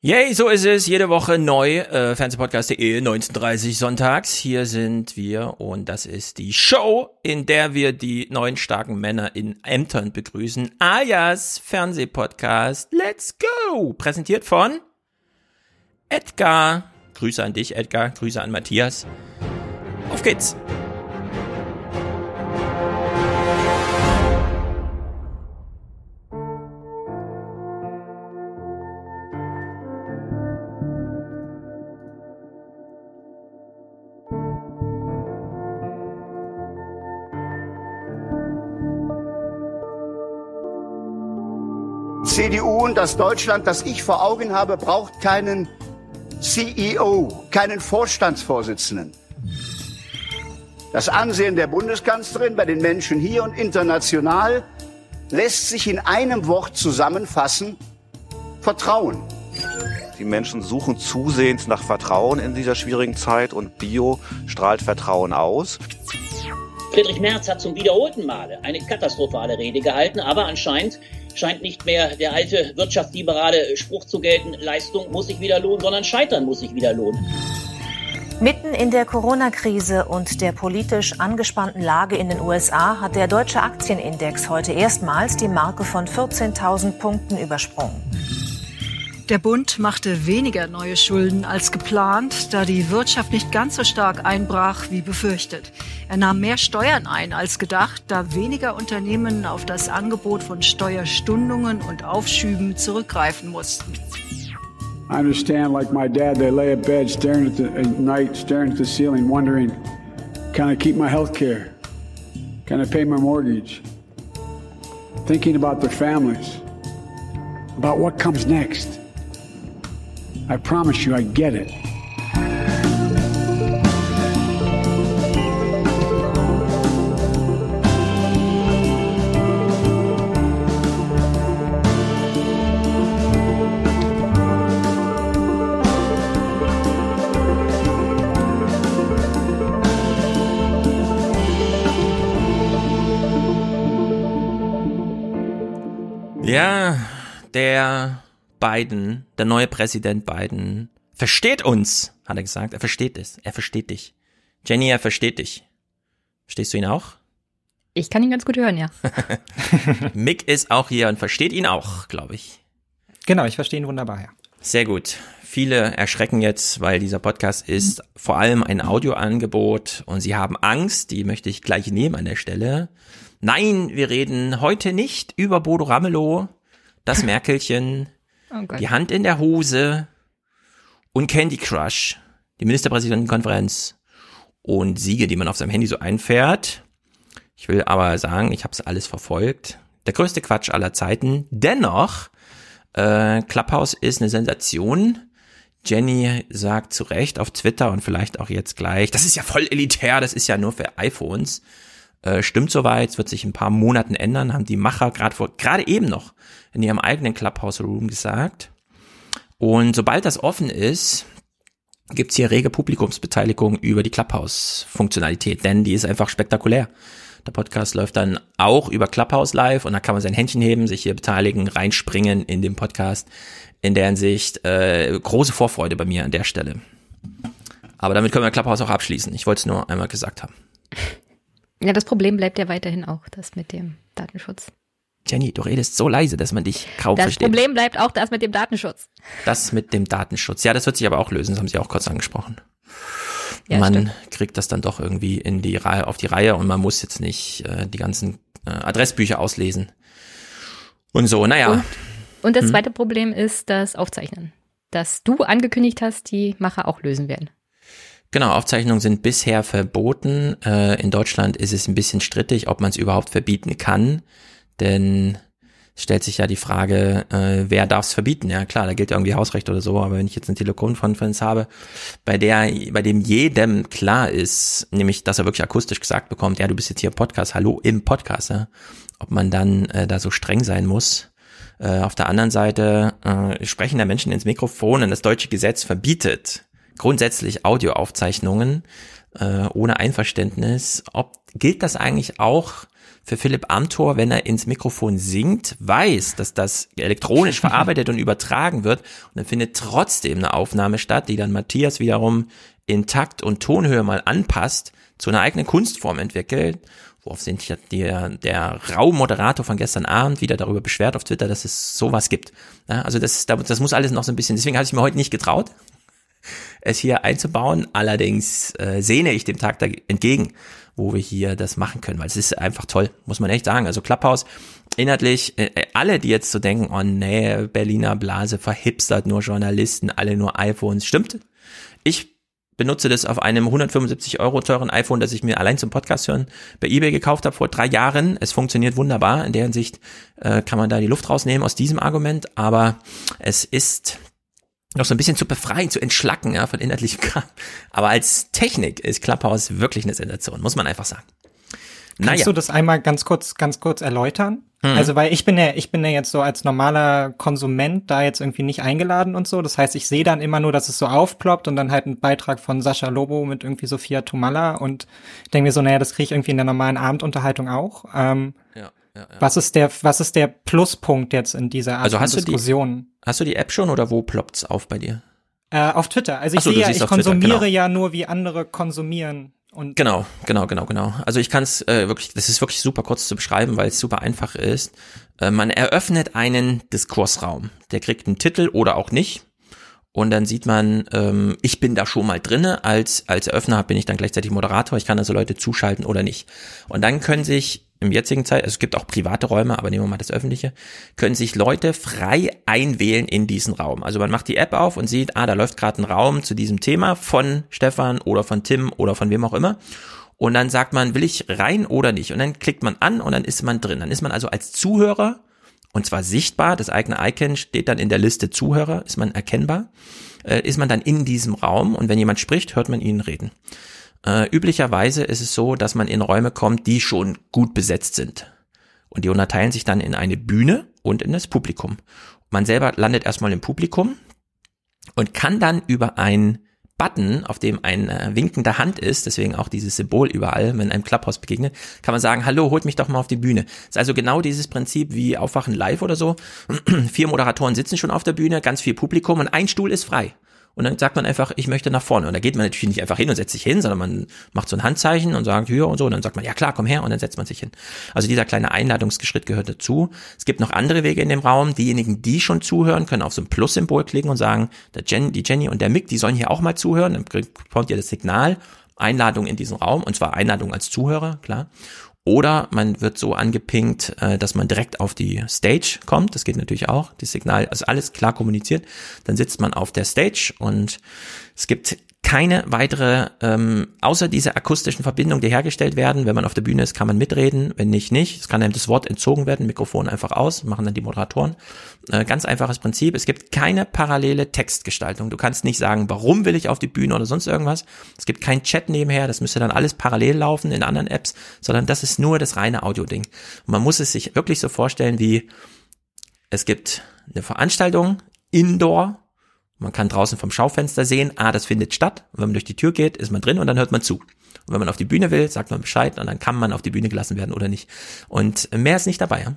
Yay, so ist es. Jede Woche neu. Äh, Fernsehpodcast.de, 19.30 sonntags. Hier sind wir und das ist die Show, in der wir die neuen starken Männer in Ämtern begrüßen. Ayas Fernsehpodcast. Let's go! Präsentiert von Edgar. Grüße an dich, Edgar. Grüße an Matthias. Auf geht's! Und das Deutschland, das ich vor Augen habe, braucht keinen CEO, keinen Vorstandsvorsitzenden. Das Ansehen der Bundeskanzlerin bei den Menschen hier und international lässt sich in einem Wort zusammenfassen. Vertrauen. Die Menschen suchen zusehends nach Vertrauen in dieser schwierigen Zeit und Bio strahlt Vertrauen aus. Friedrich Merz hat zum wiederholten Male eine katastrophale Rede gehalten, aber anscheinend scheint nicht mehr der alte wirtschaftsliberale Spruch zu gelten, Leistung muss sich wieder lohnen, sondern Scheitern muss sich wieder lohnen. Mitten in der Corona-Krise und der politisch angespannten Lage in den USA hat der deutsche Aktienindex heute erstmals die Marke von 14.000 Punkten übersprungen. Der Bund machte weniger neue Schulden als geplant, da die Wirtschaft nicht ganz so stark einbrach wie befürchtet. Er nahm mehr Steuern ein als gedacht, da weniger Unternehmen auf das Angebot von Steuerstundungen und Aufschüben zurückgreifen mussten. I understand, like my dad, they lay in bed staring at the at night, staring at the ceiling, wondering, can I keep my health care? Can I pay my mortgage? Thinking about their families, about what comes next. I promise you, I get it. Ja, der Biden, der neue Präsident Biden, versteht uns, hat er gesagt. Er versteht es. Er versteht dich. Jenny, er versteht dich. Verstehst du ihn auch? Ich kann ihn ganz gut hören, ja. Mick ist auch hier und versteht ihn auch, glaube ich. Genau, ich verstehe ihn wunderbar, ja. Sehr gut. Viele erschrecken jetzt, weil dieser Podcast ist vor allem ein Audioangebot und sie haben Angst, die möchte ich gleich nehmen an der Stelle. Nein, wir reden heute nicht über Bodo Ramelow, das Merkelchen, Oh die Hand in der Hose und Candy Crush, die Ministerpräsidentenkonferenz und Siege, die man auf seinem Handy so einfährt. Ich will aber sagen, ich habe es alles verfolgt. Der größte Quatsch aller Zeiten. Dennoch, äh, Clubhouse ist eine Sensation. Jenny sagt zu Recht auf Twitter und vielleicht auch jetzt gleich, das ist ja voll elitär, das ist ja nur für iPhones. Äh, stimmt soweit, es wird sich in ein paar Monaten ändern, haben die Macher gerade vor, gerade eben noch in ihrem eigenen Clubhouse Room gesagt. Und sobald das offen ist, gibt's hier rege Publikumsbeteiligung über die Clubhouse-Funktionalität, denn die ist einfach spektakulär. Der Podcast läuft dann auch über Clubhouse live und da kann man sein Händchen heben, sich hier beteiligen, reinspringen in den Podcast. In der Hinsicht äh, große Vorfreude bei mir an der Stelle. Aber damit können wir Clubhouse auch abschließen. Ich wollte es nur einmal gesagt haben. Ja, das Problem bleibt ja weiterhin auch, das mit dem Datenschutz. Jenny, du redest so leise, dass man dich kaum Das versteht. Problem bleibt auch das mit dem Datenschutz. Das mit dem Datenschutz. Ja, das wird sich aber auch lösen, das haben Sie auch kurz angesprochen. Ja, man stimmt. kriegt das dann doch irgendwie in die Reihe, auf die Reihe und man muss jetzt nicht äh, die ganzen äh, Adressbücher auslesen. Und so, naja. Und, und Hm? das zweite Problem ist das Aufzeichnen. Dass du angekündigt hast, die Macher auch lösen werden. Genau, Aufzeichnungen sind bisher verboten. Äh, in Deutschland ist es ein bisschen strittig, ob man es überhaupt verbieten kann. Denn es stellt sich ja die Frage, äh, wer darf es verbieten? Ja klar, da gilt ja irgendwie Hausrecht oder so, aber wenn ich jetzt eine Telefonkonferenz habe, bei der, bei dem jedem klar ist, nämlich, dass er wirklich akustisch gesagt bekommt, ja, du bist jetzt hier im Podcast, hallo im Podcast, ja, ob man dann äh, da so streng sein muss. Äh, auf der anderen Seite äh, sprechen da Menschen ins Mikrofon und das deutsche Gesetz verbietet grundsätzlich Audioaufzeichnungen äh, ohne Einverständnis. Ob gilt das eigentlich auch für Philipp Amthor, wenn er ins Mikrofon singt, weiß, dass das elektronisch verarbeitet und übertragen wird und dann findet trotzdem eine Aufnahme statt, die dann Matthias wiederum in Takt und Tonhöhe mal anpasst, zu einer eigenen Kunstform entwickelt, worauf sich der, der Raumoderator von gestern Abend wieder darüber beschwert auf Twitter, dass es sowas gibt. Ja, also das, das muss alles noch so ein bisschen, deswegen habe ich mir heute nicht getraut, es hier einzubauen. Allerdings äh, sehne ich dem Tag da entgegen, wo wir hier das machen können, weil es ist einfach toll, muss man echt sagen. Also Clubhouse, inhaltlich, äh, äh, alle, die jetzt so denken, oh nee, Berliner Blase verhipstert, nur Journalisten, alle nur iPhones, stimmt. Ich benutze das auf einem 175 Euro teuren iPhone, das ich mir allein zum Podcast hören bei eBay gekauft habe vor drei Jahren. Es funktioniert wunderbar. In der Hinsicht äh, kann man da die Luft rausnehmen aus diesem Argument. Aber es ist noch so ein bisschen zu befreien, zu entschlacken ja, von inhaltlichem Kram. Aber als Technik ist Clubhouse wirklich eine Sensation, muss man einfach sagen. Kannst naja. du das einmal ganz kurz, ganz kurz erläutern? Mhm. Also, weil ich bin ja, ich bin ja jetzt so als normaler Konsument da jetzt irgendwie nicht eingeladen und so. Das heißt, ich sehe dann immer nur, dass es so aufploppt und dann halt ein Beitrag von Sascha Lobo mit irgendwie Sophia Tomalla und denke mir so, naja, das kriege ich irgendwie in der normalen Abendunterhaltung auch. Ähm, ja. Was ist der, was ist der Pluspunkt jetzt in dieser Art also hast Diskussion? Du die, hast du die App schon oder wo ploppt's auf bei dir? Äh, auf Twitter. Also ich so, sehe ja, ich konsumiere genau. ja nur, wie andere konsumieren. Und genau, genau, genau, genau. Also ich kann es äh, wirklich, das ist wirklich super kurz zu beschreiben, weil es super einfach ist. Äh, man eröffnet einen Diskursraum. Der kriegt einen Titel oder auch nicht. Und dann sieht man, ähm, ich bin da schon mal drinne. Als als Eröffner bin ich dann gleichzeitig Moderator. Ich kann also Leute zuschalten oder nicht. Und dann können sich im jetzigen Zeit, also es gibt auch private Räume, aber nehmen wir mal das öffentliche, können sich Leute frei einwählen in diesen Raum. Also man macht die App auf und sieht, ah, da läuft gerade ein Raum zu diesem Thema von Stefan oder von Tim oder von wem auch immer. Und dann sagt man, will ich rein oder nicht? Und dann klickt man an und dann ist man drin. Dann ist man also als Zuhörer und zwar sichtbar, das eigene Icon steht dann in der Liste Zuhörer, ist man erkennbar, äh, ist man dann in diesem Raum und wenn jemand spricht, hört man ihn reden. Äh, üblicherweise ist es so, dass man in Räume kommt, die schon gut besetzt sind. Und die unterteilen sich dann in eine Bühne und in das Publikum. Man selber landet erstmal im Publikum und kann dann über ein Button, auf dem eine winkende Hand ist, deswegen auch dieses Symbol überall, wenn einem Clubhouse begegnet, kann man sagen, hallo, holt mich doch mal auf die Bühne. Ist also genau dieses Prinzip wie Aufwachen live oder so. Vier Moderatoren sitzen schon auf der Bühne, ganz viel Publikum und ein Stuhl ist frei und dann sagt man einfach, ich möchte nach vorne. Und da geht man natürlich nicht einfach hin und setzt sich hin, sondern man macht so ein Handzeichen und sagt, hier und so. Und dann sagt man, ja klar, komm her und dann setzt man sich hin. Also dieser kleine Einladungsgeschritt gehört dazu. Es gibt noch andere Wege in dem Raum. Diejenigen, die schon zuhören, können auf so ein Plus-Symbol klicken und sagen, der Jen, die Jenny und der Mick, die sollen hier auch mal zuhören. Dann bekommt ihr das Signal, Einladung in diesen Raum und zwar Einladung als Zuhörer, klar. Oder man wird so angepinkt, äh, dass man direkt auf die Stage kommt. Das geht natürlich auch. Das Signal, also alles klar kommuniziert. Dann sitzt man auf der Stage und es gibt keine weitere, ähm, außer dieser akustischen Verbindung, die hergestellt werden. Wenn man auf der Bühne ist, kann man mitreden. Wenn nicht, nicht. Es kann einem das Wort entzogen werden, Mikrofon einfach aus, machen dann die Moderatoren. Äh, ganz einfaches Prinzip. Es gibt keine parallele Textgestaltung. Du kannst nicht sagen, warum will ich auf die Bühne oder sonst irgendwas. Es gibt kein Chat nebenher. Das müsste dann alles parallel laufen in anderen Apps, sondern das ist nur das reine Audio-Ding. man muss es sich wirklich so vorstellen wie, es gibt eine Veranstaltung, Indoor, man kann draußen vom Schaufenster sehen, ah, das findet statt. Und wenn man durch die Tür geht, ist man drin und dann hört man zu. Und wenn man auf die Bühne will, sagt man Bescheid und dann kann man auf die Bühne gelassen werden oder nicht. Und mehr ist nicht dabei. Ja?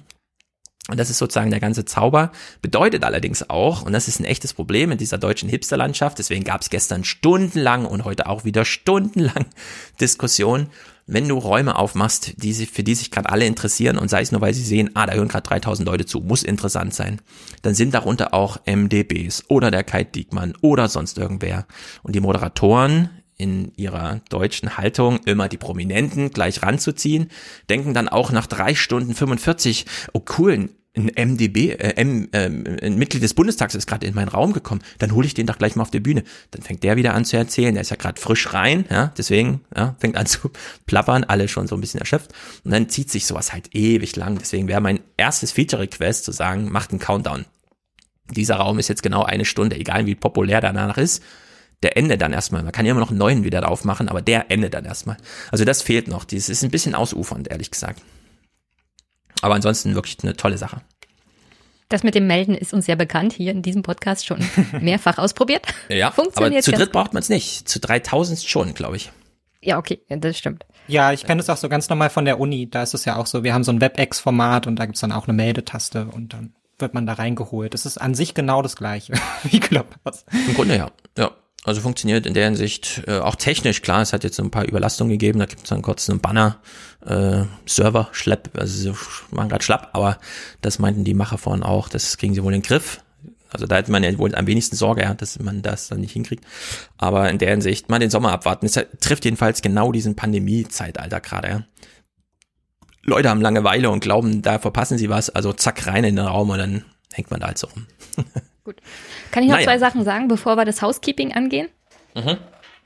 Und das ist sozusagen der ganze Zauber. Bedeutet allerdings auch, und das ist ein echtes Problem in dieser deutschen Hipsterlandschaft, deswegen gab es gestern stundenlang und heute auch wieder stundenlang Diskussionen, wenn du Räume aufmachst, die sich, für die sich gerade alle interessieren und sei es nur, weil sie sehen, ah, da hören gerade 3000 Leute zu, muss interessant sein, dann sind darunter auch MDBs oder der Kai Diekmann oder sonst irgendwer. Und die Moderatoren in ihrer deutschen Haltung immer die Prominenten gleich ranzuziehen, denken dann auch nach drei Stunden 45, oh cool, ein MDB, äh, M, äh, ein Mitglied des Bundestags ist gerade in meinen Raum gekommen, dann hole ich den doch gleich mal auf die Bühne. Dann fängt der wieder an zu erzählen, der ist ja gerade frisch rein, ja, deswegen ja, fängt an zu plappern, alle schon so ein bisschen erschöpft und dann zieht sich sowas halt ewig lang. Deswegen wäre mein erstes Feature-Request zu sagen, macht einen Countdown. Dieser Raum ist jetzt genau eine Stunde, egal wie populär danach ist, der endet dann erstmal. Man kann ja immer noch einen neuen wieder drauf machen, aber der endet dann erstmal. Also das fehlt noch. Das ist ein bisschen ausufernd, ehrlich gesagt. Aber ansonsten wirklich eine tolle Sache. Das mit dem Melden ist uns ja bekannt, hier in diesem Podcast schon mehrfach ausprobiert. Ja, Funktioniert aber zu dritt braucht man es nicht. Zu 3000 schon, glaube ich. Ja, okay, ja, das stimmt. Ja, ich kenne es auch so ganz normal von der Uni. Da ist es ja auch so, wir haben so ein WebEx-Format und da gibt's dann auch eine Meldetaste und dann wird man da reingeholt. Das ist an sich genau das gleiche wie Clubhouse. Im Grunde ja, ja. Also funktioniert in der Hinsicht äh, auch technisch, klar, es hat jetzt so ein paar Überlastungen gegeben, da gibt es dann kurz einen Banner, äh, Server, Schlepp, also machen gerade schlapp, aber das meinten die Macher vorhin auch, das kriegen sie wohl in den Griff. Also da hätte man ja wohl am wenigsten Sorge, dass man das dann nicht hinkriegt. Aber in der Hinsicht mal den Sommer abwarten. Es trifft jedenfalls genau diesen Pandemie-Zeitalter gerade. Ja. Leute haben Langeweile und glauben, da verpassen sie was. Also zack, rein in den Raum und dann hängt man da halt so rum. Gut. Kann ich noch naja. zwei Sachen sagen, bevor wir das Housekeeping angehen? Mhm.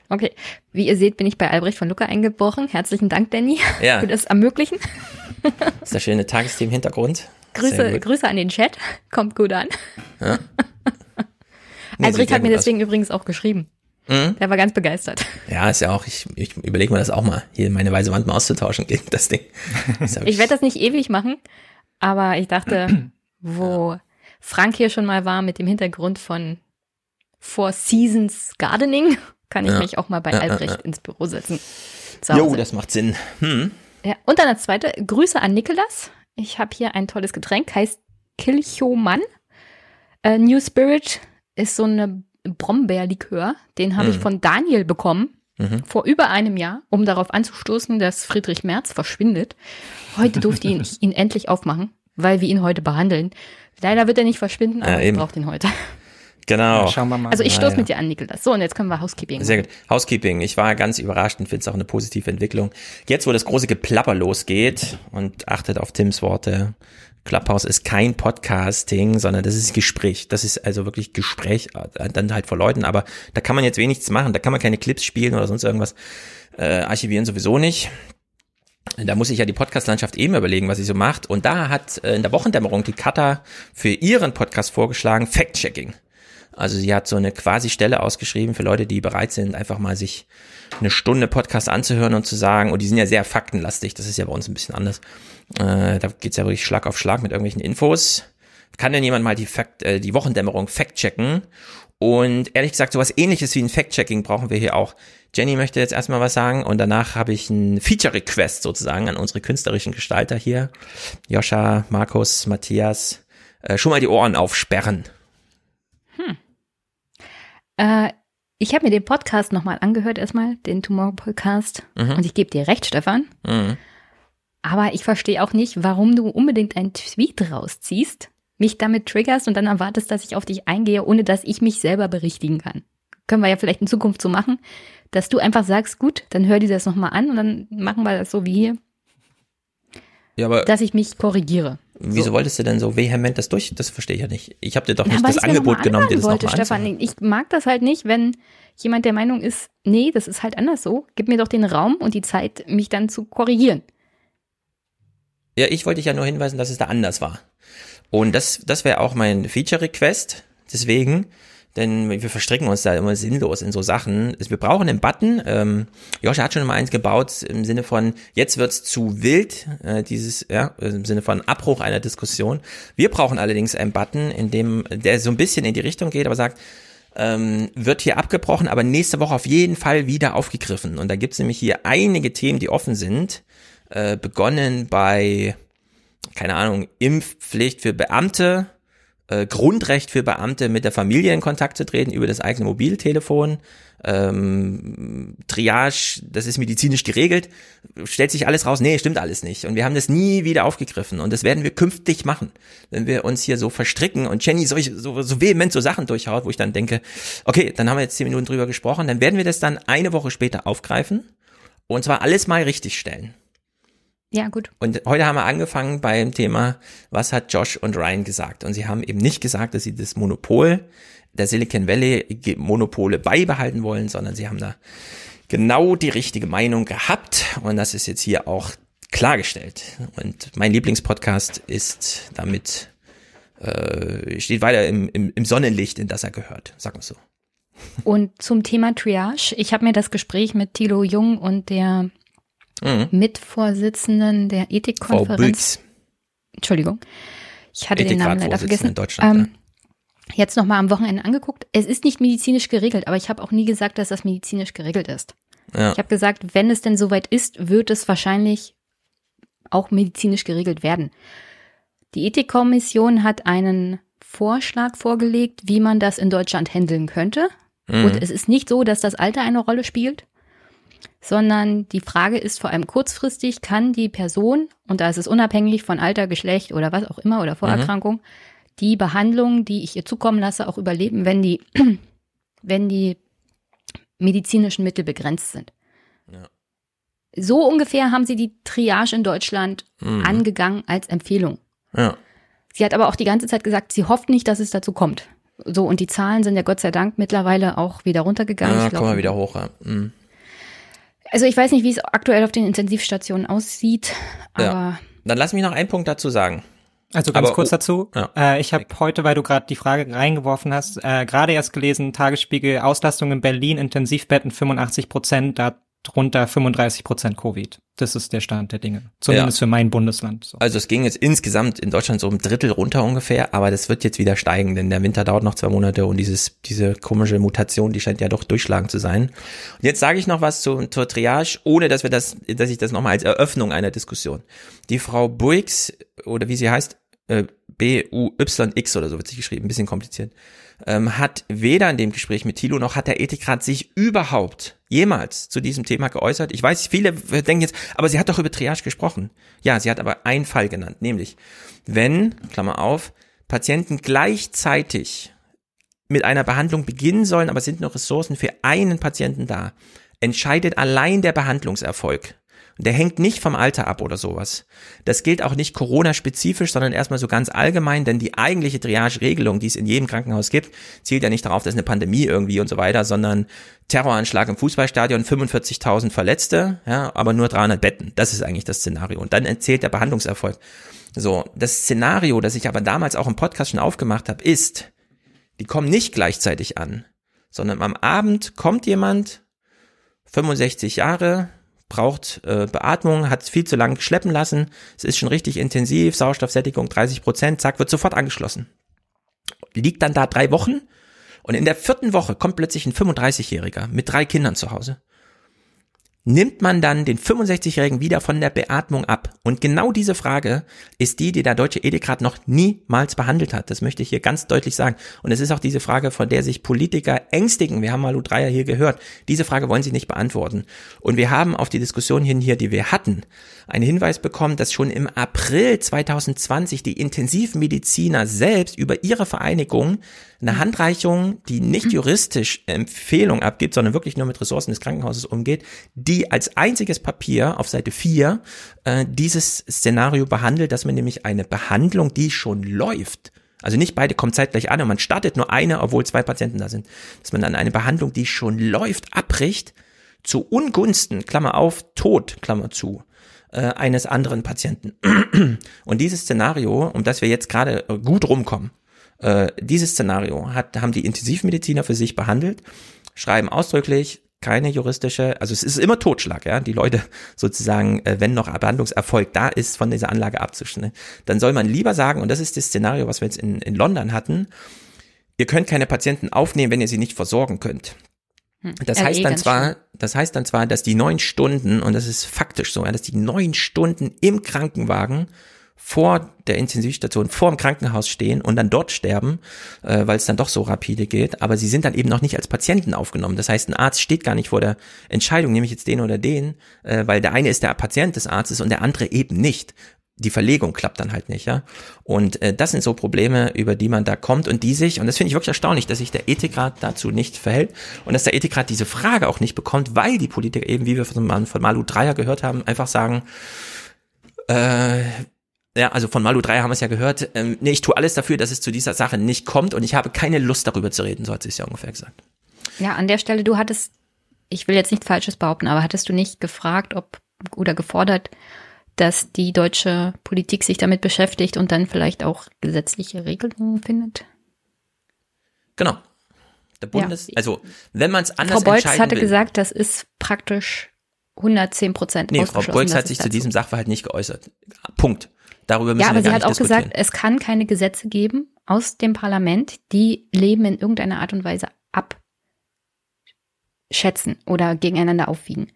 Okay. Wie ihr seht, bin ich bei Albrecht von Lucca eingebrochen. Herzlichen Dank, Danny, ja. für das Ermöglichen. Das ist der schöne Tagesthemen Hintergrund. Grüße, Grüße an den Chat. Kommt gut an. Ja. Nee, Albrecht hat mir deswegen aus. übrigens auch geschrieben. Mhm. Der war ganz begeistert. Ja, ist ja auch, ich, ich überlege mir das auch mal, hier meine weiße Wand mal auszutauschen gegen das Ding. Das ich werde das nicht ewig machen, aber ich dachte, wo Frank hier schon mal war mit dem Hintergrund von Four Seasons Gardening, kann ich ja. mich auch mal bei Albrecht ins Büro setzen. Jo, das macht Sinn. Hm. Ja, und dann als zweite, Grüße an Nikolas. Ich habe hier ein tolles Getränk, heißt Kilchoman. Äh, New Spirit ist so eine Brombeerlikör. Den habe mhm. ich von Daniel bekommen. Mhm. Vor über einem Jahr, um darauf anzustoßen, dass Friedrich Merz verschwindet. Heute durfte ich ihn, ihn endlich aufmachen, weil wir ihn heute behandeln. Leider wird er nicht verschwinden, aber ja, ich brauche ihn heute. Genau. Ja, schauen wir mal. Also ich stoße ja, mit dir an, Niklas. So, und jetzt können wir Housekeeping. Sehr gut. Housekeeping. Ich war ganz überrascht und finde es auch eine positive Entwicklung. Jetzt, wo das große Geplapper losgeht und achtet auf Tims Worte. Clubhouse ist kein Podcasting, sondern das ist Gespräch. Das ist also wirklich Gespräch, äh, dann halt vor Leuten, aber da kann man jetzt wenig machen. Da kann man keine Clips spielen oder sonst irgendwas. Äh, archivieren sowieso nicht. Da muss ich ja die Podcast-Landschaft eben überlegen, was sie so macht. Und da hat äh, in der Wochendämmerung die Kata für ihren Podcast vorgeschlagen, Fact-Checking. Also sie hat so eine quasi Stelle ausgeschrieben für Leute, die bereit sind, einfach mal sich eine Stunde Podcast anzuhören und zu sagen, und die sind ja sehr faktenlastig, das ist ja bei uns ein bisschen anders. Äh, da geht's ja wirklich Schlag auf Schlag mit irgendwelchen Infos. Kann denn jemand mal die, Fact, äh, die Wochendämmerung fact-checken? Und ehrlich gesagt, sowas ähnliches wie ein Fact-Checking brauchen wir hier auch. Jenny möchte jetzt erstmal was sagen und danach habe ich ein Feature-Request sozusagen an unsere künstlerischen Gestalter hier. Joscha, Markus, Matthias. Äh, schon mal die Ohren aufsperren. Hm. Äh, ich habe mir den Podcast nochmal angehört, erstmal, den Tomorrow Podcast. Mhm. Und ich gebe dir recht, Stefan. Mhm. Aber ich verstehe auch nicht, warum du unbedingt einen Tweet rausziehst, mich damit triggerst und dann erwartest, dass ich auf dich eingehe, ohne dass ich mich selber berichtigen kann. Können wir ja vielleicht in Zukunft so machen, dass du einfach sagst, gut, dann hör dir das nochmal an und dann machen wir das so wie hier. Ja, aber dass ich mich korrigiere. Wieso so. wolltest du denn so vehement das durch? Das verstehe ich ja nicht. Ich habe dir doch nicht ja, das Angebot genommen, dir das wollte, noch Stefan, Ich mag das halt nicht, wenn jemand der Meinung ist, nee, das ist halt anders so. Gib mir doch den Raum und die Zeit, mich dann zu korrigieren. Ja, ich wollte dich ja nur hinweisen, dass es da anders war. Und das, das wäre auch mein Feature-Request. Deswegen denn wir verstricken uns da immer sinnlos in so Sachen. Wir brauchen einen Button. Ähm, Joscha hat schon mal eins gebaut im Sinne von, jetzt wird's zu wild, äh, dieses, ja, im Sinne von Abbruch einer Diskussion. Wir brauchen allerdings einen Button, in dem, der so ein bisschen in die Richtung geht, aber sagt, ähm, wird hier abgebrochen, aber nächste Woche auf jeden Fall wieder aufgegriffen. Und da gibt's nämlich hier einige Themen, die offen sind. Äh, begonnen bei, keine Ahnung, Impfpflicht für Beamte, äh, Grundrecht für Beamte mit der Familie in Kontakt zu treten über das eigene Mobiltelefon. Ähm, Triage, das ist medizinisch geregelt, stellt sich alles raus, nee, stimmt alles nicht. Und wir haben das nie wieder aufgegriffen und das werden wir künftig machen, wenn wir uns hier so verstricken und Jenny solch, so, so vehement so Sachen durchhaut, wo ich dann denke, okay, dann haben wir jetzt zehn Minuten drüber gesprochen, dann werden wir das dann eine Woche später aufgreifen und zwar alles mal richtig stellen. Ja, gut. Und heute haben wir angefangen beim Thema, was hat Josh und Ryan gesagt? Und sie haben eben nicht gesagt, dass sie das Monopol der Silicon Valley Monopole beibehalten wollen, sondern sie haben da genau die richtige Meinung gehabt. Und das ist jetzt hier auch klargestellt. Und mein Lieblingspodcast ist damit, äh, steht weiter im, im, im Sonnenlicht, in das er gehört, sagen wir so. Und zum Thema Triage, ich habe mir das Gespräch mit Thilo Jung und der mhm. Mitvorsitzenden der Ethikkonferenz. Entschuldigung, ich hatte den Namen leider vergessen. In Deutschland, ähm, ja. Jetzt nochmal am Wochenende angeguckt. Es ist nicht medizinisch geregelt, aber ich habe auch nie gesagt, dass das medizinisch geregelt ist. Ja. Ich habe gesagt, wenn es denn soweit ist, wird es wahrscheinlich auch medizinisch geregelt werden. Die Ethikkommission hat einen Vorschlag vorgelegt, wie man das in Deutschland handeln könnte. Mhm. Und es ist nicht so, dass das Alter eine Rolle spielt, sondern die Frage ist vor allem kurzfristig, kann die Person, und da ist es unabhängig von Alter, Geschlecht oder was auch immer oder Vorerkrankung, mhm. die Behandlung, die ich ihr zukommen lasse, auch überleben, wenn die, wenn die medizinischen Mittel begrenzt sind. Ja. So ungefähr haben sie die Triage in Deutschland mhm. angegangen als Empfehlung. Ja. Sie hat aber auch die ganze Zeit gesagt, sie hofft nicht, dass es dazu kommt. So, und die Zahlen sind ja Gott sei Dank mittlerweile auch wieder runtergegangen. Ja, kommen wir wieder hoch. Ja. Mhm. Also ich weiß nicht, wie es aktuell auf den Intensivstationen aussieht, aber. Ja. Dann lass mich noch einen Punkt dazu sagen. Also ganz aber, kurz dazu. Ja. Äh, ich habe heute, weil du gerade die Frage reingeworfen hast, äh, gerade erst gelesen, Tagesspiegel, Auslastung in Berlin, Intensivbetten 85 Prozent, da drunter 35 Prozent Covid. Das ist der Stand der Dinge. Zumindest ja. für mein Bundesland. So. Also es ging jetzt insgesamt in Deutschland so um Drittel runter ungefähr, aber das wird jetzt wieder steigen, denn der Winter dauert noch zwei Monate und dieses, diese komische Mutation, die scheint ja doch durchschlagen zu sein. Und jetzt sage ich noch was zu, zur Triage, ohne dass wir das, dass ich das nochmal als Eröffnung einer Diskussion. Die Frau Buix, oder wie sie heißt, äh, B-U-Y-X oder so wird sich geschrieben, ein bisschen kompliziert, ähm, hat weder in dem Gespräch mit Thilo noch hat der Ethikrat sich überhaupt jemals zu diesem Thema geäußert. Ich weiß, viele denken jetzt, aber sie hat doch über Triage gesprochen. Ja, sie hat aber einen Fall genannt, nämlich wenn, Klammer auf, Patienten gleichzeitig mit einer Behandlung beginnen sollen, aber sind noch Ressourcen für einen Patienten da, entscheidet allein der Behandlungserfolg der hängt nicht vom Alter ab oder sowas. Das gilt auch nicht Corona-spezifisch, sondern erstmal so ganz allgemein, denn die eigentliche Triage-Regelung, die es in jedem Krankenhaus gibt, zielt ja nicht darauf, dass eine Pandemie irgendwie und so weiter, sondern Terroranschlag im Fußballstadion, 45.000 Verletzte, ja, aber nur 300 Betten. Das ist eigentlich das Szenario. Und dann erzählt der Behandlungserfolg. So, das Szenario, das ich aber damals auch im Podcast schon aufgemacht habe, ist, die kommen nicht gleichzeitig an, sondern am Abend kommt jemand, 65 Jahre, braucht äh, Beatmung, hat viel zu lang schleppen lassen, es ist schon richtig intensiv, Sauerstoffsättigung 30 Prozent, zack, wird sofort angeschlossen. Liegt dann da drei Wochen und in der vierten Woche kommt plötzlich ein 35-Jähriger mit drei Kindern zu Hause nimmt man dann den 65-Jährigen wieder von der Beatmung ab? Und genau diese Frage ist die, die der deutsche Ethikrat noch niemals behandelt hat. Das möchte ich hier ganz deutlich sagen. Und es ist auch diese Frage, von der sich Politiker ängstigen. Wir haben Malu Dreier hier gehört. Diese Frage wollen sie nicht beantworten. Und wir haben auf die Diskussion hin hier, die wir hatten, einen Hinweis bekommen, dass schon im April 2020 die Intensivmediziner selbst über ihre Vereinigung eine Handreichung, die nicht juristisch Empfehlung abgibt, sondern wirklich nur mit Ressourcen des Krankenhauses umgeht, die als einziges Papier auf Seite 4 äh, dieses Szenario behandelt, dass man nämlich eine Behandlung, die schon läuft, also nicht beide kommen zeitgleich an und man startet nur eine, obwohl zwei Patienten da sind, dass man dann eine Behandlung, die schon läuft, abbricht, zu Ungunsten, Klammer auf, Tod, Klammer zu, äh, eines anderen Patienten. Und dieses Szenario, um das wir jetzt gerade gut rumkommen, äh, dieses Szenario hat, haben die Intensivmediziner für sich behandelt, schreiben ausdrücklich, keine juristische, also es ist immer Totschlag, ja, die Leute sozusagen, äh, wenn noch Behandlungserfolg da ist, von dieser Anlage abzuschneiden. Dann soll man lieber sagen, und das ist das Szenario, was wir jetzt in, in London hatten, ihr könnt keine Patienten aufnehmen, wenn ihr sie nicht versorgen könnt. Hm. Das heißt dann zwar, das heißt dann zwar, dass die neun Stunden, und das ist faktisch so, dass die neun Stunden im Krankenwagen vor der Intensivstation, vor dem Krankenhaus stehen und dann dort sterben, äh, weil es dann doch so rapide geht. Aber sie sind dann eben noch nicht als Patienten aufgenommen. Das heißt, ein Arzt steht gar nicht vor der Entscheidung, nehme ich jetzt den oder den, äh, weil der eine ist der Patient des Arztes und der andere eben nicht. Die Verlegung klappt dann halt nicht, ja. Und äh, das sind so Probleme, über die man da kommt und die sich, und das finde ich wirklich erstaunlich, dass sich der Ethikrat dazu nicht verhält und dass der Ethikrat diese Frage auch nicht bekommt, weil die Politiker eben, wie wir von, von Malu Dreyer gehört haben, einfach sagen, äh, ja, also von Malu 3 haben wir es ja gehört, ähm, nee, ich tue alles dafür, dass es zu dieser Sache nicht kommt und ich habe keine Lust darüber zu reden, so hat sie es ja ungefähr gesagt. Ja, an der Stelle, du hattest, ich will jetzt nichts Falsches behaupten, aber hattest du nicht gefragt, ob oder gefordert, dass die deutsche Politik sich damit beschäftigt und dann vielleicht auch gesetzliche Regelungen findet? Genau. Der Bundes, ja. also wenn man es anders Frau Beutz hatte will, gesagt, das ist praktisch 110 Prozent Nee, Frau Beutz hat sich zu diesem Sachverhalt nicht geäußert. Punkt. Darüber müssen ja, aber sie hat auch gesagt, es kann keine Gesetze geben aus dem Parlament, die Leben in irgendeiner Art und Weise ab schätzen oder gegeneinander aufwiegen.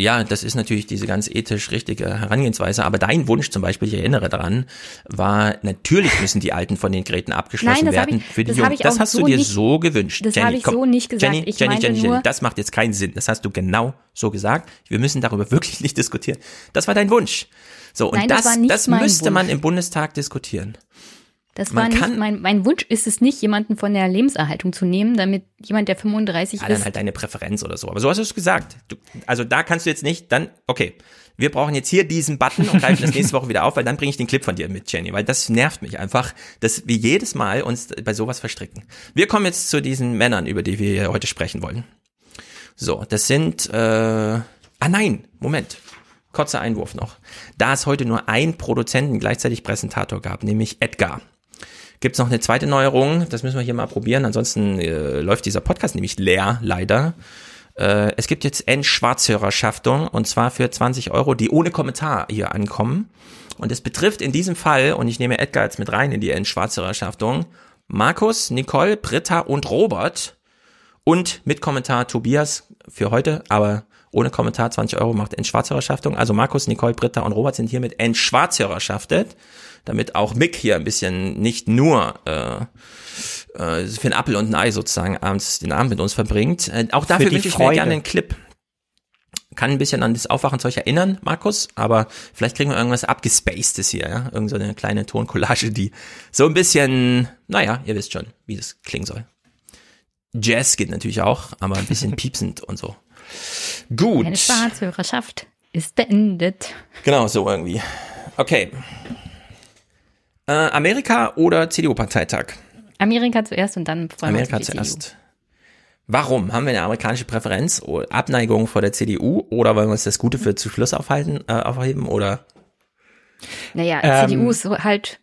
Ja, das ist natürlich diese ganz ethisch richtige Herangehensweise. Aber dein Wunsch zum Beispiel, ich erinnere daran, war, natürlich müssen die Alten von den Geräten abgeschlossen Nein, werden ich, für die das Jungen. Das hast so du dir nicht, so gewünscht. Das habe ich komm. so nicht gesagt. Jenny, ich Jenny, Jenny, nur, Jenny, das macht jetzt keinen Sinn. Das hast du genau so gesagt. Wir müssen darüber wirklich nicht diskutieren. Das war dein Wunsch. So, und Nein, das, das, das müsste Wunsch. man im Bundestag diskutieren. Das Man war kann- nicht mein, mein Wunsch ist es nicht, jemanden von der Lebenserhaltung zu nehmen, damit jemand, der 35 Ja, dann ist, halt deine Präferenz oder so. Aber so hast du es gesagt. Du, also da kannst du jetzt nicht, dann, okay, wir brauchen jetzt hier diesen Button und greifen das nächste Woche wieder auf, weil dann bringe ich den Clip von dir mit, Jenny, weil das nervt mich einfach, dass wir jedes Mal uns bei sowas verstricken. Wir kommen jetzt zu diesen Männern, über die wir heute sprechen wollen. So, das sind, äh, ah nein, Moment. Kurzer Einwurf noch. Da es heute nur einen Produzenten gleichzeitig Präsentator gab, nämlich Edgar, gibt's noch eine zweite Neuerung. Das müssen wir hier mal probieren. Ansonsten äh, läuft dieser Podcast nämlich leer, leider. Äh, es gibt jetzt Endschwarzhörerschaftung und zwar für 20 Euro, die ohne Kommentar hier ankommen. Und es betrifft in diesem Fall, und ich nehme Edgar jetzt mit rein in die Endschwarzhörerschaftung, Markus, Nicole, Britta und Robert und mit Kommentar Tobias für heute, aber ohne Kommentar 20 Euro macht Endschwarzhörerschaftung. Also Markus, Nicole, Britta und Robert sind hier mit Endschwarzhörerschaftet, damit auch Mick hier ein bisschen nicht nur äh, äh, für ein Apfel und ein Ei sozusagen abends den Abend mit uns verbringt. Äh, auch dafür wünsche ich mir gerne einen Clip. Kann ein bisschen an das Aufwachen zu euch erinnern, Markus, aber vielleicht kriegen wir irgendwas abgespacedes hier, ja? Irgend so eine kleine Toncollage, die so ein bisschen, naja, ihr wisst schon, wie das klingen soll. Jazz geht natürlich auch, aber ein bisschen piepsend und so. Gut. eine Schwarzhörerschaft ist beendet. Genau, so irgendwie. Okay. Äh, Amerika oder CDU-Parteitag? Amerika zuerst und dann freuen wir Amerika uns auf die zuerst. Warum? Haben wir eine amerikanische Präferenz? Abneigung vor der CDU? Oder wollen wir uns das Gute für zu Schluss aufhalten, äh, aufheben? Oder? CDU. Naja, Ähm, CDU ist halt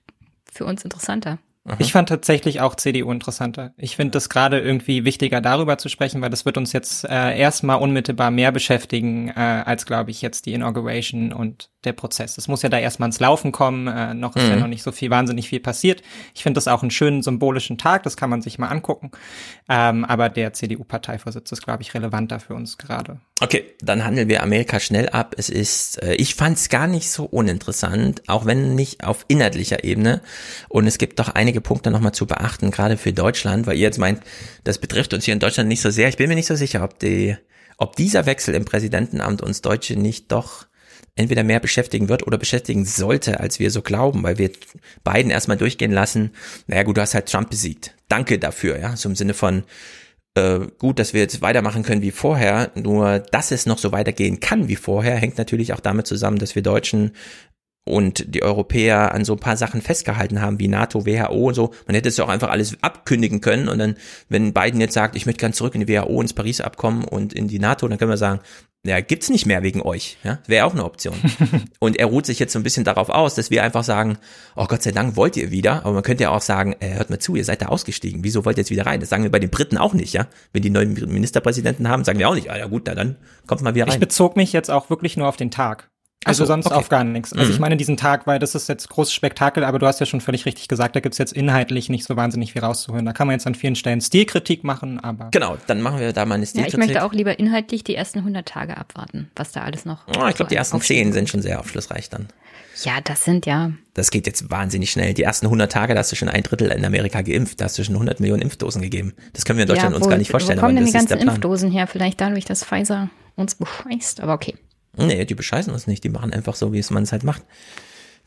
für uns interessanter. Ich fand tatsächlich auch CDU interessanter. Ich finde das gerade irgendwie wichtiger, darüber zu sprechen, weil das wird uns jetzt äh, erstmal unmittelbar mehr beschäftigen, äh, als, glaube ich, jetzt die Inauguration und der Prozess. Es muss ja da erstmal ins Laufen kommen. Äh, noch ist ja Mhm. noch nicht so viel, wahnsinnig viel passiert. Ich finde das auch einen schönen symbolischen Tag, das kann man sich mal angucken. Ähm, aber der CDU-Parteivorsitz ist, glaube ich, relevanter für uns gerade. Okay, dann handeln wir Amerika schnell ab. Es ist, äh, ich fand es gar nicht so uninteressant, auch wenn nicht auf inhaltlicher Ebene. Und es gibt doch einige Punkte nochmal zu beachten, gerade für Deutschland, weil ihr jetzt meint, das betrifft uns hier in Deutschland nicht so sehr. Ich bin mir nicht so sicher, ob die, ob dieser Wechsel im Präsidentenamt uns Deutsche nicht doch entweder mehr beschäftigen wird oder beschäftigen sollte, als wir so glauben, weil wir beiden erstmal durchgehen lassen, naja gut, du hast halt Trump besiegt. Danke dafür, ja, so im Sinne von, äh, gut, dass wir jetzt weitermachen können wie vorher, nur dass es noch so weitergehen kann wie vorher, hängt natürlich auch damit zusammen, dass wir Deutschen und die Europäer an so ein paar Sachen festgehalten haben, wie NATO, WHO und so. Man hätte es ja auch einfach alles abkündigen können und dann, wenn Biden jetzt sagt, ich möchte gern zurück in die WHO, ins Paris-Abkommen und in die NATO, dann können wir sagen, ja, gibt's nicht mehr wegen euch, ja, wäre auch eine Option. und er ruht sich jetzt so ein bisschen darauf aus, dass wir einfach sagen, oh Gott sei Dank wollt ihr wieder, aber man könnte ja auch sagen, äh, hört mal zu, ihr seid da ausgestiegen, wieso wollt ihr jetzt wieder rein? Das sagen wir bei den Briten auch nicht, ja. Wenn die neuen Ministerpräsidenten haben, sagen wir auch nicht, ah ja gut, na dann kommt mal wieder Ich rein. bezog mich jetzt auch wirklich nur auf den Tag. Also so, sonst okay. auf gar nichts. Also Mhm. ich meine diesen Tag, weil das ist jetzt großes Spektakel, aber du hast ja schon völlig richtig gesagt, da gibt's jetzt inhaltlich nicht so wahnsinnig viel rauszuholen. Da kann man jetzt an vielen Stellen Stilkritik machen, aber Genau, dann machen wir da mal eine Ja, Stilkritik. ich möchte auch lieber inhaltlich die ersten 100 Tage abwarten, was da alles noch. Oh, ich glaube, so die ersten aufsteht. zehn sind schon sehr aufschlussreich dann. Ja, das sind ja. Das geht jetzt wahnsinnig schnell. Die ersten 100 Tage, da hast du schon ein Drittel in Amerika geimpft. Da hast du schon 100 Millionen Impfdosen gegeben. Das können wir in Deutschland ja, uns wo, gar nicht vorstellen, Wo kommen aber denn das die ganzen. Impfdosen her? Vielleicht dadurch, dass Pfizer uns bescheißt, aber okay. Nee, die bescheißen uns nicht. Die machen einfach so, wie es man es halt macht.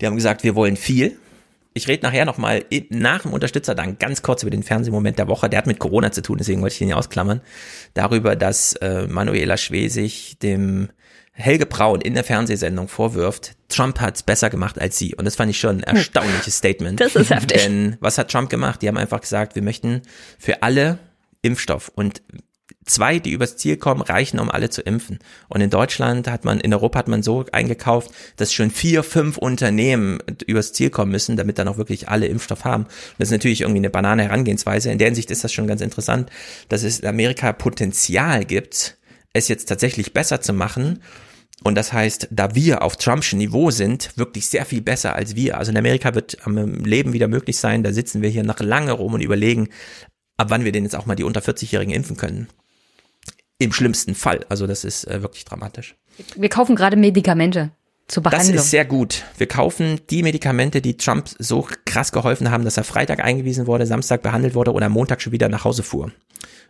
Die haben gesagt, wir wollen viel. Ich rede nachher nochmal nach dem Unterstützerdank ganz kurz über den Fernsehmoment der Woche. Der hat mit Corona zu tun, deswegen wollte ich den hier ausklammern. Darüber, dass äh, Manuela Schwesig dem Helge Braun in der Fernsehsendung vorwirft, Trump hat's besser gemacht als sie. Und das fand ich schon ein erstaunliches Statement. Das ist heftig. Denn was hat Trump gemacht? Die haben einfach gesagt, wir möchten für alle Impfstoff. Und zwei, die übers Ziel kommen, reichen, um alle zu impfen. Und in Deutschland hat man, in Europa hat man so eingekauft, dass schon vier, fünf Unternehmen übers Ziel kommen müssen, damit dann auch wirklich alle Impfstoff haben. Das ist natürlich irgendwie eine banane Herangehensweise. In der Hinsicht ist das schon ganz interessant, dass es in Amerika Potenzial gibt, es jetzt tatsächlich besser zu machen. Und das heißt, da wir auf Trumpschen Niveau sind, wirklich sehr viel besser als wir. Also in Amerika wird am Leben wieder möglich sein. Da sitzen wir hier noch lange rum und überlegen, ab wann wir denn jetzt auch mal die unter 40-Jährigen impfen können. Im schlimmsten Fall. Also das ist äh, wirklich dramatisch. Wir kaufen gerade Medikamente zur Behandlung. Das ist sehr gut. Wir kaufen die Medikamente, die Trump so krass geholfen haben, dass er Freitag eingewiesen wurde, Samstag behandelt wurde oder Montag schon wieder nach Hause fuhr.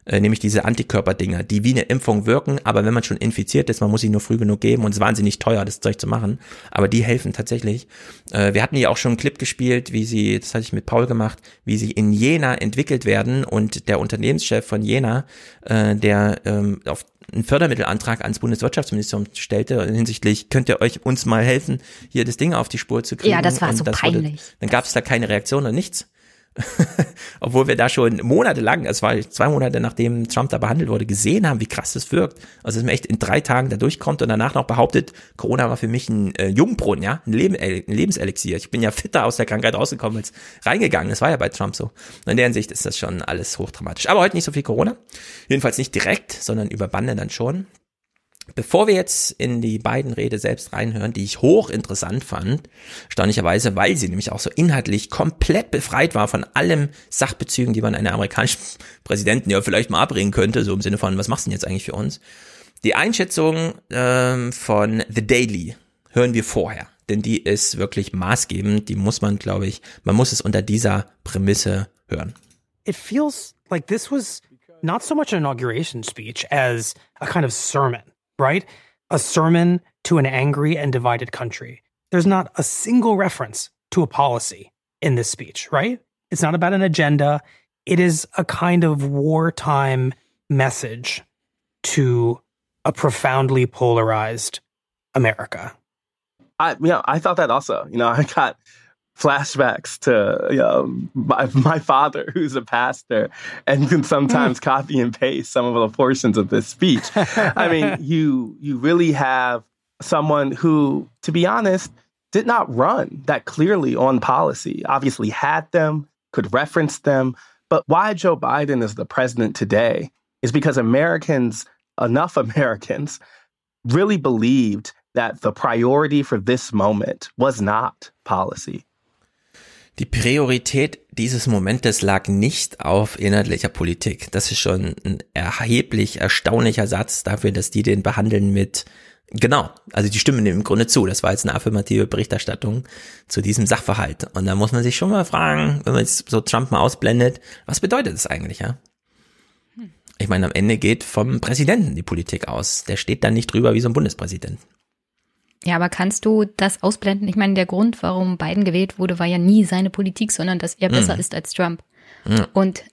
Äh, nämlich diese Antikörperdinger, die wie eine Impfung wirken, aber wenn man schon infiziert ist, man muss sie nur früh genug geben und es ist wahnsinnig teuer, das Zeug zu machen. Aber die helfen tatsächlich. Äh, wir hatten ja auch schon einen Clip gespielt, wie sie, das hatte ich mit Paul gemacht, wie sie in Jena entwickelt werden und der Unternehmenschef von Jena, äh, der ähm, auf einen Fördermittelantrag ans Bundeswirtschaftsministerium stellte hinsichtlich, könnt ihr euch uns mal helfen, hier das Ding auf die Spur zu kriegen. Ja, das war und so das peinlich. Wurde, dann gab es da keine Reaktion und nichts. Obwohl wir da schon monatelang, es war zwei Monate nachdem Trump da behandelt wurde, gesehen haben, wie krass das wirkt. Also dass man echt in drei Tagen da durchkommt und danach noch behauptet, Corona war für mich ein äh, Jungbrunnen, ja, ein, Leben, äh, ein Lebenselixier. Ich bin ja fitter aus der Krankheit rausgekommen als reingegangen. Das war ja bei Trump so. Und in der Hinsicht ist das schon alles hochdramatisch. Aber heute nicht so viel Corona. Jedenfalls nicht direkt, sondern über Bande dann schon. Bevor wir jetzt in die beiden Rede selbst reinhören, die ich hochinteressant fand, erstaunlicherweise, weil sie nämlich auch so inhaltlich komplett befreit war von allem Sachbezügen, die man einer amerikanischen Präsidenten ja vielleicht mal abbringen könnte, so im Sinne von, was machst du denn jetzt eigentlich für uns? Die Einschätzung ähm, von The Daily hören wir vorher, denn die ist wirklich maßgebend, die muss man, glaube ich, man muss es unter dieser Prämisse hören. It feels like this was not so much an inauguration speech as a kind of sermon. Right? A sermon to an angry and divided country. There's not a single reference to a policy in this speech, right? It's not about an agenda. It is a kind of wartime message to a profoundly polarized America. I yeah, I thought that also. You know, I got flashbacks to you know, my, my father, who's a pastor, and can sometimes mm. copy and paste some of the portions of this speech. I mean, you you really have someone who, to be honest, did not run that clearly on policy. Obviously, had them, could reference them, but why Joe Biden is the president today is because Americans, enough Americans, really believed that the priority for this moment was not policy. Die Priorität dieses Momentes lag nicht auf inhaltlicher Politik. Das ist schon ein erheblich erstaunlicher Satz dafür, dass die den behandeln mit Genau, also die stimmen im Grunde zu. Das war jetzt eine affirmative Berichterstattung zu diesem Sachverhalt. Und da muss man sich schon mal fragen, wenn man jetzt so Trump mal ausblendet, was bedeutet das eigentlich, ja? Ich meine, am Ende geht vom Präsidenten die Politik aus. Der steht dann nicht drüber wie so ein Bundespräsident. Ja, aber kannst du das ausblenden? Ich meine, der Grund, warum Biden gewählt wurde, war ja nie seine Politik, sondern dass er besser mhm. ist als Trump. Mhm. Und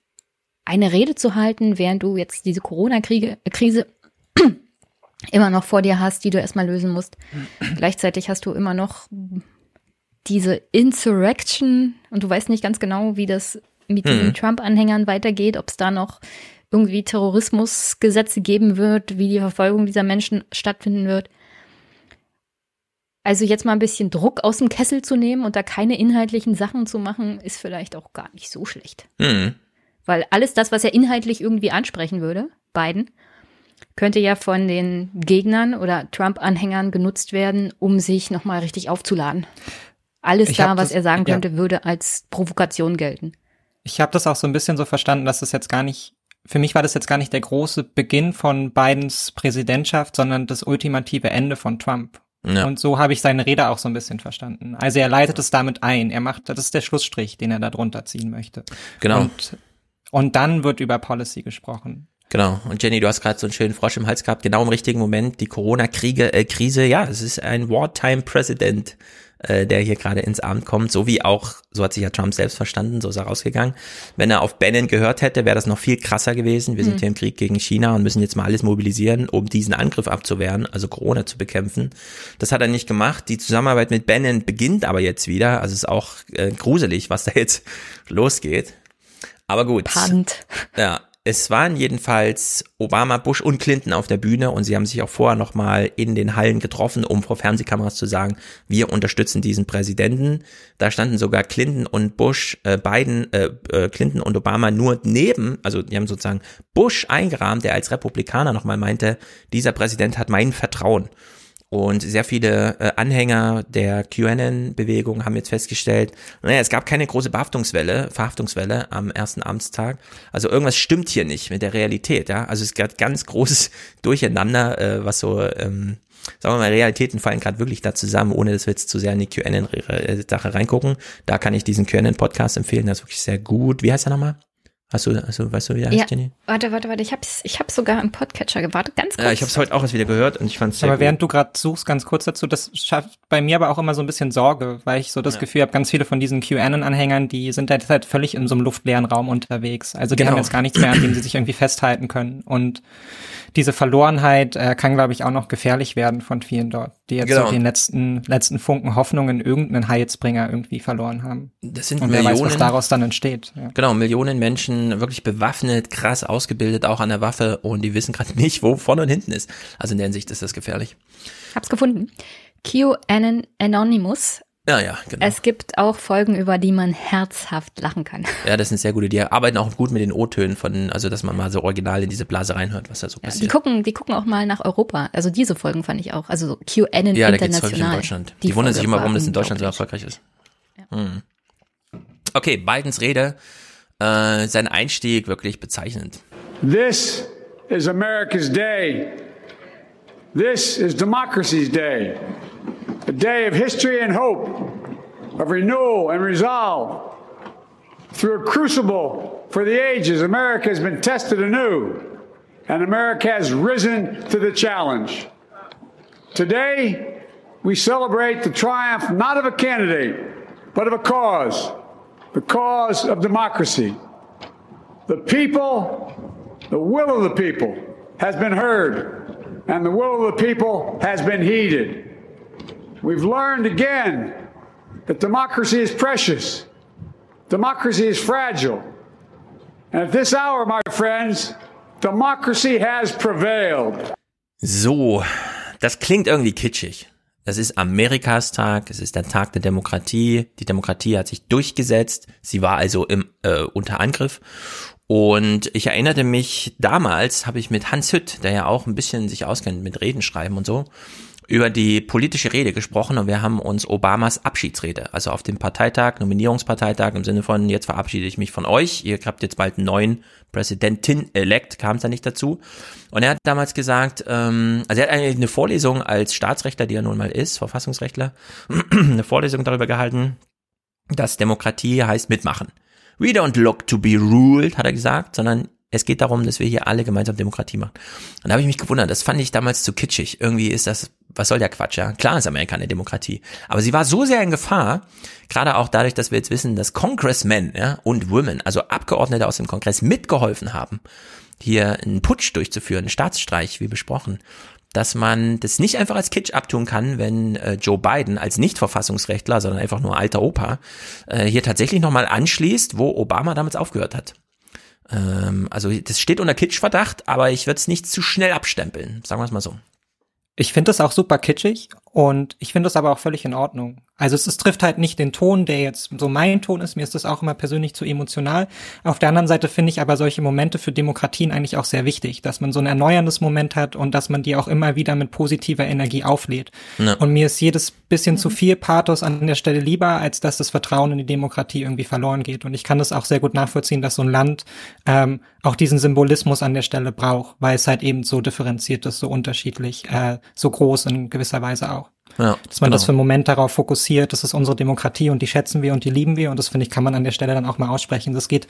eine Rede zu halten, während du jetzt diese Corona-Krise immer noch vor dir hast, die du erstmal lösen musst. Gleichzeitig hast du immer noch diese Insurrection und du weißt nicht ganz genau, wie das mit mhm. den Trump-Anhängern weitergeht, ob es da noch irgendwie Terrorismusgesetze geben wird, wie die Verfolgung dieser Menschen stattfinden wird. Also jetzt mal ein bisschen Druck aus dem Kessel zu nehmen und da keine inhaltlichen Sachen zu machen, ist vielleicht auch gar nicht so schlecht. Mhm. Weil alles das, was er inhaltlich irgendwie ansprechen würde, Biden, könnte ja von den Gegnern oder Trump-Anhängern genutzt werden, um sich nochmal richtig aufzuladen. Alles ich da, was das, er sagen könnte, ja. würde als Provokation gelten. Ich habe das auch so ein bisschen so verstanden, dass das jetzt gar nicht, für mich war das jetzt gar nicht der große Beginn von Bidens Präsidentschaft, sondern das ultimative Ende von Trump. Ja. Und so habe ich seine Rede auch so ein bisschen verstanden. Also er leitet es damit ein. Er macht, das ist der Schlussstrich, den er da drunter ziehen möchte. Genau. Und, und dann wird über Policy gesprochen. Genau. Und Jenny, du hast gerade so einen schönen Frosch im Hals gehabt. Genau im richtigen Moment. Die Corona-Kriege, äh, Krise. Ja, es ist ein Wartime President äh, der hier gerade ins Amt kommt, so wie auch, so hat sich ja Trump selbst verstanden, so ist er rausgegangen. Wenn er auf Bannon gehört hätte, wäre das noch viel krasser gewesen. Wir mhm. sind hier im Krieg gegen China und müssen jetzt mal alles mobilisieren, um diesen Angriff abzuwehren, also Corona zu bekämpfen. Das hat er nicht gemacht. Die Zusammenarbeit mit Bannon beginnt aber jetzt wieder. Also es ist auch äh, gruselig, was da jetzt losgeht. Aber gut. Pant. Ja, es waren jedenfalls Obama, Bush und Clinton auf der Bühne und sie haben sich auch vorher nochmal in den Hallen getroffen, um vor Fernsehkameras zu sagen, wir unterstützen diesen Präsidenten. Da standen sogar Clinton und Bush, äh, Biden, äh, äh, Clinton und Obama nur neben, also die haben sozusagen Bush eingerahmt, der als Republikaner nochmal meinte, dieser Präsident hat mein Vertrauen. Und sehr viele äh, Anhänger der QAnon-Bewegung haben jetzt festgestellt, naja, es gab keine große Behaftungswelle, Verhaftungswelle am ersten Amtstag. Also irgendwas stimmt hier nicht mit der Realität, ja. Also es gab ganz großes Durcheinander, äh, was so, ähm, sagen wir mal, Realitäten fallen gerade wirklich da zusammen, ohne dass wir jetzt zu sehr in die QAnon-Sache reingucken. Da kann ich diesen QAnon-Podcast empfehlen, das ist wirklich sehr gut. Wie heißt er nochmal? Hast du, also, weißt du, wie der ja, heißt, Jenny? Warte, warte, warte. Ich hab's, ich hab's sogar im Podcatcher gewartet. Ganz kurz. Ja, ich habe es heute auch erst wieder gehört und ich fand es Aber gut. während du gerade suchst, ganz kurz dazu, das schafft bei mir aber auch immer so ein bisschen Sorge, weil ich so das Ja. Gefühl habe, ganz viele von diesen QAnon-Anhängern, die sind derzeit völlig in so einem luftleeren Raum unterwegs. Also die Genau. haben jetzt gar nichts mehr, an dem sie sich irgendwie festhalten können. Und diese Verlorenheit äh, kann, glaube ich, auch noch gefährlich werden von vielen dort, die jetzt Genau. so den letzten, letzten Funken Hoffnung in irgendeinen Heilsbringer irgendwie verloren haben. Das sind Und wer weiß, was Millionen, daraus dann entsteht. Ja. genau, Millionen Menschen wirklich bewaffnet, krass ausgebildet, auch an der Waffe und die wissen gerade nicht, wo vorne und hinten ist. Also in der Hinsicht ist das gefährlich. Hab's gefunden. QAnon Anonymous. Ja, ja, genau. Es gibt auch Folgen, über die man herzhaft lachen kann. Ja, das sind sehr gute. Die arbeiten auch gut mit den O-Tönen von, also dass man mal so original in diese Blase reinhört, was da so Ja, die passiert. gucken, die gucken auch mal nach Europa. Also diese Folgen fand ich auch. Also so QAnon Ja, da geht's häufig in international. Deutschland. Die, wundern sich immer, warum war das in Deutschland so erfolgreich ist. Hm. Okay, Bidens Rede, äh, sein Einstieg wirklich bezeichnend. This is America's day. This is democracy's day. A day of history and hope, of renewal and resolve. Through a crucible for the ages, America has been tested anew, and America has risen to the challenge. Today, we celebrate the triumph not of a candidate, but of a cause the cause of democracy. The people the will of the people has been heard, and the will of the people has been heeded. We've learned again that democracy is precious, democracy is fragile. And at this hour, my friends, democracy has prevailed. So, das klingt irgendwie kitschig. Das ist Amerikas Tag, es ist der Tag der Demokratie. Die Demokratie hat sich durchgesetzt. Sie war also im, äh, unter Angriff. Und ich erinnerte mich, damals habe ich mit Hans Hütt, der ja auch ein bisschen sich auskennt mit Reden schreiben und so, über die politische Rede gesprochen und wir haben uns Obamas Abschiedsrede, also auf dem Parteitag, Nominierungsparteitag im Sinne von, jetzt verabschiede ich mich von euch, ihr habt jetzt bald einen neuen Präsidentin-elect, kam es da nicht dazu. Und er hat damals gesagt, ähm, also er hat eigentlich eine Vorlesung als Staatsrechtler, die er nun mal ist, Verfassungsrechtler, eine Vorlesung darüber gehalten, dass Demokratie heißt mitmachen. We don't look to be ruled, hat er gesagt, sondern es geht darum, dass wir hier alle gemeinsam Demokratie machen. Und da habe ich mich gewundert, das fand ich damals zu kitschig. Irgendwie ist das, was soll der Quatsch, ja? Klar ist Amerika eine Demokratie. Aber sie war so sehr in Gefahr, gerade auch dadurch, dass wir jetzt wissen, dass Congressmen ja, und Women, also Abgeordnete aus dem Kongress mitgeholfen haben, hier einen Putsch durchzuführen, einen Staatsstreich, wie besprochen, dass man das nicht einfach als Kitsch abtun kann, wenn äh, Joe Biden als Nicht-Verfassungsrechtler, sondern einfach nur alter Opa, äh, hier tatsächlich nochmal anschließt, wo Obama damals aufgehört hat. Ähm, also das steht unter Kitschverdacht, aber ich würde es nicht zu schnell abstempeln, sagen wir es mal so. Ich finde das auch super kitschig und ich finde das aber auch völlig in Ordnung. Also es, es trifft halt nicht den Ton, der jetzt so mein Ton ist. Mir ist das auch immer persönlich zu emotional. Auf der anderen Seite finde ich aber solche Momente für Demokratien eigentlich auch sehr wichtig, dass man so ein erneuerndes Moment hat und dass man die auch immer wieder mit positiver Energie auflädt. Ja. Und mir ist jedes bisschen zu viel Pathos an der Stelle lieber, als dass das Vertrauen in die Demokratie irgendwie verloren geht. Und ich kann das auch sehr gut nachvollziehen, dass so ein Land ähm, auch diesen Symbolismus an der Stelle braucht, weil es halt eben so differenziert ist, so unterschiedlich, äh, so groß in gewisser Weise auch. Ja, Dass man genau. das für einen Moment darauf fokussiert, das ist unsere Demokratie und die schätzen wir und die lieben wir und das finde ich, kann man an der Stelle dann auch mal aussprechen. Das geht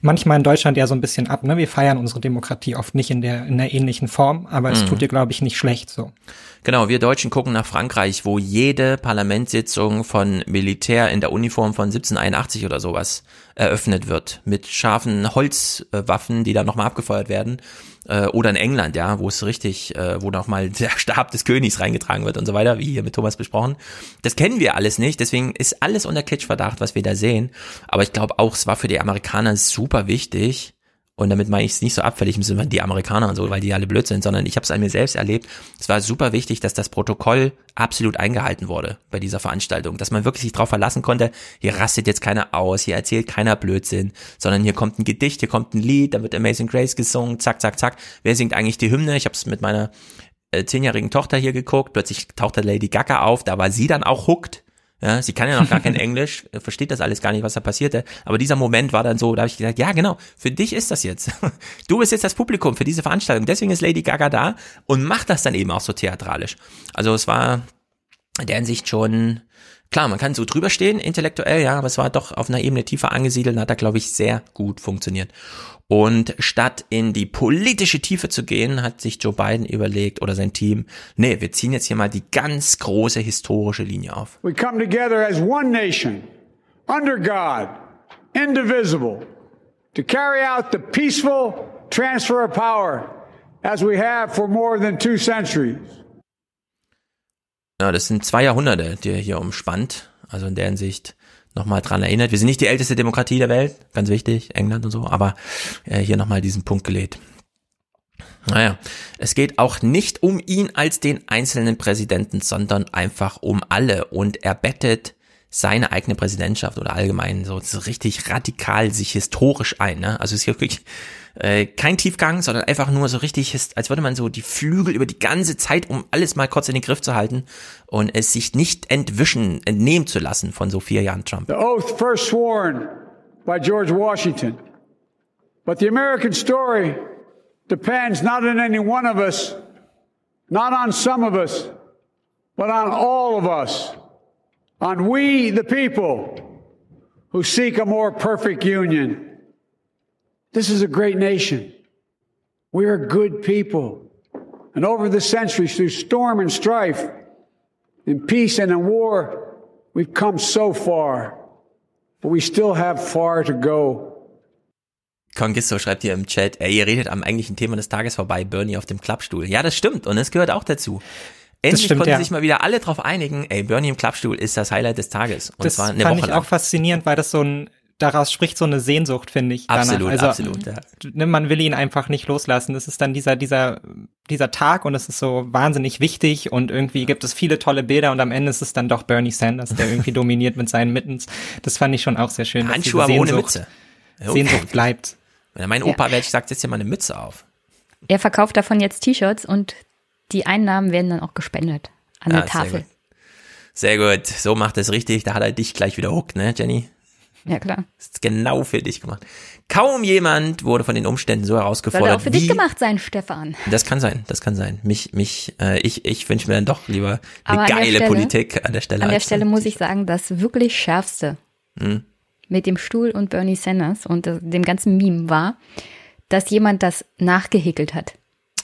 manchmal in Deutschland ja so ein bisschen ab, ne? Wir feiern unsere Demokratie oft nicht in der, in der ähnlichen Form, aber es Mhm. tut dir, glaube ich, nicht schlecht so. Genau, wir Deutschen gucken nach Frankreich, wo jede Parlamentssitzung von Militär in der Uniform von 1781 oder sowas eröffnet wird. Mit scharfen Holzwaffen, die dann nochmal abgefeuert werden. Äh, Oder in England, ja, wo es richtig, äh, wo nochmal der Stab des Königs reingetragen wird und so weiter, wie hier mit Thomas besprochen. Das kennen wir alles nicht, deswegen ist alles unter Kitschverdacht, was wir da sehen. Aber ich glaube auch, es war für die Amerikaner super wichtig, und damit meine ich es nicht so abfällig im Sinne die Amerikaner und so, weil die alle blöd sind, sondern ich habe es an mir selbst erlebt. Es war super wichtig, dass das Protokoll absolut eingehalten wurde bei dieser Veranstaltung, dass man wirklich sich darauf verlassen konnte, hier rastet jetzt keiner aus, hier erzählt keiner Blödsinn, sondern hier kommt ein Gedicht, hier kommt ein Lied, dann wird Amazing Grace gesungen, zack, zack, zack. Wer singt eigentlich die Hymne? Ich habe es mit meiner äh, zehnjährigen Tochter hier geguckt, plötzlich taucht da Lady Gaga auf, da war sie dann auch hooked. Ja, sie kann ja noch gar kein Englisch, versteht das alles gar nicht, was da passierte. Aber dieser Moment war dann so, da habe ich gesagt, ja genau, für dich ist das jetzt. Du bist jetzt das Publikum für diese Veranstaltung. Deswegen ist Lady Gaga da und macht das dann eben auch so theatralisch. Also es war in der Hinsicht schon, klar, man kann so drüber stehen, intellektuell, ja, aber es war doch auf einer Ebene tiefer angesiedelt und hat da, glaube ich, sehr gut funktioniert. Und statt in die politische Tiefe zu gehen, hat sich Joe Biden überlegt oder sein Team, nee, wir ziehen jetzt hier mal die ganz große historische Linie auf. We come together as one nation, under God, indivisible, to carry out the peaceful transfer of power as we have for more than two centuries. Ja, das sind zwei Jahrhunderte, die er hier umspannt. Also in der Hinsicht nochmal dran erinnert. Wir sind nicht die älteste Demokratie der Welt, ganz wichtig, England und so, aber äh, hier nochmal diesen Punkt gelegt. Naja, es geht auch nicht um ihn als den einzelnen Präsidenten, sondern einfach um alle und er bettet seine eigene Präsidentschaft oder allgemein so, richtig radikal sich historisch ein. Ne? Also es ist wirklich äh, kein Tiefgang, sondern einfach nur so richtig, als würde man so die Flügel über die ganze Zeit, um alles mal kurz in den Griff zu halten und es sich nicht entwischen, entnehmen zu lassen von so vier Jahren Trump. The oath first sworn by George Washington. But the American story depends not on any one of us, not on some of us, but on all of us, on we the people who seek a more perfect union. This is a great nation. We are good people. And over the centuries, through storm and strife, in peace and in war, we've come so far. But we still have far to go. Congisto schreibt hier im Chat, ey, ihr redet am eigentlichen Thema des Tages vorbei, Bernie auf dem Klappstuhl. Ja, das stimmt und es gehört auch dazu. Endlich stimmt, konnten ja. sich mal wieder alle drauf einigen, ey, Bernie im Klappstuhl ist das Highlight des Tages. Und das zwar eine fand Woche ich lang. auch faszinierend, weil das so ein daraus spricht so eine Sehnsucht, finde ich. danach. Absolut, also, absolut. Ja. ne, Man will ihn einfach nicht loslassen. Das ist dann dieser, dieser, dieser Tag und es ist so wahnsinnig wichtig und irgendwie gibt es viele tolle Bilder und am Ende ist es dann doch Bernie Sanders, der irgendwie dominiert mit seinen Mittens. Das fand ich schon auch sehr schön. Handschuhe aber ohne Sehnsucht- Mütze. Sehnsucht bleibt. Wenn er mein Opa wäre, ich sag jetzt hier mal eine Mütze auf. Er verkauft davon jetzt T-Shirts und die Einnahmen werden dann auch gespendet an der Ah, sehr Tafel. gut. Sehr gut, so macht es richtig. Da hat er dich gleich wieder hooked, ne, Jenny? Ja, klar. Das ist genau für dich gemacht. Kaum jemand wurde von den Umständen so Soll herausgefordert auch für wie dich gemacht sein, Stefan. Das kann sein, das kann sein. Mich, mich, äh, ich, ich wünsche mir dann doch lieber eine geile Stelle- Politik an der Stelle. An der Stelle muss ich sagen, das wirklich Schärfste Hm. mit dem Stuhl und Bernie Sanders und dem ganzen Meme war, dass jemand das nachgehäkelt hat.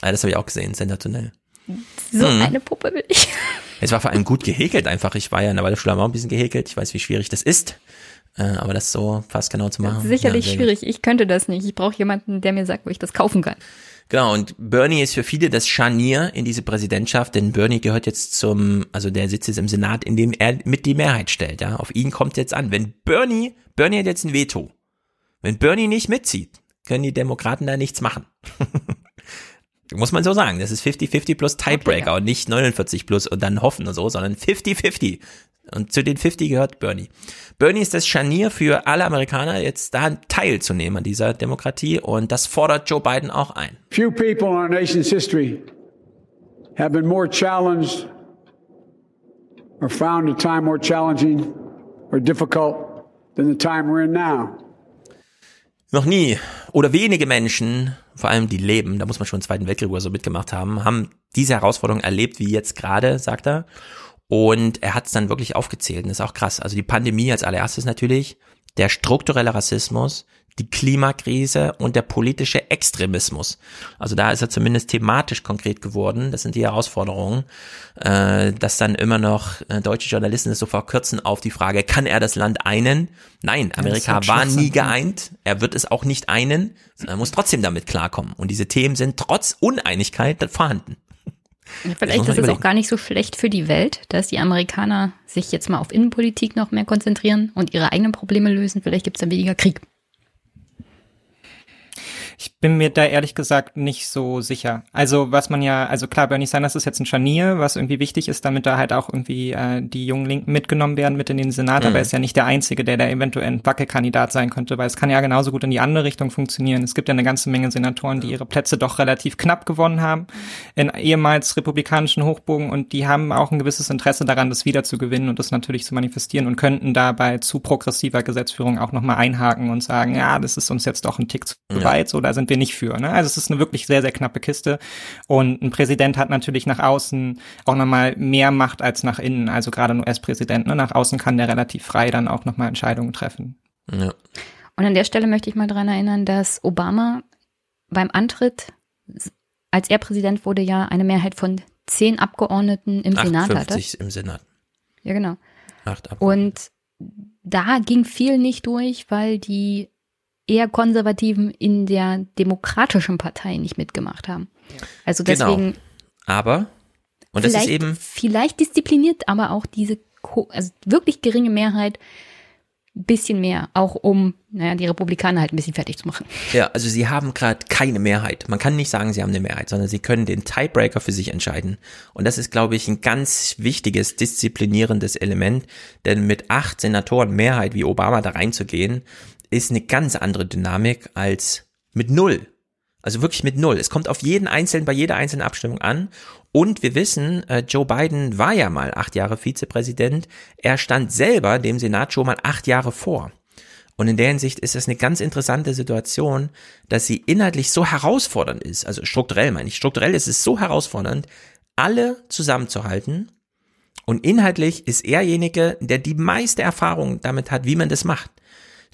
Ah, das habe ich auch gesehen, sensationell. So Mhm. eine Puppe will ich. Es war vor allem gut gehäkelt einfach. Ich war ja in der Waldorfschule auch ein bisschen gehäkelt. Ich weiß, wie schwierig das ist. Äh, aber das so fast genau zu machen. Sicherlich ja, gut. schwierig. Ich könnte das nicht. Ich brauche jemanden, der mir sagt, wo ich das kaufen kann. Genau, und Bernie ist für viele das Scharnier in diese Präsidentschaft, denn Bernie gehört jetzt zum, also der sitzt jetzt im Senat, in dem er mit die Mehrheit stellt, ja. Auf ihn kommt jetzt an. Wenn Bernie, Bernie hat jetzt ein Veto. Wenn Bernie nicht mitzieht, können die Demokraten da nichts machen. Muss man so sagen. Das ist 50-50 plus Tiebreaker und nicht 49 plus und dann hoffen und so, sondern 50-50. Und zu den 50 gehört Bernie. Bernie ist das Scharnier für alle Amerikaner, jetzt da teilzunehmen an dieser Demokratie und das fordert Joe Biden auch ein. Few people in our nation's history have been more challenged or found a time more challenging or difficult than the time we're in now. Noch nie oder wenige Menschen, vor allem die leben, da muss man schon den Zweiten Weltkrieg oder so mitgemacht haben, haben diese Herausforderung erlebt wie jetzt gerade, sagt er. Und er hat es dann wirklich aufgezählt. Und das ist auch krass. Also die Pandemie als allererstes natürlich, der strukturelle Rassismus, die Klimakrise und der politische Extremismus. Also da ist er zumindest thematisch konkret geworden. Das sind die Herausforderungen, äh, dass dann immer noch äh, deutsche Journalisten es so verkürzen auf die Frage, kann er das Land einen? Nein, Amerika halt war nie geeint. Er wird es auch nicht einen. sondern Er muss trotzdem damit klarkommen. Und diese Themen sind trotz Uneinigkeit vorhanden. Vielleicht ist es auch gar nicht so schlecht für die Welt, dass die Amerikaner sich jetzt mal auf Innenpolitik noch mehr konzentrieren und ihre eigenen Probleme lösen. Vielleicht gibt es dann weniger Krieg. Ich bin mir da ehrlich gesagt nicht so sicher. Also was man ja, also klar, Bernie Sanders ist jetzt ein Scharnier, was irgendwie wichtig ist, damit da halt auch irgendwie äh, die jungen Linken mitgenommen werden mit in den Senat, mhm. aber er ist ja nicht der Einzige, der da eventuell ein Wackelkandidat sein könnte, weil es kann ja genauso gut in die andere Richtung funktionieren. Es gibt ja eine ganze Menge Senatoren, die ihre Plätze doch relativ knapp gewonnen haben in ehemals republikanischen Hochbogen und die haben auch ein gewisses Interesse daran, das wieder zu gewinnen und das natürlich zu manifestieren und könnten dabei zu progressiver Gesetzführung auch nochmal einhaken und sagen, ja, das ist uns jetzt doch ein Tick zu ja. weit, so da sind wir nicht für. Ne? Also es ist eine wirklich sehr, sehr knappe Kiste und ein Präsident hat natürlich nach außen auch nochmal mehr Macht als nach innen, also gerade ein US-Präsident. Ne? Nach außen kann der relativ frei dann auch nochmal Entscheidungen treffen. Ja. Und an der Stelle möchte ich mal daran erinnern, dass Obama beim Antritt, als er Präsident wurde, ja eine Mehrheit von zehn Abgeordneten im Senat hatte. im Senat. Ja, genau. Und da ging viel nicht durch, weil die eher Konservativen in der demokratischen Partei nicht mitgemacht haben. Also genau. deswegen. Genau. Aber, und das ist eben. Vielleicht diszipliniert aber auch diese, also wirklich geringe Mehrheit bisschen mehr, auch um naja, die Republikaner halt ein bisschen fertig zu machen. Ja, also sie haben gerade keine Mehrheit. Man kann nicht sagen, sie haben eine Mehrheit, sondern sie können den Tiebreaker für sich entscheiden. Und das ist, glaube ich, ein ganz wichtiges, disziplinierendes Element, denn mit acht Senatoren Mehrheit wie Obama da reinzugehen, ist eine ganz andere Dynamik als mit null. Also wirklich mit null. Es kommt auf jeden einzelnen, bei jeder einzelnen Abstimmung an. Und wir wissen, äh, Joe Biden war ja mal acht Jahre Vizepräsident. Er stand selber dem Senat schon mal acht Jahre vor. Und in der Hinsicht ist das eine ganz interessante Situation, dass sie inhaltlich so herausfordernd ist. Also strukturell meine ich. Strukturell ist es so herausfordernd, alle zusammenzuhalten. Und inhaltlich ist erjenige, der die meiste Erfahrung damit hat, wie man das macht.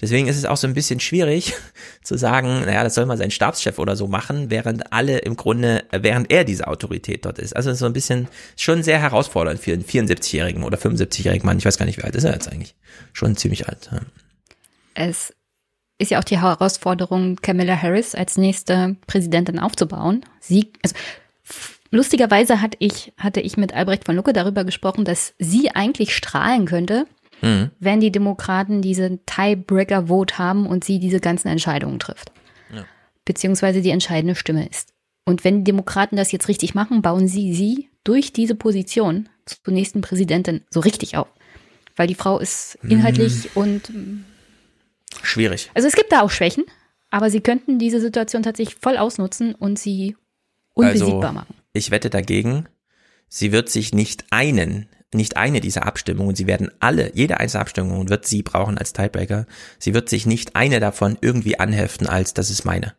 Deswegen ist es auch so ein bisschen schwierig zu sagen, naja, das soll mal sein Stabschef oder so machen, während alle im Grunde, während er diese Autorität dort ist. Also so ein bisschen, schon sehr herausfordernd für einen 74-jährigen oder 75-jährigen Mann. Ich weiß gar nicht, wie alt ist er jetzt eigentlich? Schon ziemlich alt. Ja. Es ist ja auch die Herausforderung, Camilla Harris als nächste Präsidentin aufzubauen. Sie, also lustigerweise hatte ich, hatte ich mit Albrecht von Lucke darüber gesprochen, dass sie eigentlich strahlen könnte, mhm. wenn die Demokraten diesen Tiebreaker-Vote haben und sie diese ganzen Entscheidungen trifft. Ja. Beziehungsweise die entscheidende Stimme ist. Und wenn die Demokraten das jetzt richtig machen, bauen sie sie durch diese Position zur nächsten Präsidentin so richtig auf. Weil die Frau ist inhaltlich mhm. und schwierig. Also es gibt da auch Schwächen, aber sie könnten diese Situation tatsächlich voll ausnutzen und sie unbesiegbar also, machen. Ich wette dagegen, sie wird sich nicht einen nicht eine dieser Abstimmungen, sie werden alle, jede einzelne Abstimmung wird sie brauchen als Tiebreaker, sie wird sich nicht eine davon irgendwie anheften als, das ist meine,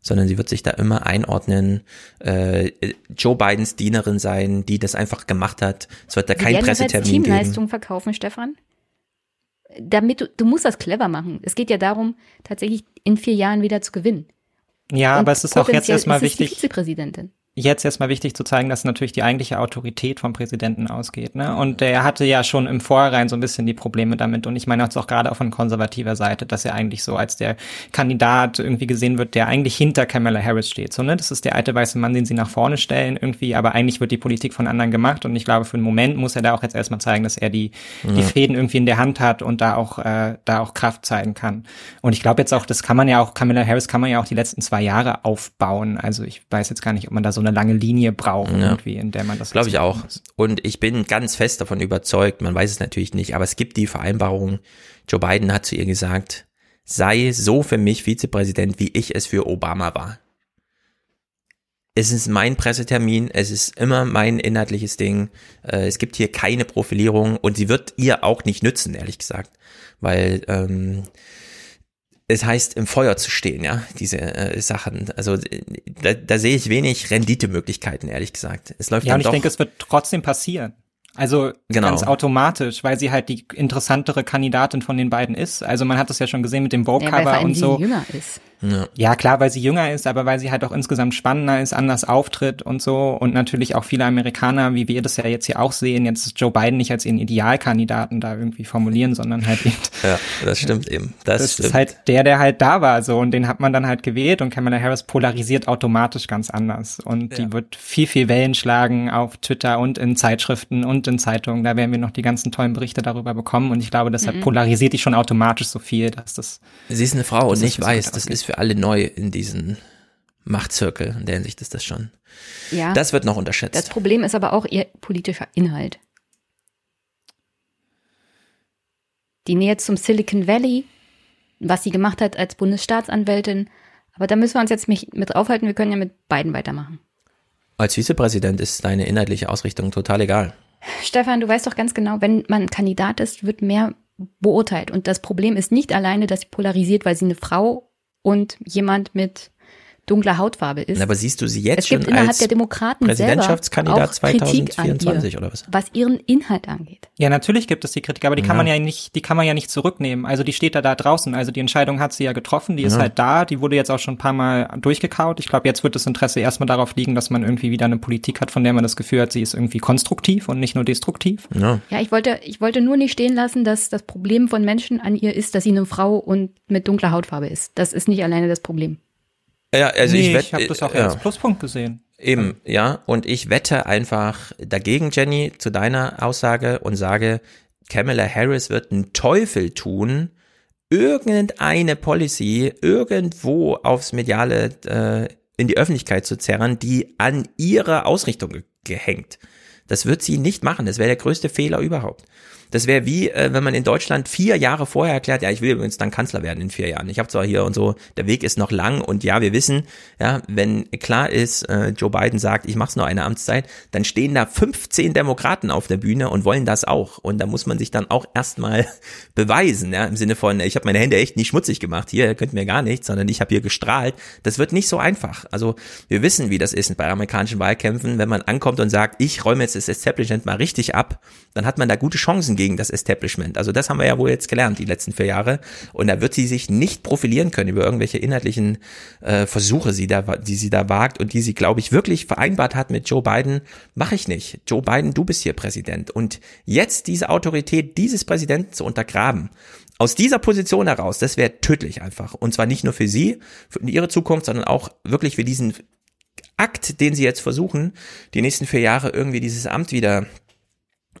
sondern sie wird sich da immer einordnen, äh, Joe Bidens Dienerin sein, die das einfach gemacht hat. Es wird da kein Pressetermin geben. Teamleistung verkaufen, Stefan? Damit du, du musst das clever machen. Es geht ja darum, tatsächlich in vier Jahren wieder zu gewinnen. Ja, Und aber es ist auch jetzt erstmal wichtig. Die Vizepräsidentin jetzt erstmal wichtig zu zeigen, dass natürlich die eigentliche Autorität vom Präsidenten ausgeht. Ne? Und der hatte ja schon im Vorhinein so ein bisschen die Probleme damit. Und ich meine jetzt auch gerade auch von konservativer Seite, dass er eigentlich so als der Kandidat irgendwie gesehen wird, der eigentlich hinter Kamala Harris steht. So, ne? Das ist der alte weiße Mann, den sie nach vorne stellen irgendwie, aber eigentlich wird die Politik von anderen gemacht. Und ich glaube, für einen Moment muss er da auch jetzt erstmal zeigen, dass er die, ja. die Fäden irgendwie in der Hand hat und da auch, äh, da auch Kraft zeigen kann. Und ich glaube jetzt auch, das kann man ja auch, Kamala Harris kann man ja auch die letzten zwei Jahre aufbauen. Also ich weiß jetzt gar nicht, ob man da so eine lange Linie braucht, ja. irgendwie, in der man das. Glaube ich auch. Muss. Und ich bin ganz fest davon überzeugt, man weiß es natürlich nicht, aber es gibt die Vereinbarung, Joe Biden hat zu ihr gesagt, sei so für mich Vizepräsident, wie ich es für Obama war. Es ist mein Pressetermin, es ist immer mein inhaltliches Ding. Äh, es gibt hier keine Profilierung und sie wird ihr auch nicht nützen, ehrlich gesagt, weil ähm, es heißt, im Feuer zu stehen, ja, diese äh, Sachen. Also da, da sehe ich wenig Renditemöglichkeiten, ehrlich gesagt. Es läuft ja, dann und ich denke, es wird trotzdem passieren. Also genau. ganz automatisch, weil sie halt die interessantere Kandidatin von den beiden ist. Also man hat das ja schon gesehen mit dem Vogue-Cover ja, und so. Jünger ist. Ja. ja, klar, weil sie jünger ist, aber weil sie halt auch insgesamt spannender ist, anders auftritt und so. Und natürlich auch viele Amerikaner, wie wir das ja jetzt hier auch sehen, jetzt Joe Biden nicht als ihren Idealkandidaten da irgendwie formulieren, sondern halt eben. Ja, das stimmt eben. Das, das stimmt. ist halt der, der halt da war, so. Und den hat man dann halt gewählt und Kamala Harris polarisiert automatisch ganz anders. Und ja. die wird viel, viel Wellen schlagen auf Twitter und in Zeitschriften und in Zeitungen. Da werden wir noch die ganzen tollen Berichte darüber bekommen. Und ich glaube, deshalb mhm. polarisiert die schon automatisch so viel, dass das. Sie ist eine Frau und nicht weiß, das ist für für alle neu in diesen Machtzirkel. In der Hinsicht ist das schon. Ja. Das wird noch unterschätzt. Das Problem ist aber auch ihr politischer Inhalt. Die Nähe zum Silicon Valley, was sie gemacht hat als Bundesstaatsanwältin. Aber da müssen wir uns jetzt nicht mit aufhalten. Wir können ja mit beiden weitermachen. Als Vizepräsident ist deine inhaltliche Ausrichtung total egal. Stefan, du weißt doch ganz genau, wenn man Kandidat ist, wird mehr beurteilt. Und das Problem ist nicht alleine, dass sie polarisiert, weil sie eine Frau und jemand mit dunkler Hautfarbe ist. Aber siehst du sie jetzt es gibt schon innerhalb als der Demokraten Präsidentschaftskandidat selber auch Kritik 2024 an ihr, oder was? Was ihren Inhalt angeht. Ja, natürlich gibt es die Kritik, aber die kann Ja. man ja nicht, die kann man ja nicht zurücknehmen. Also die steht da da draußen. Also die Entscheidung hat sie ja getroffen, die ist Ja. halt da, die wurde jetzt auch schon ein paar Mal durchgekaut. Ich glaube, jetzt wird das Interesse erstmal darauf liegen, dass man irgendwie wieder eine Politik hat, von der man das Gefühl hat, sie ist irgendwie konstruktiv und nicht nur destruktiv. Ja. Ja, ich wollte, ich wollte nur nicht stehen lassen, dass das Problem von Menschen an ihr ist, dass sie eine Frau und mit dunkler Hautfarbe ist. Das ist nicht alleine das Problem. Ja, also nee, ich, ich habe das auch ja. als Pluspunkt gesehen. Eben, ja. Und ich wette einfach dagegen, Jenny, zu deiner Aussage und sage, Kamala Harris wird einen Teufel tun, irgendeine Policy irgendwo aufs mediale, äh, in die Öffentlichkeit zu zerren, die an ihrer Ausrichtung ge gehängt. Das wird sie nicht machen. Das wäre der größte Fehler überhaupt. Das wäre wie, äh, wenn man in Deutschland vier Jahre vorher erklärt, ja, ich will übrigens dann Kanzler werden in vier Jahren. Ich habe zwar hier und so, der Weg ist noch lang und ja, wir wissen, ja, wenn klar ist, äh, Joe Biden sagt, ich mache nur eine Amtszeit, dann stehen da 15 Demokraten auf der Bühne und wollen das auch. Und da muss man sich dann auch erstmal beweisen, ja, im Sinne von, ich habe meine Hände echt nicht schmutzig gemacht, hier könnt mir gar nichts, sondern ich habe hier gestrahlt. Das wird nicht so einfach. Also wir wissen, wie das ist bei amerikanischen Wahlkämpfen, wenn man ankommt und sagt, ich räume jetzt das Establishment mal richtig ab, dann hat man da gute Chancen gegen das Establishment. Also das haben wir ja wohl jetzt gelernt, die letzten vier Jahre. Und da wird sie sich nicht profilieren können über irgendwelche inhaltlichen äh, Versuche, sie da, die sie da wagt und die sie, glaube ich, wirklich vereinbart hat mit Joe Biden. Mache ich nicht. Joe Biden, du bist hier Präsident. Und jetzt diese Autorität dieses Präsidenten zu untergraben, aus dieser Position heraus, das wäre tödlich einfach. Und zwar nicht nur für sie, für ihre Zukunft, sondern auch wirklich für diesen Akt, den sie jetzt versuchen, die nächsten vier Jahre irgendwie dieses Amt wieder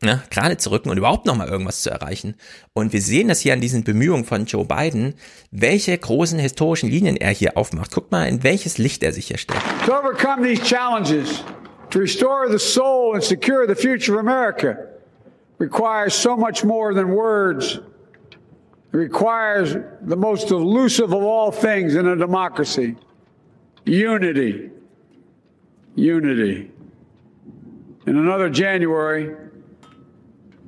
ne, gerade zu rücken und überhaupt noch mal irgendwas zu erreichen. Und wir sehen das hier an diesen Bemühungen von Joe Biden, welche großen historischen Linien er hier aufmacht. Guckt mal, in welches Licht er sich hier stellt. To overcome these challenges, to restore the soul and secure the future of America, requires so much more than words. It requires the most elusive of all things in a democracy unity. Unity. In another January,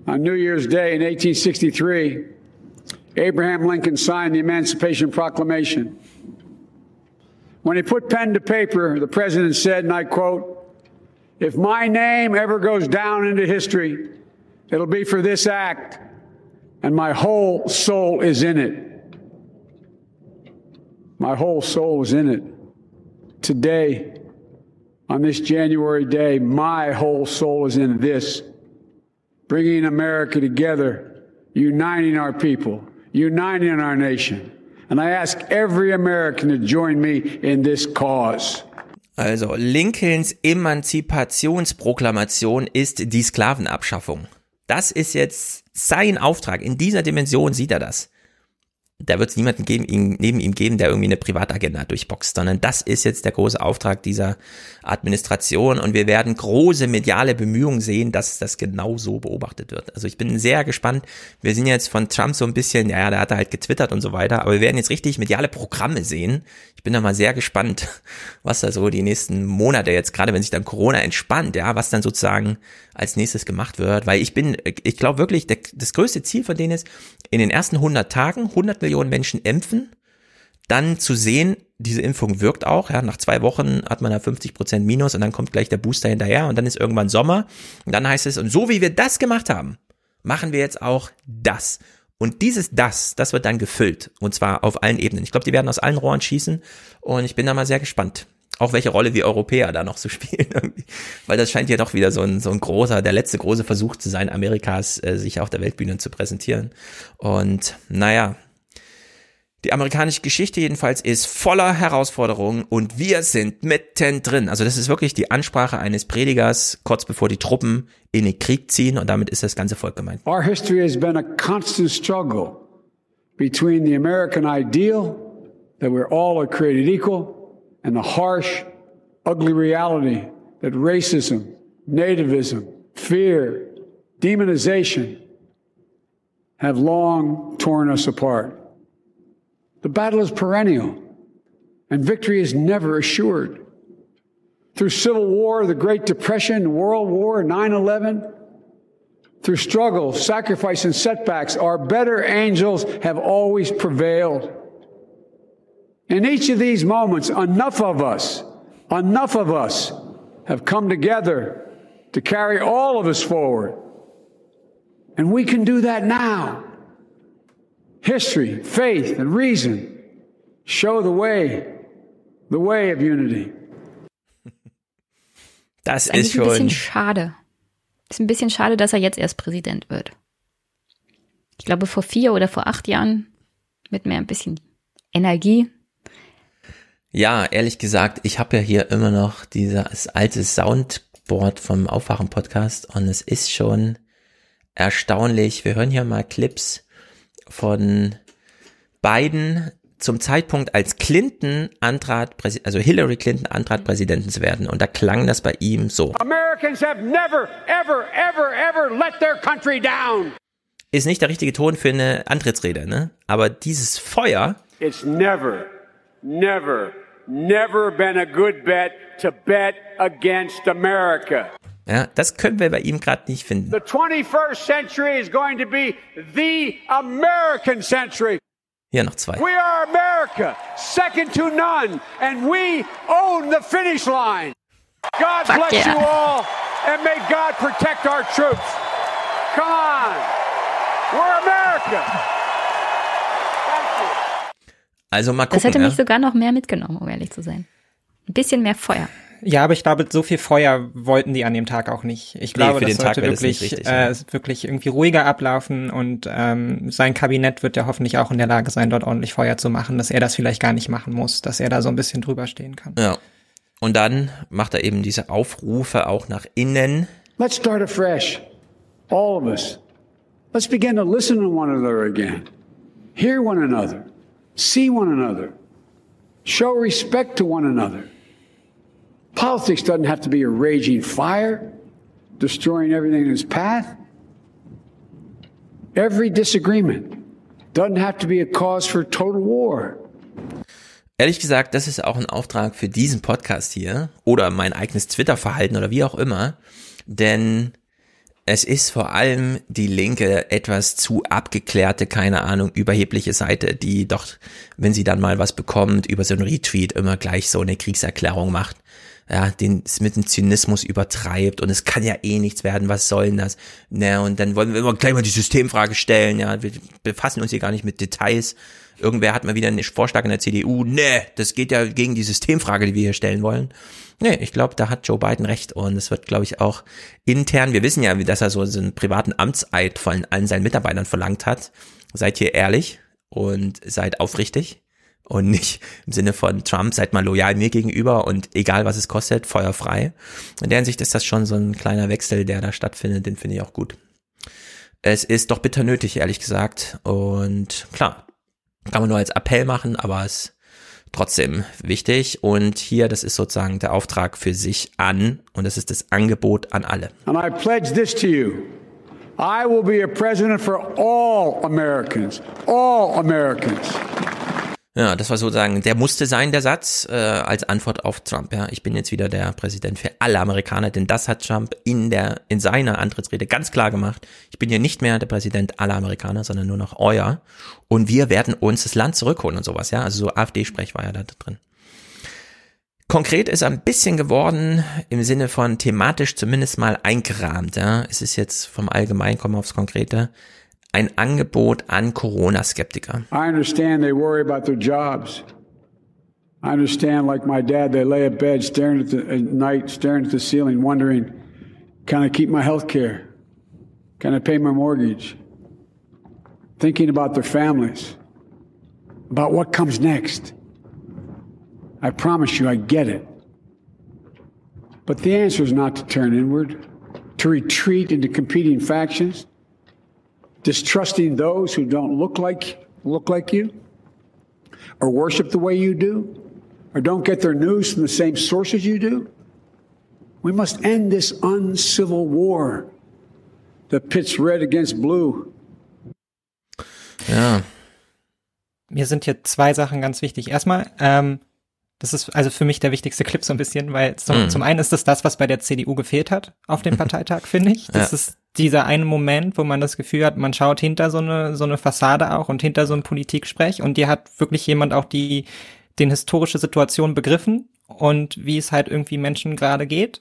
on New Year's Day in 1863, Abraham Lincoln signed the Emancipation Proclamation. When he put pen to paper, the president said, and I quote, If my name ever goes down into history, it'll be for this act, and my whole soul is in it. My whole soul is in it. Today, on this January day, my whole soul is in this bringing America together, uniting our people, uniting our nation. And I ask every American to join me in this cause. Also Lincolns Emanzipationsproklamation ist die Sklavenabschaffung. Das ist jetzt sein Auftrag. In dieser Dimension sieht er das. Da wird es niemanden geben, ihn, neben ihm geben, der irgendwie eine Privatagenda durchboxt, sondern das ist jetzt der große Auftrag dieser Administration und wir werden große mediale Bemühungen sehen, dass das genau so beobachtet wird. Also ich bin sehr gespannt. Wir sind jetzt von Trump so ein bisschen, ja, der hat halt getwittert und so weiter, aber wir werden jetzt richtig mediale Programme sehen. Ich bin da mal sehr gespannt, was da so die nächsten Monate jetzt, gerade wenn sich dann Corona entspannt, ja, was dann sozusagen als nächstes gemacht wird, weil ich bin, ich glaube wirklich, der, das größte Ziel von denen ist, in den ersten 100 Tagen 100 Millionen Menschen impfen, dann zu sehen, diese Impfung wirkt auch, ja, nach zwei Wochen hat man da 50 Prozent Minus und dann kommt gleich der Booster hinterher und dann ist irgendwann Sommer. Und dann heißt es, und so wie wir das gemacht haben, machen wir jetzt auch das. Und dieses das, das wird dann gefüllt und zwar auf allen Ebenen. Ich glaube, die werden aus allen Rohren schießen und ich bin da mal sehr gespannt auch welche Rolle wir Europäer da noch so spielen, weil das scheint ja doch wieder so ein, so ein großer, der letzte große Versuch zu sein, Amerikas äh, sich auf der Weltbühne zu präsentieren. Und naja, die amerikanische Geschichte jedenfalls ist voller Herausforderungen und wir sind mittendrin. Also das ist wirklich die Ansprache eines Predigers kurz bevor die Truppen in den Krieg ziehen und damit ist das ganze Volk gemeint. Our history has been a constant struggle between the American ideal that we're all are created equal and the harsh, ugly reality that racism, nativism, fear, demonization have long torn us apart. The battle is perennial, and victory is never assured. Through Civil War, the Great Depression, World War, 9 11, through struggle, sacrifice, and setbacks, our better angels have always prevailed. In each of these moments, enough of us, enough of us have come together to carry all of us forward. And we can do that now. History, faith, and reason show the way, the way of unity. Das, ist, ist schon ein bisschen schade. Ist ein bisschen schade, dass er jetzt erst Präsident wird. Ich glaube, vor vier oder vor acht Jahren mit mehr ein bisschen Energie. Ja, ehrlich gesagt, ich habe ja hier immer noch dieses alte Soundboard vom Aufwachen-Podcast und es ist schon erstaunlich. Wir hören hier mal Clips von Biden zum Zeitpunkt, als Clinton antrat, also Hillary Clinton antrat, Präsidentin zu werden. Und da klang das bei ihm so. Americans have never, ever, ever, ever let their country down. Ist nicht der richtige Ton für eine Antrittsrede, ne? Aber dieses Feuer, It's never, never, never been a good bet to bet against America. Ja, das können wir bei ihm gerade nicht finden. The 21st century is going to be the American century. Hier noch zwei. We are America, second to none, and we own the finish line. God Fuck bless yeah. you all, and may God protect our troops. Come on. We're America. Also mal Das gucken. hätte ja. mich sogar noch mehr mitgenommen, um ehrlich zu sein. Ein bisschen mehr Feuer. Ja, aber ich glaube, so viel Feuer wollten die an dem Tag auch nicht. Ich Nee, glaube, für das den Tag sollte wäre das wirklich, richtig, ja. äh, wirklich irgendwie ruhiger ablaufen und ähm, sein Kabinett wird ja hoffentlich auch in der Lage sein, dort ordentlich Feuer zu machen, dass er das vielleicht gar nicht machen muss, dass er da so ein bisschen drüber stehen kann. Ja. Und dann macht er eben diese Aufrufe auch nach innen. Let's start afresh. All of us. Let's begin to listen to one another again. Hear one another. See one another. Show respect to one another. Politics doesn't have to be a raging fire, destroying everything in its path. Every disagreement doesn't have to be a cause for total war. Ehrlich gesagt, das ist auch ein Auftrag für diesen Podcast hier oder mein eigenes Twitter-Verhalten oder wie auch immer, denn es ist vor allem die linke etwas zu abgeklärte, keine Ahnung, überhebliche Seite, die doch, wenn sie dann mal was bekommt, über so einen Retweet immer gleich so eine Kriegserklärung macht. Ja, den es mit dem Zynismus übertreibt und es kann ja eh nichts werden, was soll denn das? Na, und dann wollen wir immer gleich mal die Systemfrage stellen, ja, wir befassen uns hier gar nicht mit Details. Irgendwer hat mal wieder einen Vorschlag in der CDU, nee, das geht ja gegen die Systemfrage, die wir hier stellen wollen. Nee, ich glaube, da hat Joe Biden recht und es wird, glaube ich, auch intern, wir wissen ja, dass er so einen privaten Amtseid von allen seinen Mitarbeitern verlangt hat. Seid hier ehrlich und seid aufrichtig und nicht im Sinne von Trump, seid mal loyal mir gegenüber und egal was es kostet, feuerfrei. In der Hinsicht ist das schon so ein kleiner Wechsel, der da stattfindet, den finde ich auch gut. Es ist doch bitter nötig, ehrlich gesagt. Und klar, kann man nur als Appell machen, aber es ist trotzdem wichtig. Und hier, das ist sozusagen der Auftrag für sich an und das ist das Angebot an alle. And I pledge this to you. I will be a president for all Americans. All Americans. Ja, das war sozusagen, der musste sein, der Satz, äh, als Antwort auf Trump. Ja, ich bin jetzt wieder der Präsident für alle Amerikaner, denn das hat Trump in der, in seiner Antrittsrede ganz klar gemacht. Ich bin hier nicht mehr der Präsident aller Amerikaner, sondern nur noch euer. Und wir werden uns das Land zurückholen und sowas, ja. Also so AfD-Sprech war ja da drin. Konkret ist ein bisschen geworden, im Sinne von thematisch zumindest mal eingerahmt, ja. Es ist jetzt vom Allgemeinen, kommen wir aufs Konkrete, ein Angebot an Corona-Skeptiker. I understand they worry about their jobs. I understand, like my dad, they lay at bed staring at the at night, staring at the ceiling, wondering, can I keep my health care? Can I pay my mortgage? Thinking about their families, about what comes next. I promise you, I get it. But the answer is not to turn inward, to retreat into competing factions, distrusting those who don't look like look like you, or worship the way you do, or don't get their news from the same sources you do. We must end this uncivil war that pits red against blue. Ja. Mir sind hier zwei Sachen ganz wichtig. Erstmal, ähm, das ist also für mich der wichtigste Clip so ein bisschen, weil zum, mhm. zum einen ist das das, was bei der CDU gefehlt hat auf dem Parteitag, finde ich. Das ja. ist dieser eine Moment, wo man das Gefühl hat, man schaut hinter so eine, so eine Fassade auch und hinter so ein Politiksprech und dir hat wirklich jemand auch die, den historische Situation begriffen und wie es halt irgendwie Menschen gerade geht,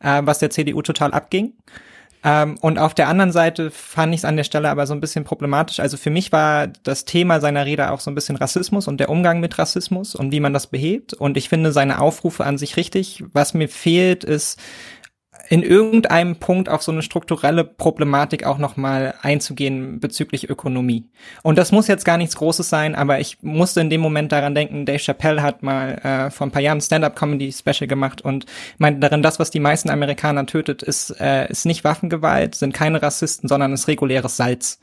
äh, was der CDU total abging. Ähm, und auf der anderen Seite fand ich es an der Stelle aber so ein bisschen problematisch. Also für mich war das Thema seiner Rede auch so ein bisschen Rassismus und der Umgang mit Rassismus und wie man das behebt. Und ich finde seine Aufrufe an sich richtig. Was mir fehlt, ist in irgendeinem Punkt auf so eine strukturelle Problematik auch nochmal einzugehen bezüglich Ökonomie. Und das muss jetzt gar nichts Großes sein, aber ich musste in dem Moment daran denken, Dave Chappelle hat mal äh, vor ein paar Jahren Stand-Up-Comedy-Special gemacht und meinte darin, das, was die meisten Amerikaner tötet, ist, äh, ist nicht Waffengewalt, sind keine Rassisten, sondern ist reguläres Salz.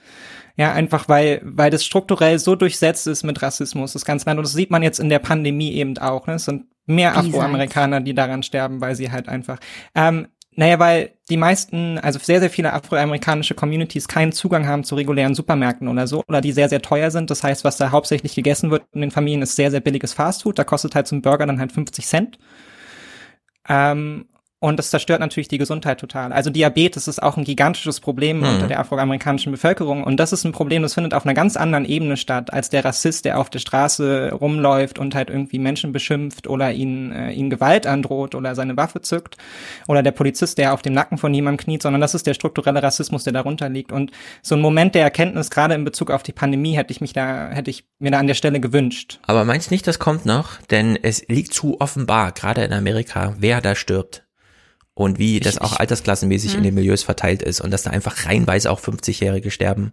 Ja, einfach weil, weil das strukturell so durchsetzt ist mit Rassismus, das ganze Land. Und das sieht man jetzt in der Pandemie eben auch. Ne? Es sind mehr Afroamerikaner, die daran sterben, weil sie halt einfach. Ähm, naja, weil die meisten, also sehr, sehr viele afroamerikanische Communities keinen Zugang haben zu regulären Supermärkten oder so, oder die sehr, sehr teuer sind. Das heißt, was da hauptsächlich gegessen wird in den Familien, ist sehr, sehr billiges Fastfood. Da kostet halt ein Burger dann halt 50 Cent. Ähm, und das zerstört natürlich die Gesundheit total. Also Diabetes ist auch ein gigantisches Problem mhm. unter der afroamerikanischen Bevölkerung. Und das ist ein Problem, das findet auf einer ganz anderen Ebene statt, als der Rassist, der auf der Straße rumläuft und halt irgendwie Menschen beschimpft oder ihnen, äh, ihnen Gewalt androht oder seine Waffe zückt. Oder der Polizist, der auf dem Nacken von jemandem kniet, sondern das ist der strukturelle Rassismus, der darunter liegt. Und so ein Moment der Erkenntnis, gerade in Bezug auf die Pandemie, hätte ich mich da, hätte ich mir da an der Stelle gewünscht. Aber meinst nicht, das kommt noch? Denn es liegt zu offenbar, gerade in Amerika, wer da stirbt und wie das auch altersklassenmäßig in den mhm. Milieus verteilt ist und dass da einfach reihenweise auch 50-Jährige sterben.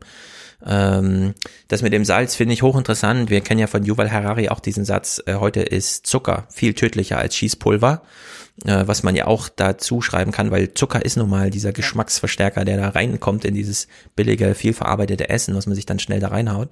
Ähm, das mit dem Salz finde ich hochinteressant. Wir kennen ja von Yuval Harari auch diesen Satz, äh, heute ist Zucker viel tödlicher als Schießpulver, äh, was man ja auch dazu schreiben kann, weil Zucker ist nun mal dieser Geschmacksverstärker, der da reinkommt in dieses billige, viel verarbeitete Essen, was man sich dann schnell da reinhaut.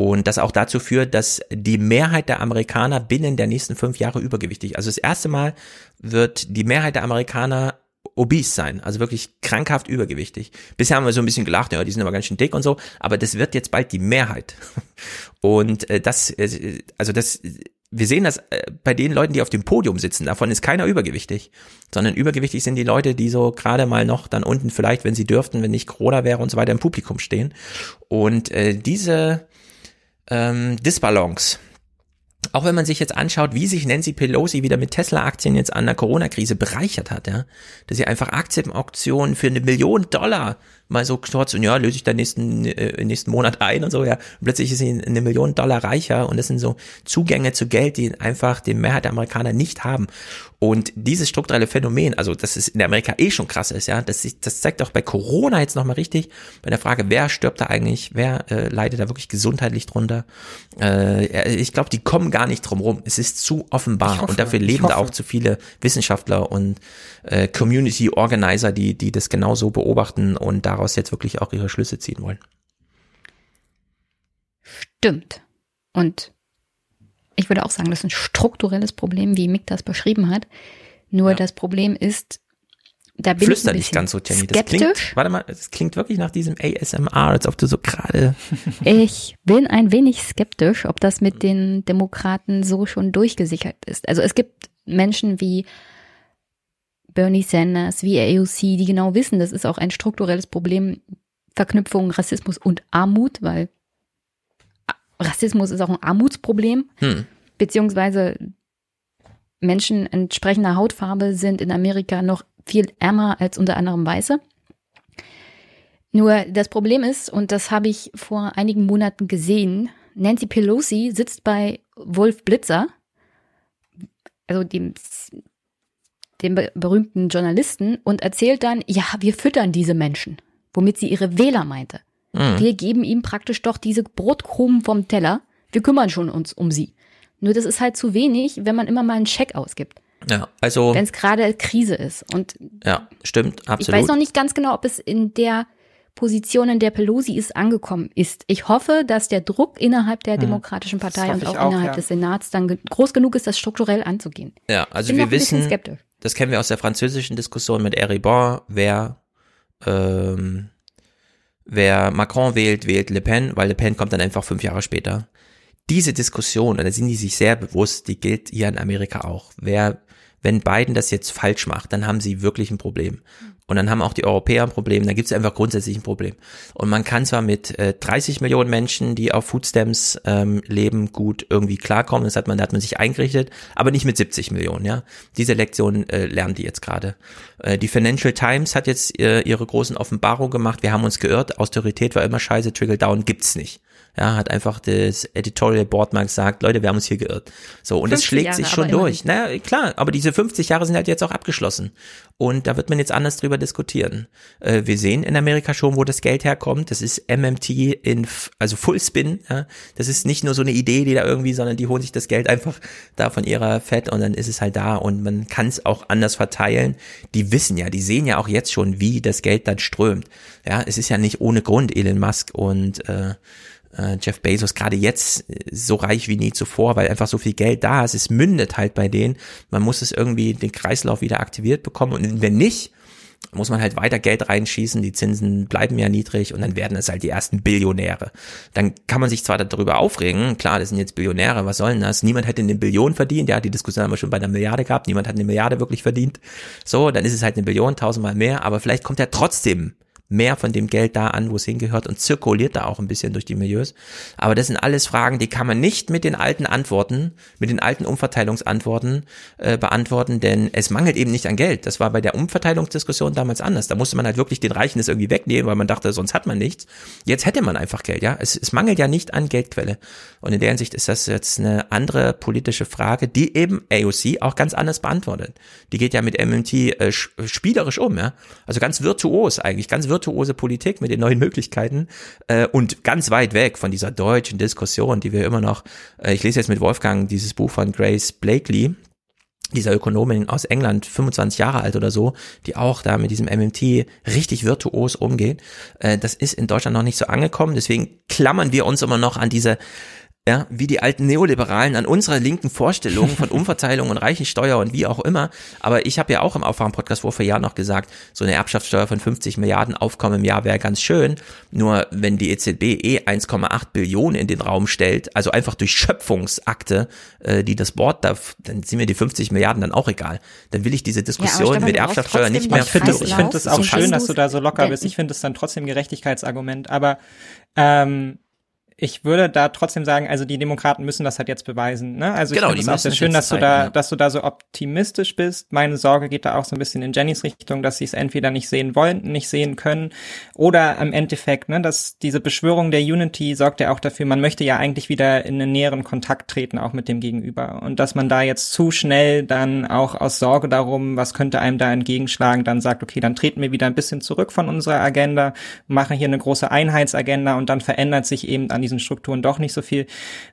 Und das auch dazu führt, dass die Mehrheit der Amerikaner binnen der nächsten fünf Jahre übergewichtig. Also das erste Mal wird die Mehrheit der Amerikaner obese sein, also wirklich krankhaft übergewichtig. Bisher haben wir so ein bisschen gelacht, ja, die sind aber ganz schön dick und so, aber das wird jetzt bald die Mehrheit. Und äh, das, äh, also das, wir sehen das äh, bei den Leuten, die auf dem Podium sitzen, davon ist keiner übergewichtig, sondern übergewichtig sind die Leute, die so gerade mal noch dann unten vielleicht, wenn sie dürften, wenn nicht Corona wäre und so weiter im Publikum stehen. Und äh, diese ähm, Disbalance. Auch wenn man sich jetzt anschaut, wie sich Nancy Pelosi wieder mit Tesla-Aktien jetzt an der Corona-Krise bereichert hat, ja, dass sie einfach Aktienauktionen für eine Million Dollar mal so kurz und ja, löse ich dann nächsten, äh, nächsten Monat ein und so, ja. Und plötzlich ist sie eine Million Dollar reicher und das sind so Zugänge zu Geld, die einfach die Mehrheit der Amerikaner nicht haben. Und dieses strukturelle Phänomen, also das ist in Amerika eh schon krass ist, ja, das, das zeigt auch bei Corona jetzt nochmal richtig, bei der Frage, wer stirbt da eigentlich, wer äh, leidet da wirklich gesundheitlich drunter. Äh, ich glaube, die kommen gar nicht drum rum. Es ist zu offenbar hoffe, und dafür leben da auch zu viele Wissenschaftler und äh, Community Organizer, die, die das genauso beobachten und daraus jetzt wirklich auch ihre Schlüsse ziehen wollen. Stimmt. Und ich würde auch sagen, das ist ein strukturelles Problem, wie Mick das beschrieben hat. Nur ja. das Problem ist, da bin Flüster ich nicht ganz so, Jenny. Das klingt, warte mal, das klingt wirklich nach diesem ASMR, als ob du so gerade. ich bin ein wenig skeptisch, ob das mit den Demokraten so schon durchgesichert ist. Also es gibt Menschen wie Bernie Sanders, wie AOC, die genau wissen, das ist auch ein strukturelles Problem, Verknüpfung Rassismus und Armut, weil Rassismus ist auch ein Armutsproblem, hm. beziehungsweise Menschen entsprechender Hautfarbe sind in Amerika noch viel ärmer als unter anderem Weiße. Nur das Problem ist, und das habe ich vor einigen Monaten gesehen, Nancy Pelosi sitzt bei Wolf Blitzer, also dem dem berühmten Journalisten, und erzählt dann, ja, wir füttern diese Menschen, womit sie ihre Wähler meinte. Mhm. Wir geben ihm praktisch doch diese Brotkrumen vom Teller. Wir kümmern schon uns um sie. Nur das ist halt zu wenig, wenn man immer mal einen Scheck ausgibt. Ja, also. Wenn es gerade Krise ist. Und ja, stimmt, absolut. Ich weiß noch nicht ganz genau, ob es in der Positionen der Pelosi ist angekommen ist. Ich hoffe, dass der Druck innerhalb der hm. Demokratischen Partei und auch, auch, innerhalb ja. des Senats dann groß genug ist, das strukturell anzugehen. Ja, also wir wissen, das kennen wir aus der französischen Diskussion mit Eribon, wer ähm, wer Macron wählt, wählt Le Pen, weil Le Pen kommt dann einfach fünf Jahre später. Diese Diskussion, da sind die sich sehr bewusst, die gilt hier in Amerika auch. Wer wenn Biden das jetzt falsch macht, dann haben sie wirklich ein Problem. Und dann haben auch die Europäer ein Problem, dann gibt es einfach grundsätzlich ein Problem. Und man kann zwar mit äh, 30 Millionen Menschen, die auf Foodstamps ähm, leben, gut irgendwie klarkommen, das hat man, da hat man sich eingerichtet, aber nicht mit 70 Millionen, ja. Diese Lektion äh, lernen die jetzt gerade. Äh, die Financial Times hat jetzt äh, ihre großen Offenbarungen gemacht, wir haben uns geirrt, Austerität war immer scheiße, Trickle Down gibt's nicht. Ja, hat einfach das Editorial Board mal gesagt, Leute, wir haben uns hier geirrt. So, und das schlägt Jahre, sich schon durch. Naja, klar, aber diese 50 Jahre sind halt jetzt auch abgeschlossen. Und da wird man jetzt anders drüber diskutieren. Äh, wir sehen in Amerika schon, wo das Geld herkommt. Das ist MMT in, also Full Spin. Ja? Das ist nicht nur so eine Idee, die da irgendwie, sondern die holen sich das Geld einfach da von ihrer Fett und dann ist es halt da und man kann es auch anders verteilen. Die wissen ja, die sehen ja auch jetzt schon, wie das Geld dann strömt. Ja, es ist ja nicht ohne Grund Elon Musk und äh, Jeff Bezos gerade jetzt äh, so reich wie nie zuvor, weil einfach so viel Geld da ist. Es mündet halt bei denen. Man muss es irgendwie den Kreislauf wieder aktiviert bekommen und wenn nicht, muss man halt weiter Geld reinschießen, die Zinsen bleiben ja niedrig und dann werden es halt die ersten Billionäre. Dann kann man sich zwar darüber aufregen, klar, das sind jetzt Billionäre, was soll denn das? Niemand hätte eine Billion verdient, ja, die Diskussion haben wir schon bei einer Milliarde gehabt, niemand hat eine Milliarde wirklich verdient. So, dann ist es halt eine Billion, tausendmal mehr, aber vielleicht kommt ja trotzdem mehr von dem Geld da an, wo es hingehört und zirkuliert da auch ein bisschen durch die Milieus. Aber das sind alles Fragen, die kann man nicht mit den alten Antworten, mit den alten Umverteilungsantworten äh, beantworten, denn es mangelt eben nicht an Geld. Das war bei der Umverteilungsdiskussion damals anders. Da musste man halt wirklich den Reichen das irgendwie wegnehmen, weil man dachte, sonst hat man nichts. Jetzt hätte man einfach Geld, ja. Es, es mangelt ja nicht an Geldquelle. Und in der Hinsicht ist das jetzt eine andere politische Frage, die eben AOC auch ganz anders beantwortet. Die geht ja mit MMT äh, spielerisch um, ja. Also ganz virtuos eigentlich, ganz virtuos virtuose Politik mit den neuen Möglichkeiten äh, und ganz weit weg von dieser deutschen Diskussion, die wir immer noch, äh, ich lese jetzt mit Wolfgang dieses Buch von Grace Blakely, dieser Ökonomin aus England, 25 Jahre alt oder so, die auch da mit diesem MMT richtig virtuos umgeht. Äh, das ist in Deutschland noch nicht so angekommen, deswegen klammern wir uns immer noch an diese ja, wie die alten Neoliberalen an unserer linken Vorstellungen von Umverteilung und Reichensteuer und wie auch immer. Aber ich habe ja auch im Aufwachen-Podcast vor vier Jahren noch gesagt, so eine Erbschaftssteuer von 50 Milliarden Aufkommen im Jahr wäre ganz schön. Nur wenn die EZB eh 1,8 Billionen in den Raum stellt, also einfach durch Schöpfungsakte, äh, die das Board darf, dann sind mir die 50 Milliarden dann auch egal. Dann will ich diese Diskussion ja, mit Erbschaftssteuer nicht mehr. Ich finde es find auch schön, dass du da so locker bist. Ich finde es dann trotzdem Gerechtigkeitsargument. Aber ähm, ich würde da trotzdem sagen, also die Demokraten müssen das halt jetzt beweisen. Ne? Also genau, ich finde es auch sehr schön, dass zeigen, du da, ja. dass du da so optimistisch bist. Meine Sorge geht da auch so ein bisschen in Jennys Richtung, dass sie es entweder nicht sehen wollen, nicht sehen können, oder im Endeffekt, ne, dass diese Beschwörung der Unity sorgt ja auch dafür, man möchte ja eigentlich wieder in einen näheren Kontakt treten, auch mit dem Gegenüber. Und dass man da jetzt zu schnell dann auch aus Sorge darum, was könnte einem da entgegenschlagen, dann sagt, okay, dann treten wir wieder ein bisschen zurück von unserer Agenda, machen hier eine große Einheitsagenda und dann verändert sich eben an diesen Strukturen doch nicht so viel,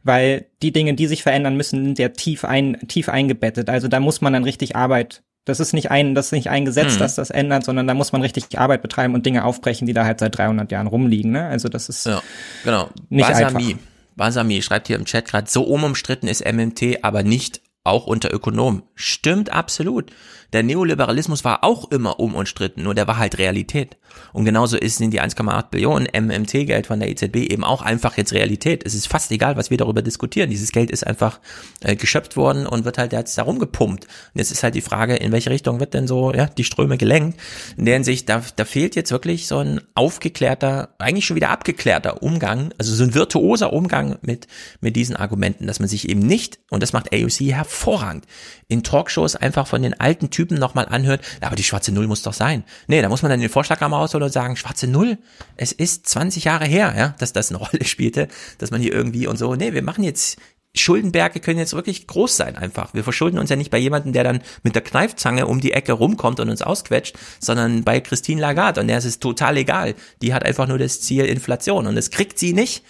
weil die Dinge, die sich verändern müssen, sind ja tief ein, tief eingebettet. Also da muss man dann richtig Arbeit das ist nicht ein, das ist nicht ein Gesetz, hm. das das ändert, sondern da muss man richtig Arbeit betreiben und Dinge aufbrechen, die da halt seit 300 Jahren rumliegen. Ne? Also das ist ja, genau. nicht Basami, einfach. Basami schreibt hier im Chat gerade, so unumstritten ist MMT, aber nicht auch unter Ökonomen. Stimmt absolut. Der Neoliberalismus war auch immer unumstritten, nur der war halt Realität. Und genauso ist, sind die 1,8 Billionen MMT-Geld von der EZB eben auch einfach jetzt Realität. Es ist fast egal, was wir darüber diskutieren. Dieses Geld ist einfach äh, geschöpft worden und wird halt jetzt da rumgepumpt. Und jetzt ist halt die Frage, in welche Richtung wird denn so ja, die Ströme gelenkt? In der Hinsicht, da, da fehlt jetzt wirklich so ein aufgeklärter, eigentlich schon wieder abgeklärter Umgang, also so ein virtuoser Umgang mit, mit diesen Argumenten, dass man sich eben nicht, und das macht AOC hervorragend, in Talkshows einfach von den alten Typen nochmal anhört, aber die schwarze Null muss doch sein. Nee, da muss man dann den Vorschlag einmal rausholen und sagen, schwarze Null, es ist 20 Jahre her, ja, dass das eine Rolle spielte, dass man hier irgendwie und so, nee, wir machen jetzt Schuldenberge können jetzt wirklich groß sein einfach. Wir verschulden uns ja nicht bei jemandem, der dann mit der Kneifzange um die Ecke rumkommt und uns ausquetscht, sondern bei Christine Lagarde und der ist es total egal. Die hat einfach nur das Ziel Inflation und das kriegt sie nicht,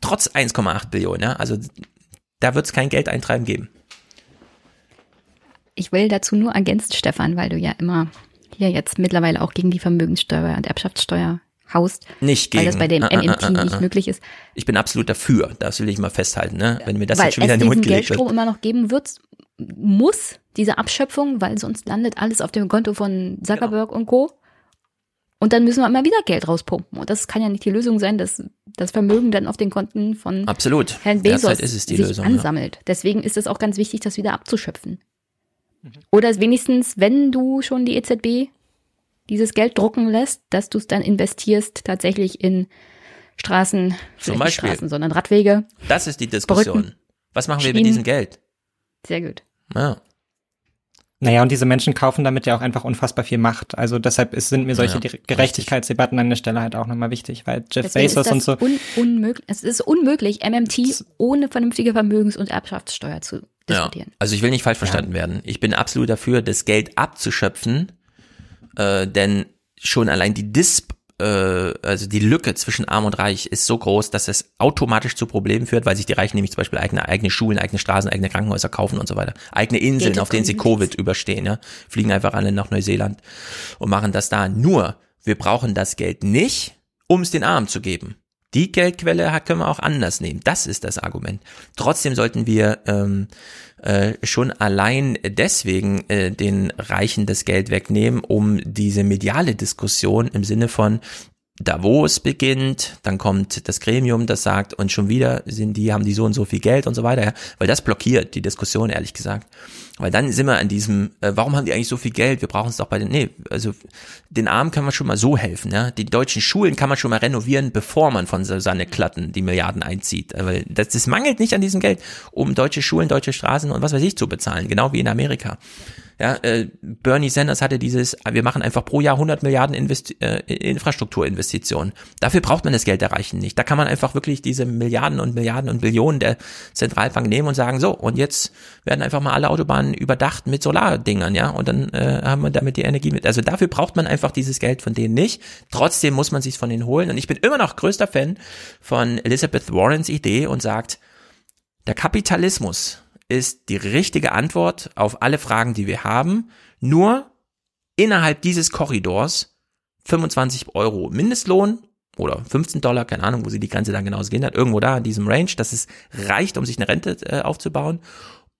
trotz 1,8 Billionen. Ja? Also da wird es kein Geldeintreiben geben. Ich will dazu nur ergänzt, Stefan, weil du ja immer hier jetzt mittlerweile auch gegen die Vermögenssteuer und Erbschaftssteuer haust. Nicht gegen. Weil das bei dem Ah, ah, MMT ah, ah, ah. nicht möglich ist. Ich bin absolut dafür. Das will ich mal festhalten, ne? Wenn mir das weil jetzt schon wieder in den Mund gelegt Geldstrom wird. immer noch geben wird, muss diese Abschöpfung, weil sonst landet alles auf dem Konto von Zuckerberg Genau. und Co. Und dann müssen wir immer wieder Geld rauspumpen. Und das kann ja nicht die Lösung sein, dass das Vermögen dann auf den Konten von Absolut. Herrn Bezos Derzeit ist es die sich Lösung. Ja. ansammelt. Deswegen ist es auch ganz wichtig, das wieder abzuschöpfen. Mhm. Oder wenigstens, wenn du schon die EZB dieses Geld drucken lässt, dass du es dann investierst tatsächlich in Straßen, nicht Beispiel. Straßen, sondern Radwege. Das ist die Diskussion. Brücken. Was machen wir mit Schienen. diesem Geld? Sehr gut. Ja. Naja, und diese Menschen kaufen damit ja auch einfach unfassbar viel Macht. Also deshalb ist, sind mir solche Ja, Gerechtigkeitsdebatten an der Stelle halt auch nochmal wichtig, weil Jeff Deswegen Bezos ist und so. un unmöglich, es ist unmöglich, MMT ohne vernünftige Vermögens- und Erbschaftssteuer zu Ja. diskutieren. Also ich will nicht falsch verstanden werden. Ich bin absolut dafür, das Geld abzuschöpfen, äh, denn schon allein die Dis äh, also die Lücke zwischen Arm und Reich ist so groß, dass es automatisch zu Problemen führt, weil sich die Reichen nämlich zum Beispiel eigene, eigene Schulen, eigene Straßen, eigene Krankenhäuser kaufen und so weiter. Eigene Inseln, auf denen sie. Covid überstehen, ja. Fliegen einfach alle nach Neuseeland und machen das da. Nur, wir brauchen das Geld nicht, um es den Armen zu geben. Die Geldquelle können wir auch anders nehmen. Das ist das Argument. Trotzdem sollten wir ähm, äh, schon allein deswegen äh, den Reichen das Geld wegnehmen, um diese mediale Diskussion im Sinne von Davos beginnt, dann kommt das Gremium, das sagt, und schon wieder sind die, haben die so und so viel Geld und so weiter, ja, weil das blockiert die Diskussion, ehrlich gesagt. Weil dann sind wir an diesem, äh, warum haben die eigentlich so viel Geld? Wir brauchen es doch bei den, nee, also den Armen kann man schon mal so helfen, ja. Die deutschen Schulen kann man schon mal renovieren, bevor man von Susanne Klatten die Milliarden einzieht. Äh, Weil das, das mangelt nicht an diesem Geld, um deutsche Schulen, deutsche Straßen und was weiß ich zu bezahlen, genau wie in Amerika. Ja, äh, Bernie Sanders hatte dieses, wir machen einfach pro Jahr 100 Milliarden Investi äh, Infrastrukturinvestitionen. Dafür braucht man das Geld der Reichen nicht. Da kann man einfach wirklich diese Milliarden und Milliarden und Billionen der Zentralbank nehmen und sagen, so, und jetzt werden einfach mal alle Autobahnen überdacht mit Solardingern, ja, und dann äh, haben wir damit die Energie mit. Also dafür braucht man einfach dieses Geld von denen nicht. Trotzdem muss man sich von denen holen. Und ich bin immer noch größter Fan von Elizabeth Warrens Idee und sagt, der Kapitalismus ist die richtige Antwort auf alle Fragen, die wir haben. Nur innerhalb dieses Korridors 25 Euro Mindestlohn oder 15 Dollar, keine Ahnung, wo sie die Grenze dann genau gehen hat, irgendwo da in diesem Range, dass es reicht, um sich eine Rente äh, aufzubauen.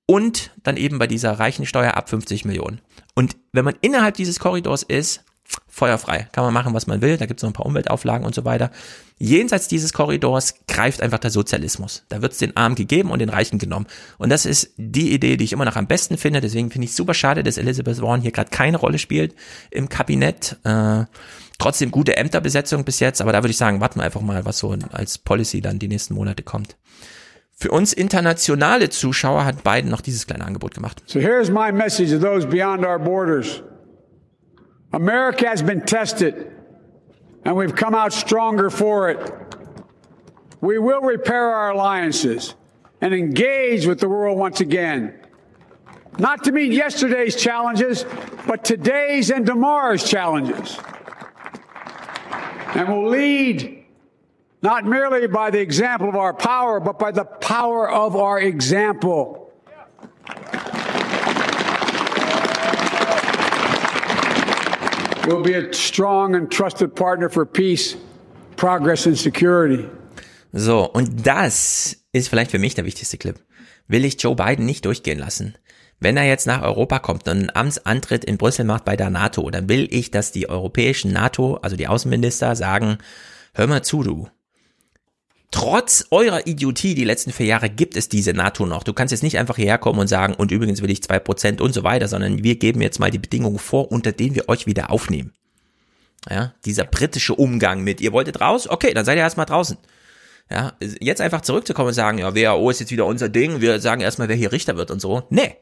Und dann eben bei dieser reichen Steuer ab 50 Millionen. Und wenn man innerhalb dieses Korridors ist, feuerfrei. Kann man machen, was man will. Da gibt es noch ein paar Umweltauflagen und so weiter. Jenseits dieses Korridors greift einfach der Sozialismus. Da wird es den Armen gegeben und den Reichen genommen. Und das ist die Idee, die ich immer noch am besten finde. Deswegen finde ich super schade, dass Elizabeth Warren hier gerade keine Rolle spielt im Kabinett. Äh, trotzdem gute Ämterbesetzung bis jetzt. Aber da würde ich sagen, warten wir einfach mal, was so als Policy dann die nächsten Monate kommt. Für uns internationale Zuschauer hat Biden noch dieses kleine Angebot gemacht. So here's my message to those beyond our borders America has been tested, and we've come out stronger for it. We will repair our alliances and engage with the world once again. Not to meet yesterday's challenges, but today's and tomorrow's challenges. And we'll lead not merely by the example of our power, but by the power of our example. We'll be a strong and trusted partner for peace, progress and security. So, und das ist vielleicht für mich der wichtigste Clip. Will ich Joe Biden nicht durchgehen lassen. Wenn er jetzt nach Europa kommt und einen Amtsantritt in Brüssel macht bei der NATO, dann will ich, dass die europäischen NATO, also die Außenminister, sagen, hör mal zu, du. Trotz eurer Idiotie die letzten vier Jahre gibt es diese NATO noch. Du kannst jetzt nicht einfach hierher kommen und sagen, und übrigens will ich zwei Prozent und so weiter, sondern wir geben jetzt mal die Bedingungen vor, unter denen wir euch wieder aufnehmen. Ja, dieser britische Umgang mit, ihr wolltet raus? Okay, dann seid ihr erstmal draußen. Ja, jetzt einfach zurückzukommen und sagen, ja, WHO ist jetzt wieder unser Ding, wir sagen erstmal, wer hier Richter wird und so. Nee.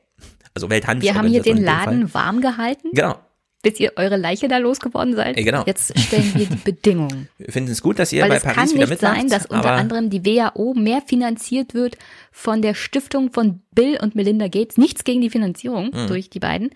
Also Wir haben hier den. Laden warm gehalten, Genau. Bis ihr eure Leiche da losgeworden seid. Ey, genau. Jetzt stellen wir die Bedingungen. Wir finden es gut, dass ihr Weil bei es Paris kann wieder nicht mitmacht. sein, dass unter anderem die WHO mehr finanziert wird von der Stiftung von Bill und Melinda Gates. Nichts gegen die Finanzierung Hm. durch die beiden.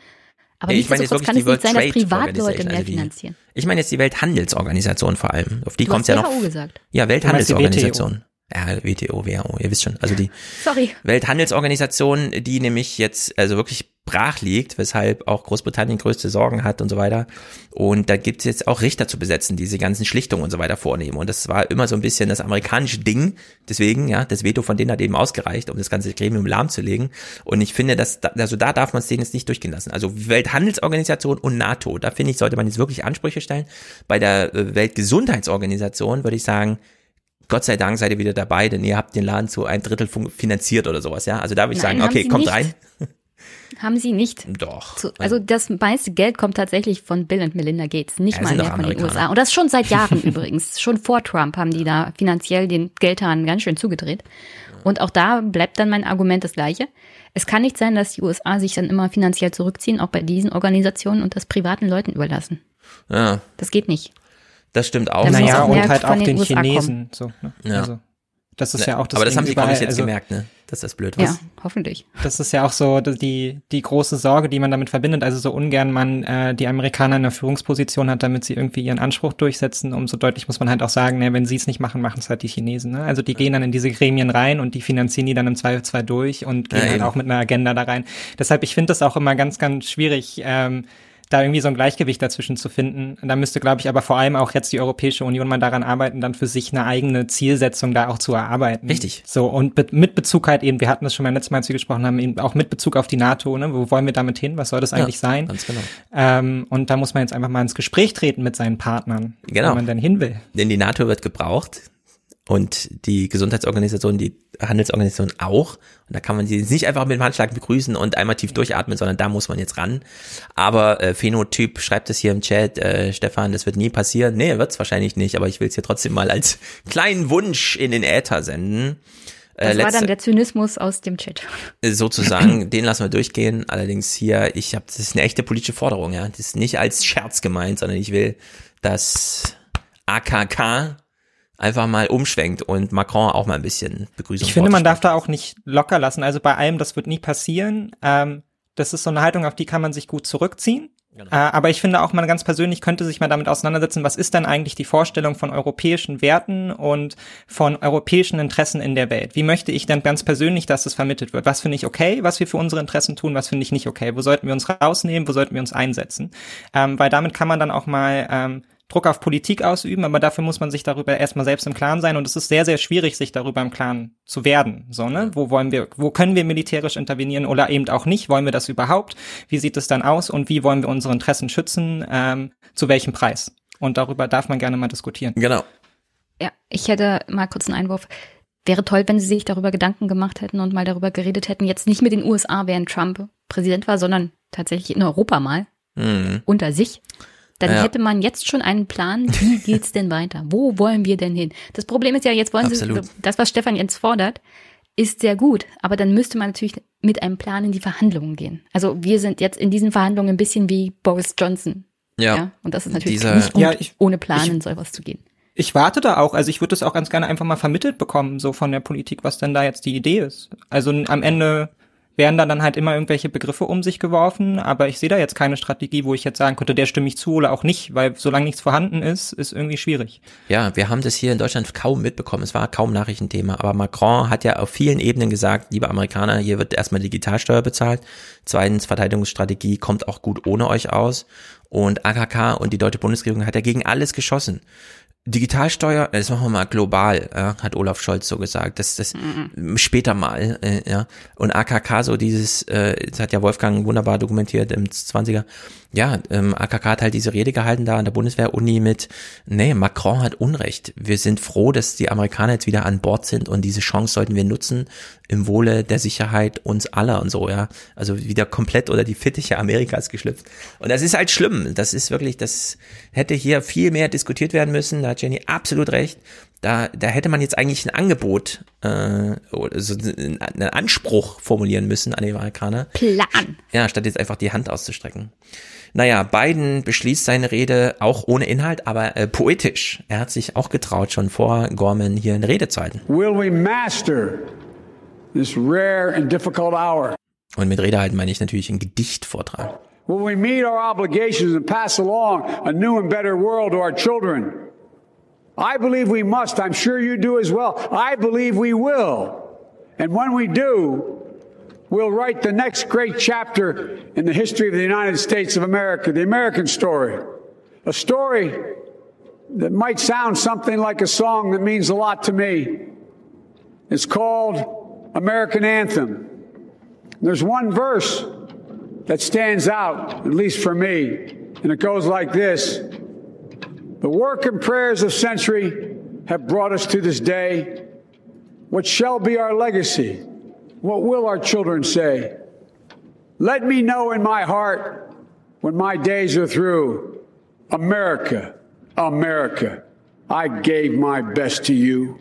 Aber ich meine jetzt wirklich kann die es World nicht sein, dass Trade Privatleute Organization, mehr also die, finanzieren. Ich meine jetzt die Welthandelsorganisation vor allem. Auf die kommt ja noch. WHO gesagt. Ja, Welthandelsorganisation. Ja, WTO, WHO, ihr wisst schon. Also die Sorry. Welthandelsorganisation, die nämlich jetzt also wirklich brach liegt, weshalb auch Großbritannien größte Sorgen hat und so weiter. Und da gibt es jetzt auch Richter zu besetzen, die diese ganzen Schlichtungen und so weiter vornehmen. Und das war immer so ein bisschen das amerikanische Ding. Deswegen, ja, das Veto von denen hat eben ausgereicht, um das ganze Gremium lahmzulegen. Und ich finde, dass, also da darf man es denen jetzt nicht durchgehen lassen. Also Welthandelsorganisation und NATO, da finde ich, sollte man jetzt wirklich Ansprüche stellen. Bei der äh, Weltgesundheitsorganisation würde ich sagen, Gott sei Dank seid ihr wieder dabei, denn ihr habt den Laden zu ein Drittel finanziert oder sowas, ja. Also da würde ich Nein, sagen, okay, kommt nicht. rein. Haben sie nicht. Doch. Zu, also das meiste Geld kommt tatsächlich von Bill und Melinda Gates, nicht ja, mal mehr von den USA. Und das schon seit Jahren übrigens. Schon vor Trump haben die da finanziell den Geldhahn ganz schön zugedreht. Und auch da bleibt dann mein Argument das gleiche. Es kann nicht sein, dass die USA sich dann immer finanziell zurückziehen, auch bei diesen Organisationen und das privaten Leuten überlassen. Ja. Das geht nicht. Das stimmt auch. Naja, und halt auch den, den Chinesen. So, ne? Ja. Also. Das ist ja auch das Aber das haben die Comics jetzt also, gemerkt, ne? Dass das blöd war. Ja, hoffentlich. Das ist ja auch so die, die große Sorge, die man damit verbindet. Also so ungern man äh, die Amerikaner in der Führungsposition hat, damit sie irgendwie ihren Anspruch durchsetzen. Umso deutlich muss man halt auch sagen, ne, wenn sie es nicht machen, machen es halt die Chinesen. Ne? Also die gehen dann in diese Gremien rein und die finanzieren die dann im Zweifelsfall durch und gehen ja, halt auch mit einer Agenda da rein. Deshalb, ich finde das auch immer ganz, ganz schwierig, ähm, da irgendwie so ein Gleichgewicht dazwischen zu finden. Da müsste, glaube ich, aber vor allem auch jetzt die Europäische Union mal daran arbeiten, dann für sich eine eigene Zielsetzung da auch zu erarbeiten. Richtig. So, und be mit Bezug halt eben, wir hatten das schon beim letzten Mal, als wir gesprochen haben, eben auch mit Bezug auf die NATO, ne? Wo wollen wir damit hin? Was soll das eigentlich ja, sein? Ganz genau. Ähm, und da muss man jetzt einfach mal ins Gespräch treten mit seinen Partnern, genau. wo man denn hin will. Denn die NATO wird gebraucht und die Gesundheitsorganisation, die Handelsorganisation auch. Und da kann man sie nicht einfach mit dem Handschlag begrüßen und einmal tief durchatmen, sondern da muss man jetzt ran. Aber äh, Phänotyp schreibt es hier im Chat, äh, Stefan, das wird nie passieren. Nee, wird's wahrscheinlich nicht, aber ich will es hier trotzdem mal als kleinen Wunsch in den Äther senden. Äh, das war dann der Zynismus aus dem Chat. Äh, sozusagen, den lassen wir durchgehen. Allerdings hier, ich habe, das ist eine echte politische Forderung, ja. Das ist nicht als Scherz gemeint, sondern ich will, dass AKK einfach mal umschwenkt und Macron auch mal ein bisschen Begrüßung. Ich finde, man darf da auch nicht locker lassen. Also bei allem, das wird nie passieren. Ähm, das ist so eine Haltung, auf die kann man sich gut zurückziehen. Genau. Äh, aber ich finde auch, man ganz persönlich könnte sich mal damit auseinandersetzen, was ist denn eigentlich die Vorstellung von europäischen Werten und von europäischen Interessen in der Welt? Wie möchte ich denn ganz persönlich, dass das vermittelt wird? Was finde ich okay, was wir für unsere Interessen tun, was finde ich nicht okay? Wo sollten wir uns rausnehmen, wo sollten wir uns einsetzen? Ähm, weil damit kann man dann auch mal ähm, Druck auf Politik ausüben, aber dafür muss man sich darüber erstmal selbst im Klaren sein und es ist sehr, sehr schwierig, sich darüber im Klaren zu werden. So, ne? Wo wollen wir, wo können wir militärisch intervenieren oder eben auch nicht? Wollen wir das überhaupt? Wie sieht es dann aus und wie wollen wir unsere Interessen schützen? Ähm, zu welchem Preis? Und darüber darf man gerne mal diskutieren. Genau. Ja, ich hätte mal kurz einen Einwurf. Wäre toll, wenn Sie sich darüber Gedanken gemacht hätten und mal darüber geredet hätten, jetzt nicht mit den USA, während Trump Präsident war, sondern tatsächlich in Europa mal. Mhm. Unter sich dann ja. hätte man jetzt schon einen Plan, wie geht's denn weiter? Wo wollen wir denn hin? Das Problem ist ja, jetzt wollen Absolut. Sie, das, was Stefan jetzt fordert, ist sehr gut, aber dann müsste man natürlich mit einem Plan in die Verhandlungen gehen. Also wir sind jetzt in diesen Verhandlungen ein bisschen wie Boris Johnson. Ja. ja? Und das ist natürlich Dieser, nicht gut, ja, ich, ohne Plan ich, in sowas zu gehen. Ich warte da auch, also ich würde das auch ganz gerne einfach mal vermittelt bekommen, so von der Politik, was denn da jetzt die Idee ist. Also am Ende werden da dann halt immer irgendwelche Begriffe um sich geworfen, aber ich sehe da jetzt keine Strategie, wo ich jetzt sagen könnte, der stimme ich zu oder auch nicht, weil solange nichts vorhanden ist, ist irgendwie schwierig. Ja, wir haben das hier in Deutschland kaum mitbekommen, es war kaum Nachrichtenthema, aber Macron hat ja auf vielen Ebenen gesagt, liebe Amerikaner, hier wird erstmal Digitalsteuer bezahlt, zweitens Verteidigungsstrategie kommt auch gut ohne euch aus und AKK und die deutsche Bundesregierung hat ja gegen alles geschossen. Digitalsteuer, das machen wir mal global, ja, hat Olaf Scholz so gesagt. Das, das mhm. später mal, äh, ja. Und AKK so dieses, äh, das hat ja Wolfgang wunderbar dokumentiert im 20er, ja, ähm, AKK hat halt diese Rede gehalten da an der Bundeswehr-Uni mit, nee, Macron hat Unrecht. Wir sind froh, dass die Amerikaner jetzt wieder an Bord sind und diese Chance sollten wir nutzen im Wohle der Sicherheit uns aller und so, ja. Also wieder komplett oder die Fittiche Amerikas geschlüpft. Und das ist halt schlimm. Das ist wirklich, das hätte hier viel mehr diskutiert werden müssen. Da hat Jenny absolut recht. Da, da hätte man jetzt eigentlich ein Angebot, äh, oder so einen Anspruch formulieren müssen an die Amerikaner. Plan. Ja, statt jetzt einfach die Hand auszustrecken. Naja, Biden beschließt seine Rede auch ohne Inhalt, aber äh, poetisch. Er hat sich auch getraut, schon vor Gorman hier eine Rede zu halten. Will we master this rare and difficult hour? Und mit Rede halten meine ich natürlich ein Gedicht vortragen. Will we meet our obligations and pass along a new and better world to our children? I believe we must. I'm sure you do as well. I believe we will. And when we do, we'll write the next great chapter in the history of the United States of America, the American story. A story that might sound something like a song that means a lot to me. It's called American Anthem. There's one verse that stands out, at least for me, and it goes like this The work and prayers of century have brought us to this day. What shall be our legacy? What will our children say? Let me know in my heart when my days are through. America, America, I gave my best to you.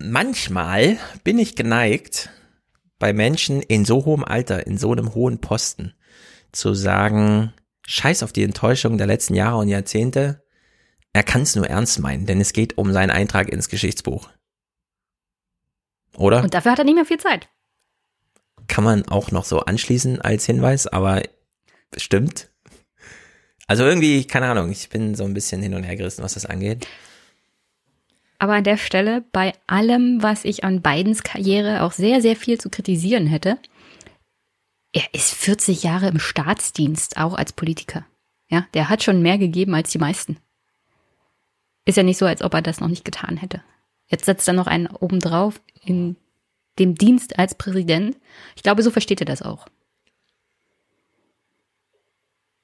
Manchmal bin ich geneigt, bei Menschen in so hohem Alter, in so einem hohen Posten, zu sagen, scheiß auf die Enttäuschung der letzten Jahre und Jahrzehnte, er kann es nur ernst meinen, denn es geht um seinen Eintrag ins Geschichtsbuch. Oder? Und dafür hat er nicht mehr viel Zeit. Kann man auch noch so anschließen als Hinweis, aber stimmt. Also irgendwie, keine Ahnung, ich bin so ein bisschen hin und her gerissen, was das angeht. Aber an der Stelle, bei allem, was ich an Bidens Karriere auch sehr, sehr viel zu kritisieren hätte, er ist 40 Jahre im Staatsdienst, auch als Politiker. Ja, der hat schon mehr gegeben als die meisten. Ist ja nicht so, als ob er das noch nicht getan hätte. Jetzt setzt er noch einen obendrauf in dem Dienst als Präsident. Ich glaube, so versteht er das auch.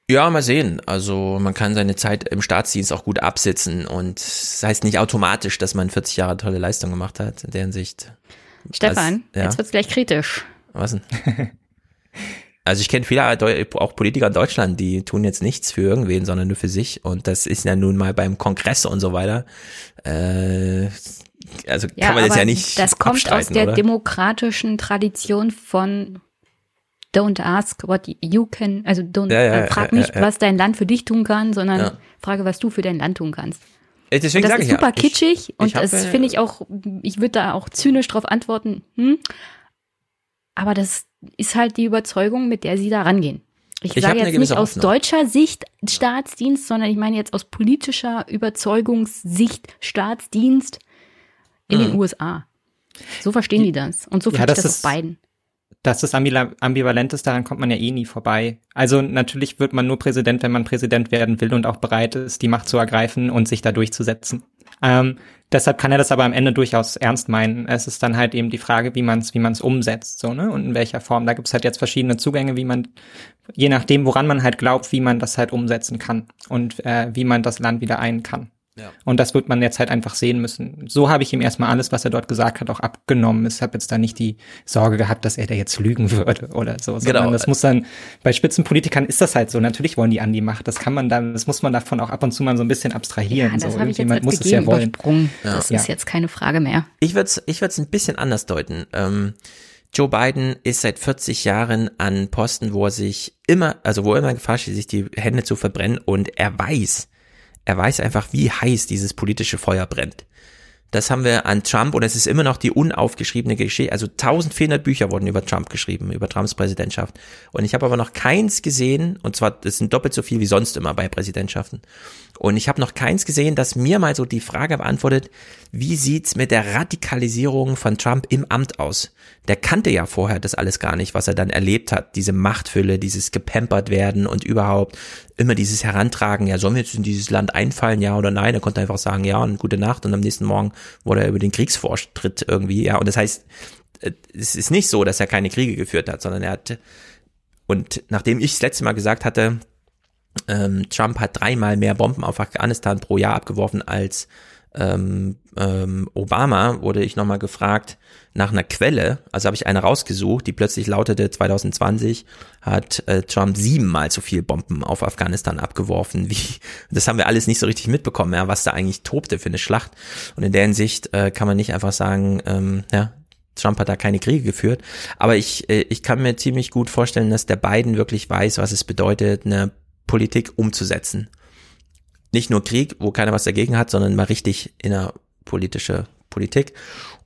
Ja, mal sehen. Also man kann seine Zeit im Staatsdienst auch gut absitzen und das heißt nicht automatisch, dass man 40 Jahre tolle Leistung gemacht hat in der Hinsicht. Stefan, ja. jetzt wird's gleich kritisch. Was denn? Also ich kenne viele auch Politiker in Deutschland, die tun jetzt nichts für irgendwen, sondern nur für sich. Und das ist ja nun mal beim Kongress und so weiter. Äh, also ja, kann man das ja nicht. Das kommt aus der oder? demokratischen Tradition von Don't ask what you can, also don't, Ja, ja, äh, frag nicht, was dein Land für dich tun kann, sondern frage, was du für dein Land tun kannst. Äh, Deswegen das ist ich super ja, ich- kitschig und ich hab, das äh, finde ich auch, ich würde da auch zynisch drauf antworten, hm? aber das ist halt die Überzeugung, mit der sie da rangehen. Ich, Ich sage jetzt nicht aus Hoffnung. deutscher Sicht Staatsdienst, sondern ich meine jetzt aus politischer Überzeugungssicht Staatsdienst in den Mhm. USA. So verstehen die das. Und so Ja, versteht das das, auf beiden. Dass das ambivalent ist, daran kommt man ja eh nie vorbei. Also natürlich wird man nur Präsident, wenn man Präsident werden will und auch bereit ist, die Macht zu ergreifen und sich da durchzusetzen. Ähm, deshalb kann er das aber am Ende durchaus ernst meinen. Es ist dann halt eben die Frage, wie man es wie man's umsetzt, so, ne? Und in welcher Form. Da gibt es halt jetzt verschiedene Zugänge, wie man, je nachdem, woran man halt glaubt, wie man das halt umsetzen kann und äh, wie man das Land wieder ein kann. Ja. Und das wird man jetzt halt einfach sehen müssen. So habe ich ihm erstmal alles, was er dort gesagt hat, auch abgenommen. Ich habe jetzt da nicht die Sorge gehabt, dass er da jetzt lügen würde oder so. Sondern Genau. das muss dann, bei Spitzenpolitikern ist das halt so. Natürlich wollen die an die Macht. Das kann man dann, das muss man davon auch ab und zu mal so ein bisschen abstrahieren. Ja, das so. habe ich jetzt als muss es ja wollen. übersprungen. Ja. Das Ja. ist jetzt keine Frage mehr. Ich würde es ich würd's ein bisschen anders deuten. Ähm, Joe Biden ist seit 40 Jahren an Posten, wo er sich immer, also wo er immer Gefahr steht, sich die Hände zu verbrennen und er weiß, er weiß einfach, wie heiß dieses politische Feuer brennt. Das haben wir an Trump und es ist immer noch die unaufgeschriebene Geschichte. Also 1400 Bücher wurden über Trump geschrieben, über Trumps Präsidentschaft. Und ich habe aber noch keins gesehen, und zwar, das sind doppelt so viel wie sonst immer bei Präsidentschaften. Und ich habe noch keins gesehen, das mir mal so die Frage beantwortet, wie sieht's mit der Radikalisierung von Trump im Amt aus? Der kannte ja vorher das alles gar nicht, was er dann erlebt hat. Diese Machtfülle, dieses gepampert werden und überhaupt immer dieses Herantragen, ja, sollen wir jetzt in dieses Land einfallen, ja oder nein? Er konnte einfach sagen, ja und gute Nacht und am nächsten Morgen wurde er über den Kriegsvortritt irgendwie, ja. Und das heißt, äh, es ist nicht so, dass er keine Kriege geführt hat, sondern er hat, und nachdem ich das letzte Mal gesagt hatte, ähm, Trump hat dreimal mehr Bomben auf Afghanistan pro Jahr abgeworfen als ähm, ähm, Obama, wurde ich nochmal gefragt nach einer Quelle. Also habe ich eine rausgesucht, die plötzlich lautete, 2020 hat äh, Trump siebenmal so viel Bomben auf Afghanistan abgeworfen, wie, das haben wir alles nicht so richtig mitbekommen, ja, was da eigentlich tobte für eine Schlacht. Und in der Hinsicht äh, kann man nicht einfach sagen, ähm, ja, Trump hat da keine Kriege geführt. Aber ich, äh, ich kann mir ziemlich gut vorstellen, dass der Biden wirklich weiß, was es bedeutet, eine Politik umzusetzen. Nicht nur Krieg, wo keiner was dagegen hat, sondern mal richtig innerpolitische Politik.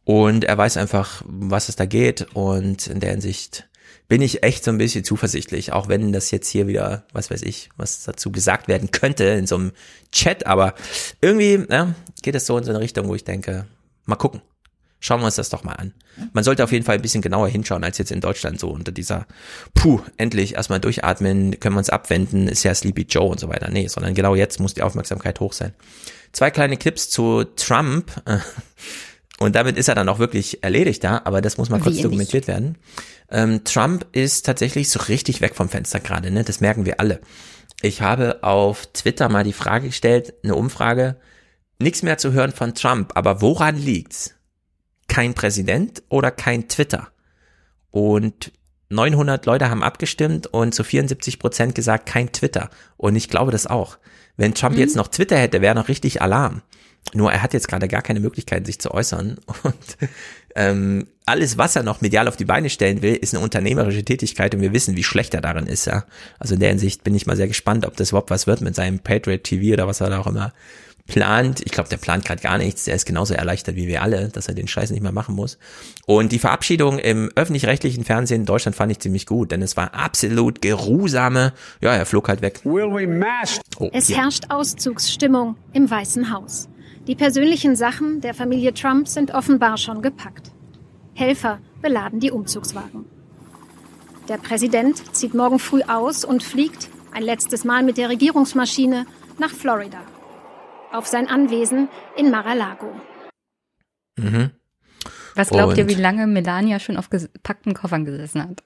Und er weiß einfach, was es da geht. Und in der Hinsicht bin ich echt so ein bisschen zuversichtlich, auch wenn das jetzt hier wieder, was weiß ich, was dazu gesagt werden könnte in so einem Chat, aber irgendwie ja, geht es so in so eine Richtung, wo ich denke, mal gucken. Schauen wir uns das doch mal an. Man sollte auf jeden Fall ein bisschen genauer hinschauen als jetzt in Deutschland so unter dieser, puh, endlich erstmal durchatmen, können wir uns abwenden, ist ja Sleepy Joe und so weiter. Nee, sondern genau jetzt muss die Aufmerksamkeit hoch sein. Zwei kleine Clips zu Trump. Und damit ist er dann auch wirklich erledigt da, aber das muss mal kurz dokumentiert werden. Ähm, Trump ist tatsächlich so richtig weg vom Fenster gerade, ne? Das merken wir alle. Ich habe auf Twitter mal die Frage gestellt, eine Umfrage, nichts mehr zu hören von Trump, aber woran liegt's? Kein Präsident oder kein Twitter? Und 900 Leute haben abgestimmt und zu 74 Prozent gesagt, kein Twitter. Und ich glaube das auch. Wenn Trump mhm. jetzt noch Twitter hätte, wäre noch richtig Alarm. Nur er hat jetzt gerade gar keine Möglichkeit, sich zu äußern. Und ähm, alles, was er noch medial auf die Beine stellen will, ist eine unternehmerische Tätigkeit und wir wissen, wie schlecht er darin ist. Ja? Also in der Hinsicht bin ich mal sehr gespannt, ob das überhaupt was wird mit seinem Patriot TV oder was er da auch immer plant. Ich glaube, der plant gerade gar nichts. Der ist genauso erleichtert wie wir alle, dass er den Scheiß nicht mehr machen muss. Und die Verabschiedung im öffentlich-rechtlichen Fernsehen in Deutschland fand ich ziemlich gut, denn es war absolut geruhsame. Ja, er flog halt weg. Oh, es hier. herrscht Auszugsstimmung im Weißen Haus. Die persönlichen Sachen der Familie Trump sind offenbar schon gepackt. Helfer beladen die Umzugswagen. Der Präsident zieht morgen früh aus und fliegt ein letztes Mal mit der Regierungsmaschine nach Florida. Auf sein Anwesen in Mar-a-Lago. Mhm. Was glaubt und ihr, wie lange Melania schon auf gepackten Koffern gesessen hat?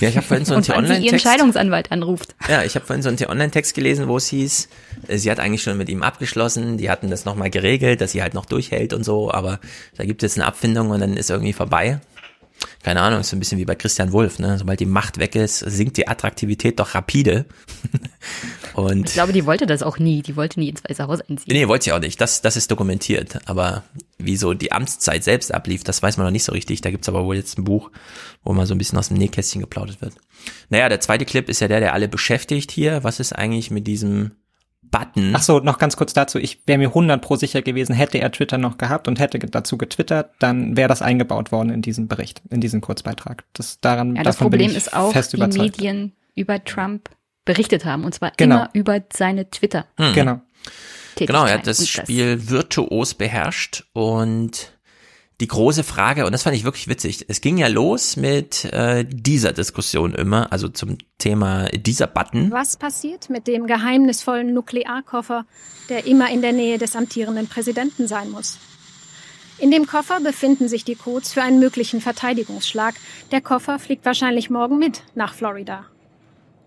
Ja, ich habe vorhin so einen T-Online-Text. ihren Scheidungsanwalt anruft. Ja, ich habe vorhin so einen T-Online-Text gelesen, wo es hieß, äh, sie hat eigentlich schon mit ihm abgeschlossen, die hatten das nochmal geregelt, dass sie halt noch durchhält und so, aber da gibt es eine Abfindung und dann ist irgendwie vorbei. Keine Ahnung, ist so ein bisschen wie bei Christian Wulff, ne? Sobald die Macht weg ist, sinkt die Attraktivität doch rapide. Und ich glaube, die wollte das auch nie. Die wollte nie ins Weiße Haus einziehen. Nee, wollte sie auch nicht. Das, das ist dokumentiert. Aber wie so die Amtszeit selbst ablief, das weiß man noch nicht so richtig. Da gibt's aber wohl jetzt ein Buch, wo mal so ein bisschen aus dem Nähkästchen geplaudert wird. Naja, der zweite Clip ist ja der, der alle beschäftigt hier. Was ist eigentlich mit diesem Button? Ach so, noch ganz kurz dazu. Ich wäre mir 100 pro sicher gewesen, hätte er Twitter noch gehabt und hätte dazu getwittert, dann wäre das eingebaut worden in diesen Bericht, in diesen Kurzbeitrag. Das daran, ja, das Problem ist auch, die überzeugt. Medien über Trump berichtet haben. Und zwar genau. immer über seine Twitter. Hm. Genau. Genau, er hat das Spiel virtuos beherrscht und die große Frage, und das fand ich wirklich witzig, es ging ja los mit äh, dieser Diskussion immer, also zum Thema dieser Button. Was passiert mit dem geheimnisvollen Nuklearkoffer, der immer in der Nähe des amtierenden Präsidenten sein muss? In dem Koffer befinden sich die Codes für einen möglichen Verteidigungsschlag. Der Koffer fliegt wahrscheinlich morgen mit nach Florida.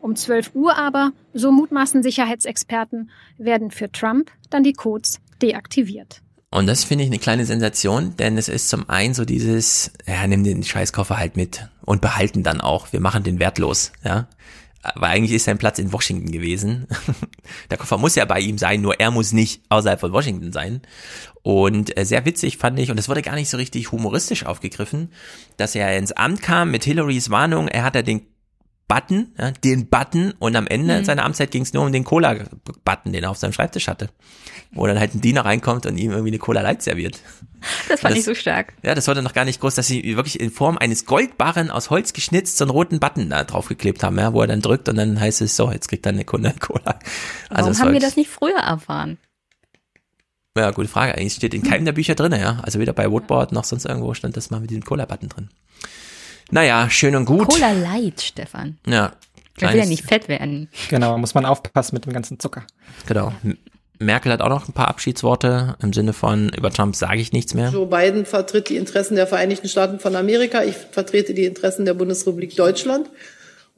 Um 12 Uhr aber, so mutmaßen Sicherheitsexperten, werden für Trump dann die Codes deaktiviert. Und das finde ich eine kleine Sensation, denn es ist zum einen so dieses, ja, nimm den Scheißkoffer halt mit und behalten dann auch. Wir machen den wertlos, ja. Aber eigentlich ist sein Platz in Washington gewesen. Der Koffer muss ja bei ihm sein, nur er muss nicht außerhalb von Washington sein. Und äh, sehr witzig fand ich, und das wurde gar nicht so richtig humoristisch aufgegriffen, dass er ins Amt kam mit Hillarys Warnung, er hat ja den Button, ja, den Button und am Ende mhm. seiner Amtszeit ging es nur um den Cola-Button, den er auf seinem Schreibtisch hatte. Wo dann halt ein Diener reinkommt und ihm irgendwie eine Cola Light serviert. Das fand das, ich so stark. Ja, das wurde noch gar nicht groß, dass sie wirklich in Form eines Goldbarren aus Holz geschnitzt so einen roten Button da draufgeklebt haben, ja, wo er dann drückt und dann heißt es so, jetzt kriegt er eine Kunde Cola. Also Warum haben wir das nicht früher erfahren? Ja, gute Frage. Eigentlich steht in keinem der Bücher drin, ja. Also weder bei Woodboard noch sonst irgendwo stand das mal mit diesem Cola-Button drin. Naja, schön und gut. Cola Light, Stefan. Ja. Man will ja nicht fett werden. Genau, muss man aufpassen mit dem ganzen Zucker. Genau. Merkel hat auch noch ein paar Abschiedsworte im Sinne von, über Trump sage ich nichts mehr. Joe Biden vertritt die Interessen der Vereinigten Staaten von Amerika. Ich vertrete die Interessen der Bundesrepublik Deutschland.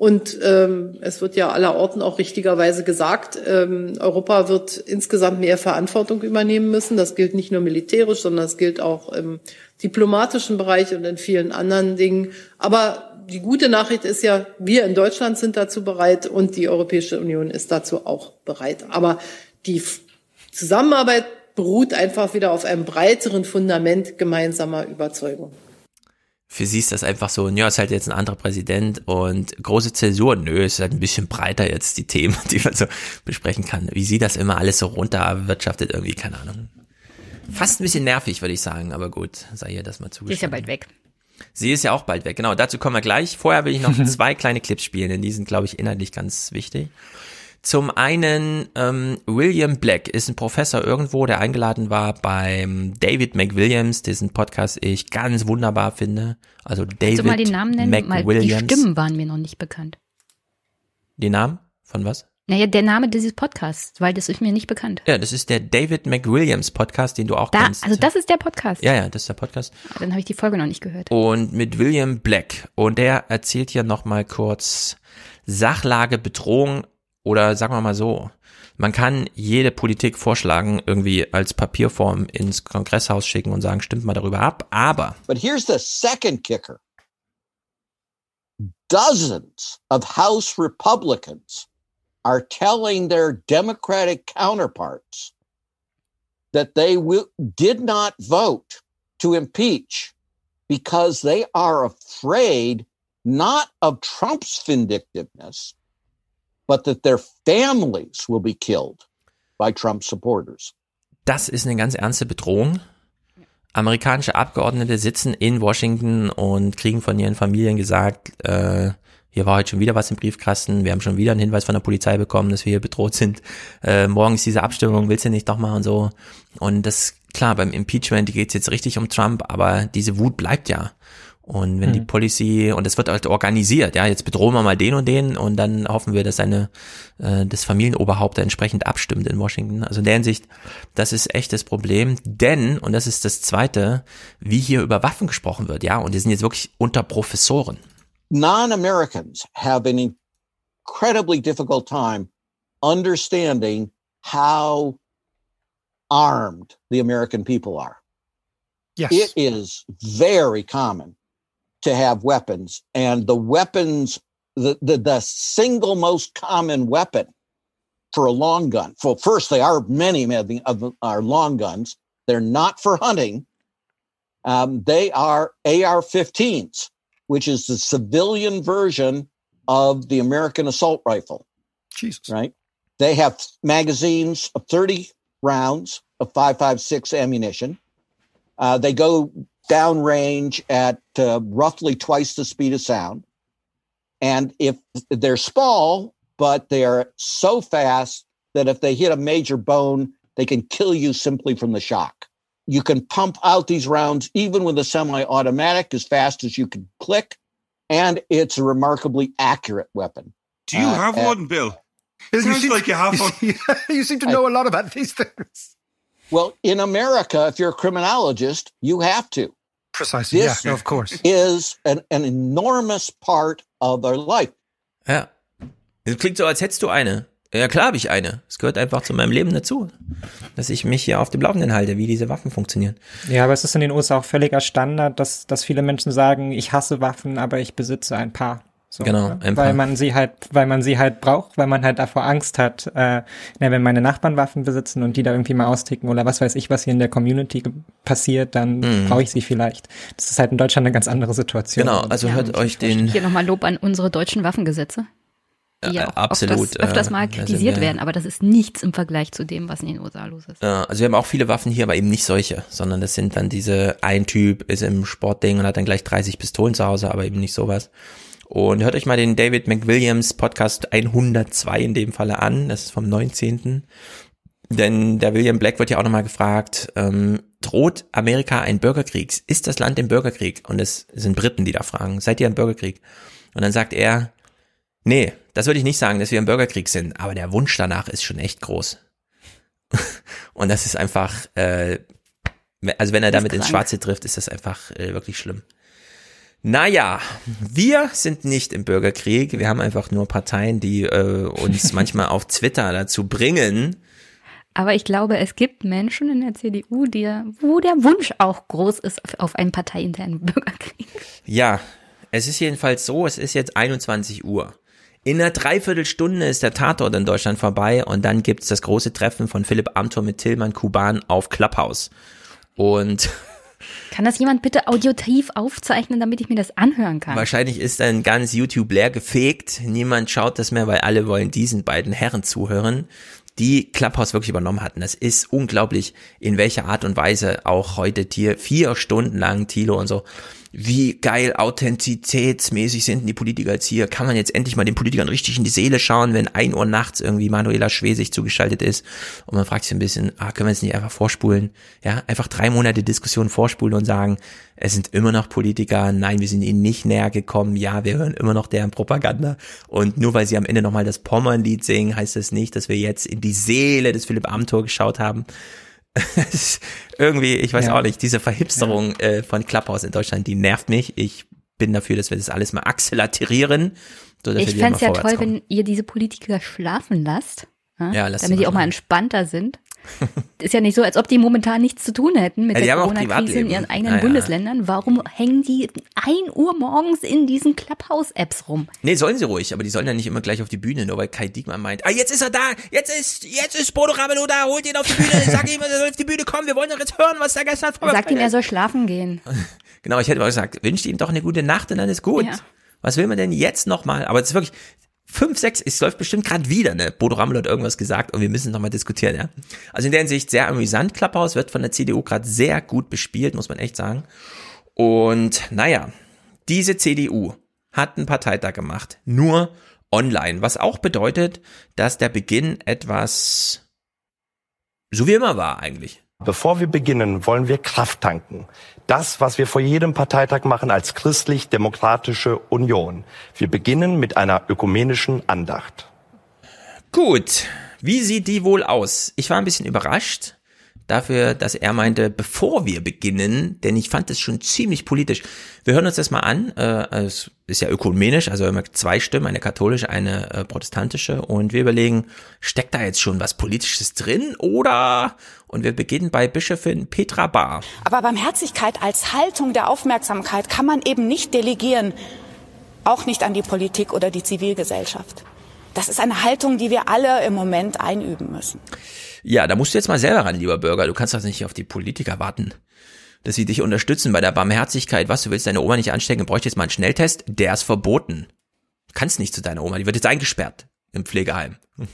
Und ähm, es wird ja allerorten auch richtigerweise gesagt, ähm, Europa wird insgesamt mehr Verantwortung übernehmen müssen. Das gilt nicht nur militärisch, sondern das gilt auch im diplomatischen Bereich und in vielen anderen Dingen. Aber die gute Nachricht ist ja, wir in Deutschland sind dazu bereit und die Europäische Union ist dazu auch bereit. Aber die Zusammenarbeit beruht einfach wieder auf einem breiteren Fundament gemeinsamer Überzeugung. Für sie ist das einfach so, ja, ist halt jetzt ein anderer Präsident und große Zäsur, nö, ist halt ein bisschen breiter jetzt die Themen, die man so besprechen kann. Wie sie das immer alles so runterwirtschaftet, irgendwie, keine Ahnung. Fast ein bisschen nervig, würde ich sagen, aber gut, sei ihr das mal zugestanden. ist ja bald weg. Sie ist ja auch bald weg, genau. Dazu kommen wir gleich. Vorher will ich noch zwei kleine Clips spielen, denn die sind, glaube ich, inhaltlich ganz wichtig. Zum einen ähm, William Black ist ein Professor irgendwo, der eingeladen war beim David McWilliams, dessen Podcast ich ganz wunderbar finde. Also David Kannst du mal den Namen nennen? McWilliams. Mal, die Stimmen waren mir noch nicht bekannt. Die Namen von was? Naja, der Name dieses Podcasts, weil das ist mir nicht bekannt. Ja, das ist der David McWilliams Podcast, den du auch da, kennst. Also das ist der Podcast. Ja, ja, das ist der Podcast. Dann habe ich die Folge noch nicht gehört. Und mit William Black. Und der erzählt hier nochmal kurz Sachlage, Bedrohung oder sagen wir mal so, man kann jede Politik vorschlagen, irgendwie als Papierform ins Kongresshaus schicken und sagen, stimmt mal darüber ab, aber. But here's the second kicker. Dozens of House Republicans are telling their Democratic counterparts that they will, did not vote to impeach because they are afraid not of Trump's vindictiveness, but that their families will be killed by Trump supporters. Das ist eine ganz ernste Bedrohung. Amerikanische Abgeordnete sitzen in Washington und kriegen von ihren Familien gesagt, äh, hier war heute schon wieder was im Briefkasten, wir haben schon wieder einen Hinweis von der Polizei bekommen, dass wir hier bedroht sind. Äh, morgen ist diese Abstimmung, willst du nicht doch mal und so. Und das, klar, beim Impeachment geht es jetzt richtig um Trump, aber diese Wut bleibt ja. Und wenn mhm. die Policy, und es wird halt organisiert, ja, jetzt bedrohen wir mal den und den und dann hoffen wir, dass seine, äh, das Familienoberhaupt entsprechend abstimmt in Washington. Also in der Hinsicht, das ist echt das Problem, denn, und das ist das Zweite, wie hier über Waffen gesprochen wird, ja, und die sind jetzt wirklich unter Professoren. non-Americans have an incredibly difficult time understanding how armed the American people are. Yes. It is very common to have weapons and the weapons, the, the, the single most common weapon for a long gun. Well, first, they are many of our long guns. They're not for hunting. Um, they are AR-15s which is the civilian version of the American assault rifle. Jesus. Right? They have magazines of 30 rounds of 5.56 ammunition. Uh, they go downrange at uh, roughly twice the speed of sound. And if they're small, but they are so fast that if they hit a major bone, they can kill you simply from the shock. You can pump out these rounds even with a semi automatic as fast as you can click. And it's a remarkably accurate weapon. Do you uh, have one, Bill? It sounds like you have one. you seem to know I, a lot about these things. Well, in America, if you're a criminologist, you have to. Precisely. This yeah, no, of course. Is an, an enormous part of their life. Ja. Das klingt so, als hättest du eine. Ja, klar habe ich eine. Es gehört einfach zu meinem Leben dazu, dass ich mich hier auf dem Laufenden halte, wie diese Waffen funktionieren. Ja, aber es ist in den USA auch völliger Standard, dass, dass viele Menschen sagen, ich hasse Waffen, aber ich besitze ein paar. So, genau, ne? ein paar. weil man sie halt, weil man sie halt braucht, weil man halt davor Angst hat, äh, na, wenn meine Nachbarn Waffen besitzen und die da irgendwie mal austicken oder was weiß ich, was hier in der Community passiert, dann mhm. brauche ich sie vielleicht. Das ist halt in Deutschland eine ganz andere Situation. Genau, also ja, hört euch den. Hier nochmal Lob an unsere deutschen Waffengesetze die ja, absolut öfters, öfters mal kritisiert werden, aber das ist nichts im Vergleich zu dem, was in den USA los ist. Ja, also wir haben auch viele Waffen hier, aber eben nicht solche, sondern das sind dann diese, ein Typ ist im Sportding und hat dann gleich 30 Pistolen zu Hause, aber eben nicht sowas. Und hört euch mal den David McWilliams Podcast 102 in dem Falle an, das ist vom 19. Denn der William Black wird ja auch nochmal gefragt, ähm, droht Amerika ein Bürgerkrieg? Ist das Land im Bürgerkrieg? Und es sind Briten, die da fragen, seid ihr im Bürgerkrieg? Und dann sagt er, Nee, das würde ich nicht sagen, dass wir im Bürgerkrieg sind, aber der Wunsch danach ist schon echt groß. Und das ist einfach, äh, also wenn er damit ins Schwarze trifft, ist das einfach äh, wirklich schlimm. Naja, wir sind nicht im Bürgerkrieg. Wir haben einfach nur Parteien, die äh, uns manchmal auf Twitter dazu bringen. Aber ich glaube, es gibt Menschen in der CDU, die, wo der Wunsch auch groß ist auf einen parteiinternen Bürgerkrieg. Ja, es ist jedenfalls so, es ist jetzt 21 Uhr. In einer Dreiviertelstunde ist der Tatort in Deutschland vorbei und dann gibt's das große Treffen von Philipp Amthor mit Tillmann Kuban auf Clubhouse. Und kann das jemand bitte audiotiv aufzeichnen, damit ich mir das anhören kann? Wahrscheinlich ist dann ganz YouTube leer gefegt. Niemand schaut das mehr, weil alle wollen diesen beiden Herren zuhören, die Clubhouse wirklich übernommen hatten. Das ist unglaublich, in welcher Art und Weise auch heute Tier vier Stunden lang Tilo und so wie geil authentizitätsmäßig sind die Politiker jetzt hier. Kann man jetzt endlich mal den Politikern richtig in die Seele schauen, wenn ein Uhr nachts irgendwie Manuela Schwesig zugeschaltet ist und man fragt sich ein bisschen, ah, können wir es nicht einfach vorspulen? Ja, einfach drei Monate Diskussion vorspulen und sagen, es sind immer noch Politiker, nein, wir sind ihnen nicht näher gekommen, ja, wir hören immer noch deren Propaganda und nur weil sie am Ende nochmal das Pommernlied singen, heißt das nicht, dass wir jetzt in die Seele des Philipp Amthor geschaut haben. irgendwie, ich weiß ja. auch nicht, diese Verhipsterung ja. äh, von Clubhouse in Deutschland, die nervt mich. Ich bin dafür, dass wir das alles mal akzelerieren. So, ich fände es ja toll, kommen. wenn ihr diese Politiker schlafen lasst. Ja, damit die auch mal entspannter sind. Ist ja nicht so, als ob die momentan nichts zu tun hätten mit ja, der Corona-Krise in ihren eigenen ja, Bundesländern. Warum hängen die ein Uhr morgens in diesen Clubhouse-Apps rum? Nee, sollen sie ruhig, aber die sollen ja nicht immer gleich auf die Bühne, nur weil Kai Diekmann meint, ah, jetzt ist er da, jetzt ist, jetzt ist Bodo Ramelow da, holt ihn auf die Bühne, sag ihm, er soll auf die Bühne kommen, wir wollen doch jetzt hören, was er gestern vorgefallen Sagt ihm, er soll schlafen gehen. Genau, ich hätte mal gesagt, wünscht ihm doch eine gute Nacht und dann ist gut. Ja. Was will man denn jetzt nochmal? Aber es ist wirklich, fünf, sechs, es läuft bestimmt gerade wieder, ne? Bodo Rammel hat irgendwas gesagt und wir müssen nochmal diskutieren, ja. Also in der Hinsicht sehr amüsant. Klapphaus wird von der CDU gerade sehr gut bespielt, muss man echt sagen. Und naja, diese CDU hat einen Parteitag gemacht, nur online, was auch bedeutet, dass der Beginn etwas so wie immer war eigentlich. Bevor wir beginnen, wollen wir Kraft tanken. Das, was wir vor jedem Parteitag machen als christlich-demokratische Union. Wir beginnen mit einer ökumenischen Andacht. Gut, wie sieht die wohl aus? Ich war ein bisschen überrascht dafür, dass er meinte, bevor wir beginnen, denn ich fand es schon ziemlich politisch. Wir hören uns das mal an. Äh, es ist ja ökumenisch, also immer zwei Stimmen, eine katholische, eine äh, protestantische. Und wir überlegen, steckt da jetzt schon was Politisches drin oder? Und wir beginnen bei Bischöfin Petra Bahr. Aber Barmherzigkeit als Haltung der Aufmerksamkeit kann man eben nicht delegieren, auch nicht an die Politik oder die Zivilgesellschaft. Das ist eine Haltung, die wir alle im Moment einüben müssen. Ja, da musst du jetzt mal selber ran, lieber Bürger. Du kannst doch nicht auf die Politiker warten, dass sie dich unterstützen bei der Barmherzigkeit. Was, du willst deine Oma nicht anstecken, bräuchte jetzt mal einen Schnelltest? Der ist verboten. Du kannst nicht zu deiner Oma, die wird jetzt eingesperrt im Pflegeheim.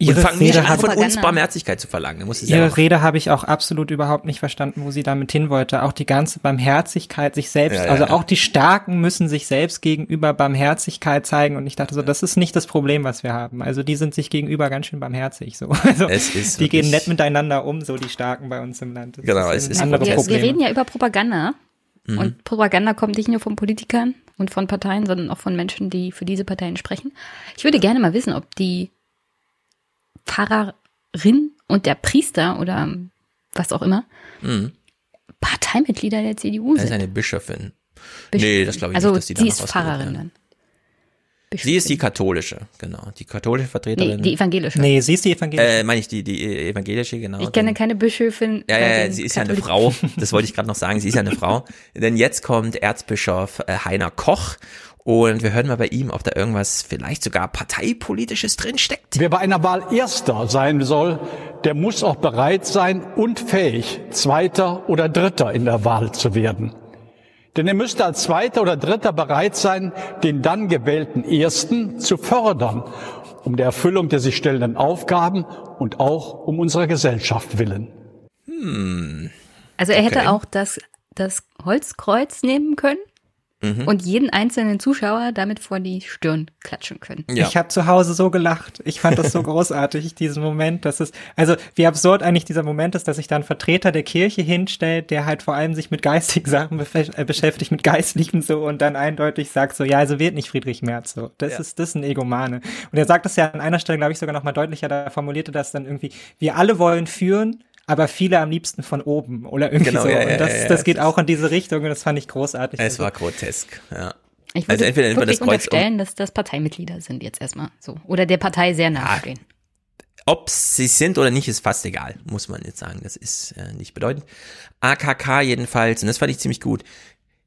Und fangen nicht an, von uns Barmherzigkeit zu verlangen. Muss Ihre Rede habe ich auch absolut überhaupt nicht verstanden, wo sie damit hin wollte. Auch die ganze Barmherzigkeit sich selbst, ja, ja, also auch die Starken müssen sich selbst gegenüber Barmherzigkeit zeigen. Und ich dachte so, das ist nicht das Problem, was wir haben. Also die sind sich gegenüber ganz schön barmherzig. So, also die gehen nett miteinander um, so die Starken bei uns im Land. Das genau, ist es ist ein wir, wir reden ja über Propaganda. Mhm. Und Propaganda kommt nicht nur von Politikern und von Parteien, sondern auch von Menschen, die für diese Parteien sprechen. Ich würde gerne mal wissen, ob die Pfarrerin und der Priester oder was auch immer mhm. Parteimitglieder der CDU sind. Das ist eine Bischöfin. Bischöfin. Nee, das glaube ich also nicht, dass die sie ist Pfarrerin dann. Sie ist die katholische, genau. Die katholische Vertreterin. Nee, die evangelische. Nee, sie ist die evangelische. Äh, meine ich die, die evangelische, genau. Ich kenne keine Bischöfin. Ja, ja, ja sie ist ja eine Frau. Das wollte ich gerade noch sagen. Sie ist ja eine Frau. Denn jetzt kommt Erzbischof äh, Heiner Koch und wir hören mal bei ihm, ob da irgendwas vielleicht sogar parteipolitisches drinsteckt. Wer bei einer Wahl Erster sein soll, der muss auch bereit sein und fähig, Zweiter oder Dritter in der Wahl zu werden. Denn er müsste als Zweiter oder Dritter bereit sein, den dann gewählten Ersten zu fördern, um der Erfüllung der sich stellenden Aufgaben und auch um unserer Gesellschaft willen. Hm. Also er hätte auch das, das Holzkreuz nehmen können mhm. und jeden einzelnen Zuschauer damit vor die Stirn klatschen können. Ja. Ich habe zu Hause so gelacht. Ich fand das so großartig, diesen Moment. Das ist, also wie absurd eigentlich dieser Moment ist, dass sich da ein Vertreter der Kirche hinstellt, der halt vor allem sich mit geistigen Sachen äh, beschäftigt, mit Geistlichen so und dann eindeutig sagt so, ja, also wird nicht Friedrich Merz so. Das ja. ist, das ist ein Egomane. Und er sagt das ja an einer Stelle, glaube ich, sogar noch mal deutlicher, da formulierte das dann irgendwie, wir alle wollen führen, aber viele am liebsten von oben oder irgendwie genau, so. Ja, und das, ja, ja, das geht auch in diese Richtung und das fand ich großartig. Es war grotesk, ja. Ich würde also entweder wirklich das Kreuz unterstellen, dass das Parteimitglieder sind jetzt erstmal so. Oder der Partei sehr nahestehen. Ob sie sind oder nicht, ist fast egal, muss man jetzt sagen. Das ist äh, nicht bedeutend. AKK jedenfalls, und das fand ich ziemlich gut.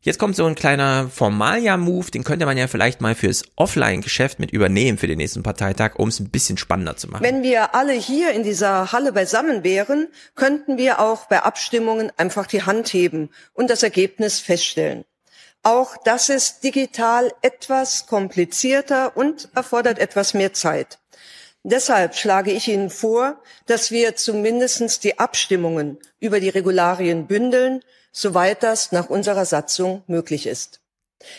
Jetzt kommt so ein kleiner Formalia-Move, den könnte man ja vielleicht mal fürs Offline-Geschäft mit übernehmen für den nächsten Parteitag, um es ein bisschen spannender zu machen. Wenn wir alle hier in dieser Halle beisammen wären, könnten wir auch bei Abstimmungen einfach die Hand heben und das Ergebnis feststellen. Auch das ist digital etwas komplizierter und erfordert etwas mehr Zeit. Deshalb schlage ich Ihnen vor, dass wir zumindest die Abstimmungen über die Regularien bündeln soweit das nach unserer Satzung möglich ist.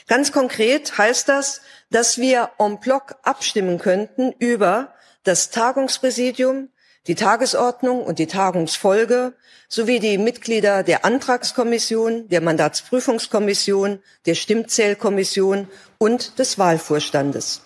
Ganz konkret heißt das, dass wir en bloc abstimmen könnten über das Tagungspräsidium, die Tagesordnung und die Tagungsfolge sowie die Mitglieder der Antragskommission, der Mandatsprüfungskommission, der Stimmzählkommission und des Wahlvorstandes.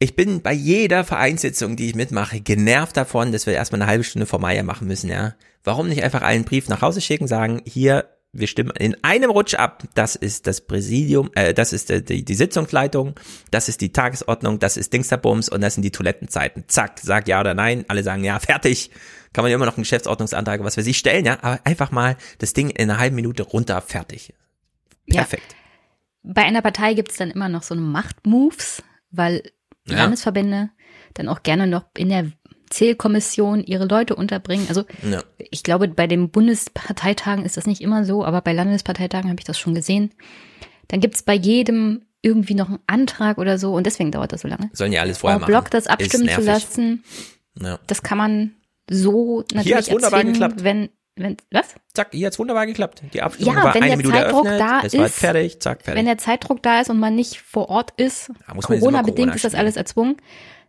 Ich bin bei jeder Vereinssitzung, die ich mitmache, genervt davon, dass wir erstmal eine halbe Stunde vor Meier machen müssen, ja. Warum nicht einfach einen Brief nach Hause schicken, sagen, hier, wir stimmen in einem Rutsch ab. Das ist das Präsidium, äh, das ist die, die Sitzungsleitung, das ist die Tagesordnung, das ist Dingsterbums und das sind die Toilettenzeiten. Zack, sag ja oder nein. Alle sagen ja, fertig. Kann man ja immer noch einen Geschäftsordnungsantrag, was wir sich stellen, ja. Aber einfach mal das Ding in einer halben Minute runter, fertig. Perfekt. Ja. Bei einer Partei gibt es dann immer noch so Machtmoves, weil ja. Landesverbände dann auch gerne noch in der Zählkommission ihre Leute unterbringen. Also ja. ich glaube, bei den Bundesparteitagen ist das nicht immer so, aber bei Landesparteitagen habe ich das schon gesehen. Dann gibt es bei jedem irgendwie noch einen Antrag oder so und deswegen dauert das so lange. Sollen ja alles vorher machen. Block das abstimmen zu lassen, ja. das kann man so natürlich Hier hat's wunderbar geklappt. wenn wenn was? Zack, hier hat's wunderbar geklappt. Die Abstimmung ja, war wenn eine der Minute Zeitdruck eröffnet, da es war ist, fertig, zack, fertig. Wenn der Zeitdruck da ist und man nicht vor Ort ist, Corona-bedingt Corona ist das alles erzwungen.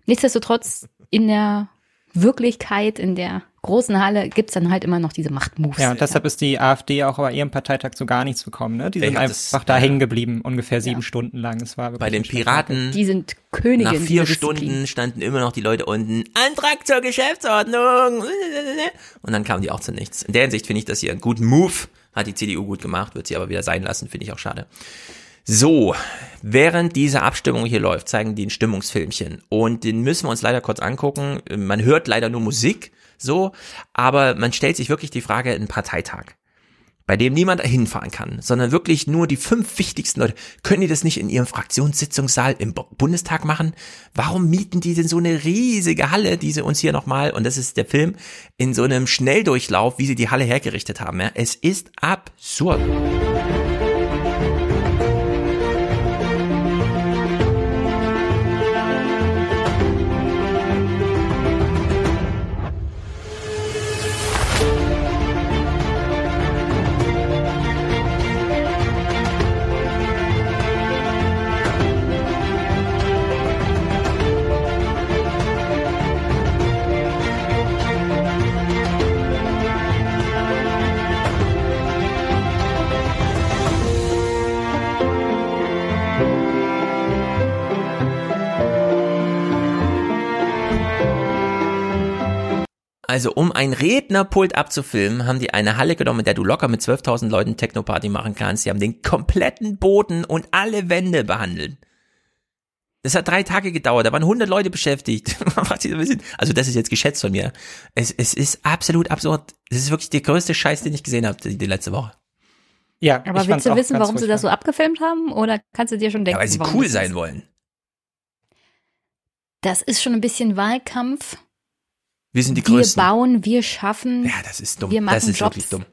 Nichtsdestotrotz in der Wirklichkeit, in der großen Halle gibt's dann halt immer noch diese Machtmoves. Ja, und deshalb ist die AfD auch bei ihrem Parteitag zu gar nichts gekommen. Ne? Die Ich sind einfach das- da hängen geblieben, ungefähr sieben Stunden lang. Es war Bei den. Piraten Die sind Königin nach vier Disziplin. Stunden standen immer noch die Leute unten, Antrag zur Geschäftsordnung. Und dann kamen die auch zu nichts. In der Hinsicht finde ich das hier einen guten Move. Hat die CDU gut gemacht, wird sie aber wieder sein lassen, finde ich auch schade. So, während diese Abstimmung hier läuft, zeigen die ein Stimmungsfilmchen. Und den müssen wir uns leider kurz angucken. Man hört leider nur Musik, so, aber man stellt sich wirklich die Frage, ein Parteitag bei dem niemand hinfahren kann, sondern wirklich nur die fünf wichtigsten Leute. Können die das nicht in ihrem Fraktionssitzungssaal im Bu- Bundestag machen? Warum mieten die denn so eine riesige Halle, die sie uns hier nochmal, und das ist der Film, in so einem Schnelldurchlauf, wie sie die Halle hergerichtet haben? Ja? Es ist absurd. Also um ein Rednerpult abzufilmen, haben die eine Halle genommen, in der du locker mit 12.000 Leuten Techno-Party machen kannst. Die haben den kompletten Boden und alle Wände behandelt. Das hat drei Tage gedauert, da waren 100 Leute beschäftigt. Also das ist jetzt geschätzt von mir. Es, es ist absolut absurd. Das ist wirklich der größte Scheiß, den ich gesehen habe die, die letzte Woche. Ja, Aber willst du wissen, warum sie das so abgefilmt haben? Oder kannst du dir schon Ja, denken, weil sie warum cool sein ist? wollen. Das ist schon ein bisschen Wahlkampf. Wir sind die wir Größten. bauen, wir schaffen. Ja, das ist dumm. Wir machen das ist Jobs. wirklich dumm.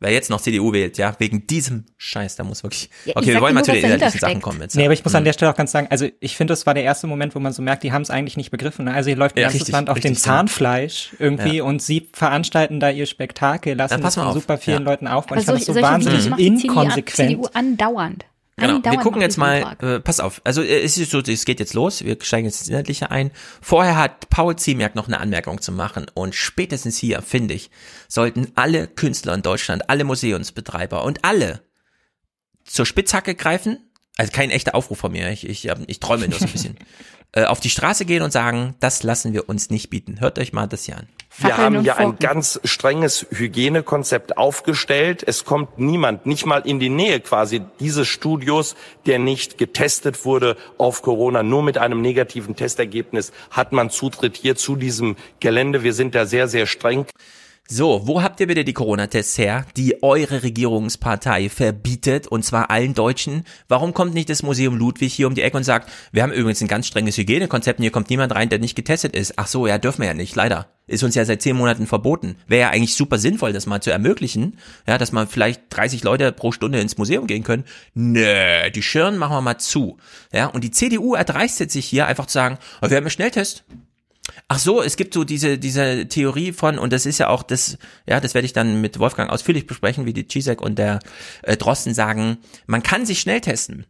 Wer jetzt noch CDU wählt, ja, wegen diesem Scheiß, da muss wirklich. Ja, okay, wir wollen mal zu den inhaltlichen Sachen kommen jetzt. Nee, aber ich muss an Mhm. der Stelle auch ganz sagen, also ich finde, das war der erste Moment, wo man so merkt, die haben es eigentlich nicht begriffen. Ne? Also hier läuft ein Ja, ganzes richtig, Land auf dem richtig so. Zahnfleisch irgendwie Ja. und sie veranstalten da ihr Spektakel, lassen das von auf. super vielen Ja. Leuten aufbauen. Aber Ich fand das solche, so solche Videos wahnsinnig inkonsequent. CDU andauernd. Genau, wir gucken jetzt mal, äh, pass auf, also äh, es ist so, es geht jetzt los, wir steigen jetzt ins Inhaltliche ein. Vorher hat Paul Ziemiak noch eine Anmerkung zu machen und spätestens hier, finde ich, sollten alle Künstler in Deutschland, alle Museumsbetreiber und alle zur Spitzhacke greifen, also kein echter Aufruf von mir, ich, ich, ähm, ich träume nur so ein bisschen, äh, auf die Straße gehen und sagen, das lassen wir uns nicht bieten. Hört euch mal das hier an. Wir Fackeln haben ja ein ganz strenges Hygienekonzept aufgestellt. Es kommt niemand, nicht mal in die Nähe quasi dieses Studios, der nicht getestet wurde auf Corona. Nur mit einem negativen Testergebnis hat man Zutritt hier zu diesem Gelände. Wir sind da sehr, sehr streng. So, wo habt ihr bitte die Corona-Tests her, die eure Regierungspartei verbietet, und zwar allen Deutschen? Warum kommt nicht das Museum Ludwig hier um die Ecke und sagt, wir haben übrigens ein ganz strenges Hygienekonzept und hier kommt niemand rein, der nicht getestet ist? Ach so, ja, dürfen wir ja nicht, leider. Ist uns ja seit zehn Monaten verboten. Wäre ja eigentlich super sinnvoll, das mal zu ermöglichen, ja, dass man vielleicht 30 Leute pro Stunde ins Museum gehen können. Nö, die Schirn machen wir mal zu. Ja, und die CDU erdreistet sich hier einfach zu sagen, wir haben einen Schnelltest. Ach so, es gibt so diese, diese Theorie von, und das ist ja auch das, ja, das werde ich dann mit Wolfgang ausführlich besprechen, wie die Chisek und der äh, Drosten sagen, man kann sich schnell testen,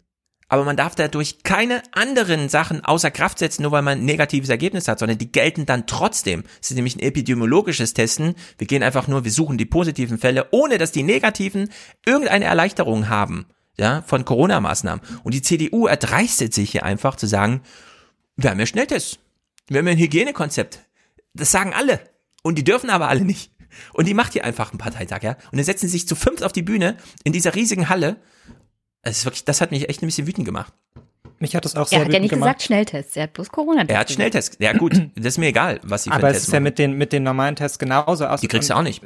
aber man darf dadurch keine anderen Sachen außer Kraft setzen, nur weil man ein negatives Ergebnis hat, sondern die gelten dann trotzdem. Es ist nämlich ein epidemiologisches Testen. Wir gehen einfach nur, wir suchen die positiven Fälle, ohne dass die negativen irgendeine Erleichterung haben, ja, von Corona-Maßnahmen. Und die CDU erdreistet sich hier einfach zu sagen, wir haben ja Schnelltests. Wir haben ja ein Hygienekonzept. Das sagen alle. Und die dürfen aber alle nicht. Und die macht hier einfach einen Parteitag, ja. Und dann setzen sie sich zu fünft auf die Bühne in dieser riesigen Halle. Es ist wirklich, das hat mich echt ein bisschen wütend gemacht. Mich hat das auch sehr Er hat ja nicht gemacht. gesagt Schnelltests, er hat bloß Corona-Tests. Er hat Schnelltests. Ja gut, das ist mir egal, was sie für Aber es ist ja mit den, mit den normalen Tests genauso aus. Die kriegst du auch nicht.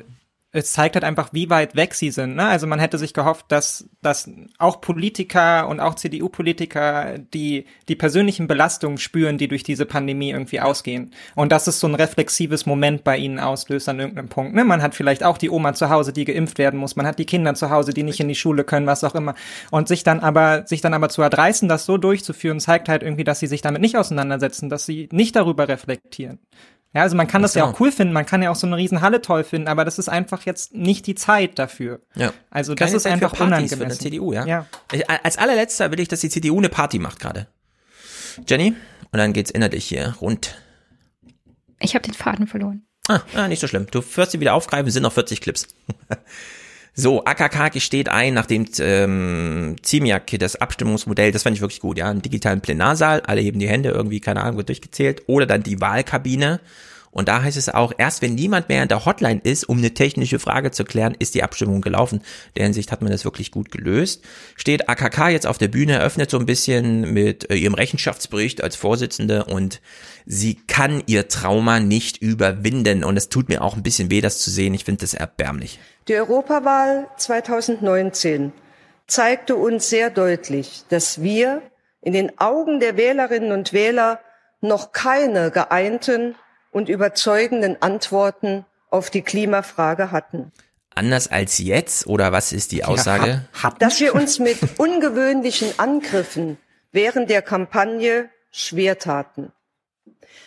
Es zeigt halt einfach, wie weit weg sie sind. Ne? Also man hätte sich gehofft, dass, dass auch Politiker und auch CDU-Politiker die, die persönlichen Belastungen spüren, die durch diese Pandemie irgendwie ausgehen. Und dass es so ein reflexives Moment bei ihnen auslöst an irgendeinem Punkt. Ne? Man hat vielleicht auch die Oma zu Hause, die geimpft werden muss. Man hat die Kinder zu Hause, die nicht in die Schule können, was auch immer. Und sich dann aber, sich dann aber zu erdreißen, das so durchzuführen, zeigt halt irgendwie, dass sie sich damit nicht auseinandersetzen, dass sie nicht darüber reflektieren. Ja, also man kann das ja Genau. auch cool finden, man kann ja auch so eine riesen Halle toll finden, aber das ist einfach jetzt nicht die Zeit dafür. Ja. Also das Keine ist Zeit für einfach Partys unangemessen. für eine CDU, ja. Ja. Ich, als allerletzter will ich, dass die CDU eine Party macht gerade. Jenny? Und dann geht's innerlich hier rund. Ich habe den Faden verloren. Ah, ah, nicht so schlimm. Du wirst sie wieder aufgreifen, es sind noch 40 Clips. So, AKK gesteht ein, nachdem ähm, Ziemiak das Abstimmungsmodell, das fand ich wirklich gut, ja, einen digitalen Plenarsaal, alle heben die Hände, irgendwie, keine Ahnung, wird durchgezählt, oder dann die Wahlkabine. Und da heißt es auch, erst wenn niemand mehr in der Hotline ist, um eine technische Frage zu klären, ist die Abstimmung gelaufen. In der Hinsicht hat man das wirklich gut gelöst. Steht AKK jetzt auf der Bühne, eröffnet so ein bisschen mit äh, ihrem Rechenschaftsbericht als Vorsitzende und sie kann ihr Trauma nicht überwinden. Und es tut mir auch ein bisschen weh, das zu sehen. Ich finde das erbärmlich. Die Europawahl 2019 zeigte uns sehr deutlich, dass wir in den Augen der Wählerinnen und Wähler noch keine geeinten und überzeugenden Antworten auf die Klimafrage hatten. Anders als jetzt, oder was ist die Aussage? Dass wir uns mit ungewöhnlichen Angriffen während der Kampagne schwer taten.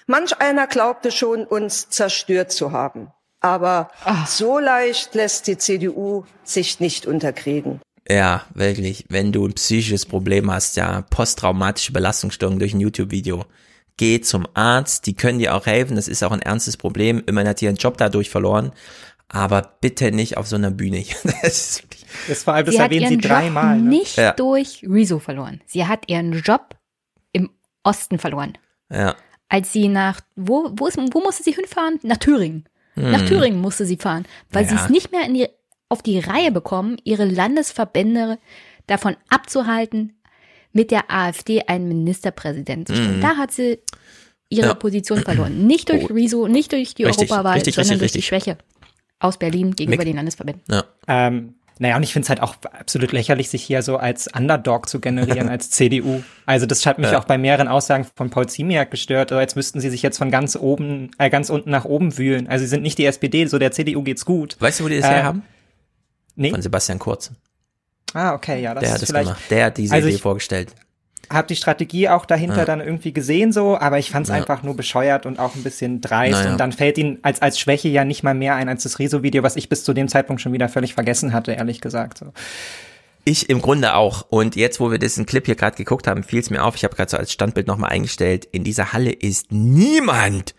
Manch einer glaubte schon, uns zerstört zu haben. Aber so leicht lässt die CDU sich nicht unterkriegen. Ja, wirklich. Wenn du ein psychisches Problem hast, ja, posttraumatische Belastungsstörung durch ein YouTube-Video, geh zum Arzt. Die können dir auch helfen. Das ist auch ein ernstes Problem. Immerhin hat ihr einen Job dadurch verloren. Aber bitte nicht auf so einer Bühne. Das Das vor allem, das sie hat erwähnen ihren sie dreimal. Job Ne? nicht Ja. durch Rezo verloren. Sie hat ihren Job im Osten verloren. ja. Als sie nach, wo, wo, ist, wo musste sie hinfahren? Nach Thüringen. Hm. Nach Thüringen musste sie fahren, weil Ja. sie es nicht mehr in die, auf die Reihe bekommen, ihre Landesverbände davon abzuhalten, mit der AfD einen Ministerpräsidenten zu stellen. Mhm. Da hat sie ihre Ja. Position verloren. Nicht durch Rezo, nicht durch die Richtig, Europawahl, richtig, sondern richtig, durch die richtig. Schwäche aus Berlin gegenüber Nick. den Landesverbänden. Ja. Ähm, naja, und ich finde es halt auch absolut lächerlich, sich hier so als Underdog zu generieren als CDU. Also das hat mich Ja. auch bei mehreren Aussagen von Paul Ziemiak gestört. Also jetzt müssten sie sich jetzt von ganz oben, äh, ganz unten nach oben wühlen. Also sie sind nicht die SPD, so der CDU geht's gut. Weißt du, wo die das Äh, herhaben? Nee. Von Sebastian Kurz. Ah, okay, ja, das Der hat ist es vielleicht. gemacht. Der hat diese Also Idee ich- vorgestellt. Hab die Strategie auch dahinter Ja. dann irgendwie gesehen so, aber ich fand es Ja. einfach nur bescheuert und auch ein bisschen dreist Naja. und dann fällt ihnen als als Schwäche ja nicht mal mehr ein als das Rezo-Video, was ich bis zu dem Zeitpunkt schon wieder völlig vergessen hatte, ehrlich gesagt. So. Ich im Grunde auch. Und jetzt, wo wir diesen Clip hier gerade geguckt haben, fiel es mir auf. Ich habe gerade so als Standbild nochmal eingestellt. In dieser Halle ist niemand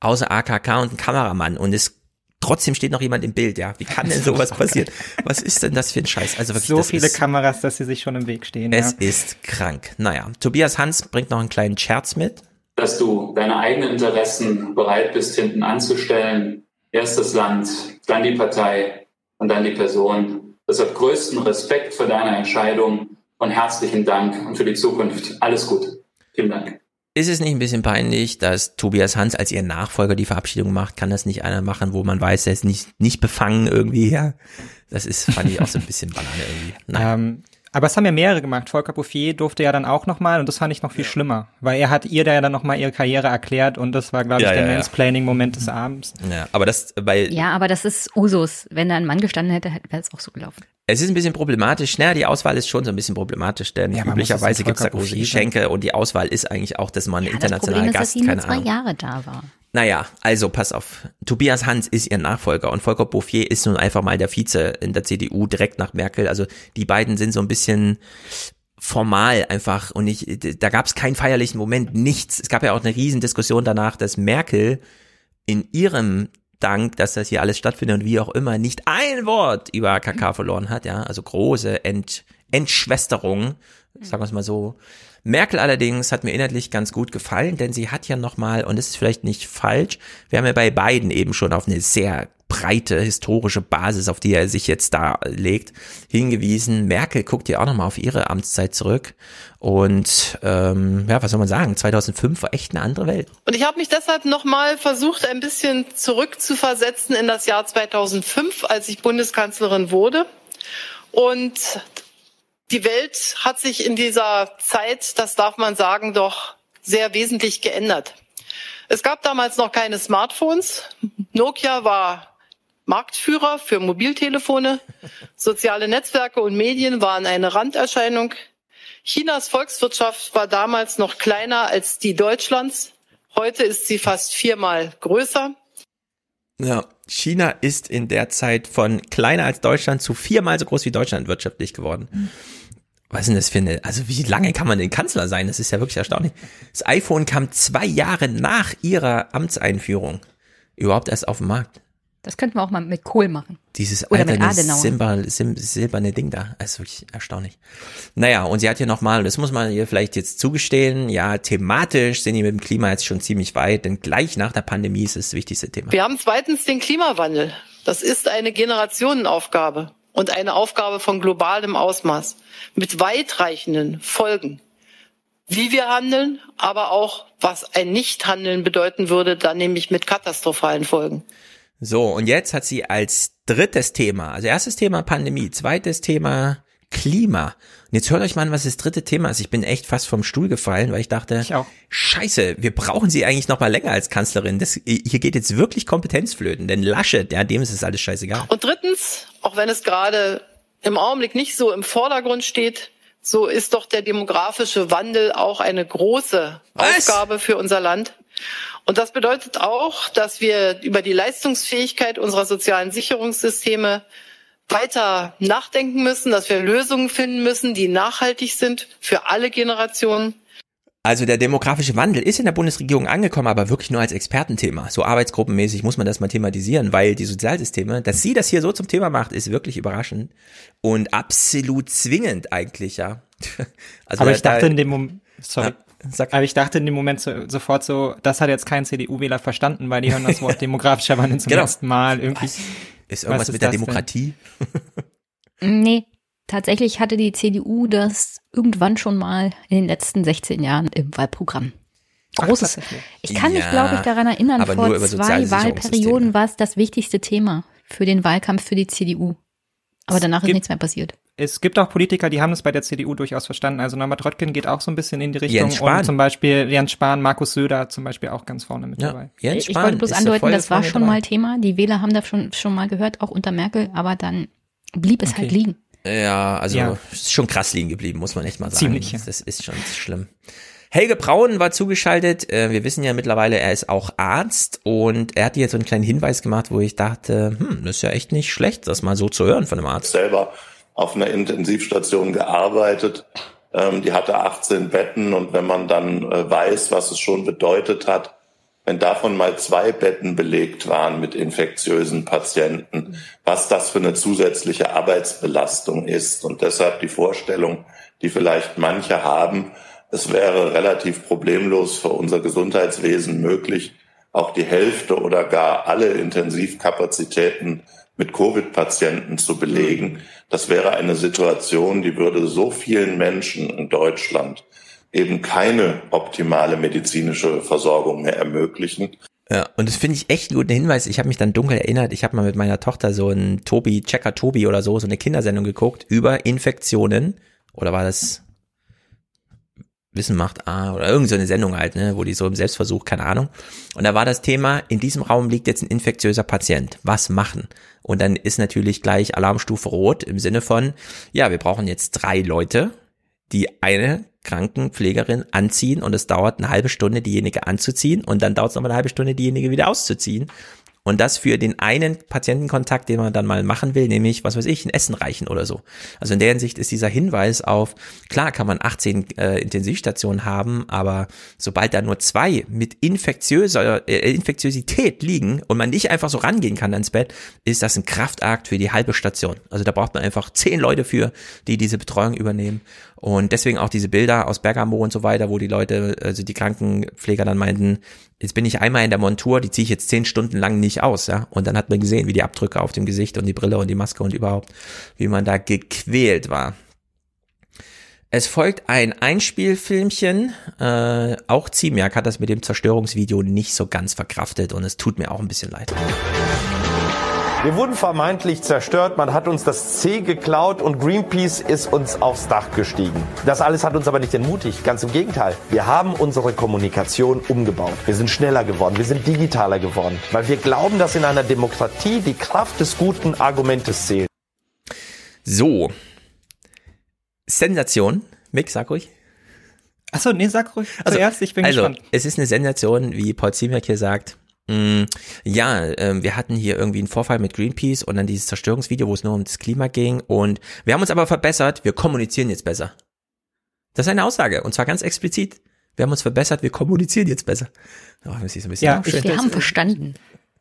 außer AKK und ein Kameramann. Und es trotzdem steht noch jemand im Bild. Ja, wie kann denn sowas passieren? Was ist denn das für ein Scheiß? Also wirklich, so das viele ist, Kameras, dass sie sich schon im Weg stehen. Es ja. ist krank. Naja, Tobias Hans bringt noch einen kleinen Scherz mit. dass du deine eigenen Interessen bereit bist, hinten anzustellen. Erst das Land, dann die Partei und dann die Person. Deshalb größten Respekt für deine Entscheidung und herzlichen Dank und für die Zukunft alles Gute. Vielen Dank. Ist es nicht ein bisschen peinlich, dass Tobias Hans als ihr Nachfolger die Verabschiedung macht? Kann das nicht einer machen, wo man weiß, er ist nicht, nicht befangen irgendwie? Ja, das ist, fand ich auch so ein bisschen Banane irgendwie. Naja. Ähm, aber es haben ja mehrere gemacht. Volker Bouffier durfte ja dann auch nochmal und das fand ich noch viel schlimmer, weil er hat ihr da ja dann nochmal ihre Karriere erklärt und das war, glaube ich, Ja, der ja, ja. Mansplaining-Moment des Abends. Ja, aber das, weil Ja, aber das ist Usus. Wenn da ein Mann gestanden hätte, wäre es auch so gelaufen. es ist ein bisschen problematisch. Naja, die Auswahl ist schon so ein bisschen problematisch, denn Ja, üblicherweise es gibt's da große. Geschenke und die Auswahl ist eigentlich auch, dass man Ja, das internationaler Problem ist, dass Gast, sie nur keine zwei Ahnung. Jahre da war. Naja, also pass auf. Tobias Hans ist ihr Nachfolger und Volker Bouffier ist nun einfach mal der Vize in der CDU direkt nach Merkel. Also die beiden sind so ein bisschen formal einfach und nicht, da gab es keinen feierlichen Moment, nichts. Es gab ja auch eine Riesendiskussion danach, dass Merkel in ihrem Dank, dass das hier alles stattfindet und wie auch immer, nicht ein Wort über KK verloren hat, ja, also große Ent, Entschwesterung, sagen wir es mal so. Merkel allerdings hat mir inhaltlich ganz gut gefallen, denn sie hat ja nochmal, und das ist vielleicht nicht falsch, wir haben ja bei beiden eben schon auf eine sehr breite historische Basis, auf die er sich jetzt da legt, hingewiesen. Merkel guckt ja auch nochmal auf ihre Amtszeit zurück. Und ähm, ja, was soll man sagen? 2005 war echt eine andere Welt. Und ich habe mich deshalb nochmal versucht, ein bisschen zurückzuversetzen in das Jahr 2005, als ich Bundeskanzlerin wurde. Und die Welt hat sich in dieser Zeit, das darf man sagen, doch sehr wesentlich geändert. Es gab damals noch keine Smartphones. Nokia war Marktführer für Mobiltelefone. Soziale Netzwerke und Medien waren eine Randerscheinung. Chinas Volkswirtschaft war damals noch kleiner als die Deutschlands. Heute ist sie fast viermal größer. Ja, China ist in der Zeit von kleiner als Deutschland zu viermal so groß wie Deutschland wirtschaftlich geworden. Mhm was ist denn das für eine, also wie lange kann man denn Kanzler sein? Das ist ja wirklich erstaunlich. Das iPhone kam zwei Jahre nach ihrer Amtseinführung überhaupt erst auf den Markt. Das könnten wir auch mal mit Kohl machen. Dieses Oder alte Silber, silberne Ding da. Das ist wirklich erstaunlich. Naja, und sie hat ja nochmal, das muss man ihr vielleicht jetzt zugestehen, ja, thematisch sind die mit dem Klima jetzt schon ziemlich weit, denn gleich nach der Pandemie ist es das wichtigste Thema. Wir haben zweitens den Klimawandel. Das ist eine Generationenaufgabe und eine Aufgabe von globalem Ausmaß mit weitreichenden Folgen. Wie wir handeln, aber auch was ein Nichthandeln bedeuten würde, dann nämlich mit katastrophalen Folgen. So, und jetzt hat sie als drittes Thema, also erstes Thema Pandemie, zweites Thema Klima. Und jetzt hört euch mal an, was das dritte Thema ist. Ich bin echt fast vom Stuhl gefallen, weil ich dachte, ich scheiße, wir brauchen sie eigentlich noch mal länger als Kanzlerin. Das, hier geht jetzt wirklich Kompetenzflöten, denn Laschet, ja, dem ist es alles scheißegal. Und drittens, auch wenn es gerade im Augenblick nicht so im Vordergrund steht, so ist doch der demografische Wandel auch eine große was? Aufgabe für unser Land. Und das bedeutet auch, dass wir über die Leistungsfähigkeit unserer sozialen Sicherungssysteme weiter nachdenken müssen, dass wir Lösungen finden müssen, die nachhaltig sind für alle Generationen. Also der demografische Wandel ist in der Bundesregierung angekommen, aber wirklich nur als Expertenthema. So arbeitsgruppenmäßig muss man das mal thematisieren, weil die Sozialsysteme, dass sie das hier so zum Thema macht, ist wirklich überraschend und absolut zwingend eigentlich, ja. Also aber ich dachte in dem Moment, sorry. Ja, aber ich dachte in dem Moment so, sofort so, das hat jetzt kein CDU-Wähler verstanden, weil die hören das Wort demografischer Wandel zum genau. ersten Mal irgendwie. Was? Ist irgendwas ist mit der Demokratie? nee, tatsächlich hatte die CDU das irgendwann schon mal in den letzten 16 Jahren im Wahlprogramm. Großes. Ach, ich kann ja, mich, glaube ich, daran erinnern, vor zwei Wahlperioden war es das wichtigste Thema für den Wahlkampf für die CDU. Aber danach ist nichts mehr passiert es gibt auch Politiker, die haben das bei der CDU durchaus verstanden. Also Norbert Röttgen geht auch so ein bisschen in die Richtung. Jens Spahn. Und zum Beispiel Jens Spahn, Markus Söder zum Beispiel auch ganz vorne mit ja, dabei. Jens Spahn ich wollte bloß andeuten, das war schon dabei. mal Thema. Die Wähler haben das schon, schon mal gehört, auch unter Merkel, aber dann blieb es halt okay. halt liegen. Ja, also ja. ist schon krass liegen geblieben, muss man echt mal sagen. Ziemlich, ja. Das ist schon schlimm. Helge Braun war zugeschaltet. Äh, wir wissen ja mittlerweile, er ist auch Arzt und er hat jetzt so einen kleinen Hinweis gemacht, wo ich dachte, hm, das ist ja echt nicht schlecht, das mal so zu hören von einem Arzt. Selber auf einer Intensivstation gearbeitet. Ähm, die hatte 18 Betten und wenn man dann äh, weiß, was es schon bedeutet hat, wenn davon mal zwei Betten belegt waren mit infektiösen Patienten, was das für eine zusätzliche Arbeitsbelastung ist. Und deshalb die Vorstellung, die vielleicht manche haben, es wäre relativ problemlos für unser Gesundheitswesen möglich, auch die Hälfte oder gar alle Intensivkapazitäten mit Covid-Patienten zu belegen. Das wäre eine Situation, die würde so vielen Menschen in Deutschland eben keine optimale medizinische Versorgung mehr ermöglichen. Ja, und das finde ich echt einen guten Hinweis. Ich habe mich dann dunkel erinnert, ich habe mal mit meiner Tochter so ein Tobi, Checker Tobi oder so, so eine Kindersendung geguckt über Infektionen. Oder war das Wissen macht A oder irgend so Sendung halt, ne, wo die so im Selbstversuch, keine Ahnung. Und da war das Thema, in diesem Raum liegt jetzt ein infektiöser Patient. Was machen? Und dann ist natürlich gleich Alarmstufe rot im Sinne von, ja, wir brauchen jetzt drei Leute, die eine Krankenpflegerin anziehen und es dauert eine halbe Stunde, diejenige anzuziehen und dann dauert es nochmal eine halbe Stunde, diejenige wieder auszuziehen. Und das für den einen Patientenkontakt, den man dann mal machen will, nämlich, was weiß ich, ein Essen reichen oder so. Also in der Hinsicht ist dieser Hinweis auf, klar kann man 18 äh, Intensivstationen haben, aber sobald da nur zwei mit infektiöser äh, Infektiosität liegen und man nicht einfach so rangehen kann ans Bett, ist das ein Kraftakt für die halbe Station. Also da braucht man einfach zehn Leute für, die diese Betreuung übernehmen. Und deswegen auch diese Bilder aus Bergamo und so weiter, wo die Leute, also die Krankenpfleger dann meinten, jetzt bin ich einmal in der Montur, die ziehe ich jetzt zehn Stunden lang nicht aus, ja. Und dann hat man gesehen, wie die Abdrücke auf dem Gesicht und die Brille und die Maske und überhaupt, wie man da gequält war. Es folgt ein Einspielfilmchen. Äh, auch Ziemiak hat das mit dem Zerstörungsvideo nicht so ganz verkraftet und es tut mir auch ein bisschen leid. Wir wurden vermeintlich zerstört, man hat uns das C geklaut und Greenpeace ist uns aufs Dach gestiegen. Das alles hat uns aber nicht entmutigt, ganz im Gegenteil. Wir haben unsere Kommunikation umgebaut. Wir sind schneller geworden, wir sind digitaler geworden, weil wir glauben, dass in einer Demokratie die Kraft des guten Argumentes zählt. So. Sensation. Mick, sag ruhig. Achso, nee, sag ruhig also, zuerst, ich bin also, gespannt. Es ist eine Sensation, wie Paul Ziemiak hier sagt. Mm, ja, ähm, wir hatten hier irgendwie einen Vorfall mit Greenpeace und dann dieses Zerstörungsvideo, wo es nur um das Klima ging und wir haben uns aber verbessert, wir kommunizieren jetzt besser. Das ist eine Aussage und zwar ganz explizit. Wir haben uns verbessert, wir kommunizieren jetzt besser. Oh, das ist ein bisschen ja, ich, wir haben verstanden.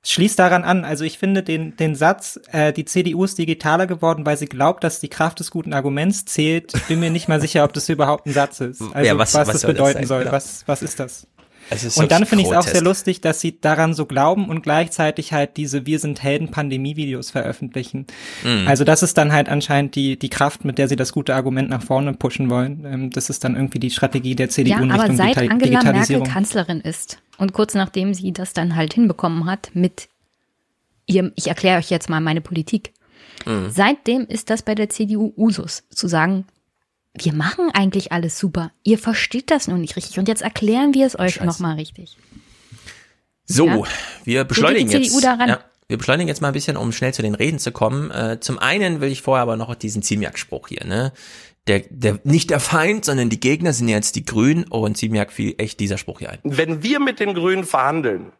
Schließt daran an. Also ich finde den, den Satz, äh, die CDU ist digitaler geworden, weil sie glaubt, dass die Kraft des guten Arguments zählt. Bin mir nicht mal sicher, ob das überhaupt ein Satz ist. Also ja, was, was, was das bedeuten das soll. Genau. Was, was ist das? Und dann finde ich es auch sehr lustig, dass sie daran so glauben und gleichzeitig halt diese Wir sind Helden Pandemie-Videos veröffentlichen. Mhm. Also das ist dann halt anscheinend die, die Kraft, mit der sie das gute Argument nach vorne pushen wollen. Ähm, das ist dann irgendwie die Strategie der CDU ja, in Richtung aber seit Digital Angela Merkel Kanzlerin ist und kurz nachdem sie das dann halt hinbekommen hat mit ihrem, ich erkläre euch jetzt mal meine Politik. Mhm. Seitdem ist das bei der CDU Usus, zu sagen, wir machen eigentlich alles super. Ihr versteht das nur nicht richtig. Und jetzt erklären wir es euch nochmal richtig. So, ja? wir beschleunigen jetzt. Ja, wir beschleunigen jetzt mal ein bisschen, um schnell zu den Reden zu kommen. Äh, zum einen will ich vorher aber noch diesen Ziemiak-Spruch hier, ne? Der, der, nicht der Feind, sondern die Gegner sind jetzt die Grünen und Ziemiak fiel echt dieser Spruch hier ein. Wenn wir mit den Grünen verhandeln,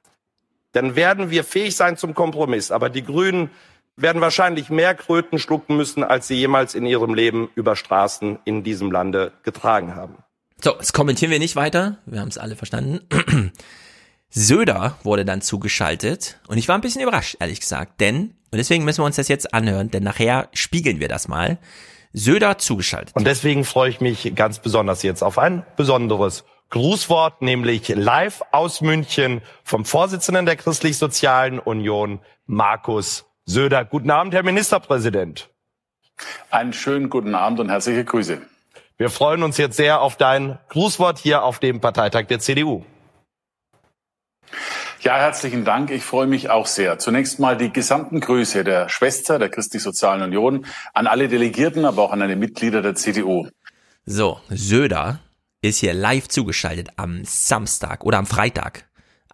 dann werden wir fähig sein zum Kompromiss. Aber die Grünen werden wahrscheinlich mehr Kröten schlucken müssen, als sie jemals in ihrem Leben über Straßen in diesem Lande getragen haben. So, das kommentieren wir nicht weiter. Wir haben es alle verstanden. Söder wurde dann zugeschaltet und ich war ein bisschen überrascht, ehrlich gesagt, denn, und deswegen müssen wir uns das jetzt anhören, denn nachher spiegeln wir das mal. Söder zugeschaltet. Und deswegen freue ich mich ganz besonders jetzt auf ein besonderes Grußwort, nämlich live aus München vom Vorsitzenden der Christlich-Sozialen Union, Markus Söder. Guten Abend, Herr Ministerpräsident. Einen schönen guten Abend und herzliche Grüße. Wir freuen uns jetzt sehr auf dein Grußwort hier auf dem Parteitag der CDU. Ja, herzlichen Dank. Ich freue mich auch sehr. Zunächst mal die gesamten Grüße der Schwester der Christlich-Sozialen Union an alle Delegierten, aber auch an alle Mitglieder der CDU. So, Söder ist hier live zugeschaltet am Samstag oder am Freitag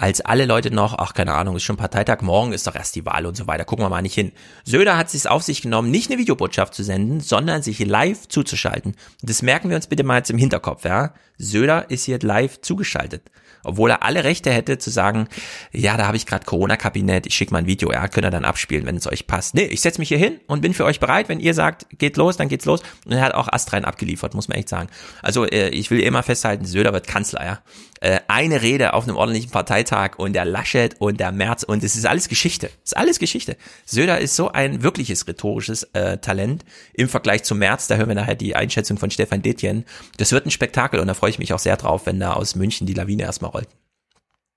als alle Leute noch, ach keine Ahnung, ist schon Parteitag, morgen ist doch erst die Wahl und so weiter, gucken wir mal nicht hin. Söder hat es auf sich genommen, nicht eine Videobotschaft zu senden, sondern sich live zuzuschalten. Das merken wir uns bitte mal jetzt im Hinterkopf, ja. Söder ist hier live zugeschaltet obwohl er alle Rechte hätte zu sagen, ja, da habe ich gerade Corona-Kabinett, ich schicke mal ein Video, ja, könnt ihr dann abspielen, wenn es euch passt. Nee, ich setze mich hier hin und bin für euch bereit, wenn ihr sagt, geht los, dann geht's los. Und er hat auch astrein abgeliefert, muss man echt sagen. Also äh, ich will immer festhalten, Söder wird Kanzler, ja. Äh, eine Rede auf einem ordentlichen Parteitag und der Laschet und der Merz und es ist alles Geschichte. Es ist alles Geschichte. Söder ist so ein wirkliches rhetorisches äh, Talent im Vergleich zum März. Da hören wir nachher die Einschätzung von Stefan Detjen. Das wird ein Spektakel und da freue ich mich auch sehr drauf, wenn da aus München die Lawine erstmal rollt.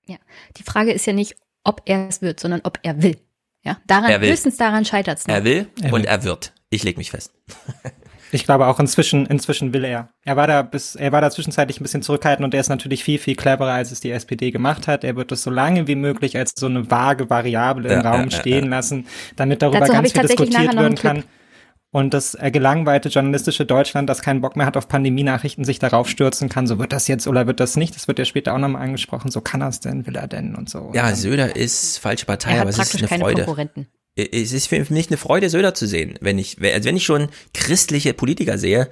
Ja, die Frage ist ja nicht, ob er es wird, sondern ob er will. Ja, daran, er will. höchstens daran scheitert es Er will und er wird. Ich leg mich fest. Ich glaube auch inzwischen, inzwischen will er. Er war da bis, er war da zwischenzeitlich ein bisschen zurückhaltend und er ist natürlich viel, viel cleverer, als es die SPD gemacht hat. Er wird das so lange wie möglich als so eine vage Variable im ja, Raum ja, stehen ja, lassen, damit darüber Dazu ganz viel diskutiert werden kann. Und das gelangweilte journalistische Deutschland, das keinen Bock mehr hat auf Pandemienachrichten, sich darauf stürzen kann, so wird das jetzt oder wird das nicht. Das wird ja später auch nochmal angesprochen, so kann er es denn, will er denn und so. Ja, Söder ist falsche Partei, aber es ist eine Freude. Es ist für mich eine Freude, Söder zu sehen. Wenn ich, also wenn ich schon christliche Politiker sehe,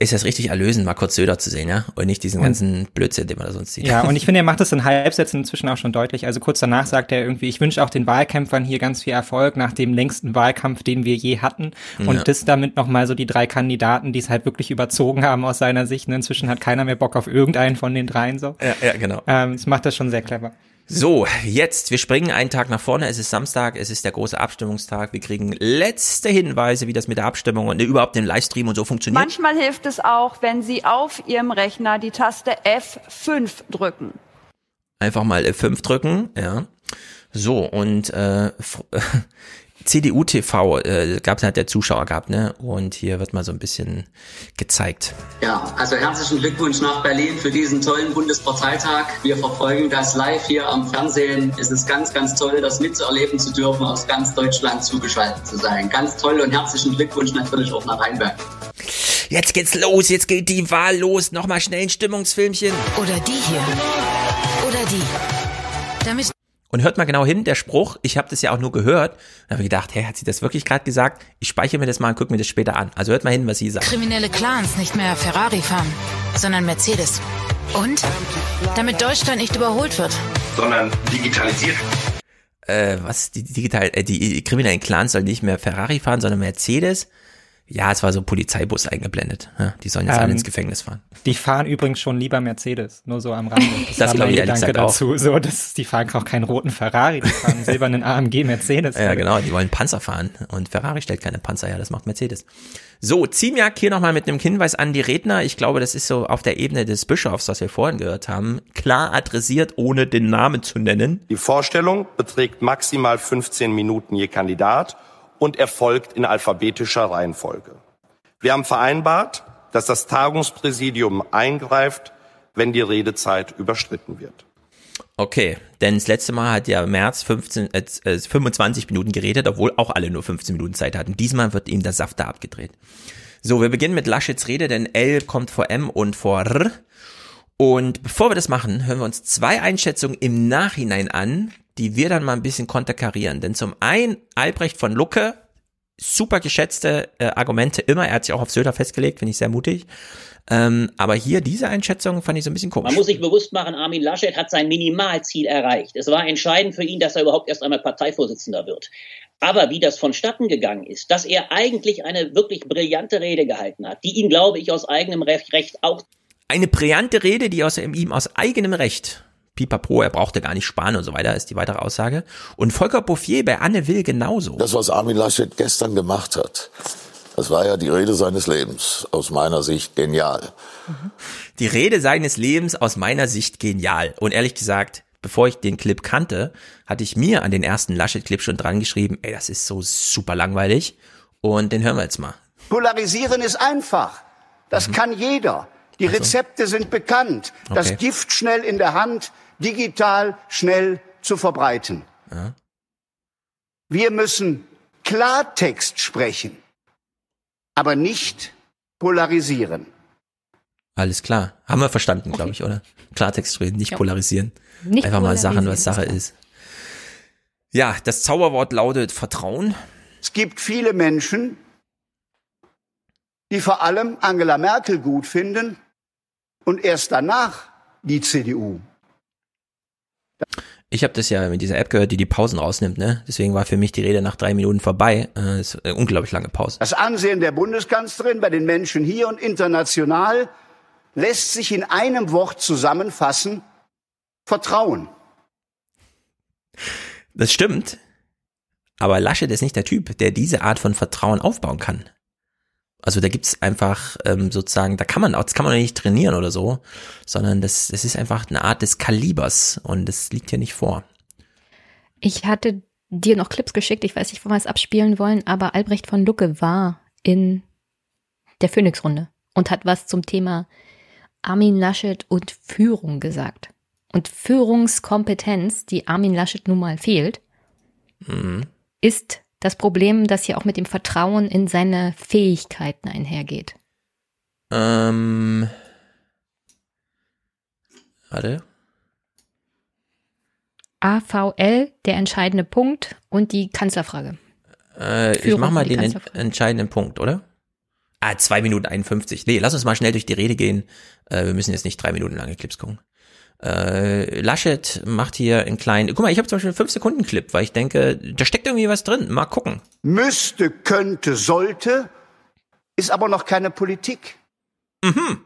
ist das richtig erlösend, mal kurz Söder zu sehen, ja? Und nicht diesen ganzen Blödsinn, den man da sonst sieht. Ja, und ich finde, er macht das in Halbsätzen inzwischen auch schon deutlich. Also kurz danach sagt er irgendwie, ich wünsche auch den Wahlkämpfern hier ganz viel Erfolg nach dem längsten Wahlkampf, den wir je hatten. Und ja. das damit nochmal so die drei Kandidaten, die es halt wirklich überzogen haben aus seiner Sicht. Und inzwischen hat keiner mehr Bock auf irgendeinen von den dreien so. Ja, ja genau. Ähm, das macht das schon sehr clever. So, jetzt, wir springen einen Tag nach vorne. Es ist Samstag, es ist der große Abstimmungstag. Wir kriegen letzte Hinweise, wie das mit der Abstimmung und überhaupt den Livestream und so funktioniert. Manchmal hilft es auch, wenn Sie auf Ihrem Rechner die Taste F5 drücken. Einfach mal F5 drücken, ja. So, und äh, CDU TV äh, gab es halt der Zuschauer gehabt, ne? Und hier wird mal so ein bisschen gezeigt. Ja, also herzlichen Glückwunsch nach Berlin für diesen tollen Bundesparteitag. Wir verfolgen das live hier am Fernsehen. Es ist ganz, ganz toll, das mitzuerleben zu dürfen, aus ganz Deutschland zugeschaltet zu sein. Ganz toll und herzlichen Glückwunsch natürlich auch nach Rheinberg. Jetzt geht's los, jetzt geht die Wahl los. Nochmal schnell ein Stimmungsfilmchen. Oder die hier. Oder die. Da müssen und hört mal genau hin, der Spruch, ich habe das ja auch nur gehört, und habe gedacht, hey, hat sie das wirklich gerade gesagt? Ich speichere mir das mal und gucke mir das später an. Also hört mal hin, was sie sagt. Kriminelle Clans nicht mehr Ferrari fahren, sondern Mercedes. Und damit Deutschland nicht überholt wird. Sondern digitalisiert. Äh, was? Die, digital, äh, die kriminellen Clans sollen nicht mehr Ferrari fahren, sondern Mercedes? Ja, es war so ein Polizeibus eingeblendet. Ja, die sollen jetzt ähm, alle ins Gefängnis fahren. Die fahren übrigens schon lieber Mercedes, nur so am Rande. Das, das glaube ich ehrlich gesagt dazu. Auch. So, das, die fahren auch keinen roten Ferrari, die fahren einen silbernen AMG Mercedes. Ja, genau, die wollen Panzer fahren und Ferrari stellt keine Panzer her, das macht Mercedes. So, Ziemiak hier nochmal mit einem Hinweis an die Redner. Ich glaube, das ist so auf der Ebene des Bischofs, was wir vorhin gehört haben, klar adressiert, ohne den Namen zu nennen. Die Vorstellung beträgt maximal 15 Minuten je Kandidat und erfolgt in alphabetischer Reihenfolge. Wir haben vereinbart, dass das Tagungspräsidium eingreift, wenn die Redezeit überschritten wird. Okay, denn das letzte Mal hat ja März 15, äh, 25 Minuten geredet, obwohl auch alle nur 15 Minuten Zeit hatten. Diesmal wird ihm der Saft da abgedreht. So, wir beginnen mit Laschets Rede, denn L kommt vor M und vor R. Und bevor wir das machen, hören wir uns zwei Einschätzungen im Nachhinein an, die wir dann mal ein bisschen konterkarieren. Denn zum einen Albrecht von Lucke, super geschätzte äh, Argumente immer. Er hat sich auch auf Söder festgelegt, finde ich sehr mutig. Ähm, aber hier diese Einschätzung fand ich so ein bisschen komisch. Man muss sich bewusst machen, Armin Laschet hat sein Minimalziel erreicht. Es war entscheidend für ihn, dass er überhaupt erst einmal Parteivorsitzender wird. Aber wie das vonstatten gegangen ist, dass er eigentlich eine wirklich brillante Rede gehalten hat, die ihn, glaube ich, aus eigenem Recht auch. Eine brillante Rede, die aus ihm aus eigenem Recht pipapo, er brauchte gar nicht sparen und so weiter, ist die weitere Aussage. Und Volker Bouffier bei Anne Will genauso. Das, was Armin Laschet gestern gemacht hat, das war ja die Rede seines Lebens, aus meiner Sicht genial. Die Rede seines Lebens aus meiner Sicht genial. Und ehrlich gesagt, bevor ich den Clip kannte, hatte ich mir an den ersten Laschet-Clip schon dran geschrieben, ey, das ist so super langweilig. Und den hören wir jetzt mal. Polarisieren ist einfach. Das mhm. kann jeder. Die Rezepte sind bekannt. Okay. Das Gift schnell in der Hand, digital schnell zu verbreiten. Ja. Wir müssen Klartext sprechen, aber nicht polarisieren. Alles klar. Haben wir verstanden, glaube ich, oder? Klartext reden, nicht ja. polarisieren. Nicht Einfach mal Sachen, was Sache ist. Ja, das Zauberwort lautet Vertrauen. Es gibt viele Menschen, die vor allem Angela Merkel gut finden und erst danach die CDU. Ich habe das ja mit dieser App gehört, die die Pausen rausnimmt, ne? Deswegen war für mich die Rede nach drei Minuten vorbei. Äh, ist eine unglaublich lange Pause. Das Ansehen der Bundeskanzlerin bei den Menschen hier und international lässt sich in einem Wort zusammenfassen. Vertrauen. Das stimmt. Aber Laschet ist nicht der Typ, der diese Art von Vertrauen aufbauen kann. Also da gibt's einfach ähm, sozusagen, da kann man auch, das kann man nicht trainieren oder so, sondern das, das ist einfach eine Art des Kalibers und das liegt hier nicht vor. Ich hatte dir noch Clips geschickt, ich weiß nicht, wo wir es abspielen wollen, aber Albrecht von Lucke war in der Phoenix-Runde und hat was zum Thema Armin Laschet und Führung gesagt. Und Führungskompetenz, die Armin Laschet nun mal fehlt, mhm. ist das Problem, das ja auch mit dem Vertrauen in seine Fähigkeiten einhergeht. Ähm. Warte. AVL, der entscheidende Punkt und die Kanzlerfrage. Äh, ich mach mal den ent entscheidenden Punkt, oder? Ah, zwei Minuten 51. Nee, lass uns mal schnell durch die Rede gehen. Äh, wir müssen jetzt nicht drei Minuten lange Clips gucken. Äh, Laschet macht hier einen kleinen, guck mal, ich habe zum Beispiel einen 5 Sekunden Clip, weil ich denke, da steckt irgendwie was drin. Mal gucken. Müsste, könnte, sollte, ist aber noch keine Politik. Mhm.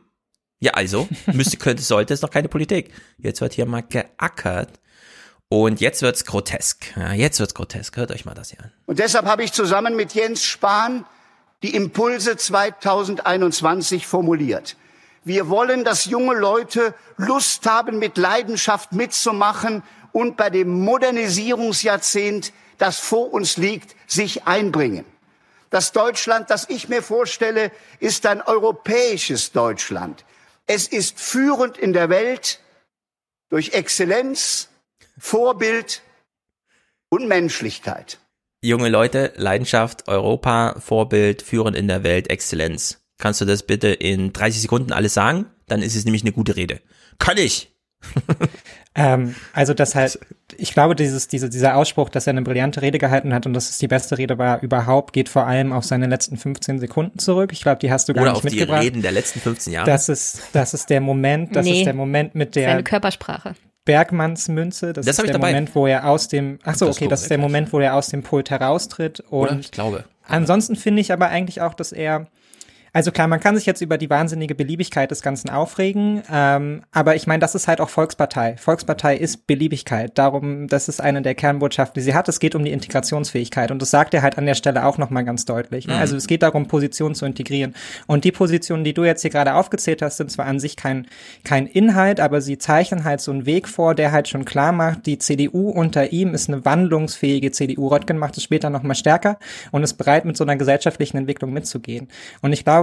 Ja, also, müsste, könnte, sollte, ist noch keine Politik. Jetzt wird hier mal geackert. Und jetzt wird's grotesk. Ja, jetzt wird's grotesk. Hört euch mal das hier an. Und deshalb habe ich zusammen mit Jens Spahn die Impulse 2021 formuliert. Wir wollen, dass junge Leute Lust haben, mit Leidenschaft mitzumachen und bei dem Modernisierungsjahrzehnt, das vor uns liegt, sich einbringen. Das Deutschland, das ich mir vorstelle, ist ein europäisches Deutschland. Es ist führend in der Welt durch Exzellenz, Vorbild und Menschlichkeit. Junge Leute, Leidenschaft, Europa, Vorbild, führend in der Welt, Exzellenz. Kannst du das bitte in 30 Sekunden alles sagen? Dann ist es nämlich eine gute Rede. Kann ich! ähm, also das halt, ich glaube, dieses, diese, dieser Ausspruch, dass er eine brillante Rede gehalten hat und dass es die beste Rede war überhaupt, geht vor allem auf seine letzten 15 Sekunden zurück. Ich glaube, die hast du gar Oder nicht auf mitgebracht. die Reden der letzten 15 Jahre. Das ist, das ist der Moment, das Nee. ist der Moment mit der Seine Körpersprache. Bergmannsmünze. Das, Das ist der dabei. Moment, wo er aus dem, ach so, okay, das ist der Moment, wo er aus dem Pult heraustritt. Und Oder? Ich glaube. Ansonsten finde ich aber eigentlich auch, dass er also klar, man kann sich jetzt über die wahnsinnige Beliebigkeit des Ganzen aufregen, ähm, aber ich meine, das ist halt auch Volkspartei. Volkspartei ist Beliebigkeit. Darum, das ist eine der Kernbotschaften, die sie hat. Es geht um die Integrationsfähigkeit und das sagt er halt an der Stelle auch nochmal ganz deutlich. Ne? Mhm. Also es geht darum, Positionen zu integrieren. Und die Positionen, die du jetzt hier gerade aufgezählt hast, sind zwar an sich kein, kein Inhalt, aber sie zeichnen halt so einen Weg vor, der halt schon klar macht, die CDU unter ihm ist eine wandlungsfähige CDU. Röttgen macht es später nochmal stärker und ist bereit, mit so einer gesellschaftlichen Entwicklung mitzugehen. Und ich glaube,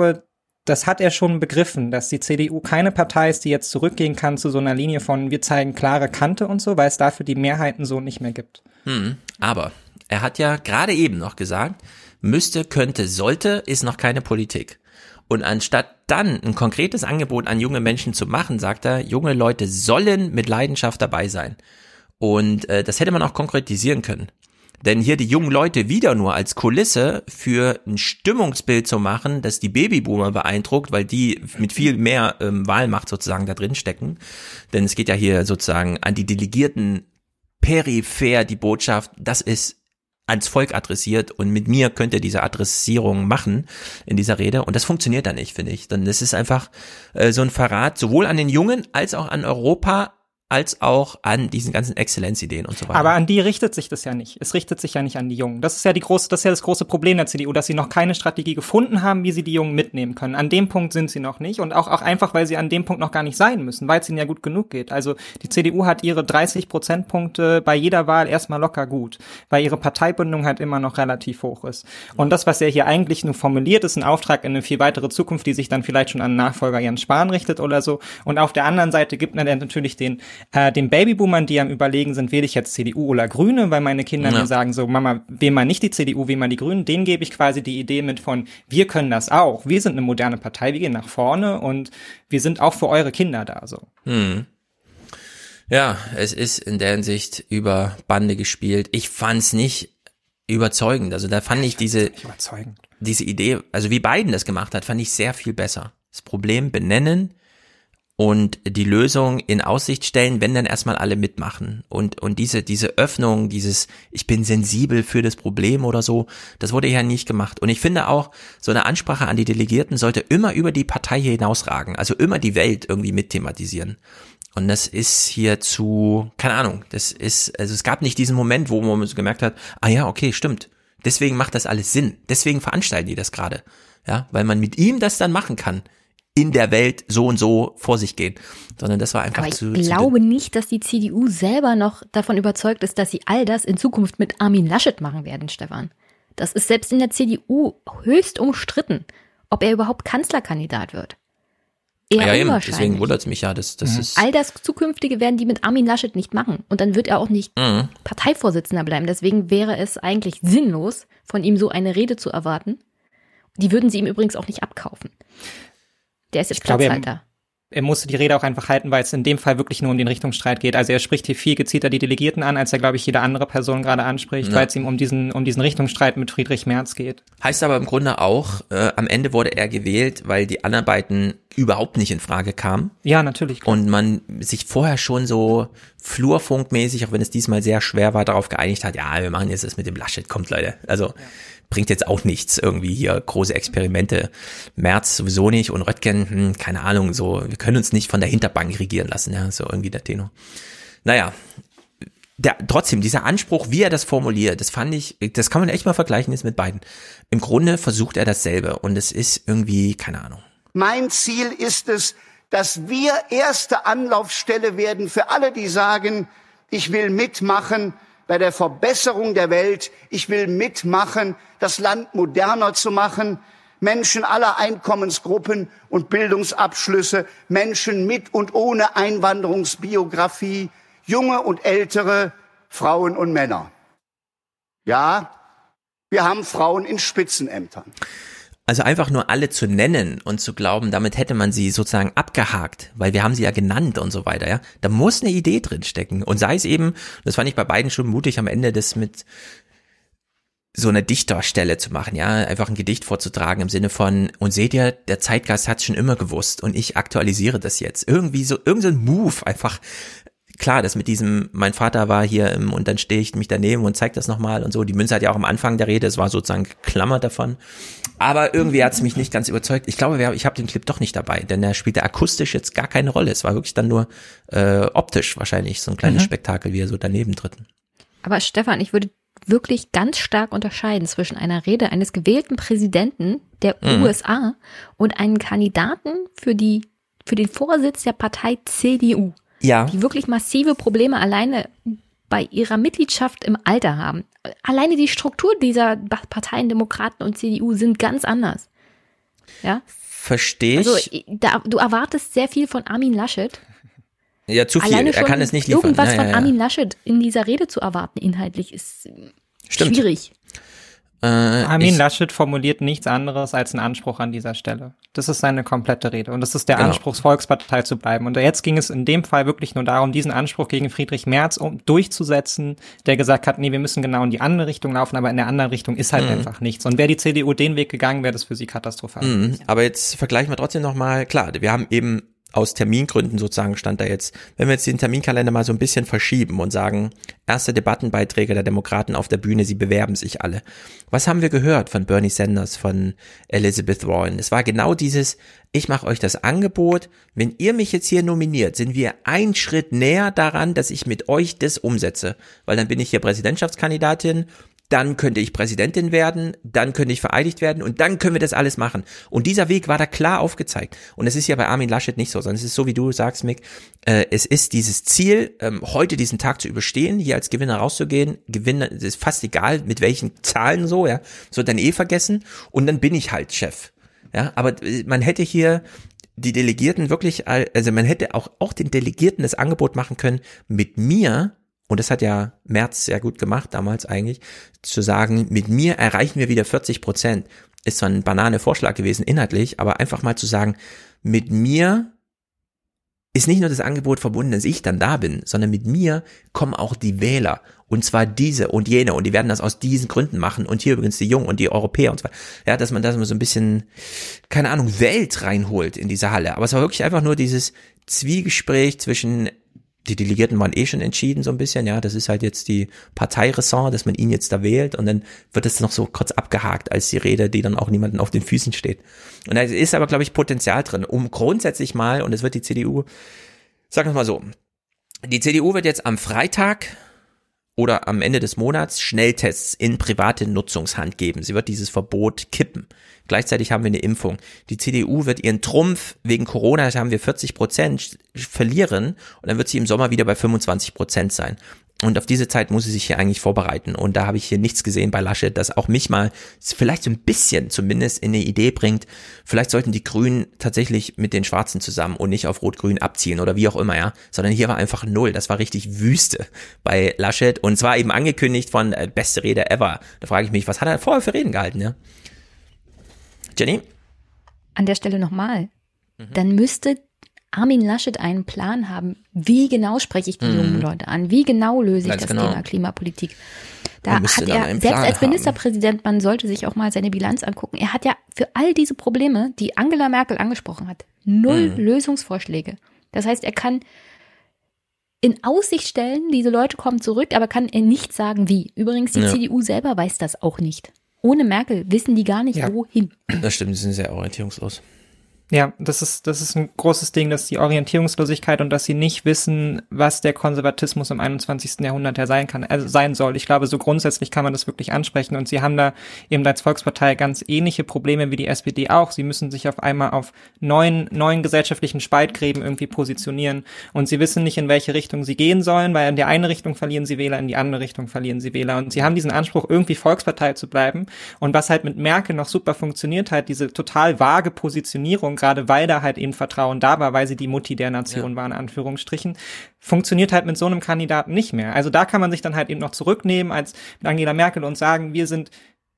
das hat er schon begriffen, dass die CDU keine Partei ist, die jetzt zurückgehen kann zu so einer Linie von wir zeigen klare Kante und so, weil es dafür die Mehrheiten so nicht mehr gibt. Hm, aber er hat ja gerade eben noch gesagt, müsste, könnte, sollte, ist noch keine Politik. Und anstatt dann ein konkretes Angebot an junge Menschen zu machen, sagt er, junge Leute sollen mit Leidenschaft dabei sein. Und äh, das hätte man auch konkretisieren können. Denn hier die jungen Leute wieder nur als Kulisse für ein Stimmungsbild zu machen, das die Babyboomer beeindruckt, weil die mit viel mehr ähm, Wahlmacht sozusagen da drin stecken. Denn es geht ja hier sozusagen an die Delegierten peripher die Botschaft, das ist ans Volk adressiert und mit mir könnt ihr diese Adressierung machen in dieser Rede und das funktioniert dann nicht, finde ich. Denn es ist einfach äh, so ein Verrat sowohl an den Jungen als auch an Europa als auch an diesen ganzen Exzellenzideen und so weiter. Aber an die richtet sich das ja nicht. Es richtet sich ja nicht an die Jungen. Das ist ja die große, das ist ja das große Problem der CDU, dass sie noch keine Strategie gefunden haben, wie sie die Jungen mitnehmen können. An dem Punkt sind sie noch nicht und auch, auch einfach, weil sie an dem Punkt noch gar nicht sein müssen, weil es ihnen ja gut genug geht. Also die CDU hat ihre 30 Prozentpunkte bei jeder Wahl erstmal locker gut, weil ihre Parteibindung halt immer noch relativ hoch ist. Und das, was er hier eigentlich nur formuliert, ist ein Auftrag in eine viel weitere Zukunft, die sich dann vielleicht schon an Nachfolger Jens Spahn richtet oder so. Und auf der anderen Seite gibt dann natürlich den äh, den Babyboomern, die am überlegen sind, wähle ich jetzt CDU oder Grüne, weil meine Kinder Ja. mir sagen so, Mama, wähl mal nicht die CDU, wähl mal die Grünen, denen gebe ich quasi die Idee mit von, wir können das auch, wir sind eine moderne Partei, wir gehen nach vorne und wir sind auch für eure Kinder da, so. Hm. Ja, es ist in der Hinsicht über Bande gespielt. Ich fand's nicht überzeugend. Also da fand ich diese, überzeugend. diese Idee, also wie Biden das gemacht hat, fand ich sehr viel besser. Das Problem benennen und die Lösung in Aussicht stellen, wenn dann erstmal alle mitmachen. Und, und diese, diese Öffnung, dieses, ich bin sensibel für das Problem oder so, das wurde ja nicht gemacht. Und ich finde auch, so eine Ansprache an die Delegierten sollte immer über die Partei hinausragen, also immer die Welt irgendwie mitthematisieren. Und das ist hier zu, keine Ahnung, das ist, also es gab nicht diesen Moment, wo man so gemerkt hat, ah ja, okay, stimmt. Deswegen macht das alles Sinn. Deswegen veranstalten die das gerade. Ja, weil man mit ihm das dann machen kann. In der Welt so und so vor sich gehen. Sondern das war einfach Aber ich zu, zu glaube nicht, dass die CDU selber noch davon überzeugt ist, dass sie all das in Zukunft mit Armin Laschet machen werden, Stefan. Das ist selbst in der CDU höchst umstritten, ob er überhaupt Kanzlerkandidat wird. Eher ja, eben. Deswegen wundert es mich ja, dass das ist. All das Zukünftige werden die mit Armin Laschet nicht machen. Und dann wird er auch nicht Mhm. Parteivorsitzender bleiben. Deswegen wäre es eigentlich sinnlos, von ihm so eine Rede zu erwarten. Die würden sie ihm übrigens auch nicht abkaufen. Der ist jetzt Ich glaube, er- Platzhalter. er musste die Rede auch einfach halten, weil es in dem Fall wirklich nur um den Richtungsstreit geht. Also er spricht hier viel gezielter die Delegierten an, als er, glaube ich, jede andere Person gerade anspricht, ja. weil es ihm um diesen, um diesen Richtungsstreit mit Friedrich Merz geht. Heißt aber im Grunde auch, äh, am Ende wurde er gewählt, weil die anderen beiden überhaupt nicht in Frage kamen. Ja, natürlich. Klar. Und man sich vorher schon so flurfunkmäßig, auch wenn es diesmal sehr schwer war, darauf geeinigt hat, ja, wir machen jetzt das mit dem Laschet, kommt Leute. Also ja bringt jetzt auch nichts, irgendwie hier große Experimente. Merz sowieso nicht und Röttgen, hm, keine Ahnung, so, wir können uns nicht von der Hinterbank regieren lassen, ja, so irgendwie der Tenor. Naja, der, trotzdem, dieser Anspruch, wie er das formuliert, das fand ich, das kann man echt mal vergleichen jetzt mit beiden. Im Grunde versucht er dasselbe und es ist irgendwie, keine Ahnung. Mein Ziel ist es, dass wir erste Anlaufstelle werden für alle, die sagen, ich will mitmachen, bei der Verbesserung der Welt. Ich will mitmachen, das Land moderner zu machen. Menschen aller Einkommensgruppen und Bildungsabschlüsse, Menschen mit und ohne Einwanderungsbiografie, junge und ältere, Frauen und Männer. Ja, wir haben Frauen in Spitzenämtern. Also einfach nur alle zu nennen und zu glauben, damit hätte man sie sozusagen abgehakt, weil wir haben sie ja genannt und so weiter, ja. Da muss eine Idee drin stecken. Und sei es eben, das fand ich bei beiden schon mutig, am Ende das mit so einer Dichterstelle zu machen, ja, einfach ein Gedicht vorzutragen im Sinne von, und seht ihr, der Zeitgeist hat schon immer gewusst und ich aktualisiere das jetzt. Irgendwie so, irgendein so Move, einfach klar, das mit diesem, mein Vater war hier im, und dann stehe ich mich daneben und zeige das nochmal und so. Die Münze hat ja auch am Anfang der Rede, es war sozusagen geklammert davon. Aber irgendwie hat es mich nicht ganz überzeugt. Ich glaube, ich habe den Clip doch nicht dabei, denn er spielte akustisch jetzt gar keine Rolle. Es war wirklich dann nur äh, optisch wahrscheinlich so ein kleines mhm. Spektakel, wie er so daneben tritt. Aber Stefan, ich würde wirklich ganz stark unterscheiden zwischen einer Rede eines gewählten Präsidenten der mhm. USA und einem Kandidaten für die für den Vorsitz der Partei CDU ja. die wirklich massive Probleme alleine bei ihrer Mitgliedschaft im Alter haben. Alleine die Struktur dieser Parteien, Demokraten und CDU sind ganz anders. Ja? Verstehe ich. Also, da, du erwartest sehr viel von Armin Laschet. Ja, zu viel. er kann es nicht liefern. Irgendwas ja, ja, ja. von Armin Laschet in dieser Rede zu erwarten, inhaltlich, ist Stimmt. schwierig. Äh, Armin Laschet formuliert nichts anderes als einen Anspruch an dieser Stelle. Das ist seine komplette Rede. Und das ist der genau. Anspruch, Volkspartei zu bleiben. Und jetzt ging es in dem Fall wirklich nur darum, diesen Anspruch gegen Friedrich Merz um, durchzusetzen, der gesagt hat, nee, wir müssen genau in die andere Richtung laufen, aber in der anderen Richtung ist halt mhm. einfach nichts. Und wäre die CDU den Weg gegangen, wäre das für sie katastrophal. Mhm. Aber jetzt vergleichen wir trotzdem nochmal, klar, wir haben eben aus Termingründen sozusagen stand da jetzt, wenn wir jetzt den Terminkalender mal so ein bisschen verschieben und sagen, erste Debattenbeiträge der Demokraten auf der Bühne, sie bewerben sich alle. Was haben wir gehört von Bernie Sanders, von Elizabeth Warren? Es war genau dieses, ich mache euch das Angebot, wenn ihr mich jetzt hier nominiert, sind wir ein Schritt näher daran, dass ich mit euch das umsetze, weil dann bin ich hier Präsidentschaftskandidatin dann könnte ich Präsidentin werden, dann könnte ich vereidigt werden und dann können wir das alles machen. Und dieser Weg war da klar aufgezeigt. Und es ist ja bei Armin Laschet nicht so, sondern es ist so, wie du sagst, Mick, äh, es ist dieses Ziel, ähm, heute diesen Tag zu überstehen, hier als Gewinner rauszugehen. Gewinner, es ist fast egal, mit welchen Zahlen so, ja, so dann eh vergessen. Und dann bin ich halt Chef. Ja, aber äh, man hätte hier die Delegierten wirklich, also man hätte auch, auch den Delegierten das Angebot machen können, mit mir und das hat ja Merz sehr gut gemacht damals eigentlich, zu sagen, mit mir erreichen wir wieder 40 Prozent. Ist zwar ein banane Vorschlag gewesen inhaltlich, aber einfach mal zu sagen, mit mir ist nicht nur das Angebot verbunden, dass ich dann da bin, sondern mit mir kommen auch die Wähler. Und zwar diese und jene. Und die werden das aus diesen Gründen machen. Und hier übrigens die Jungen und die Europäer und zwar. Ja, dass man mal so ein bisschen, keine Ahnung, Welt reinholt in diese Halle. Aber es war wirklich einfach nur dieses Zwiegespräch zwischen die Delegierten waren eh schon entschieden so ein bisschen, ja, das ist halt jetzt die Parteiressort, dass man ihn jetzt da wählt und dann wird es noch so kurz abgehakt als die Rede, die dann auch niemanden auf den Füßen steht. Und da ist aber, glaube ich, Potenzial drin, um grundsätzlich mal, und es wird die CDU, sagen wir mal so, die CDU wird jetzt am Freitag oder am Ende des Monats Schnelltests in private Nutzungshand geben. Sie wird dieses Verbot kippen. Gleichzeitig haben wir eine Impfung. Die CDU wird ihren Trumpf wegen Corona, da haben wir 40 Prozent, verlieren und dann wird sie im Sommer wieder bei 25 Prozent sein. Und auf diese Zeit muss sie sich hier eigentlich vorbereiten. Und da habe ich hier nichts gesehen bei Laschet, das auch mich mal vielleicht so ein bisschen zumindest in eine Idee bringt. Vielleicht sollten die Grünen tatsächlich mit den Schwarzen zusammen und nicht auf Rot-Grün abziehen oder wie auch immer, ja. Sondern hier war einfach null. Das war richtig Wüste bei Laschet. Und zwar eben angekündigt von äh, beste Rede ever. Da frage ich mich, was hat er vorher für Reden gehalten, ja? Jenny? An der Stelle nochmal. Mhm. Dann müsste Armin Laschet einen Plan haben, wie genau spreche ich die mhm. jungen Leute an, wie genau löse ich Ganz das genau. Thema Klimapolitik. Da hat er, selbst Plan als Ministerpräsident, man sollte sich auch mal seine Bilanz angucken, er hat ja für all diese Probleme, die Angela Merkel angesprochen hat, null mhm. Lösungsvorschläge. Das heißt, er kann in Aussicht stellen, diese Leute kommen zurück, aber kann er nicht sagen, wie. Übrigens, die ja. CDU selber weiß das auch nicht. Ohne Merkel wissen die gar nicht, ja. wohin. Das stimmt, sie sind sehr orientierungslos. Ja, das ist, das ist ein großes Ding, dass die Orientierungslosigkeit und dass sie nicht wissen, was der Konservatismus im 21. Jahrhundert ja sein kann, also sein soll. Ich glaube, so grundsätzlich kann man das wirklich ansprechen und sie haben da eben als Volkspartei ganz ähnliche Probleme wie die SPD auch. Sie müssen sich auf einmal auf neuen, neuen gesellschaftlichen Spaltgräben irgendwie positionieren und sie wissen nicht, in welche Richtung sie gehen sollen, weil in die eine Richtung verlieren sie Wähler, in die andere Richtung verlieren sie Wähler und sie haben diesen Anspruch, irgendwie Volkspartei zu bleiben und was halt mit Merkel noch super funktioniert hat, diese total vage Positionierung gerade weil da halt eben Vertrauen da war, weil sie die Mutti der Nation ja. war, in Anführungsstrichen, funktioniert halt mit so einem Kandidaten nicht mehr. Also da kann man sich dann halt eben noch zurücknehmen als mit Angela Merkel und sagen, wir sind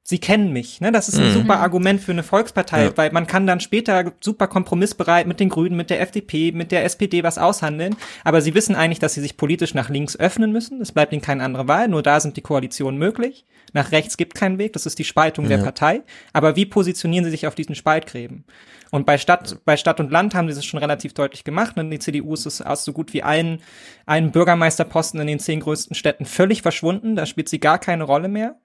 Sie kennen mich, ne? Das ist ein mhm. super Argument für eine Volkspartei, ja. weil man kann dann später super kompromissbereit mit den Grünen, mit der FDP, mit der SPD was aushandeln. Aber sie wissen eigentlich, dass sie sich politisch nach links öffnen müssen. Es bleibt ihnen keine andere Wahl. Nur da sind die Koalitionen möglich. Nach rechts gibt keinen Weg. Das ist die Spaltung ja. der Partei. Aber wie positionieren sie sich auf diesen Spaltgräben? Und bei Stadt, bei Stadt und Land haben sie es schon relativ deutlich gemacht. Und die CDU ist es aus so gut wie allen, allen Bürgermeisterposten in den zehn größten Städten völlig verschwunden. Da spielt sie gar keine Rolle mehr.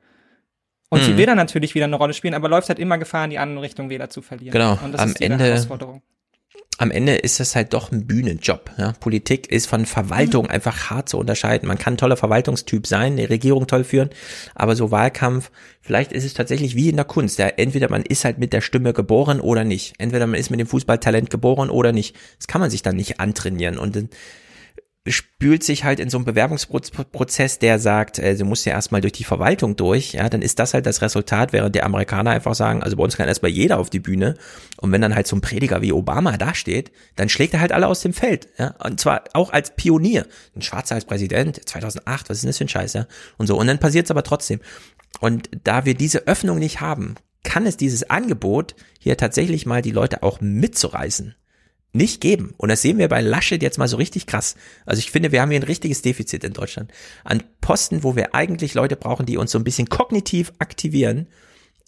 Und mhm. sie will dann natürlich wieder eine Rolle spielen, aber läuft halt immer Gefahr, in die andere Richtung wieder zu verlieren. Genau. Am Ende, am Ende ist es halt doch ein Bühnenjob. Ja? Politik ist von Verwaltung mhm. einfach hart zu unterscheiden. Man kann ein toller Verwaltungstyp sein, eine Regierung toll führen, aber so Wahlkampf, vielleicht ist es tatsächlich wie in der Kunst. Ja? Entweder man ist halt mit der Stimme geboren oder nicht. Entweder man ist mit dem Fußballtalent geboren oder nicht. Das kann man sich dann nicht antrainieren. Und spült sich halt in so einen Bewerbungsprozess, der sagt, äh, sie muss ja erstmal durch die Verwaltung durch, ja, dann ist das halt das Resultat, während der Amerikaner einfach sagen, also bei uns kann erstmal jeder auf die Bühne. Und wenn dann halt so ein Prediger wie Obama dasteht, dann schlägt er halt alle aus dem Feld, ja, und zwar auch als Pionier, ein Schwarzer als Präsident, 2008, was ist denn das für ein Scheiß, ja, und so, und dann passiert es aber trotzdem. Und da wir diese Öffnung nicht haben, kann es dieses Angebot hier tatsächlich mal die Leute auch mitzureißen nicht geben. Und das sehen wir bei Laschet jetzt mal so richtig krass. Also ich finde, wir haben hier ein richtiges Defizit in Deutschland. An Posten, wo wir eigentlich Leute brauchen, die uns so ein bisschen kognitiv aktivieren,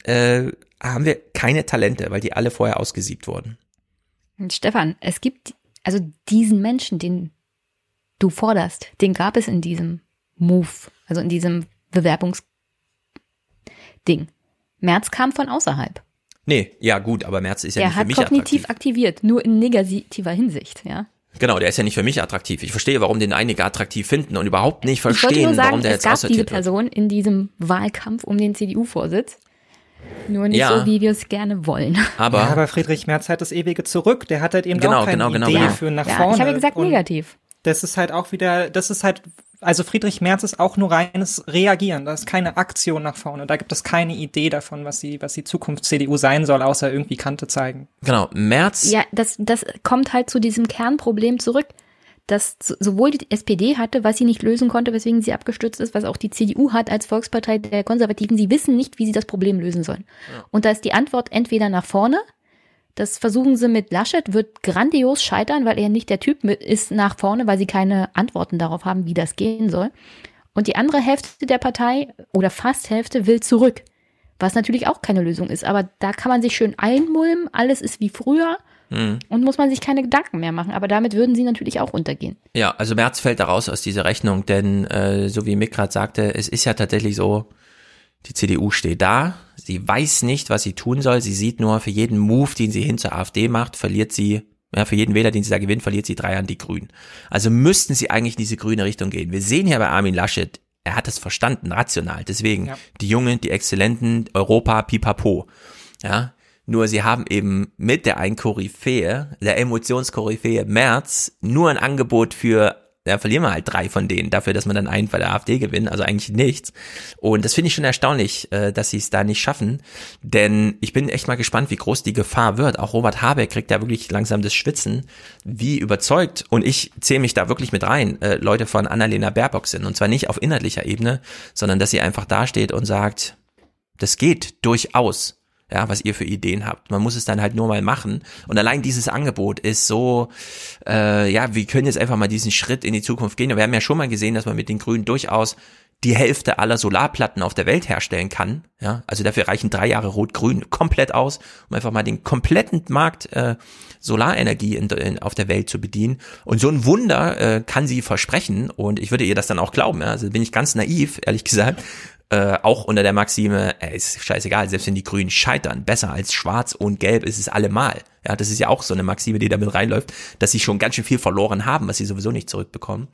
äh, haben wir keine Talente, weil die alle vorher ausgesiebt wurden. Stefan, es gibt also diesen Menschen, den du forderst, den gab es in diesem Move, also in diesem Bewerbungsding. Merz kam von außerhalb. Nee, ja gut, aber Merz ist ja der nicht für mich attraktiv. Er hat kognitiv aktiviert, nur in negativer Hinsicht, ja. Genau, der ist ja nicht für mich attraktiv. Ich verstehe, warum den einige attraktiv finden und überhaupt nicht verstehen, sagen, warum der jetzt aussortiert wird. Es gab diese Person in diesem Wahlkampf um den CDU-Vorsitz. Nur nicht ja, so, wie wir es gerne wollen. Aber, ja, aber Friedrich Merz hat das ewige zurück. Der hat halt eben genau, auch keine genau, genau, Idee genau. für nach ja, vorne. Ich habe ja gesagt negativ. Das ist halt auch wieder, das ist halt also Friedrich Merz ist auch nur reines Reagieren. Da ist keine Aktion nach vorne. Da gibt es keine Idee davon, was sie, was die Zukunft CDU sein soll, außer irgendwie Kante zeigen. Genau. Merz. Ja, das, das kommt halt zu diesem Kernproblem zurück, dass sowohl die SPD hatte, was sie nicht lösen konnte, weswegen sie abgestürzt ist, was auch die CDU hat als Volkspartei der Konservativen. Sie wissen nicht, wie sie das Problem lösen sollen. Ja. Und da ist die Antwort entweder nach vorne, das versuchen sie mit Laschet, wird grandios scheitern, weil er nicht der Typ ist nach vorne, weil sie keine Antworten darauf haben, wie das gehen soll. Und die andere Hälfte der Partei oder fast Hälfte will zurück, was natürlich auch keine Lösung ist. Aber da kann man sich schön einmulmen, alles ist wie früher. Mhm. Und muss man sich keine Gedanken mehr machen. Aber damit würden sie natürlich auch untergehen. Ja, also März fällt da raus aus dieser Rechnung, denn äh, so wie Mick gerade sagte, es ist ja tatsächlich so, die CDU steht da, sie weiß nicht, was sie tun soll, sie sieht nur, für jeden Move, den sie hin zur AfD macht, verliert sie, ja, für jeden Wähler, den sie da gewinnt, verliert sie drei an die Grünen. Also müssten sie eigentlich in diese grüne Richtung gehen. Wir sehen hier bei Armin Laschet, er hat das verstanden, rational. Deswegen, ja. die Jungen, die Exzellenten, Europa, pipapo. Ja, nur sie haben eben mit der ein Koryphäe, der Emotionskoryphäe März, nur ein Angebot für da verlieren wir halt drei von denen dafür, dass man dann einen bei der AfD gewinnt, also eigentlich nichts. Und das finde ich schon erstaunlich, äh, dass sie es da nicht schaffen, denn ich bin echt mal gespannt, wie groß die Gefahr wird. Auch Robert Habeck kriegt da wirklich langsam das Schwitzen, wie überzeugt, und ich zähle mich da wirklich mit rein, äh, Leute von Annalena Baerbock sind. Und zwar nicht auf inhaltlicher Ebene, sondern dass sie einfach dasteht und sagt, das geht durchaus. Ja, was ihr für Ideen habt. Man muss es dann halt nur mal machen. Und allein dieses Angebot ist so, äh, ja, wir können jetzt einfach mal diesen Schritt in die Zukunft gehen. Und wir haben ja schon mal gesehen, dass man mit den Grünen durchaus die Hälfte aller Solarplatten auf der Welt herstellen kann. Ja, also dafür reichen drei Jahre Rot-Grün komplett aus, um einfach mal den kompletten Markt äh, Solarenergie in, in, auf der Welt zu bedienen. Und so ein Wunder äh, kann sie versprechen. Und ich würde ihr das dann auch glauben. Ja? Also bin ich ganz naiv, ehrlich gesagt. Äh, auch unter der Maxime, äh, ist scheißegal, selbst wenn die Grünen scheitern, besser als Schwarz und Gelb ist es allemal. Ja, das ist ja auch so eine Maxime, die damit reinläuft, dass sie schon ganz schön viel verloren haben, was sie sowieso nicht zurückbekommen.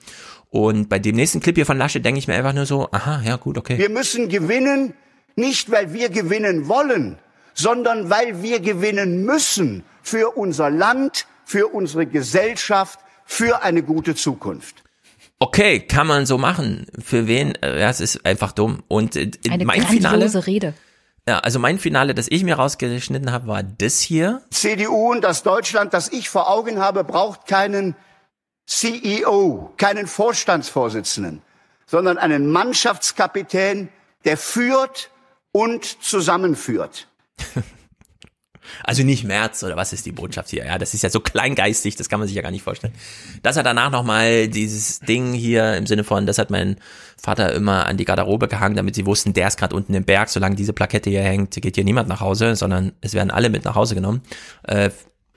Und bei dem nächsten Clip hier von Lasche denke ich mir einfach nur so, aha, ja gut, okay. Wir müssen gewinnen, nicht weil wir gewinnen wollen, sondern weil wir gewinnen müssen für unser Land, für unsere Gesellschaft, für eine gute Zukunft. Okay, kann man so machen. Für wen? Äh, ja, es ist einfach dumm. Und äh, Eine mein grandiose Finale. Rede. Ja, also mein Finale, das ich mir rausgeschnitten habe, war das hier. CDU und das Deutschland, das ich vor Augen habe, braucht keinen CEO, keinen Vorstandsvorsitzenden, sondern einen Mannschaftskapitän, der führt und zusammenführt. Also nicht März oder was ist die Botschaft hier? Ja, das ist ja so kleingeistig, das kann man sich ja gar nicht vorstellen. Dass er danach nochmal dieses Ding hier im Sinne von, das hat mein Vater immer an die Garderobe gehangen, damit sie wussten, der ist gerade unten im Berg, solange diese Plakette hier hängt, geht hier niemand nach Hause, sondern es werden alle mit nach Hause genommen. Äh,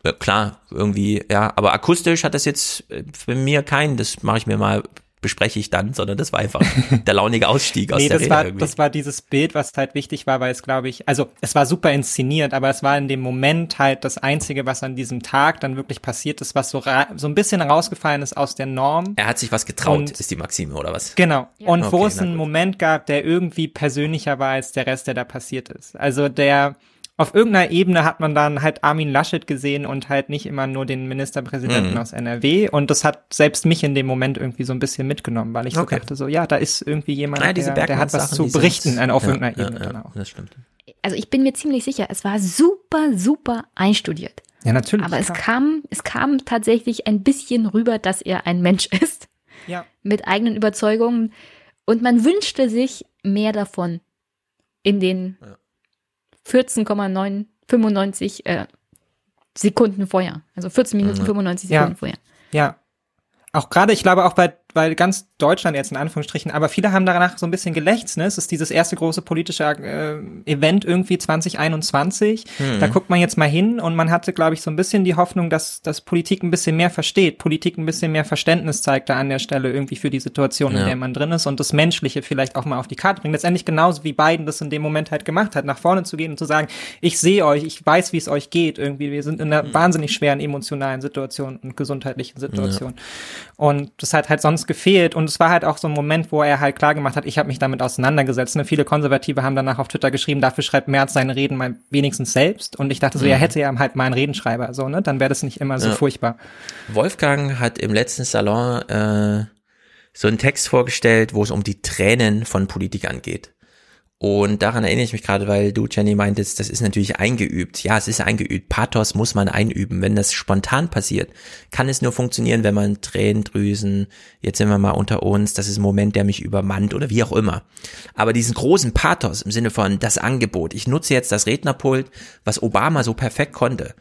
ja, klar, irgendwie, ja, aber akustisch hat das jetzt äh, für mir keinen, das mache ich mir mal bespreche ich dann, sondern das war einfach der launige Ausstieg aus nee, der das Rede war, irgendwie. das war dieses Bild, was halt wichtig war, weil es glaube ich, also es war super inszeniert, aber es war in dem Moment halt das Einzige, was an diesem Tag dann wirklich passiert ist, was so, ra- so ein bisschen rausgefallen ist aus der Norm. er hat sich was getraut, Und- ist die Maxime oder was? Genau. Und wo Okay, es na einen Moment gab, der irgendwie persönlicher war als der Rest, der da passiert ist. Also der auf irgendeiner Ebene hat man dann halt Armin Laschet gesehen und halt nicht immer nur den Ministerpräsidenten Mhm. aus NRW. Und das hat selbst mich in dem Moment irgendwie so ein bisschen mitgenommen, weil ich so Okay. dachte, so ja, da ist irgendwie jemand, Ja, diese der, der hat was Bergmann-Sachen, zu die sind- berichten an- auf ja, irgendeiner ja, Ebene. ja, genau. Das stimmt. Also ich bin mir ziemlich sicher, es war super, super einstudiert. Ja, natürlich. Aber es klar. kam, es kam tatsächlich ein bisschen rüber, dass er ein Mensch ist. Ja. Mit eigenen Überzeugungen. Und man wünschte sich mehr davon in den 14,995 äh, Sekunden vorher. Also 14 Minuten Mhm. 95 Ja. Sekunden vorher. Ja. Auch gerade, ich glaube auch bei, weil ganz Deutschland jetzt in Anführungsstrichen, aber viele haben danach so ein bisschen gelächzt, ne? Es ist dieses erste große politische äh, Event irgendwie 2021. Hm. Da guckt man jetzt mal hin und man hatte, glaube ich, so ein bisschen die Hoffnung, dass, dass Politik ein bisschen mehr versteht, Politik ein bisschen mehr Verständnis zeigt da an der Stelle irgendwie für die Situation, in Ja. der man drin ist und das Menschliche vielleicht auch mal auf die Karte bringt. Letztendlich genauso wie Biden das in dem Moment halt gemacht hat, nach vorne zu gehen und zu sagen, ich sehe euch, ich weiß, wie es euch geht irgendwie. Wir sind in einer wahnsinnig schweren emotionalen Situation und gesundheitlichen Situation. Und das hat halt sonst gefehlt. Und es war halt auch so ein Moment, wo er halt klar gemacht hat, ich habe mich damit auseinandergesetzt. Ne? Viele Konservative haben danach auf Twitter geschrieben, dafür schreibt Merz seine Reden mal wenigstens selbst. Und ich dachte so, Mhm. er hätte ja halt mal einen Redenschreiber, so, ne? Dann wäre das nicht immer so Ja. furchtbar. Wolfgang hat im letzten Salon äh, so einen Text vorgestellt, wo es um die Tränen von Politikern geht. Und daran erinnere ich mich gerade, weil du, Jenny, meintest, das ist natürlich eingeübt. Ja, es ist eingeübt. Pathos muss man einüben. Wenn das spontan passiert, kann es nur funktionieren, wenn man Tränendrüsen, jetzt sind wir mal unter uns, das ist ein Moment, der mich übermannt oder wie auch immer. Aber diesen großen Pathos im Sinne von das Angebot, ich nutze jetzt das Rednerpult, was Obama so perfekt konnte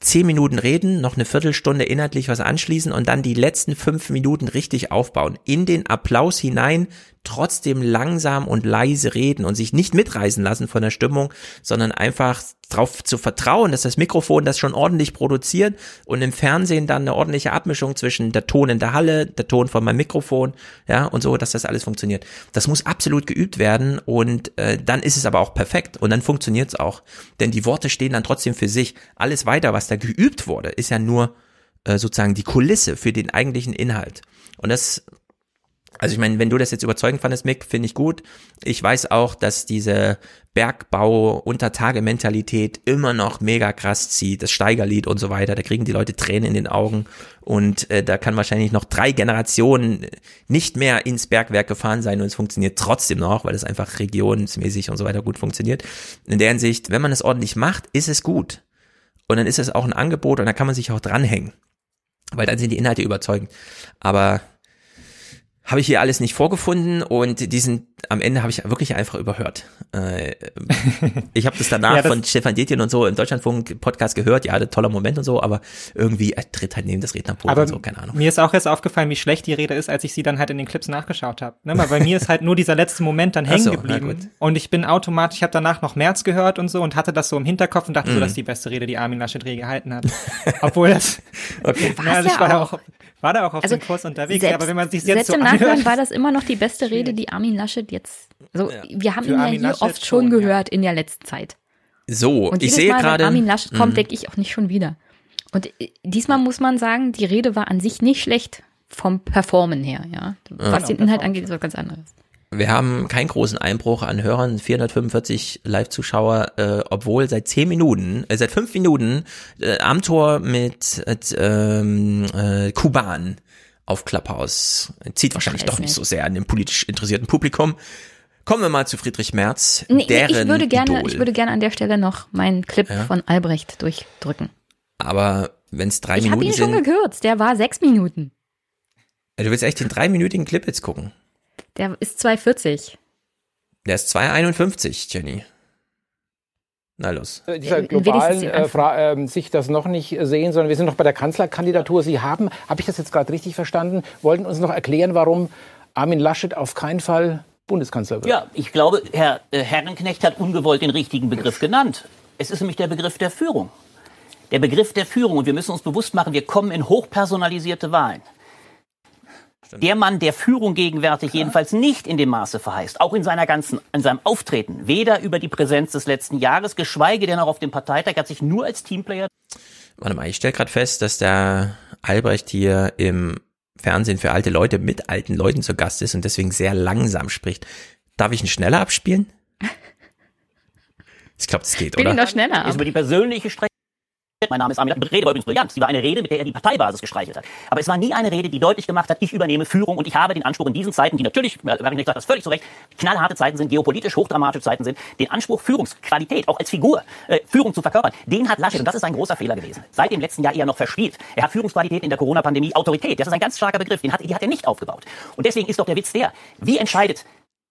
zehn Minuten reden, noch eine Viertelstunde inhaltlich was anschließen und dann die letzten fünf Minuten richtig aufbauen. In den Applaus hinein, trotzdem langsam und leise reden und sich nicht mitreißen lassen von der Stimmung, sondern einfach darauf zu vertrauen, dass das Mikrofon das schon ordentlich produziert und im Fernsehen dann eine ordentliche Abmischung zwischen der Ton in der Halle, der Ton von meinem Mikrofon, ja, und so, dass das alles funktioniert. Das muss absolut geübt werden und äh, dann ist es aber auch perfekt und dann funktioniert es auch. Denn die Worte stehen dann trotzdem für sich. Alles weiter, was da geübt wurde, ist ja nur äh, sozusagen die Kulisse für den eigentlichen Inhalt. Und das also ich meine, wenn du das jetzt überzeugend fandest, Mick, finde ich gut. Ich weiß auch, dass diese Bergbau-Untertage-Mentalität immer noch mega krass zieht. Das Steigerlied und so weiter, da kriegen die Leute Tränen in den Augen und äh, da kann wahrscheinlich noch drei Generationen nicht mehr ins Bergwerk gefahren sein und es funktioniert trotzdem noch, weil es einfach regionsmäßig und so weiter gut funktioniert. In der Hinsicht, wenn man es ordentlich macht, ist es gut. Und dann ist es auch ein Angebot und da kann man sich auch dranhängen. Weil dann sind die Inhalte überzeugend. Aber habe ich hier alles nicht vorgefunden und diesen am Ende habe ich wirklich einfach überhört. Äh, ich habe das danach Ja, das- von Stefan Detjen und so im Deutschlandfunk-Podcast gehört, ja, der toller Moment und so, aber irgendwie er tritt halt neben das Rednerpult Aber und so, keine Ahnung. mir ist auch erst aufgefallen, wie schlecht die Rede ist, als ich sie dann halt in den Clips nachgeschaut habe. Ne? Weil bei mir ist halt nur dieser letzte Moment dann hängen so, geblieben. gut. Und ich bin automatisch, ich habe danach noch März gehört und so und hatte das so im Hinterkopf und dachte so, Mhm. das ist die beste Rede, die Armin Laschet je gehalten hat. Obwohl das, okay. ja, also ich ja war, auch. auch, war da auch auf Also, dem Kurs unterwegs, selbst, aber wenn man sich selbst jetzt so im Nachhinein anhört, war das immer noch die beste Rede, die Armin Laschet jetzt. Also wir haben Für ihn ja Armin hier Laschet oft schon schon, ja. gehört in der letzten Zeit. So, Und ich jedes sehe Mal, wenn gerade. Armin Laschet kommt, Mhm. denke ich auch nicht schon wieder. Und äh, diesmal muss man sagen, die Rede war an sich nicht schlecht vom Performen her, ja. Was Ja. den Inhalt angeht, ist was ganz anderes. Wir haben keinen großen Einbruch an Hörern, 445 Live-Zuschauer, äh, obwohl seit 10 Minuten, äh, seit 5 Minuten äh, am Tor mit äh, ähm, äh, Kuban auf Clubhouse. Zieht wahrscheinlich doch nicht nicht. so sehr an dem politisch interessierten Publikum. Kommen wir mal zu Friedrich Merz, Nee, deren ich würde gerne, Idol. ich würde gerne an der Stelle noch meinen Clip Ja. von Albrecht durchdrücken. Aber wenn es drei ich habe Minuten ihn schon sind, gekürzt, der war sechs Minuten. äh, du willst echt den dreiminütigen Clip jetzt gucken. Der ist 2,40. Der ist 2,51, Jenny. Na los. äh, dieser Äh, globalen äh, ähm, sich das noch nicht sehen, sondern wir sind noch bei der Kanzlerkandidatur. Sie haben, habe ich das jetzt gerade richtig verstanden, wollten uns noch erklären, warum Armin Laschet auf keinen Fall Bundeskanzler wird. Ja, ich glaube, Herr äh, Herrenknecht hat ungewollt den richtigen Begriff genannt. Es ist nämlich der Begriff der Führung. Der Begriff der Führung. Und wir müssen uns bewusst machen, wir kommen in hochpersonalisierte Wahlen. Der Mann, der Führung gegenwärtig jedenfalls nicht in dem Maße verheißt, auch in seiner ganzen, in seinem Auftreten, weder über die Präsenz des letzten Jahres, geschweige denn auch auf dem Parteitag, hat sich nur als Teamplayer Warte mal, ich stelle gerade fest, dass der Albrecht hier im Fernsehen für alte Leute mit alten Leuten zu Gast ist und deswegen sehr langsam spricht. Darf ich ihn schneller abspielen? Ich glaube, das geht, ihn oder? doch schneller ist über die persönliche Strecke. Mein Name ist Armin Laschet. Rede war übrigens brillant. Sie war eine Rede, mit der er die Parteibasis gestreichelt hat. Aber es war nie eine Rede, die deutlich gemacht hat, ich übernehme Führung und ich habe den Anspruch in diesen Zeiten, die natürlich, äh, habe gesagt, das völlig zu Recht, knallharte Zeiten sind, geopolitisch hochdramatische Zeiten sind, den Anspruch, Führungsqualität, auch als Figur, äh, Führung zu verkörpern, den hat Laschet, und das ist ein großer Fehler gewesen, seit dem letzten Jahr eher noch verspielt. Er hat Führungsqualität in der Corona-Pandemie, Autorität, das ist ein ganz starker Begriff, den hat, die hat er nicht aufgebaut. Und deswegen ist doch der Witz der, wie entscheidet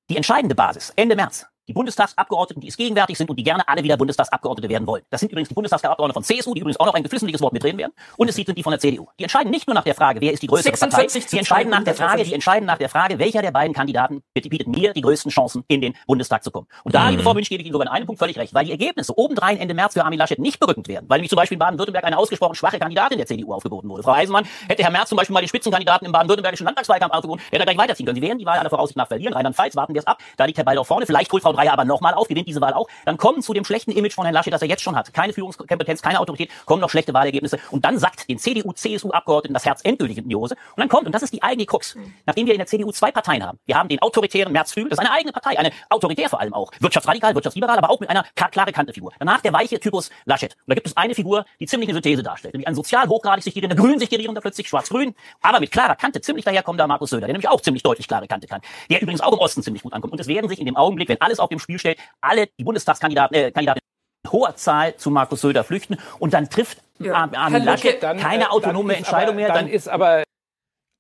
die entscheidende Basis Ende März. Die Bundestagsabgeordneten, die es gegenwärtig sind und die gerne alle wieder Bundestagsabgeordnete werden wollen. Das sind übrigens die Bundestagsabgeordneten von CSU, die übrigens auch noch ein geflissentliches Wort mitreden werden. Und es sind die von der CDU. Die entscheiden nicht nur nach der Frage, wer ist die größere 46 Partei. Die entscheiden nach der 200. Frage, die entscheiden nach der Frage, welcher der beiden Kandidaten bietet mir die größten Chancen, in den Bundestag zu kommen. Und da, Mhm. liebe Frau Münch, gebe ich Ihnen sogar in einem Punkt völlig recht, weil die Ergebnisse obendrein Ende März für Armin Laschet nicht berückend werden. Weil nämlich zum Beispiel in Baden-Württemberg eine ausgesprochen schwache Kandidatin der CDU aufgeboten wurde. Frau Eisenmann hätte Herr Merz zum Beispiel mal den Spitzenkandidaten im baden-württembergischen Landtagswahlkampf aufgeboten, der hätte gleich weiterziehen können. Sie werden die Wahl aller Voraussicht nach verlieren. Rheinland-Pfalz, warten wir es ab. Da liegt Herr Ball auch vorne. Vielleicht holt Frau Dreier aber nochmal auf, gewinnt diese Wahl auch. Dann kommen zu dem schlechten Image von Herrn Laschet, das er jetzt schon hat. Keine Führungskompetenz, keine Autorität, kommen noch schlechte Wahlergebnisse. Und dann sagt den CDU, CSU-Abgeordneten das Herz endgültig in die Hose. Und dann kommt, und das ist die eigene Krux, nachdem wir in der CDU zwei Parteien haben. Wir haben den autoritären Märzflügel, das ist eine eigene Partei, eine autoritär vor allem auch. Wirtschaftsradikal, wirtschaftsliberal, aber auch mit einer klar- klare Kantefigur. Danach der weiche Typus Laschet. Und da gibt es eine Figur, die ziemlich eine Synthese darstellt. Nämlich ein sozial hochgradig sich gerierender, grün sich gerierender plötzlich, schwarz-grün, aber mit klarer Kante, ziemlich daherkommender Markus Söder, der nämlich auch ziemlich deutlich klare Kante kann. Der übrigens auch im Osten ziemlich gut ankommt. Und es werden sich in dem Augenblick, wenn alles auf dem Spiel steht, alle die Bundestagskandidaten, äh, Kandidaten in hoher Zahl zu Markus Söder flüchten und dann trifft Ar- Armin Herr Laschet Lucke, dann, keine äh, autonome dann ist Entscheidung aber, mehr. Dann ist aber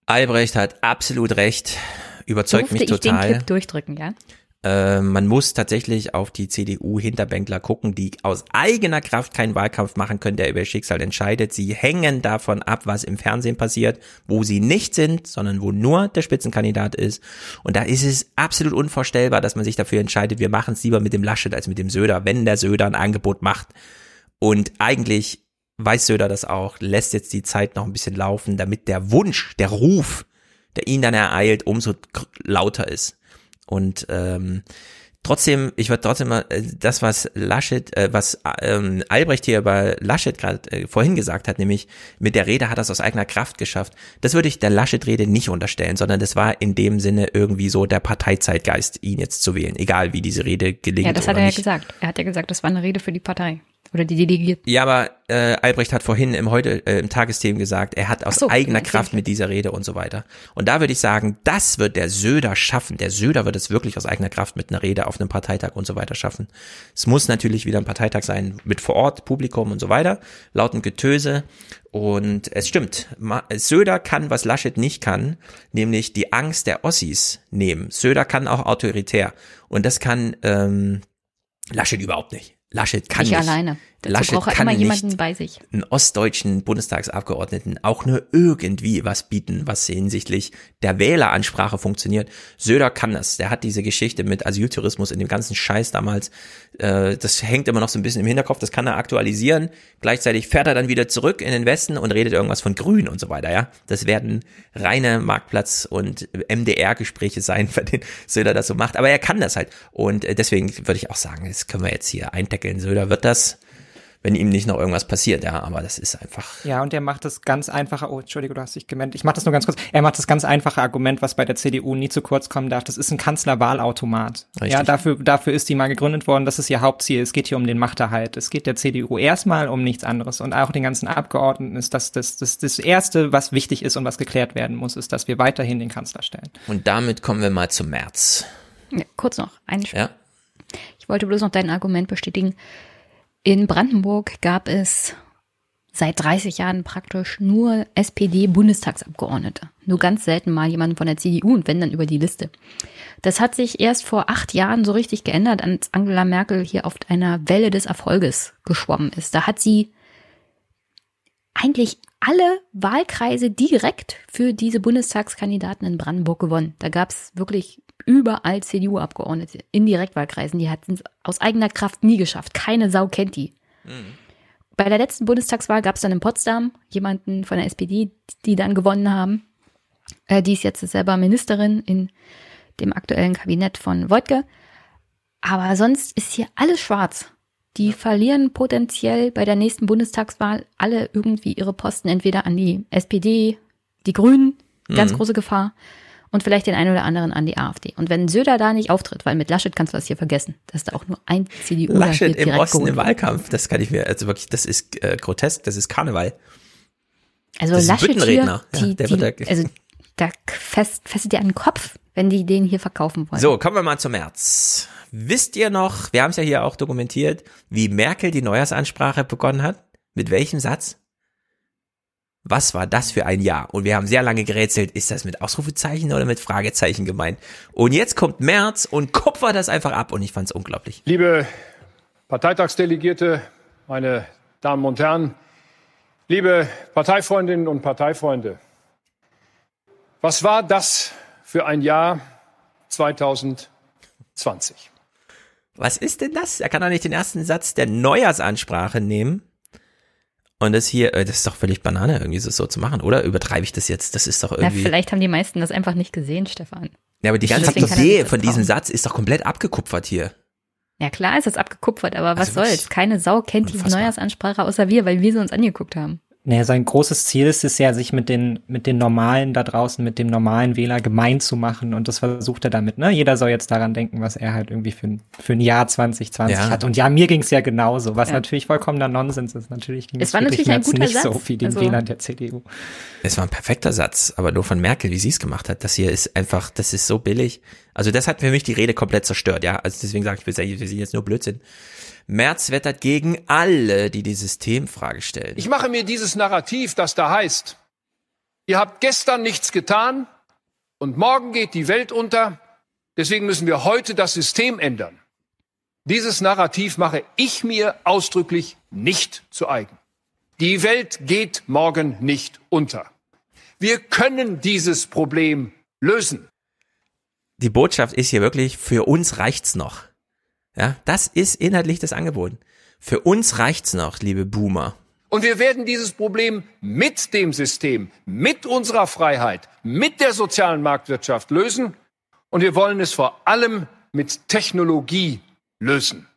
Albrecht hat absolut recht. Überzeugt Durfte mich ich den total. Clip durchdrücken, ja? Äh, man muss tatsächlich auf die CDU-Hinterbänkler gucken, die aus eigener Kraft keinen Wahlkampf machen können, der über ihr Schicksal entscheidet. Sie hängen davon ab, was im Fernsehen passiert, wo sie nicht sind, sondern wo nur der Spitzenkandidat ist. Und da ist es absolut unvorstellbar, dass man sich dafür entscheidet, wir machen es lieber mit dem Laschet als mit dem Söder, wenn der Söder ein Angebot macht. Und eigentlich weiß Söder das auch, lässt jetzt die Zeit noch ein bisschen laufen, damit der Wunsch, der Ruf, der ihn dann ereilt, umso lauter ist. Und ähm, trotzdem, ich würde trotzdem mal äh, das, was Laschet, äh, was ähm, Albrecht hier über Laschet gerade äh, vorhin gesagt hat, nämlich mit der Rede hat er es aus eigener Kraft geschafft. Das würde ich der Laschet-Rede nicht unterstellen, sondern das war in dem Sinne irgendwie so der Parteizeitgeist, ihn jetzt zu wählen, egal wie diese Rede gelingt Ja, das hat er ja gesagt. Er hat ja gesagt, das war eine Rede für die Partei. Oder die Delegierten. Ja, aber äh, Albrecht hat vorhin im heute äh, im Tagesthemen gesagt, er hat aus so, eigener ja, Kraft mit dieser Rede und so weiter. Und da würde ich sagen, das wird der Söder schaffen. Der Söder wird es wirklich aus eigener Kraft mit einer Rede auf einem Parteitag und so weiter schaffen. Es muss natürlich wieder ein Parteitag sein mit vor Ort Publikum und so weiter, lauten Getöse. Und es stimmt, Söder kann, was Laschet nicht kann, nämlich die Angst der Ossis nehmen. Söder kann auch autoritär. Und das kann ähm, Laschet überhaupt nicht. Laschet kann nicht, nicht. alleine. Dazu Laschet braucht kann immer jemanden bei sich. einen ostdeutschen Bundestagsabgeordneten auch nur irgendwie was bieten, was hinsichtlich der Wähleransprache funktioniert. Söder kann das. Der hat diese Geschichte mit Asyltourismus in dem ganzen Scheiß damals. Äh, das hängt immer noch so ein bisschen im Hinterkopf. Das kann er aktualisieren. Gleichzeitig fährt er dann wieder zurück in den Westen und redet irgendwas von Grün und so weiter. Ja, das werden reine Marktplatz- und MDR-Gespräche sein, bei denen Söder das so macht. Aber er kann das halt. Und äh, deswegen würde ich auch sagen, das können wir jetzt hier eindeckeln. Söder wird das wenn ihm nicht noch irgendwas passiert, ja, aber das ist einfach. Ja, und er macht das ganz einfache, oh, Entschuldige, du hast dich gemeint, ich mach das nur ganz kurz, er macht das ganz einfache Argument, was bei der CDU nie zu kurz kommen darf, das ist ein Kanzlerwahlautomat. Richtig. Ja, dafür, dafür ist die mal gegründet worden, das ist ihr Hauptziel, es geht hier um den Machterhalt, es geht der CDU erstmal um nichts anderes und auch den ganzen Abgeordneten ist das, das, das, das Erste, was wichtig ist und was geklärt werden muss, ist, dass wir weiterhin den Kanzler stellen. Und damit kommen wir mal zum März. Ja, kurz noch, ein Ja. Ich wollte bloß noch dein Argument bestätigen. In Brandenburg gab es seit 30 Jahren praktisch nur SPD-Bundestagsabgeordnete. Nur ganz selten mal jemanden von der CDU und wenn dann über die Liste. Das hat sich erst vor acht Jahren so richtig geändert, als Angela Merkel hier auf einer Welle des Erfolges geschwommen ist. Da hat sie eigentlich alle Wahlkreise direkt für diese Bundestagskandidaten in Brandenburg gewonnen. Da gab es wirklich überall CDU-Abgeordnete in Direktwahlkreisen. Die hatten es aus eigener Kraft nie geschafft. Keine Sau kennt die. Bei der letzten Bundestagswahl gab es dann in Potsdam jemanden von der SPD, die dann gewonnen haben. Äh, die ist jetzt selber Ministerin in dem aktuellen Kabinett von Wojtke. Aber sonst ist hier alles schwarz. Die verlieren potenziell bei der nächsten Bundestagswahl alle irgendwie ihre Posten entweder an die SPD, die Grünen, ganz Mhm. große Gefahr, und vielleicht den einen oder anderen an die AfD. Und wenn Söder da nicht auftritt, weil mit Laschet kannst du das hier vergessen, dass da auch nur ein CDU Laschet im Osten im. Wahlkampf, das kann ich mir, also wirklich, das ist äh, grotesk, das ist Karneval. Also das ist ein Laschet hier. Ja, die, der die, wird da- also da fest, festet dir an den Kopf, wenn die den hier verkaufen wollen. So, kommen wir mal zum März. Wisst ihr noch, wir haben es ja hier auch dokumentiert, wie Merkel die Neujahrsansprache begonnen hat? Mit welchem Satz? Was war das für ein Jahr? Und wir haben sehr lange gerätselt, ist das mit Ausrufezeichen oder mit Fragezeichen gemeint? Und jetzt kommt März und kupfert das einfach ab und ich fand's unglaublich. Liebe Parteitagsdelegierte, meine Damen und Herren, liebe Parteifreundinnen und Parteifreunde, was war das für ein Jahr 2020? Was ist denn das? Er kann doch nicht den ersten Satz der Neujahrsansprache nehmen. Und das hier, äh, das ist doch völlig Banane, irgendwie so, so zu machen, oder? Übertreibe ich das jetzt? Das ist doch Na, irgendwie. vielleicht haben die meisten das einfach nicht gesehen, Stefan. ja, aber die ganze Idee von diesem. Satz ist doch komplett abgekupfert hier. Ja, klar ist das abgekupfert, aber was Also soll's? Keine Sau kennt diese Neujahrsansprache außer wir, weil wir sie uns angeguckt haben. Naja, sein großes Ziel ist es ja, sich mit den, mit den Normalen da draußen, mit dem normalen Wähler gemein zu machen. Und das versucht er damit, ne? Jeder soll jetzt daran denken, was er halt irgendwie für ein, für ein Jahr 2020 Ja. hat. Und ja, mir ging's ja genauso, was Ja. natürlich vollkommener Nonsens ist. Natürlich ging Es war natürlich ein guter nicht so Satz. wie den Also- Wählern der CDU. Es war ein perfekter Satz, aber nur von Merkel, wie sie es gemacht hat. Das hier ist einfach, das ist so billig. Also das hat für mich die Rede komplett zerstört, ja. Also deswegen sage ich, wir sehen jetzt nur Blödsinn. Merz wettert gegen alle, die die Systemfrage stellen. Ich mache mir dieses Narrativ, das da heißt, ihr habt gestern nichts getan und morgen geht die Welt unter, deswegen müssen wir heute das System ändern. Dieses Narrativ mache ich mir ausdrücklich nicht zu eigen. Die Welt geht morgen nicht unter. Wir können dieses Problem lösen. Die Botschaft ist hier wirklich, für uns reicht's noch. Ja, das ist inhaltlich das Angebot. Für uns reicht's noch, liebe Boomer. Und wir werden dieses Problem mit dem System, mit unserer Freiheit, mit der sozialen Marktwirtschaft lösen. Und wir wollen es vor allem mit Technologie lösen.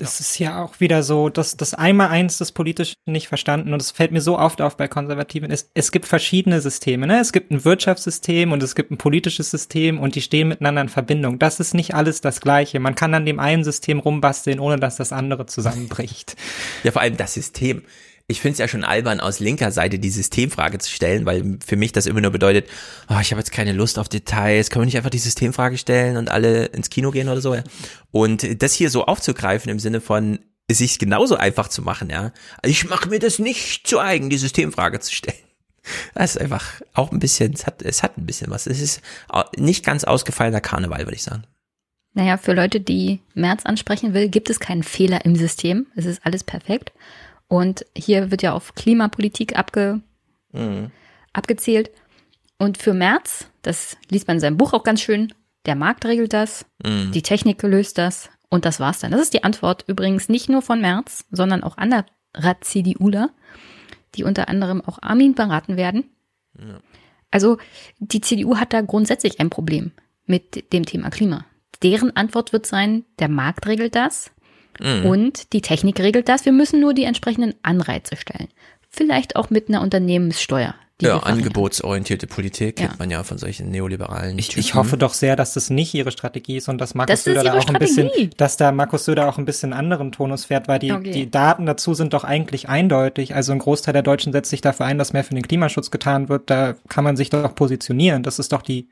Das ist ja auch wieder so, dass das einmal eins das politisch nicht verstanden und es fällt mir so oft auf bei Konservativen. Es, es gibt verschiedene Systeme, ne? Es gibt ein Wirtschaftssystem und es gibt ein politisches System und die stehen miteinander in Verbindung. Das ist nicht alles das Gleiche. Man kann an dem einen System rumbasteln, ohne dass das andere zusammenbricht. Ja, vor allem das System ich finde es ja schon albern, aus linker Seite die Systemfrage zu stellen, weil für mich das immer nur bedeutet, oh, ich habe jetzt keine Lust auf Details, können wir nicht einfach die Systemfrage stellen und alle ins Kino gehen oder so. Ja? Und das hier so aufzugreifen im Sinne von, sich genauso einfach zu machen, ja. Ich mache mir das nicht zu eigen, die Systemfrage zu stellen. Das ist einfach auch ein bisschen, es hat, es hat ein bisschen was. Es ist nicht ganz ausgefallener Karneval, würde ich sagen. Naja, für Leute, die März ansprechen will, gibt es keinen Fehler im System. Es ist alles perfekt. Und hier wird ja auf Klimapolitik abge, mhm. abgezählt. Und für März, das liest man in seinem Buch auch ganz schön, der Markt regelt das, mhm. die Technik löst das und das war's dann. Das ist die Antwort übrigens nicht nur von März, sondern auch anderer CDUler, die unter anderem auch Armin beraten werden. Ja. Also die CDU hat da grundsätzlich ein Problem mit dem Thema Klima. Deren Antwort wird sein, der Markt regelt das, Mhm. Und die Technik regelt das. Wir müssen nur die entsprechenden Anreize stellen. Vielleicht auch mit einer Unternehmenssteuer. Ja, angebotsorientierte Politik kennt ja. man ja von solchen neoliberalen. Ich, ich, hoffe doch sehr, dass das nicht ihre Strategie ist und dass Markus das Söder da auch Strategie. ein bisschen, dass da Markus Söder auch ein bisschen anderen Tonus fährt, weil die, okay. die Daten dazu sind doch eigentlich eindeutig. Also ein Großteil der Deutschen setzt sich dafür ein, dass mehr für den Klimaschutz getan wird. Da kann man sich doch positionieren. Das ist doch die,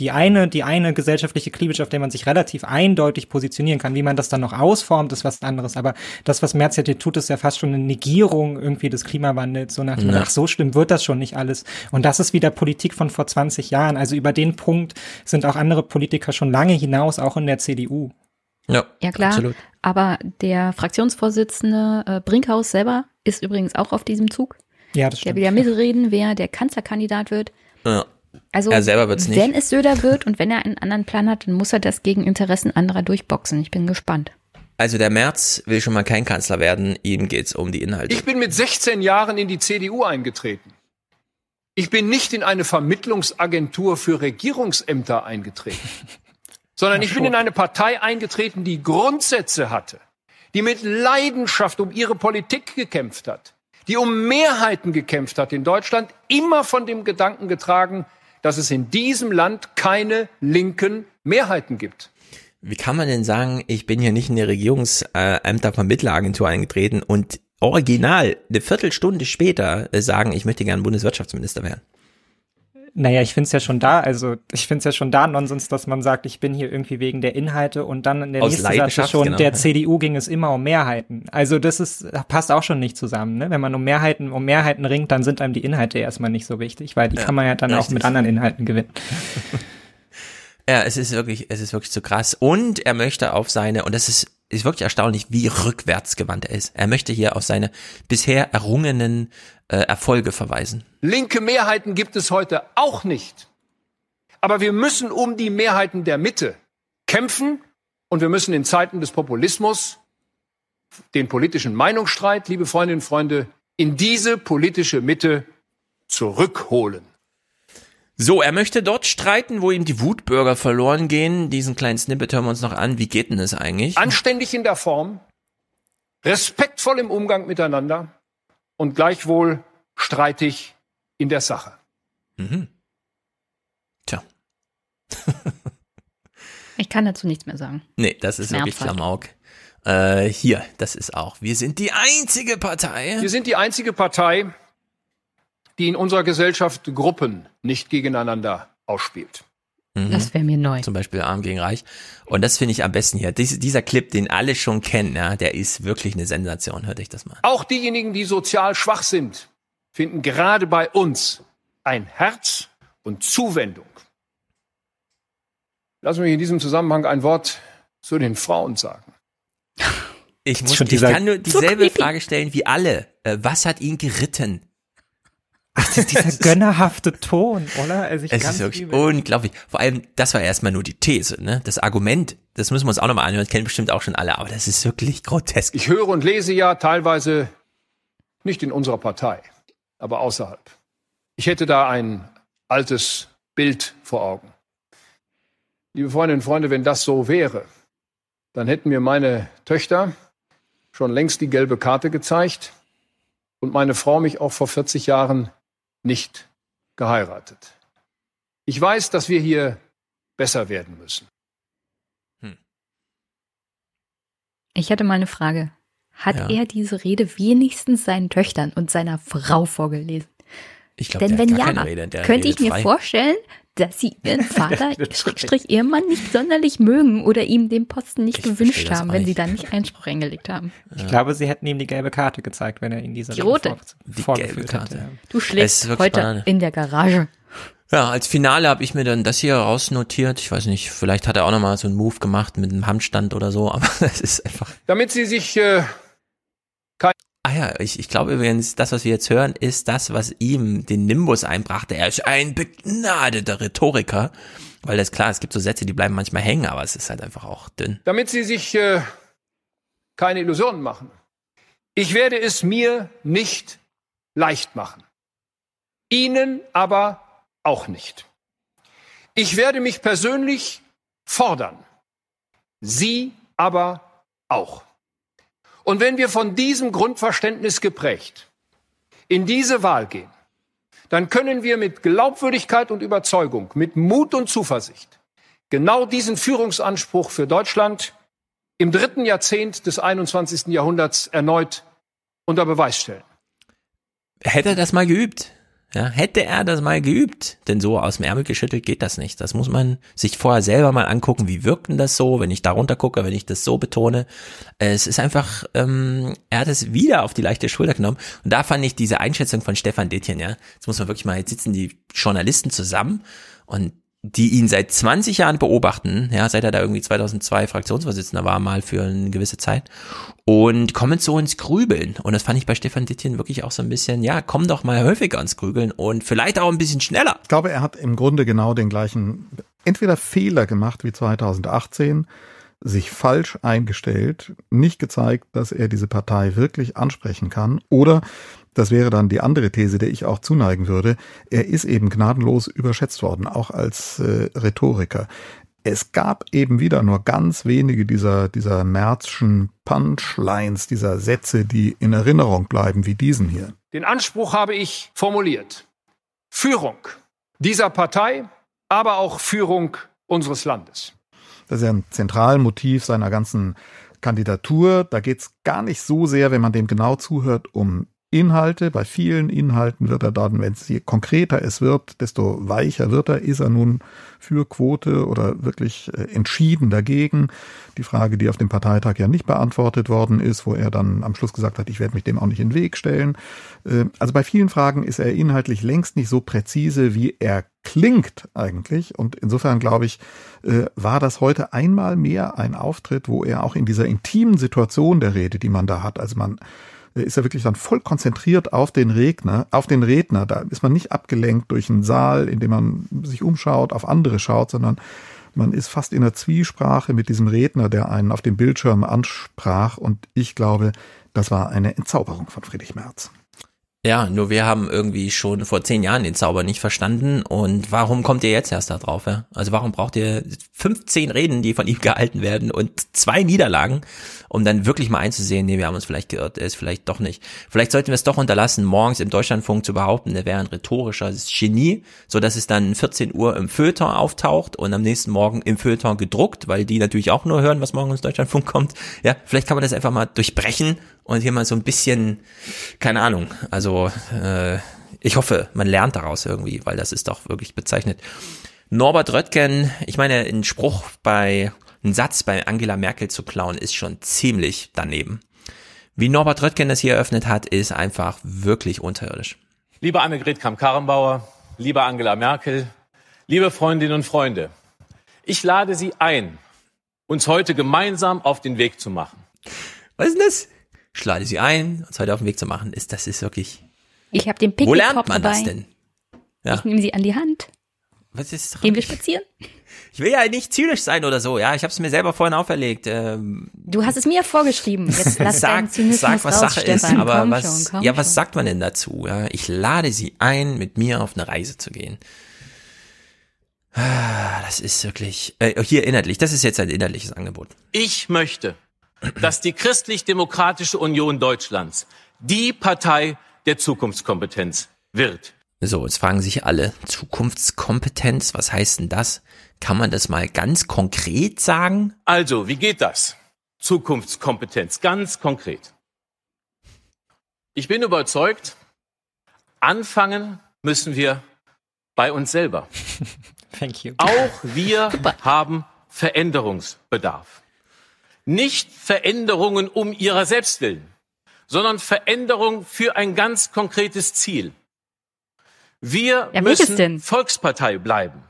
die eine, die eine gesellschaftliche Cleavage, auf der man sich relativ eindeutig positionieren kann. Wie man das dann noch ausformt, ist was anderes. Aber das, was Merz jetzt hier tut, ist ja fast schon eine Negierung irgendwie des Klimawandels. So nach dem, ja. ach, so schlimm wird das schon nicht alles. Und das ist wieder Politik von vor 20 Jahren. Also über den Punkt sind auch andere Politiker schon lange hinaus, auch in der CDU. Ja, ja klar. Absolut. Aber der Fraktionsvorsitzende äh, Brinkhaus selber ist übrigens auch auf diesem Zug. Ja, das stimmt. Der will ja mitreden, wer der Kanzlerkandidat wird. Ja. Also, er selber wird's nicht. wenn es Söder wird und wenn er einen anderen Plan hat, dann muss er das gegen Interessen anderer durchboxen. Ich bin gespannt. Also der Merz will schon mal kein Kanzler werden. Ihm geht's um die Inhalte. Ich bin mit 16 Jahren in die CDU eingetreten. Ich bin nicht in eine Vermittlungsagentur für Regierungsämter eingetreten, sondern ich bin in eine Partei eingetreten, die Grundsätze hatte, die mit Leidenschaft um ihre Politik gekämpft hat, die um Mehrheiten gekämpft hat in Deutschland, immer von dem Gedanken getragen, dass es in diesem Land keine linken Mehrheiten gibt. Wie kann man denn sagen, ich bin hier nicht in die Regierungsämtervermittleragentur eingetreten und original eine Viertelstunde später sagen, ich möchte gerne Bundeswirtschaftsminister werden? Naja, ich finde es ja schon da, also ich finde es ja schon da Nonsens, dass man sagt, ich bin hier irgendwie wegen der Inhalte und dann in der Aus nächsten Satz schon, genau. der CDU ging es immer um Mehrheiten. Also das ist, passt auch schon nicht zusammen, ne? Wenn man um Mehrheiten, um Mehrheiten ringt, dann sind einem die Inhalte erstmal nicht so wichtig, weil die ja, kann man ja dann richtig. auch mit anderen Inhalten gewinnen. Ja, es ist wirklich, es ist wirklich zu krass. Und er möchte auf seine, und das ist, ist wirklich erstaunlich, wie rückwärtsgewandt er ist. Er möchte hier auf seine bisher errungenen äh, Erfolge verweisen. Linke Mehrheiten gibt es heute auch nicht. Aber wir müssen um die Mehrheiten der Mitte kämpfen und wir müssen in Zeiten des Populismus den politischen Meinungsstreit, liebe Freundinnen und Freunde, in diese politische Mitte zurückholen. So, er möchte dort streiten, wo ihm die Wutbürger verloren gehen. Diesen kleinen Snippet hören wir uns noch an. Wie geht denn das eigentlich? Anständig in der Form, respektvoll im Umgang miteinander und gleichwohl streitig in der Sache. Mhm. Tja. ich kann dazu nichts mehr sagen. Nee, das ist wirklich Klamauk. Äh, hier, das ist auch. Wir sind die einzige Partei. Wir sind die einzige Partei, die in unserer Gesellschaft Gruppen nicht gegeneinander ausspielt. Mhm. Das wäre mir neu. Zum Beispiel Arm gegen Reich. Und das finde ich am besten hier. Dies, dieser Clip, den alle schon kennen, ja, der ist wirklich eine Sensation. Hört euch das mal. Auch diejenigen, die sozial schwach sind, finden gerade bei uns ein Herz und Zuwendung. Lass mich in diesem Zusammenhang ein Wort zu den Frauen sagen. Ich, muss, ich kann nur dieselbe Frage stellen wie alle. Äh, was hat ihn geritten? Ach, das ist dieser gönnerhafte Ton, oder? Also ich es ist wirklich liebe. unglaublich. Vor allem, das war erstmal nur die These, ne? Das Argument, das müssen wir uns auch nochmal anhören, das kennen bestimmt auch schon alle, aber das ist wirklich grotesk. Ich höre und lese ja teilweise nicht in unserer Partei, aber außerhalb. Ich hätte da ein altes Bild vor Augen. Liebe Freundinnen und Freunde, wenn das so wäre, dann hätten mir meine Töchter schon längst die gelbe Karte gezeigt und meine Frau mich auch vor 40 Jahren nicht geheiratet. Ich weiß, dass wir hier besser werden müssen. Ich hatte mal eine Frage. Hat Ja. er diese Rede wenigstens seinen Töchtern und seiner Frau vorgelesen? Ich glaube, Denn wenn gar ja, keine Rede, der könnte ich mir frei. vorstellen, dass sie ihren Vater, Schrägstrich Ehemann, nicht sonderlich mögen oder ihm den Posten nicht gewünscht verstehe das haben, wenn sie da nicht Einspruch eingelegt haben. Ich glaube, sie hätten ihm die gelbe Karte gezeigt, wenn er ihn diese Die rote. Vor- Die vorgeführt gelbe hätte. Karte. Du Es schläfst heute Banane. in der Garage. Ja, als Finale habe ich mir dann das hier rausnotiert. Ich weiß nicht, vielleicht hat er auch nochmal so einen Move gemacht mit einem Handstand oder so, aber es ist einfach. Damit Sie sich äh, Ah ja, ich, ich glaube übrigens, das, was wir jetzt hören, ist das, was ihm den Nimbus einbrachte. Er ist ein begnadeter Rhetoriker. Weil das klar, es gibt so Sätze, die bleiben manchmal hängen, aber es ist halt einfach auch dünn. damit Sie sich äh, keine Illusionen machen. Ich werde es mir nicht leicht machen. Ihnen aber auch nicht. Ich werde mich persönlich fordern. Sie aber auch. Und wenn wir von diesem Grundverständnis geprägt in diese Wahl gehen, dann können wir mit Glaubwürdigkeit und Überzeugung, mit Mut und Zuversicht genau diesen Führungsanspruch für Deutschland im dritten Jahrzehnt des 21. Jahrhunderts erneut unter Beweis stellen. Hätte er das mal geübt? Ja, hätte er das mal geübt? Denn so aus dem Ärmel geschüttelt geht das nicht. Das muss man sich vorher selber mal angucken. Wie wirkt denn das so, wenn ich da runter gucke, wenn ich das so betone? Es ist einfach, ähm, er hat es wieder auf die leichte Schulter genommen. Und da fand ich diese Einschätzung von Stefan Dittjen, ja. Jetzt muss man wirklich mal, jetzt sitzen die Journalisten zusammen und die ihn seit 20 Jahren beobachten, ja, seit er da irgendwie 2002 Fraktionsvorsitzender war, mal für eine gewisse Zeit und kommen so ins Grübeln. Und das fand ich bei Stefan Dittjen wirklich auch so ein bisschen, ja, komm doch mal häufiger ins Grübeln und vielleicht auch ein bisschen schneller. Ich glaube, er hat im Grunde genau den gleichen, entweder Fehler gemacht wie 2018, sich falsch eingestellt, nicht gezeigt, dass er diese Partei wirklich ansprechen kann, oder das wäre dann die andere These, der ich auch zuneigen würde. Er ist eben gnadenlos überschätzt worden, auch als äh, Rhetoriker. Es gab eben wieder nur ganz wenige dieser, dieser Märzschen Punchlines, dieser Sätze, die in Erinnerung bleiben, wie diesen hier. Den Anspruch habe ich formuliert. Führung dieser Partei, aber auch Führung unseres Landes. Das ist ja ein Zentralmotiv seiner ganzen Kandidatur. Da geht es gar nicht so sehr, wenn man dem genau zuhört, um Inhalte. Bei vielen Inhalten wird er dann, wenn es je konkreter es wird, desto weicher wird er. Ist er nun für Quote oder wirklich äh, entschieden dagegen? Die Frage, die auf dem Parteitag ja nicht beantwortet worden ist, wo er dann am Schluss gesagt hat, ich werde mich dem auch nicht in den Weg stellen. Äh, Also bei vielen Fragen ist er inhaltlich längst nicht so präzise, wie er klingt eigentlich. Und insofern glaube ich, äh, war das heute einmal mehr ein Auftritt, wo er auch in dieser intimen Situation der Rede, die man da hat, also man ist er wirklich dann voll konzentriert auf den Redner, auf den Redner. Da ist man nicht abgelenkt durch einen Saal, in dem man sich umschaut, auf andere schaut, sondern man ist fast in der Zwiesprache mit diesem Redner, der einen auf dem Bildschirm ansprach. Und ich glaube, das war eine Entzauberung von Friedrich Merz. Ja, nur wir haben irgendwie schon vor zehn Jahren den Zauber nicht verstanden. Und warum kommt ihr jetzt erst da drauf? Ja? Also warum braucht ihr 15 Reden, die von ihm gehalten werden und zwei Niederlagen, um dann wirklich mal einzusehen, nee, wir haben uns vielleicht geirrt, er ist vielleicht doch nicht. Vielleicht sollten wir es doch unterlassen, morgens im Deutschlandfunk zu behaupten, er wäre ein rhetorisches Genie, so dass es dann 14 Uhr im Feuilleton auftaucht und am nächsten Morgen im Feuilleton gedruckt, weil die natürlich auch nur hören, was morgen ins Deutschlandfunk kommt. Ja, vielleicht kann man das einfach mal durchbrechen und hier mal so ein bisschen, keine Ahnung, also äh, ich hoffe, man lernt daraus irgendwie, weil das ist doch wirklich bezeichnet. Norbert Röttgen, ich meine, ein Spruch bei, ein Satz bei Angela Merkel zu klauen, ist schon ziemlich daneben. Wie Norbert Röttgen das hier eröffnet hat, ist einfach wirklich unterirdisch. Liebe Annegret Kramp-Karrenbauer, liebe Angela Merkel, liebe Freundinnen und Freunde, ich lade Sie ein, uns heute gemeinsam auf den Weg zu machen. Was ist denn das? Ich lade Sie ein, uns heute auf den Weg zu machen. Ist das ist wirklich. Ich habe den Wo Picknickkorb lernt man dabei. das denn? Ja. Ich nehme sie an die Hand. Was ist Gehen wir spazieren? Ich will ja nicht zynisch sein oder so, ja. Ich habe es mir selber vorhin auferlegt. Ähm, Du hast es mir vorgeschrieben. Jetzt lass sag, Zynismus sag, was raus, Sache Stefan. ist, aber komm was, schon, ja, was sagt man denn dazu? Ja, ich lade Sie ein, mit mir auf eine Reise zu gehen. Ah, Das ist wirklich, äh, hier inhaltlich, das ist jetzt ein inhaltliches Angebot. Ich möchte, dass die Christlich-Demokratische Union Deutschlands die Partei der Zukunftskompetenz wird. So, jetzt fragen sich alle, Zukunftskompetenz, was heißt denn das? Kann man das mal ganz konkret sagen? Also, wie geht das? Zukunftskompetenz, ganz konkret. Ich bin überzeugt, anfangen müssen wir bei uns selber. Thank you. Auch wir haben Veränderungsbedarf. Nicht Veränderungen um ihrer selbst willen, sondern Veränderung für ein ganz konkretes Ziel. Wir Ja, müssen denn? Volkspartei bleiben.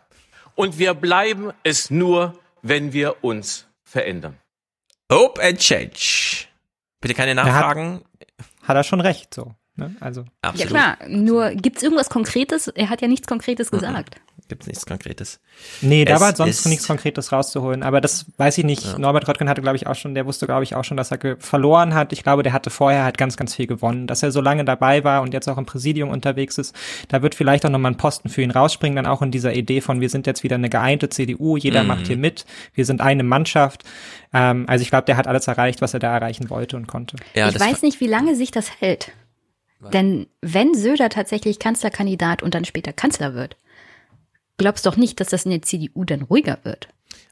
Und wir bleiben es nur, wenn wir uns verändern. Hope and Change. Bitte keine Nachfragen. Hat er schon recht, so. Ne? Also. Ja klar, nur gibt's irgendwas Konkretes? Er hat ja nichts Konkretes gesagt. Gibt's nichts Konkretes. Nee, da Es war sonst nichts Konkretes rauszuholen. Aber das weiß ich nicht. Ja. Norbert Röttgen hatte, glaube ich, auch schon, der wusste, glaube ich, auch schon, dass er verloren hat. Ich glaube, der hatte vorher halt ganz, ganz viel gewonnen. Dass er so lange dabei war und jetzt auch im Präsidium unterwegs ist, da wird vielleicht auch nochmal ein Posten für ihn rausspringen, dann auch in dieser Idee von, wir sind jetzt wieder eine geeinte CDU, jeder Mhm. macht hier mit, wir sind eine Mannschaft. Ähm, also ich glaube, der hat alles erreicht, was er da erreichen wollte und konnte. ich weiß nicht, wie lange sich das hält. Denn wenn Söder tatsächlich Kanzlerkandidat und dann später Kanzler wird, glaubst doch nicht, dass das in der CDU dann ruhiger wird.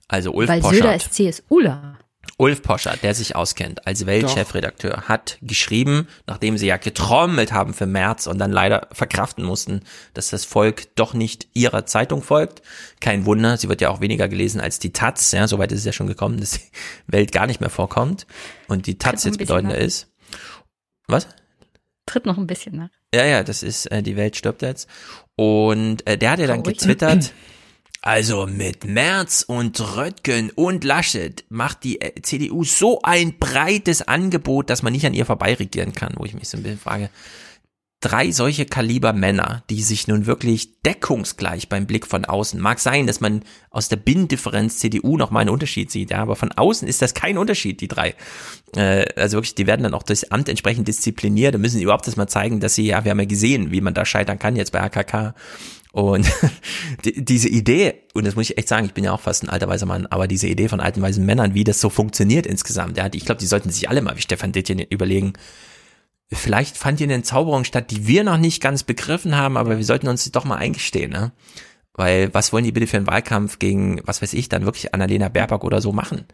Also Ulf Weil Söder Poschardt. ist CSUler. Ulf Poschardt, der sich auskennt als Weltchefredakteur, hat geschrieben, nachdem sie ja getrommelt haben für März und dann leider verkraften mussten, dass das Volk doch nicht ihrer Zeitung folgt. Kein Wunder, sie wird ja auch weniger gelesen als die Taz. Ja, soweit ist es ja schon gekommen, dass die Welt gar nicht mehr vorkommt und die Taz jetzt bedeutender nach. ist. Was? Tritt noch ein bisschen nach. Ja, ja, das ist, äh, die Welt stirbt jetzt. Und äh, der hat ja dann Traurig. getwittert, also mit Merz und Röttgen und Laschet macht die äh, CDU so ein breites Angebot, dass man nicht an ihr vorbeiregieren kann, wo ich mich so ein bisschen frage. Drei solche Kaliber Männer, die sich nun wirklich deckungsgleich beim Blick von außen, mag sein, dass man aus der Binnendifferenz CDU noch mal einen Unterschied sieht, ja, aber von außen ist das kein Unterschied, die drei. Äh, also wirklich, die werden dann auch durchs Amt entsprechend diszipliniert und müssen überhaupt erst mal zeigen, dass sie, ja, wir haben ja gesehen, wie man da scheitern kann jetzt bei AKK. Und die, diese Idee, und das muss ich echt sagen, ich bin ja auch fast ein alter weißer Mann, aber diese Idee von alten weißen Männern, wie das so funktioniert insgesamt, ja, ich glaube, die sollten sich alle mal wie Stefan Dittjen überlegen, vielleicht fand hier eine Zauberung statt, die wir noch nicht ganz begriffen haben, aber wir sollten uns doch mal eingestehen, ne? Weil was wollen die bitte für einen Wahlkampf gegen, was weiß ich, dann wirklich Annalena Baerbock oder so machen?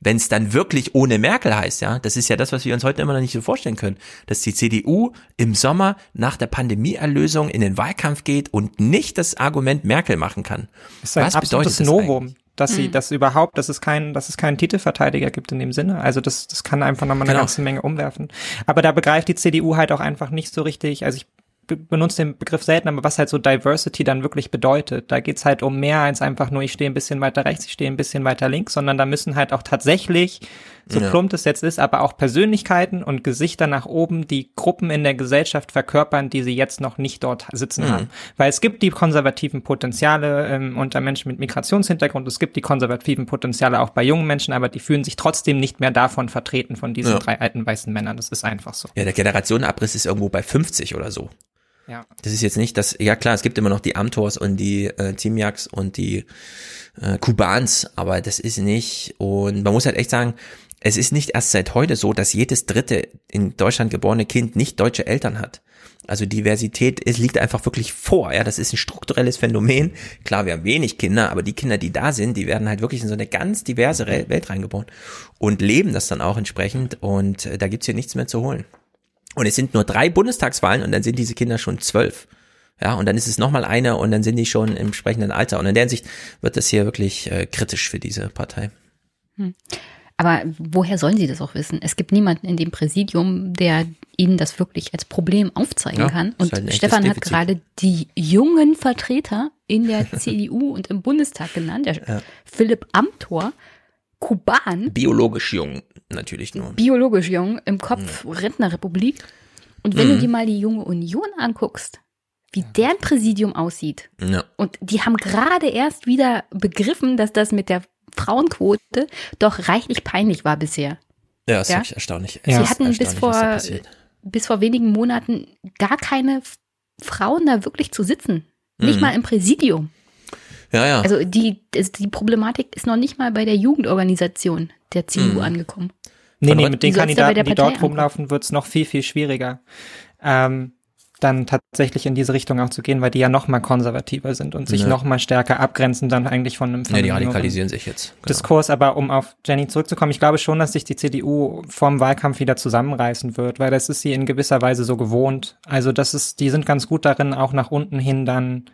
Wenn es dann wirklich ohne Merkel heißt, ja, das ist ja das, was wir uns heute immer noch nicht so vorstellen können, dass die CDU im Sommer nach der Pandemieerlösung in den Wahlkampf geht und nicht das Argument Merkel machen kann. Das ist ein was bedeutet das Novum, eigentlich? Dass sie, Mhm. dass überhaupt, dass es keinen, dass es keinen Titelverteidiger gibt in dem Sinne. Also das, das kann einfach nochmal eine Genau. ganze Menge umwerfen. Aber da begreift die CDU halt auch einfach nicht so richtig. Also ich be- benutze den Begriff selten, aber was halt so Diversity dann wirklich bedeutet. Da geht's halt um mehr als einfach nur, ich stehe ein bisschen weiter rechts, ich stehe ein bisschen weiter links, sondern da müssen halt auch tatsächlich, so Ja. plump es jetzt ist, aber auch Persönlichkeiten und Gesichter nach oben, die Gruppen in der Gesellschaft verkörpern, die sie jetzt noch nicht dort sitzen Mhm. haben. Weil es gibt die konservativen Potenziale ähm, unter Menschen mit Migrationshintergrund, es gibt die konservativen Potenziale auch bei jungen Menschen, aber die fühlen sich trotzdem nicht mehr davon vertreten, von diesen Ja. drei alten weißen Männern. Das ist einfach so. Ja, der Generationenabriss ist irgendwo bei 50 oder so. Ja. Das ist jetzt nicht das, ja klar, es gibt immer noch die Amtors und die äh, Teamjaks und die äh, Kubans, aber das ist nicht, und man muss halt echt sagen, es ist nicht erst seit heute so, dass jedes dritte in Deutschland geborene Kind nicht deutsche Eltern hat. Also Diversität, es liegt einfach wirklich vor, ja, das ist ein strukturelles Phänomen. Klar, wir haben wenig Kinder, aber die Kinder, die da sind, die werden halt wirklich in so eine ganz diverse Welt reingeboren und leben das dann auch entsprechend und äh, da gibt's hier nichts mehr zu holen. Und es sind nur drei Bundestagswahlen und dann sind diese Kinder schon zwölf. Ja, und dann ist es nochmal eine und dann sind die schon im entsprechenden Alter. Und in der Hinsicht wird das hier wirklich äh, kritisch für diese Partei. Hm. Aber woher sollen sie das auch wissen? Es gibt niemanden in dem Präsidium, der ihnen das wirklich als Problem aufzeigen Ja, kann. Und halt Stefan hat gerade die jungen Vertreter in der CDU und im Bundestag genannt. Der Ja. Philipp Amthor, Kuban, Biologisch jung, natürlich nur. biologisch jung, im Kopf Rentnerrepublik. Und wenn Mhm. du dir mal die junge Union anguckst, wie deren Präsidium aussieht, Ja. und die haben gerade erst wieder begriffen, dass das mit der Frauenquote doch reichlich peinlich war bisher. Ja, ist Ja? wirklich erstaunlich. Sie Es ist hatten bis vor, bis vor wenigen Monaten gar keine Frauen da wirklich zu sitzen. Nicht Mhm. mal im Präsidium. Ja, ja. Also die, es- die Problematik ist noch nicht mal bei der Jugendorganisation der CDU Mhm. angekommen. Nee, nee, mit den Kandidaten, die dort rumlaufen, wird's noch viel, viel schwieriger. Ähm, dann tatsächlich in diese Richtung auch zu gehen, weil die ja noch mal konservativer sind und sich Ne. noch mal stärker abgrenzen dann eigentlich von einem, von Ja, die radikalisieren sich jetzt. Genau. Diskurs. Aber um auf Jenny zurückzukommen, ich glaube schon, dass sich die CDU vorm Wahlkampf wieder zusammenreißen wird, weil das ist sie in gewisser Weise so gewohnt. Also das ist, die sind ganz gut darin, auch nach unten hin dann,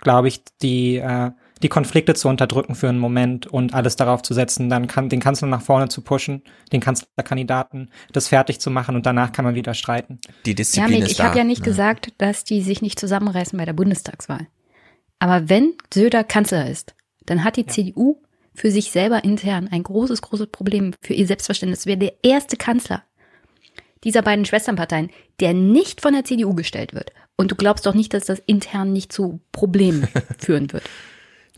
glaube ich, die äh, die Konflikte zu unterdrücken für einen Moment und alles darauf zu setzen, dann kann den Kanzler nach vorne zu pushen, den Kanzlerkandidaten, das fertig zu machen und danach kann man wieder streiten. Die Ja, Disziplin Mick, ist ich habe ja nicht ne? gesagt, dass die sich nicht zusammenreißen bei der Bundestagswahl. Aber wenn Söder Kanzler ist, dann hat die CDU für sich selber intern ein großes, großes Problem für ihr Selbstverständnis. Wäre der erste Kanzler dieser beiden Schwesternparteien, der nicht von der CDU gestellt wird. Und du glaubst doch nicht, dass das intern nicht zu Problemen führen wird.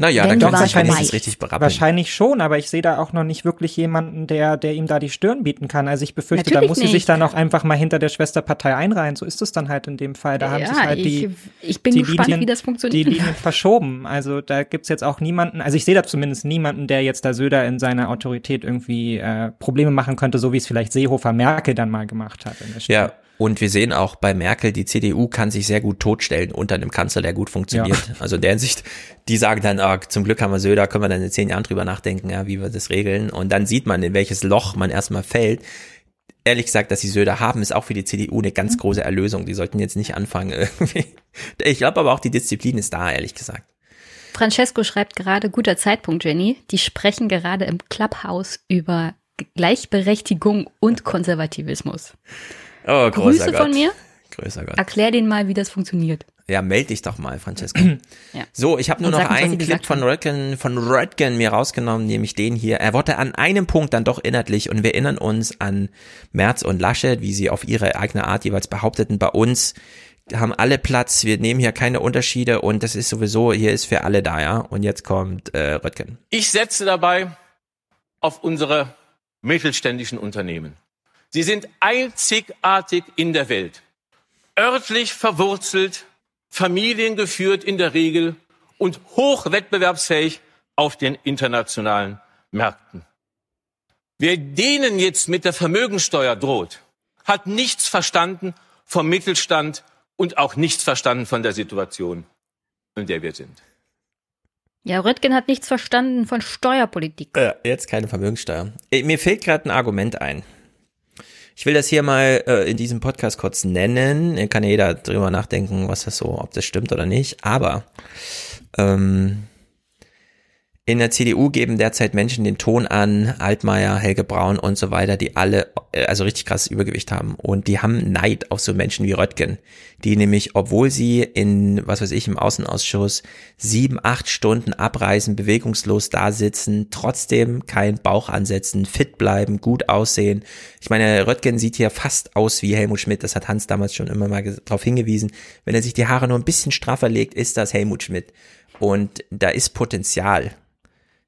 Naja, dann sie sich wenigstens vorbei richtig berappeln. Wahrscheinlich schon, aber ich sehe da auch noch nicht wirklich jemanden, der, der ihm da die Stirn bieten kann. Also ich befürchte, da Natürlich muss sie nicht. sich dann auch einfach mal hinter der Schwesterpartei einreihen. So ist es dann halt in dem Fall. Da haben Ja, sich halt die, ich- ich bin die gespannt, Linien, wie das funktioniert. Die Linien verschoben. Also da gibt's jetzt auch niemanden, also ich sehe da zumindest niemanden, der jetzt da Söder in seiner Autorität irgendwie äh, Probleme machen könnte, so wie es vielleicht Seehofer Merkel dann mal gemacht hat. In der Stadt. Ja, und wir sehen auch bei Merkel, die CDU kann sich sehr gut totstellen unter einem Kanzler, der gut funktioniert. Also in der Hinsicht, die sagen dann, ah, zum Glück haben wir Söder, können wir dann in zehn Jahren drüber nachdenken, ja, wie wir das regeln. Und dann sieht man, in welches Loch man erstmal fällt. Ehrlich gesagt, dass sie Söder haben, ist auch für die CDU eine ganz große Erlösung. Die sollten jetzt nicht anfangen irgendwie. Ich glaube aber auch, die Disziplin ist da, ehrlich gesagt. Francesco schreibt gerade, guter Zeitpunkt, Jenny. Die sprechen gerade im Clubhouse über Gleichberechtigung und Konservativismus. Oh, Grüße Gott. von mir. Größer Gott. Erklär denen mal, wie das funktioniert. Ja, meld dich doch mal, Francesco. Ja. So, ich habe nur noch einen Clip von Röttgen, von Röttgen mir rausgenommen, nämlich den hier. Er wurde an einem Punkt dann doch inhaltlich und wir erinnern uns an Merz und Laschet, wie sie auf ihre eigene Art jeweils behaupteten, bei uns haben alle Platz, wir nehmen hier keine Unterschiede und das ist sowieso, hier ist für alle da, ja. Und jetzt kommt äh, Röttgen. Ich setze dabei auf unsere mittelständischen Unternehmen. Sie sind einzigartig in der Welt. Örtlich verwurzelt, familiengeführt in der Regel und hochwettbewerbsfähig auf den internationalen Märkten. Wer denen jetzt mit der Vermögensteuer droht, hat nichts verstanden vom Mittelstand und auch nichts verstanden von der Situation, in der wir sind. Ja, Röttgen hat nichts verstanden von Steuerpolitik. Äh, jetzt keine Vermögenssteuer. Äh, Mir fällt gerade ein Argument ein. Ich will das hier mal äh, in diesem Podcast kurz nennen. Kann ja jeder drüber nachdenken, was das so, ob das stimmt oder nicht. Aber ähm, in der CDU geben derzeit Menschen den Ton an, Altmaier, Helge Braun und so weiter, die alle äh, also richtig krasses Übergewicht haben. Und die haben Neid auf so Menschen wie Röttgen, die nämlich, obwohl sie in, was weiß ich, im Außenausschuss sieben, acht Stunden abreisen, bewegungslos da sitzen, trotzdem keinen Bauch ansetzen, fit bleiben, gut aussehen. Ich meine, Röttgen sieht hier fast aus wie Helmut Schmidt, das hat Hans damals schon immer mal darauf hingewiesen. Wenn er sich die Haare nur ein bisschen straffer legt, ist das Helmut Schmidt. Und da ist Potenzial.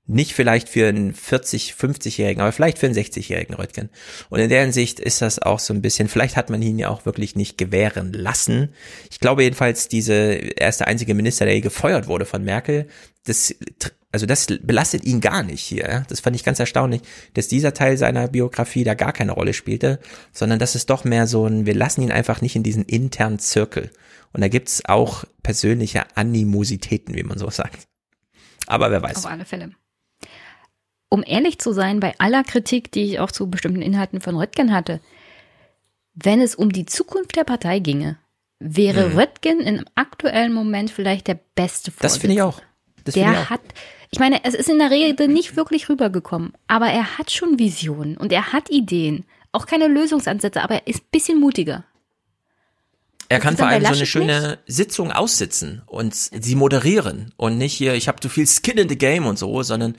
Nicht vielleicht für einen 40, 50-Jährigen, aber vielleicht für einen 60-Jährigen Röttgen. Und in der Hinsicht ist das auch so ein bisschen, vielleicht hat man ihn ja auch wirklich nicht gewähren lassen. Ich glaube jedenfalls, diese, er ist der einzige Minister, der gefeuert wurde von Merkel. Das, also das belastet ihn gar nicht hier. Das fand ich ganz erstaunlich, dass dieser Teil seiner Biografie da gar keine Rolle spielte, sondern das ist doch mehr so ein, wir lassen ihn einfach nicht in diesen internen Zirkel. Und da gibt's auch persönliche Animositäten, wie man so sagt. Aber wer weiß. Auf alle Fälle. Um ehrlich zu sein, bei aller Kritik, die ich auch zu bestimmten Inhalten von Röttgen hatte, wenn es um die Zukunft der Partei ginge, wäre Mhm. Röttgen im aktuellen Moment vielleicht der beste Vorsitzende. Das finde ich auch. Das der ich auch. hat, ich meine, es ist in der Regel nicht wirklich rübergekommen, aber er hat schon Visionen und er hat Ideen. Auch keine Lösungsansätze, aber er ist ein bisschen mutiger. Er kann ist vor allem so eine schöne Sitzung aussitzen und sie moderieren und nicht hier, ich habe zu viel Skin in the Game und so, sondern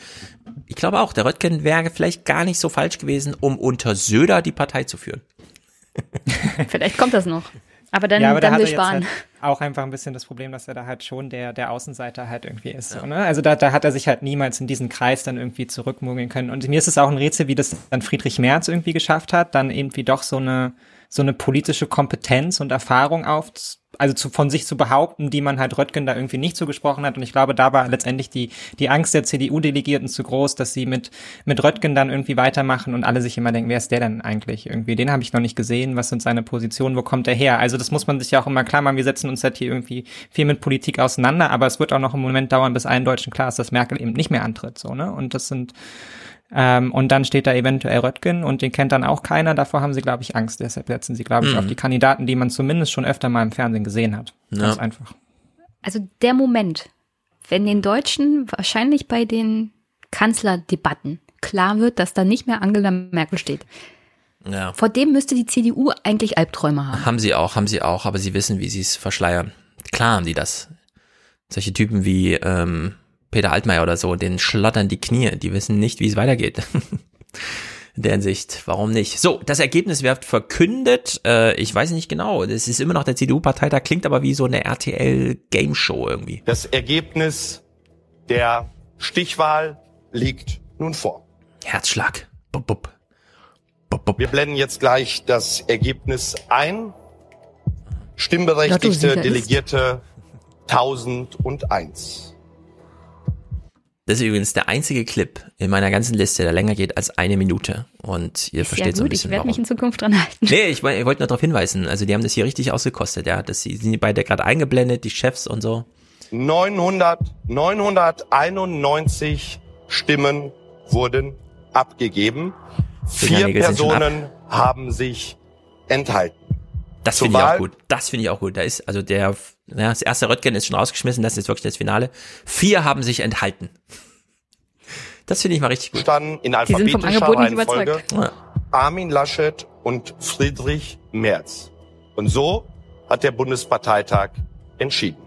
ich glaube auch, der Röttgen wäre vielleicht gar nicht so falsch gewesen, um unter Söder die Partei zu führen. Vielleicht kommt das noch. Aber dann, ja, aber da dann hat will jetzt sparen. halt auch einfach ein bisschen das Problem, dass er da halt schon der, der Außenseiter halt irgendwie ist. So, ne? Also da, da hat er sich halt niemals in diesen Kreis dann irgendwie zurückmogeln können. Und mir ist es auch ein Rätsel, wie das dann Friedrich Merz irgendwie geschafft hat, dann irgendwie doch so eine, so eine politische Kompetenz und Erfahrung auf, also zu, von sich zu behaupten, die man halt Röttgen da irgendwie nicht zugesprochen hat. Und ich glaube, da war letztendlich die, die Angst der CDU-Delegierten zu groß, dass sie mit, mit Röttgen dann irgendwie weitermachen und alle sich immer denken, wer ist der denn eigentlich irgendwie? Den habe ich noch nicht gesehen, was sind seine Positionen, wo kommt er her? Also das muss man sich ja auch immer klar machen, wir setzen uns halt hier irgendwie viel mit Politik auseinander, aber es wird auch noch einen Moment dauern, bis allen Deutschen klar ist, dass Merkel eben nicht mehr antritt. So, ne? Und das sind ähm, und dann steht da eventuell Röttgen und den kennt dann auch keiner. Davor haben sie, glaube ich, Angst. Deshalb setzen sie, glaube ich, Mhm. auf die Kandidaten, die man zumindest schon öfter mal im Fernsehen gesehen hat. Ganz einfach. Also der Moment, wenn den Deutschen wahrscheinlich bei den Kanzlerdebatten klar wird, dass da nicht mehr Angela Merkel steht. Ja. Vor dem müsste die CDU eigentlich Albträume haben. Haben sie auch, haben sie auch, aber sie wissen, wie sie es verschleiern. Klar haben die das. Solche Typen wie ähm, Peter Altmaier oder so, denen schlottern die Knie, die wissen nicht, wie es weitergeht. In der Hinsicht, warum nicht? So, das Ergebnis wird verkündet. Äh, ich weiß nicht genau. Das ist immer noch der CDU-Parteitag, klingt aber wie so eine RTL-Game-Show irgendwie. Das Ergebnis der Stichwahl liegt nun vor. Herzschlag. Bup, bup. Wir blenden jetzt gleich das Ergebnis ein. Stimmberechtigte Delegierte 1001. Das ist übrigens der einzige Clip in meiner ganzen Liste, der länger geht als eine Minute. Und ihr Ist ja versteht so ein gut, ich bisschen werde mich in Zukunft dran halten. Nee, ich, ich wollte nur darauf hinweisen. Also die haben das hier richtig ausgekostet. Ja, das sie sind beide gerade eingeblendet, die Chefs und so. 900, 991 Stimmen wurden abgegeben. Vier schon ab. Personen haben sich enthalten. Das finde ich auch gut. Das finde ich auch gut. Da ist also der, ja, das erste Röttgen ist schon rausgeschmissen. Das ist jetzt wirklich das Finale. Vier haben sich enthalten. Das finde ich mal richtig gut. Standen in alphabetischer Reihenfolge. Armin Laschet und Friedrich Merz. Und so hat der Bundesparteitag entschieden.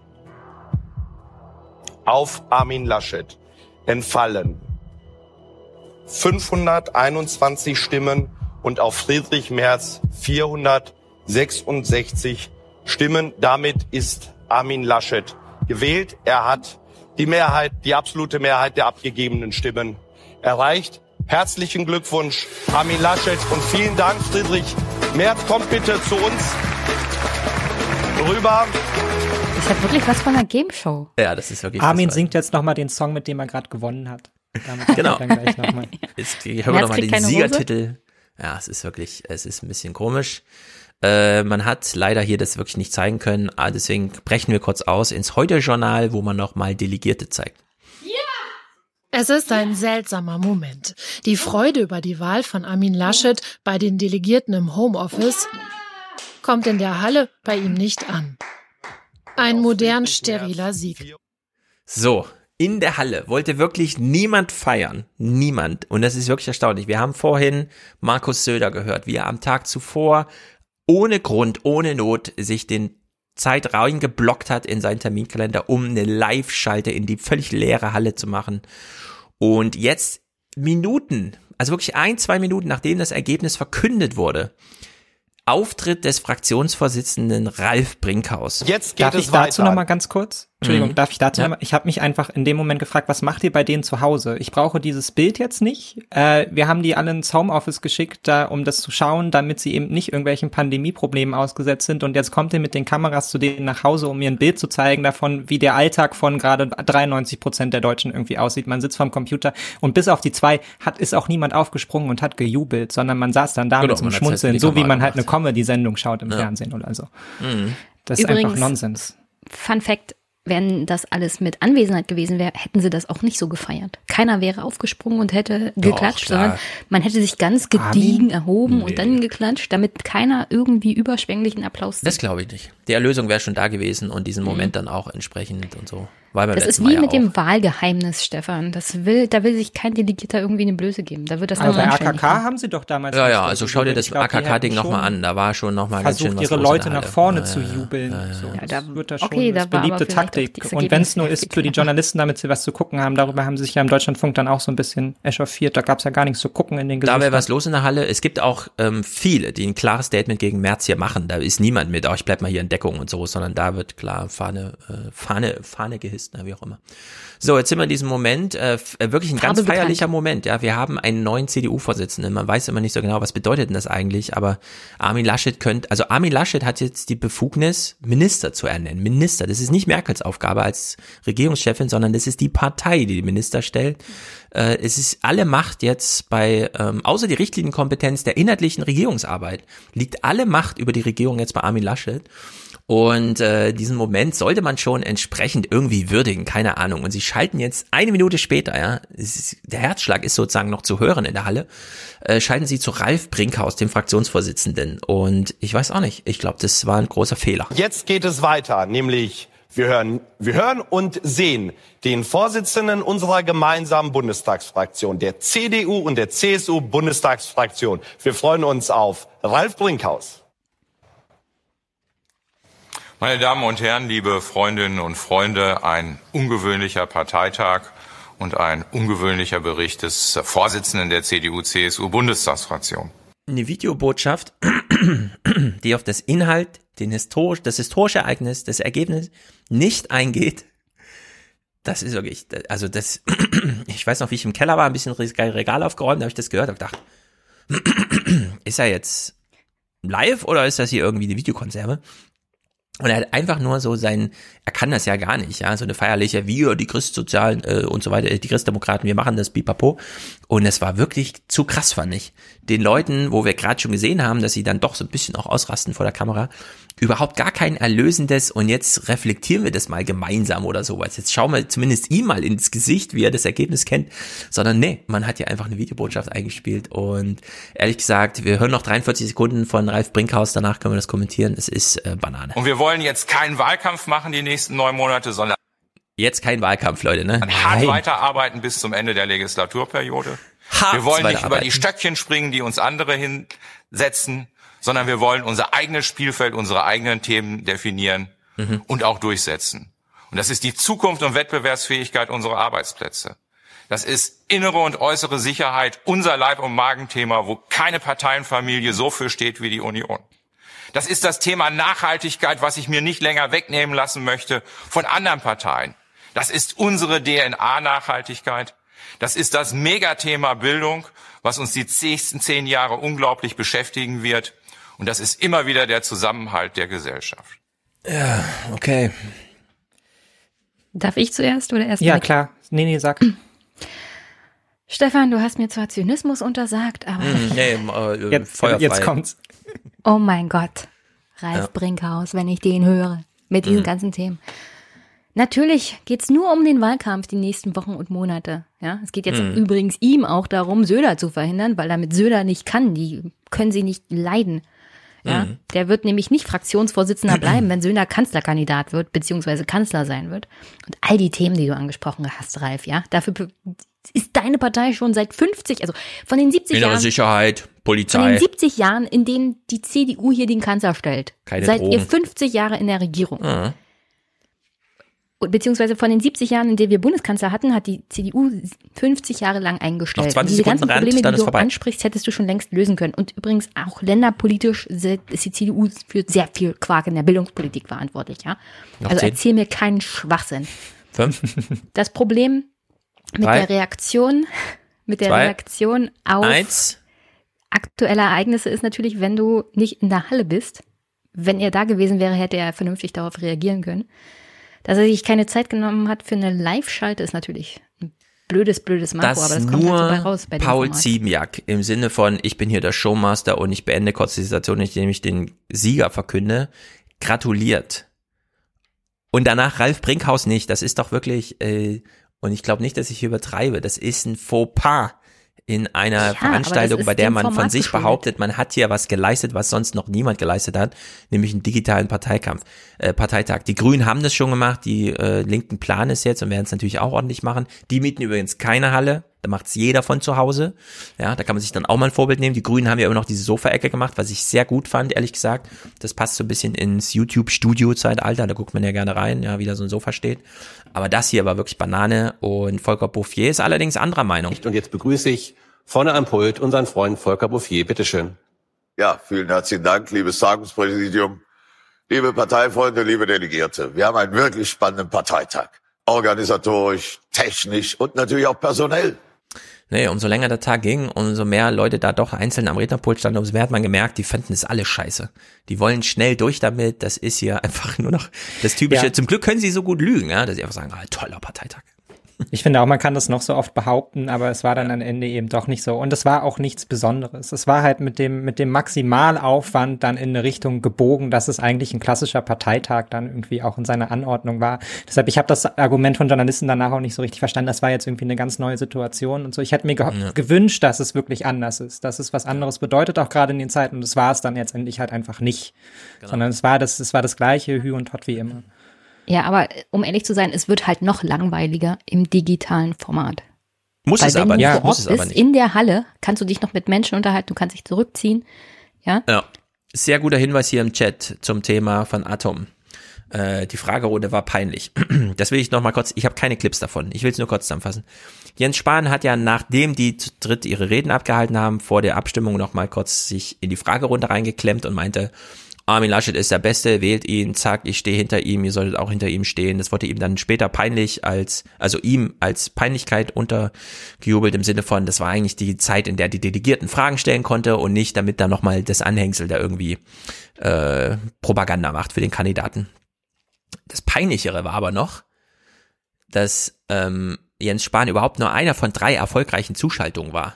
Auf Armin Laschet entfallen 521 Stimmen und auf Friedrich Merz 466 Stimmen. Damit ist Armin Laschet gewählt. Er hat die Mehrheit, die absolute Mehrheit der abgegebenen Stimmen erreicht. Herzlichen Glückwunsch, Armin Laschet, und vielen Dank, Friedrich Merz. Kommt bitte zu uns rüber. Das hat wirklich was von einer Game Show. Ja, das ist wirklich. Armin singt jetzt nochmal den Song, mit dem er gerade gewonnen hat. Damit Genau. Dann gleich noch mal. Jetzt hören wir nochmal den keine Hose? Siegertitel. Ja, es ist wirklich, es ist ein bisschen komisch. Äh, man hat leider hier das wirklich nicht zeigen können, ah, deswegen brechen wir kurz aus ins Heute-Journal, wo man nochmal Delegierte zeigt. Es ist ein seltsamer Moment. Die Freude über die Wahl von Armin Laschet bei den Delegierten im Homeoffice kommt in der Halle bei ihm nicht an. Ein modern steriler Sieg. So, in der Halle wollte wirklich niemand feiern. Niemand. Und das ist wirklich erstaunlich. Wir haben vorhin Markus Söder gehört, wie er am Tag zuvor ohne Grund, ohne Not sich den Zeit reingeblockt hat in seinen Terminkalender, um eine Live-Schalte in die völlig leere Halle zu machen. Und jetzt Minuten, also wirklich ein, zwei Minuten, nachdem das Ergebnis verkündet wurde, Auftritt des Fraktionsvorsitzenden Ralf Brinkhaus. Jetzt geht Darf es ich dazu weiter. noch mal ganz kurz? Entschuldigung, Mhm. darf ich dazu Ja. Ich habe mich einfach in dem Moment gefragt, was macht ihr bei denen zu Hause? Ich brauche dieses Bild jetzt nicht. Äh, wir haben die alle ins Homeoffice geschickt, da, um das zu schauen, damit sie eben nicht irgendwelchen Pandemieproblemen ausgesetzt sind. Und jetzt kommt ihr mit den Kameras zu denen nach Hause, um mir ein Bild zu zeigen davon, wie der Alltag von gerade 93 Prozent der Deutschen irgendwie aussieht. Man sitzt vorm Computer und bis auf die zwei hat ist auch niemand aufgesprungen und hat gejubelt, sondern man saß dann da Genau, mit in Schmunzeln, so wie man halt eine. Comedy-Sendung schaut im Ja. Fernsehen oder so. Mhm. Das ist Übrigens- einfach Nonsens. Fun Fact, wenn das alles mit Anwesenheit gewesen wäre, hätten sie das auch nicht so gefeiert. Keiner wäre aufgesprungen und hätte Doch, geklatscht, klar. sondern man hätte sich ganz gediegen erhoben und dann geklatscht, damit keiner irgendwie überschwänglichen Applaus Das glaube ich nicht. Die Erlösung wäre schon da gewesen und diesen Moment dann auch entsprechend und so. Beim Das ist wie ja mit auch. dem Wahlgeheimnis, Stefan. Das will, da will sich kein Delegierter irgendwie eine Blöße geben. Da wird das Aber auch bei AKK haben sie doch damals. Ja, ja, so also schau dir das AKK-Ding nochmal an. Da war schon nochmal ganz schön was ihre Leute nach vorne Ja, zu jubeln. ja, ja. So, Ja, da- das wird da schon okay, da das war aber beliebte vielleicht heftig. Und wenn es nur ist für die Journalisten, damit sie was zu gucken haben, darüber haben sie sich ja im Deutschlandfunk dann auch so ein bisschen echauffiert. Da gab es ja gar nichts zu gucken in den Gesichtern. Da wäre was los in der Halle. Es gibt auch ähm, viele, die ein klares Statement gegen März hier machen. Da ist niemand mit, oh, ich bleib mal hier in Deckung und so, sondern da wird klar Fahne, äh, Fahne, Fahne gehisst, na, wie auch immer. So, jetzt sind wir in diesem Moment, äh, äh wirklich ein Farbe ganz feierlicher bekannt. Moment. Ja, wir haben einen neuen CDU-Vorsitzenden. Man weiß immer nicht so genau, was bedeutet denn das eigentlich, aber Armin Laschet könnte, also Armin Laschet hat jetzt die Befugnis, Minister zu ernennen. Minister, das ist nicht Merkels Aufgabe als Regierungschefin, sondern das ist die Partei, die die Minister stellt. Äh, es ist alle Macht jetzt bei, ähm, außer die Richtlinienkompetenz der inhaltlichen Regierungsarbeit, liegt alle Macht über die Regierung jetzt bei Armin Laschet. Und äh, diesen Moment sollte man schon entsprechend irgendwie würdigen, keine Ahnung. Und sie schalten jetzt eine Minute später, ja, ist, der Herzschlag ist sozusagen noch zu hören in der Halle, äh, schalten sie zu Ralf Brinkhaus, dem Fraktionsvorsitzenden. Und ich weiß auch nicht, ich glaube, das war ein großer Fehler. Jetzt geht es weiter, nämlich wir hören, wir hören und sehen den Vorsitzenden unserer gemeinsamen Bundestagsfraktion, der CDU und der CSU Bundestagsfraktion. Wir freuen uns auf Ralf Brinkhaus. Meine Damen und Herren, liebe Freundinnen und Freunde, ein ungewöhnlicher Parteitag und ein ungewöhnlicher Bericht des Vorsitzenden der CDU-CSU-Bundestagsfraktion. Eine Videobotschaft, die auf das Inhalt, den historisch, das historische Ereignis, das Ergebnis nicht eingeht. Das ist wirklich, also das, ich weiß noch, wie ich im Keller war, ein bisschen Regal aufgeräumt, da habe ich das gehört und gedacht, ist er jetzt live oder ist das hier irgendwie eine Videokonserve? Und er hat einfach nur so sein, er kann das ja gar nicht, ja, so eine feierliche, wir, die Christsozialen äh, und so weiter, die Christdemokraten, wir machen das, pipapo. Und es war wirklich zu krass, fand ich. Den Leuten, wo wir gerade schon gesehen haben, dass sie dann doch so ein bisschen auch ausrasten vor der Kamera, überhaupt gar kein erlösendes und jetzt reflektieren wir das mal gemeinsam oder sowas. Jetzt schauen wir zumindest ihm mal ins Gesicht, wie er das Ergebnis kennt, sondern nee, man hat ja einfach eine Videobotschaft eingespielt und ehrlich gesagt, wir hören noch 43 Sekunden von Ralf Brinkhaus, danach können wir das kommentieren. Es ist äh, Banane. Und wir wollen jetzt keinen Wahlkampf machen die nächsten neun Monate, sondern jetzt kein Wahlkampf, Leute, ne? Hart weiterarbeiten bis zum Ende der Legislaturperiode. Hart wir wollen nicht über die Stöckchen springen, die uns andere hinsetzen sondern wir wollen unser eigenes Spielfeld, unsere eigenen Themen definieren mhm. und auch durchsetzen. Und das ist die Zukunft und Wettbewerbsfähigkeit unserer Arbeitsplätze. Das ist innere und äußere Sicherheit, unser Leib- und Magenthema, wo keine Parteienfamilie so für steht wie die Union. Das ist das Thema Nachhaltigkeit, was ich mir nicht länger wegnehmen lassen möchte von anderen Parteien. Das ist unsere DNA-Nachhaltigkeit. Das ist das Megathema Bildung, was uns die nächsten zehn Jahre unglaublich beschäftigen wird. Und das ist immer wieder der Zusammenhalt der Gesellschaft. Ja, okay. Darf ich zuerst oder erst? Ja, mit? klar. Nee, nee, sag. Stefan, du hast mir zwar Zynismus untersagt, aber. Mm, nee, äh, jetzt, jetzt kommt's. Oh mein Gott. Ralf ja. Brinkhaus, wenn ich den höre. Mit diesen mm. ganzen Themen. Natürlich geht's nur um den Wahlkampf die nächsten Wochen und Monate. Ja, es geht jetzt mm. übrigens ihm auch darum, Söder zu verhindern, weil damit Söder nicht kann. Die können sie nicht leiden. Ja, mhm. Der wird nämlich nicht Fraktionsvorsitzender bleiben, wenn Söhner Kanzlerkandidat wird, beziehungsweise Kanzler sein wird. Und all die Themen, die du angesprochen hast, Ralf, ja, dafür ist deine Partei schon seit 50, also von den 70 Innere Jahren. Sicherheit, Polizei. Von den 70 Jahren, in denen die CDU hier den Kanzler stellt. Keine seid Drogen. ihr 50 Jahre in der Regierung. Mhm beziehungsweise von den 70 Jahren, in denen wir Bundeskanzler hatten, hat die CDU 50 Jahre lang eingestellt. Noch diese ganzen Rand, Probleme, die du vorbei. ansprichst, hättest du schon längst lösen können. Und übrigens auch länderpolitisch ist die CDU für sehr viel Quark in der Bildungspolitik verantwortlich, ja. Noch also zehn? erzähl mir keinen Schwachsinn. Fünf? Das Problem mit Drei? der Reaktion, mit der Zwei? Reaktion auf Eins? aktuelle Ereignisse ist natürlich, wenn du nicht in der Halle bist. Wenn er da gewesen wäre, hätte er vernünftig darauf reagieren können. Dass er sich keine Zeit genommen hat für eine Live-Schalte, ist natürlich ein blödes, blödes Makro, dass aber das kommt nur halt so bei raus bei Paul. Ziemiak im Sinne von ich bin hier der Showmaster und ich beende kurz die Situation, indem ich den Sieger verkünde, gratuliert. Und danach Ralf Brinkhaus nicht. Das ist doch wirklich, äh, und ich glaube nicht, dass ich hier übertreibe, das ist ein Fauxpas in einer das Veranstaltung, bei der man von sich geschuldet. behauptet, man hat hier was geleistet, was sonst noch niemand geleistet hat, nämlich einen digitalen Parteikampf, äh, Parteitag. Die Grünen haben das schon gemacht, die äh, Linken planen es jetzt und werden es natürlich auch ordentlich machen. Die mieten übrigens keine Halle, Da macht's jeder von zu Hause. Ja, da kann man sich dann auch mal ein Vorbild nehmen. Die Grünen haben ja immer noch diese Sofaecke gemacht, was ich sehr gut fand, ehrlich gesagt. Das passt so ein bisschen ins YouTube-Studio-Zeitalter. Da guckt man ja gerne rein, ja, wie da so ein Sofa steht. Aber das hier war wirklich Banane und Volker Bouffier ist allerdings anderer Meinung. Und jetzt begrüße ich vorne am Pult unseren Freund Volker Bouffier. Bitteschön. Ja, vielen herzlichen Dank, liebes Tagungspräsidium, liebe Parteifreunde, liebe Delegierte. Wir haben einen wirklich spannenden Parteitag. Organisatorisch, technisch und natürlich auch personell. Nee, umso länger der Tag ging, umso mehr Leute da doch einzeln am Rednerpult standen, umso mehr hat man gemerkt, die fanden es alle scheiße. Die wollen schnell durch damit, das ist hier einfach nur noch das Typische. Ja. Zum Glück können sie so gut lügen, ja, dass sie einfach sagen, ah, toller Parteitag. Ich finde auch, man kann das noch so oft behaupten, aber es war dann am Ende eben doch nicht so. Und es war auch nichts Besonderes. Es war halt mit dem, mit dem Maximalaufwand dann in eine Richtung gebogen, dass es eigentlich ein klassischer Parteitag dann irgendwie auch in seiner Anordnung war. Deshalb, ich habe das Argument von Journalisten danach auch nicht so richtig verstanden. Das war jetzt irgendwie eine ganz neue Situation und so. Ich hätte mir ja. gewünscht, dass es wirklich anders ist, dass es was anderes bedeutet, auch gerade in den Zeiten. Und das war es dann jetzt endlich halt einfach nicht. Genau. Sondern es war das, es war das gleiche Hü und Hot wie immer. Ja, aber um ehrlich zu sein, es wird halt noch langweiliger im digitalen Format. Muss Weil es aber, ja, muss es aber nicht. In der Halle kannst du dich noch mit Menschen unterhalten, du kannst dich zurückziehen. Ja. Ja. Sehr guter Hinweis hier im Chat zum Thema von Atom. Äh, die Fragerunde war peinlich. Das will ich noch mal kurz, ich habe keine Clips davon. Ich will es nur kurz zusammenfassen. Jens Spahn hat ja, nachdem die zu dritt ihre Reden abgehalten haben, vor der Abstimmung noch mal kurz sich in die Fragerunde reingeklemmt und meinte, Armin Laschet ist der Beste, wählt ihn, zack, ich stehe hinter ihm, ihr solltet auch hinter ihm stehen. Das wurde ihm dann später peinlich als, also ihm als Peinlichkeit untergejubelt im Sinne von, das war eigentlich die Zeit, in der die Delegierten Fragen stellen konnte und nicht, damit da nochmal das Anhängsel da irgendwie äh, Propaganda macht für den Kandidaten. Das Peinlichere war aber noch, dass ähm, Jens Spahn überhaupt nur einer von drei erfolgreichen Zuschaltungen war.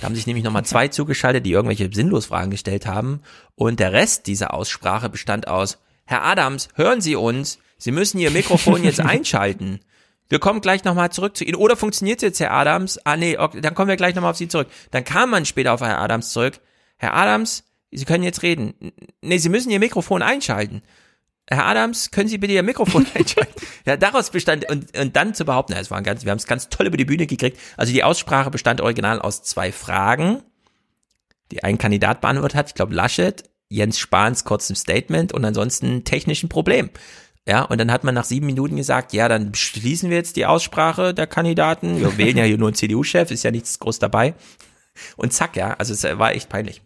Da haben sich nämlich nochmal zwei zugeschaltet, die irgendwelche sinnlos Fragen gestellt haben. Und der Rest dieser Aussprache bestand aus, Herr Adams, hören Sie uns, Sie müssen Ihr Mikrofon jetzt einschalten. Wir kommen gleich nochmal zurück zu Ihnen. Oder funktioniert jetzt, Herr Adams? Ah, nee, okay, dann kommen wir gleich nochmal auf Sie zurück. Dann kam man später auf Herr Adams zurück. Herr Adams, Sie können jetzt reden. Nee, Sie müssen Ihr Mikrofon einschalten. Herr Adams, können Sie bitte Ihr Mikrofon einschalten? ja, daraus bestand, und, und dann zu behaupten, es waren ganz, wir haben es ganz toll über die Bühne gekriegt. Also die Aussprache bestand original aus zwei Fragen, die ein Kandidat beantwortet hat, ich glaube Laschet, Jens Spahns kurzem Statement und ansonsten technischen Problem. Ja, und dann hat man nach sieben Minuten gesagt, ja, dann schließen wir jetzt die Aussprache der Kandidaten. Wir wählen ja hier nur einen CDU-Chef, ist ja nichts groß dabei. Und zack, ja, also es war echt peinlich.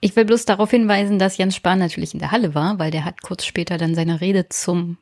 Ich will bloß darauf hinweisen, dass Jens Spahn natürlich in der Halle war, weil der hat kurz später dann seine Rede zum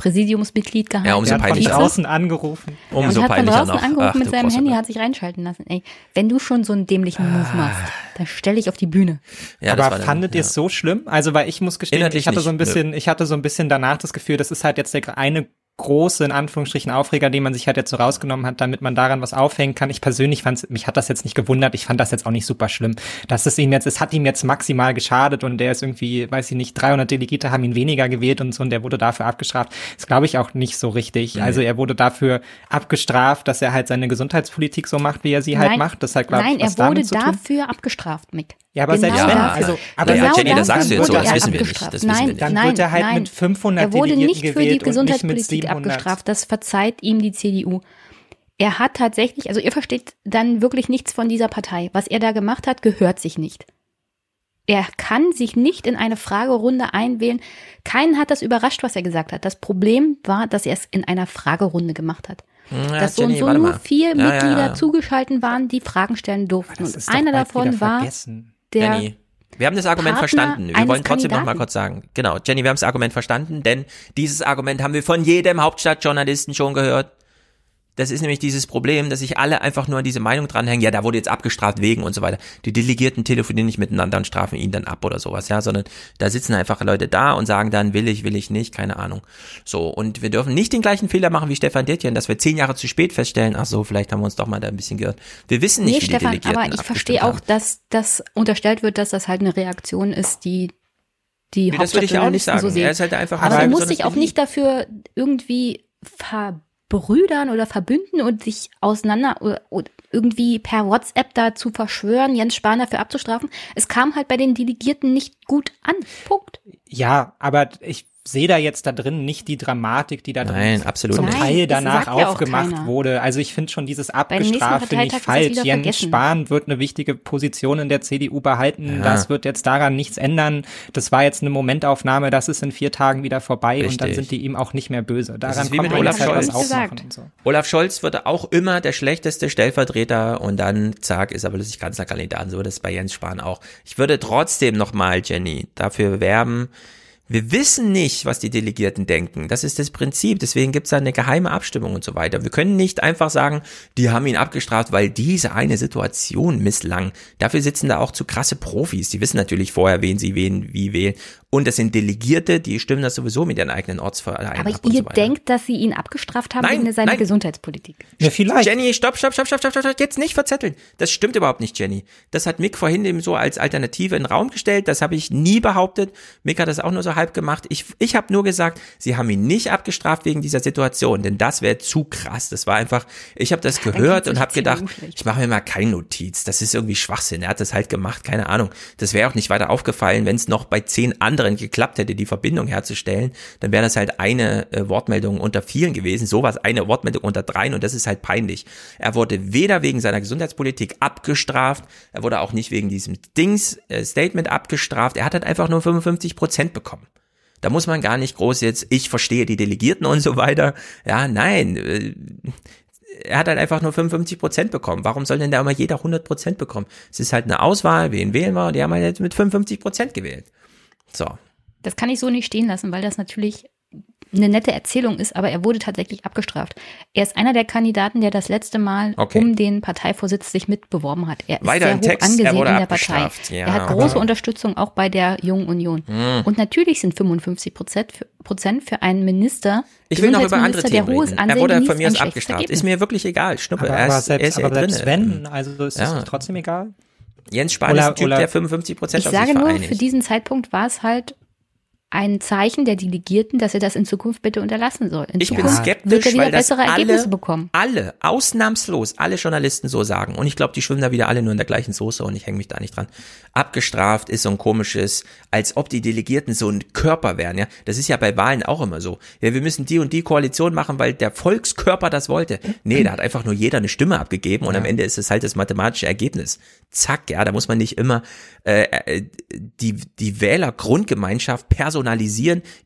Präsidiumsmitglied gehalten. Ja, umso peinlicher. Von draußen angerufen. Umso und hat von draußen noch. angerufen Ach, mit seinem Handy, hat sich reinschalten lassen. Ey, wenn du schon so einen dämlichen Move ah. machst, dann stell dich auf die Bühne. Ja, Aber fandet ihr es so schlimm? Also, weil ich muss gestehen, Inhaltlich ich hatte so ein bisschen, ich hatte so ein bisschen danach das Gefühl, das ist halt jetzt der eine große, in Anführungsstrichen, Aufreger, den man sich halt jetzt so rausgenommen hat, damit man daran was aufhängen kann. Ich persönlich fand mich hat das jetzt nicht gewundert. Ich fand das jetzt auch nicht super schlimm. Dass es ihm jetzt, es hat ihm jetzt maximal geschadet und der ist irgendwie, weiß ich nicht, 300 Delegierte haben ihn weniger gewählt und so und der wurde dafür abgestraft. Das glaube ich auch nicht so richtig. Nee. Also er wurde dafür abgestraft, dass er halt seine Gesundheitspolitik so macht, wie er sie halt macht. Das halt, glaub, Nein, er wurde dafür abgestraft, Mick. Ja, aber genau selbst wenn, also, aber genau Jenny, das sagst du jetzt so, das wissen wir nicht. Das nein, wir Dann nein, wird er halt nein. mit 500 Er wurde nicht für die Gesundheitspolitik abgestraft. Das verzeiht ihm die CDU. Er hat tatsächlich, also ihr versteht dann wirklich nichts von dieser Partei. Was er da gemacht hat, gehört sich nicht. Er kann sich nicht in eine Fragerunde einwählen. Keinen hat das überrascht, was er gesagt hat. Das Problem war, dass er es in einer Fragerunde gemacht hat. Ja, dass Jenny, so und so nur vier ja, Mitglieder ja, zugeschalten waren, die Fragen stellen durften. Und einer davon war vergessen der Jenny. Wir haben das Argument Partner verstanden. Wir wollen trotzdem noch mal kurz sagen. Genau, Jenny, wir haben das Argument verstanden, denn dieses Argument haben wir von jedem Hauptstadtjournalisten schon gehört. Das ist nämlich dieses Problem, dass sich alle einfach nur an diese Meinung dranhängen, ja, da wurde jetzt abgestraft wegen und so weiter. Die Delegierten telefonieren nicht miteinander und strafen ihn dann ab oder sowas, ja, sondern da sitzen einfach Leute da und sagen dann, will ich, will ich nicht, keine Ahnung. So, und wir dürfen nicht den gleichen Fehler machen wie Stefan Dittjen, dass wir zehn Jahre zu spät feststellen, ach so, vielleicht haben wir uns doch mal da ein bisschen gehört. Wir wissen nicht, nee, wie Stefan, die Delegierten aber ich verstehe auch, dass das unterstellt wird, dass das halt eine Reaktion ist, die die nee, das würde ich ja auch nicht sagen. So sehen. Er ist halt einfach aber du musst dich auch nicht dafür irgendwie ver Brüdern oder verbünden und sich auseinander irgendwie per WhatsApp da zu verschwören, Jens Spahn dafür abzustrafen. Es kam halt bei den Delegierten nicht gut an. Punkt. Ja, aber ich sehe da jetzt da drin nicht die Dramatik, die da drin Nein, absolut zum nicht. Teil Nein, danach ja auch aufgemacht wurde. Also ich finde schon dieses abgestraft finde ich das falsch. Jens vergessen. Spahn wird eine wichtige Position in der CDU behalten. Ja. Das wird jetzt daran nichts ändern. Das war jetzt eine Momentaufnahme. Das ist in vier Tagen wieder vorbei und dann Richtig. sind die ihm auch nicht mehr böse. Das Daran ist wie kommt Olaf halt Scholz. und so. Olaf Scholz wird auch immer der schlechteste Stellvertreter und dann, zack, ist er plötzlich Kanzlerkandidat. So, das ist bei Jens Spahn auch. Ich würde trotzdem nochmal, Jenny, dafür werben, wir wissen nicht, was die Delegierten denken. Das ist das Prinzip. Deswegen gibt es da eine geheime Abstimmung und so weiter. Wir können nicht einfach sagen, die haben ihn abgestraft, weil diese eine Situation misslang. Dafür sitzen da auch zu krasse Profis. Die wissen natürlich vorher, wen sie wen, wie wählen. Und das sind Delegierte, die stimmen das sowieso mit ihren eigenen Ortsvereinen Aber ihr so denkt, dass sie ihn abgestraft haben Nein, wegen seiner nein. Gesundheitspolitik. Ja, vielleicht. Jenny, stopp, stopp, stopp, stopp, stopp, stopp, stopp, jetzt nicht verzetteln. Das stimmt überhaupt nicht, Jenny. Das hat Mick vorhin eben so als Alternative in den Raum gestellt. Das habe ich nie behauptet. Mick hat das auch nur so halb gemacht. Ich, ich habe nur gesagt, sie haben ihn nicht abgestraft wegen dieser Situation, denn das wäre zu krass. Das war einfach, ich habe das gehört und habe gedacht, ich mache mir mal keine Notiz. Das ist irgendwie Schwachsinn. Er hat das halt gemacht, keine Ahnung. Das wäre auch nicht weiter aufgefallen, wenn es noch bei zehn anderen geklappt hätte, die Verbindung herzustellen. Dann wäre das halt eine äh, Wortmeldung unter vielen gewesen. Sowas eine Wortmeldung unter dreien und das ist halt peinlich. Er wurde weder wegen seiner Gesundheitspolitik abgestraft, er wurde auch nicht wegen diesem Dings äh, Statement abgestraft. Er hat halt einfach nur 55 Prozent bekommen. Da muss man gar nicht groß jetzt, ich verstehe die Delegierten und so weiter. Ja, nein. äh, Er hat halt einfach nur 55 Prozent bekommen. Warum soll denn da immer jeder 100 Prozent bekommen? Es ist halt eine Auswahl, wen wählen wir? Die haben halt jetzt mit 55 Prozent gewählt. So. Das kann ich so nicht stehen lassen, weil das natürlich eine nette Erzählung ist, aber er wurde tatsächlich abgestraft. Er ist einer der Kandidaten, der das letzte Mal Okay. um den Parteivorsitz sich mitbeworben hat. Er ist Weiter sehr im hoch Text, er angesehen wurde in der Partei. abgestraft. Ja, er hat aber- große Unterstützung auch bei der Jungen Union. Hm. Und natürlich sind 55 Prozent für, Prozent für einen Minister, Ich will noch über andere Gesundheitsminister, der Themen hohes reden. Ansehen Er wurde von mir aus abgestraft. Ist mir wirklich egal. Schnuppe. Aber, er ist, aber selbst, er ist ja aber selbst wenn, also ist Ja. das trotzdem egal. Jens Spahn ist ein Typ, oder- der 55 Prozent Ich auf sich sage nur, vereinigt. für diesen Zeitpunkt war es halt ein Zeichen der Delegierten, dass er das in Zukunft bitte unterlassen soll. In Ich bin Zukunft skeptisch, wird wieder weil das bessere alle, Ergebnisse bekommen. alle, ausnahmslos, alle Journalisten so sagen. Und ich glaube, die schwimmen da wieder alle nur in der gleichen Soße und ich hänge mich da nicht dran. Abgestraft ist so ein komisches, als ob die Delegierten so ein Körper wären, ja. Das ist ja bei Wahlen auch immer so. Ja, wir müssen die und die Koalition machen, weil der Volkskörper das wollte. Nee, da hat einfach nur jeder eine Stimme abgegeben und am Ende ist es halt das mathematische Ergebnis. Zack, ja, da muss man nicht immer äh, äh, die, die Wählergrundgemeinschaft personalisieren,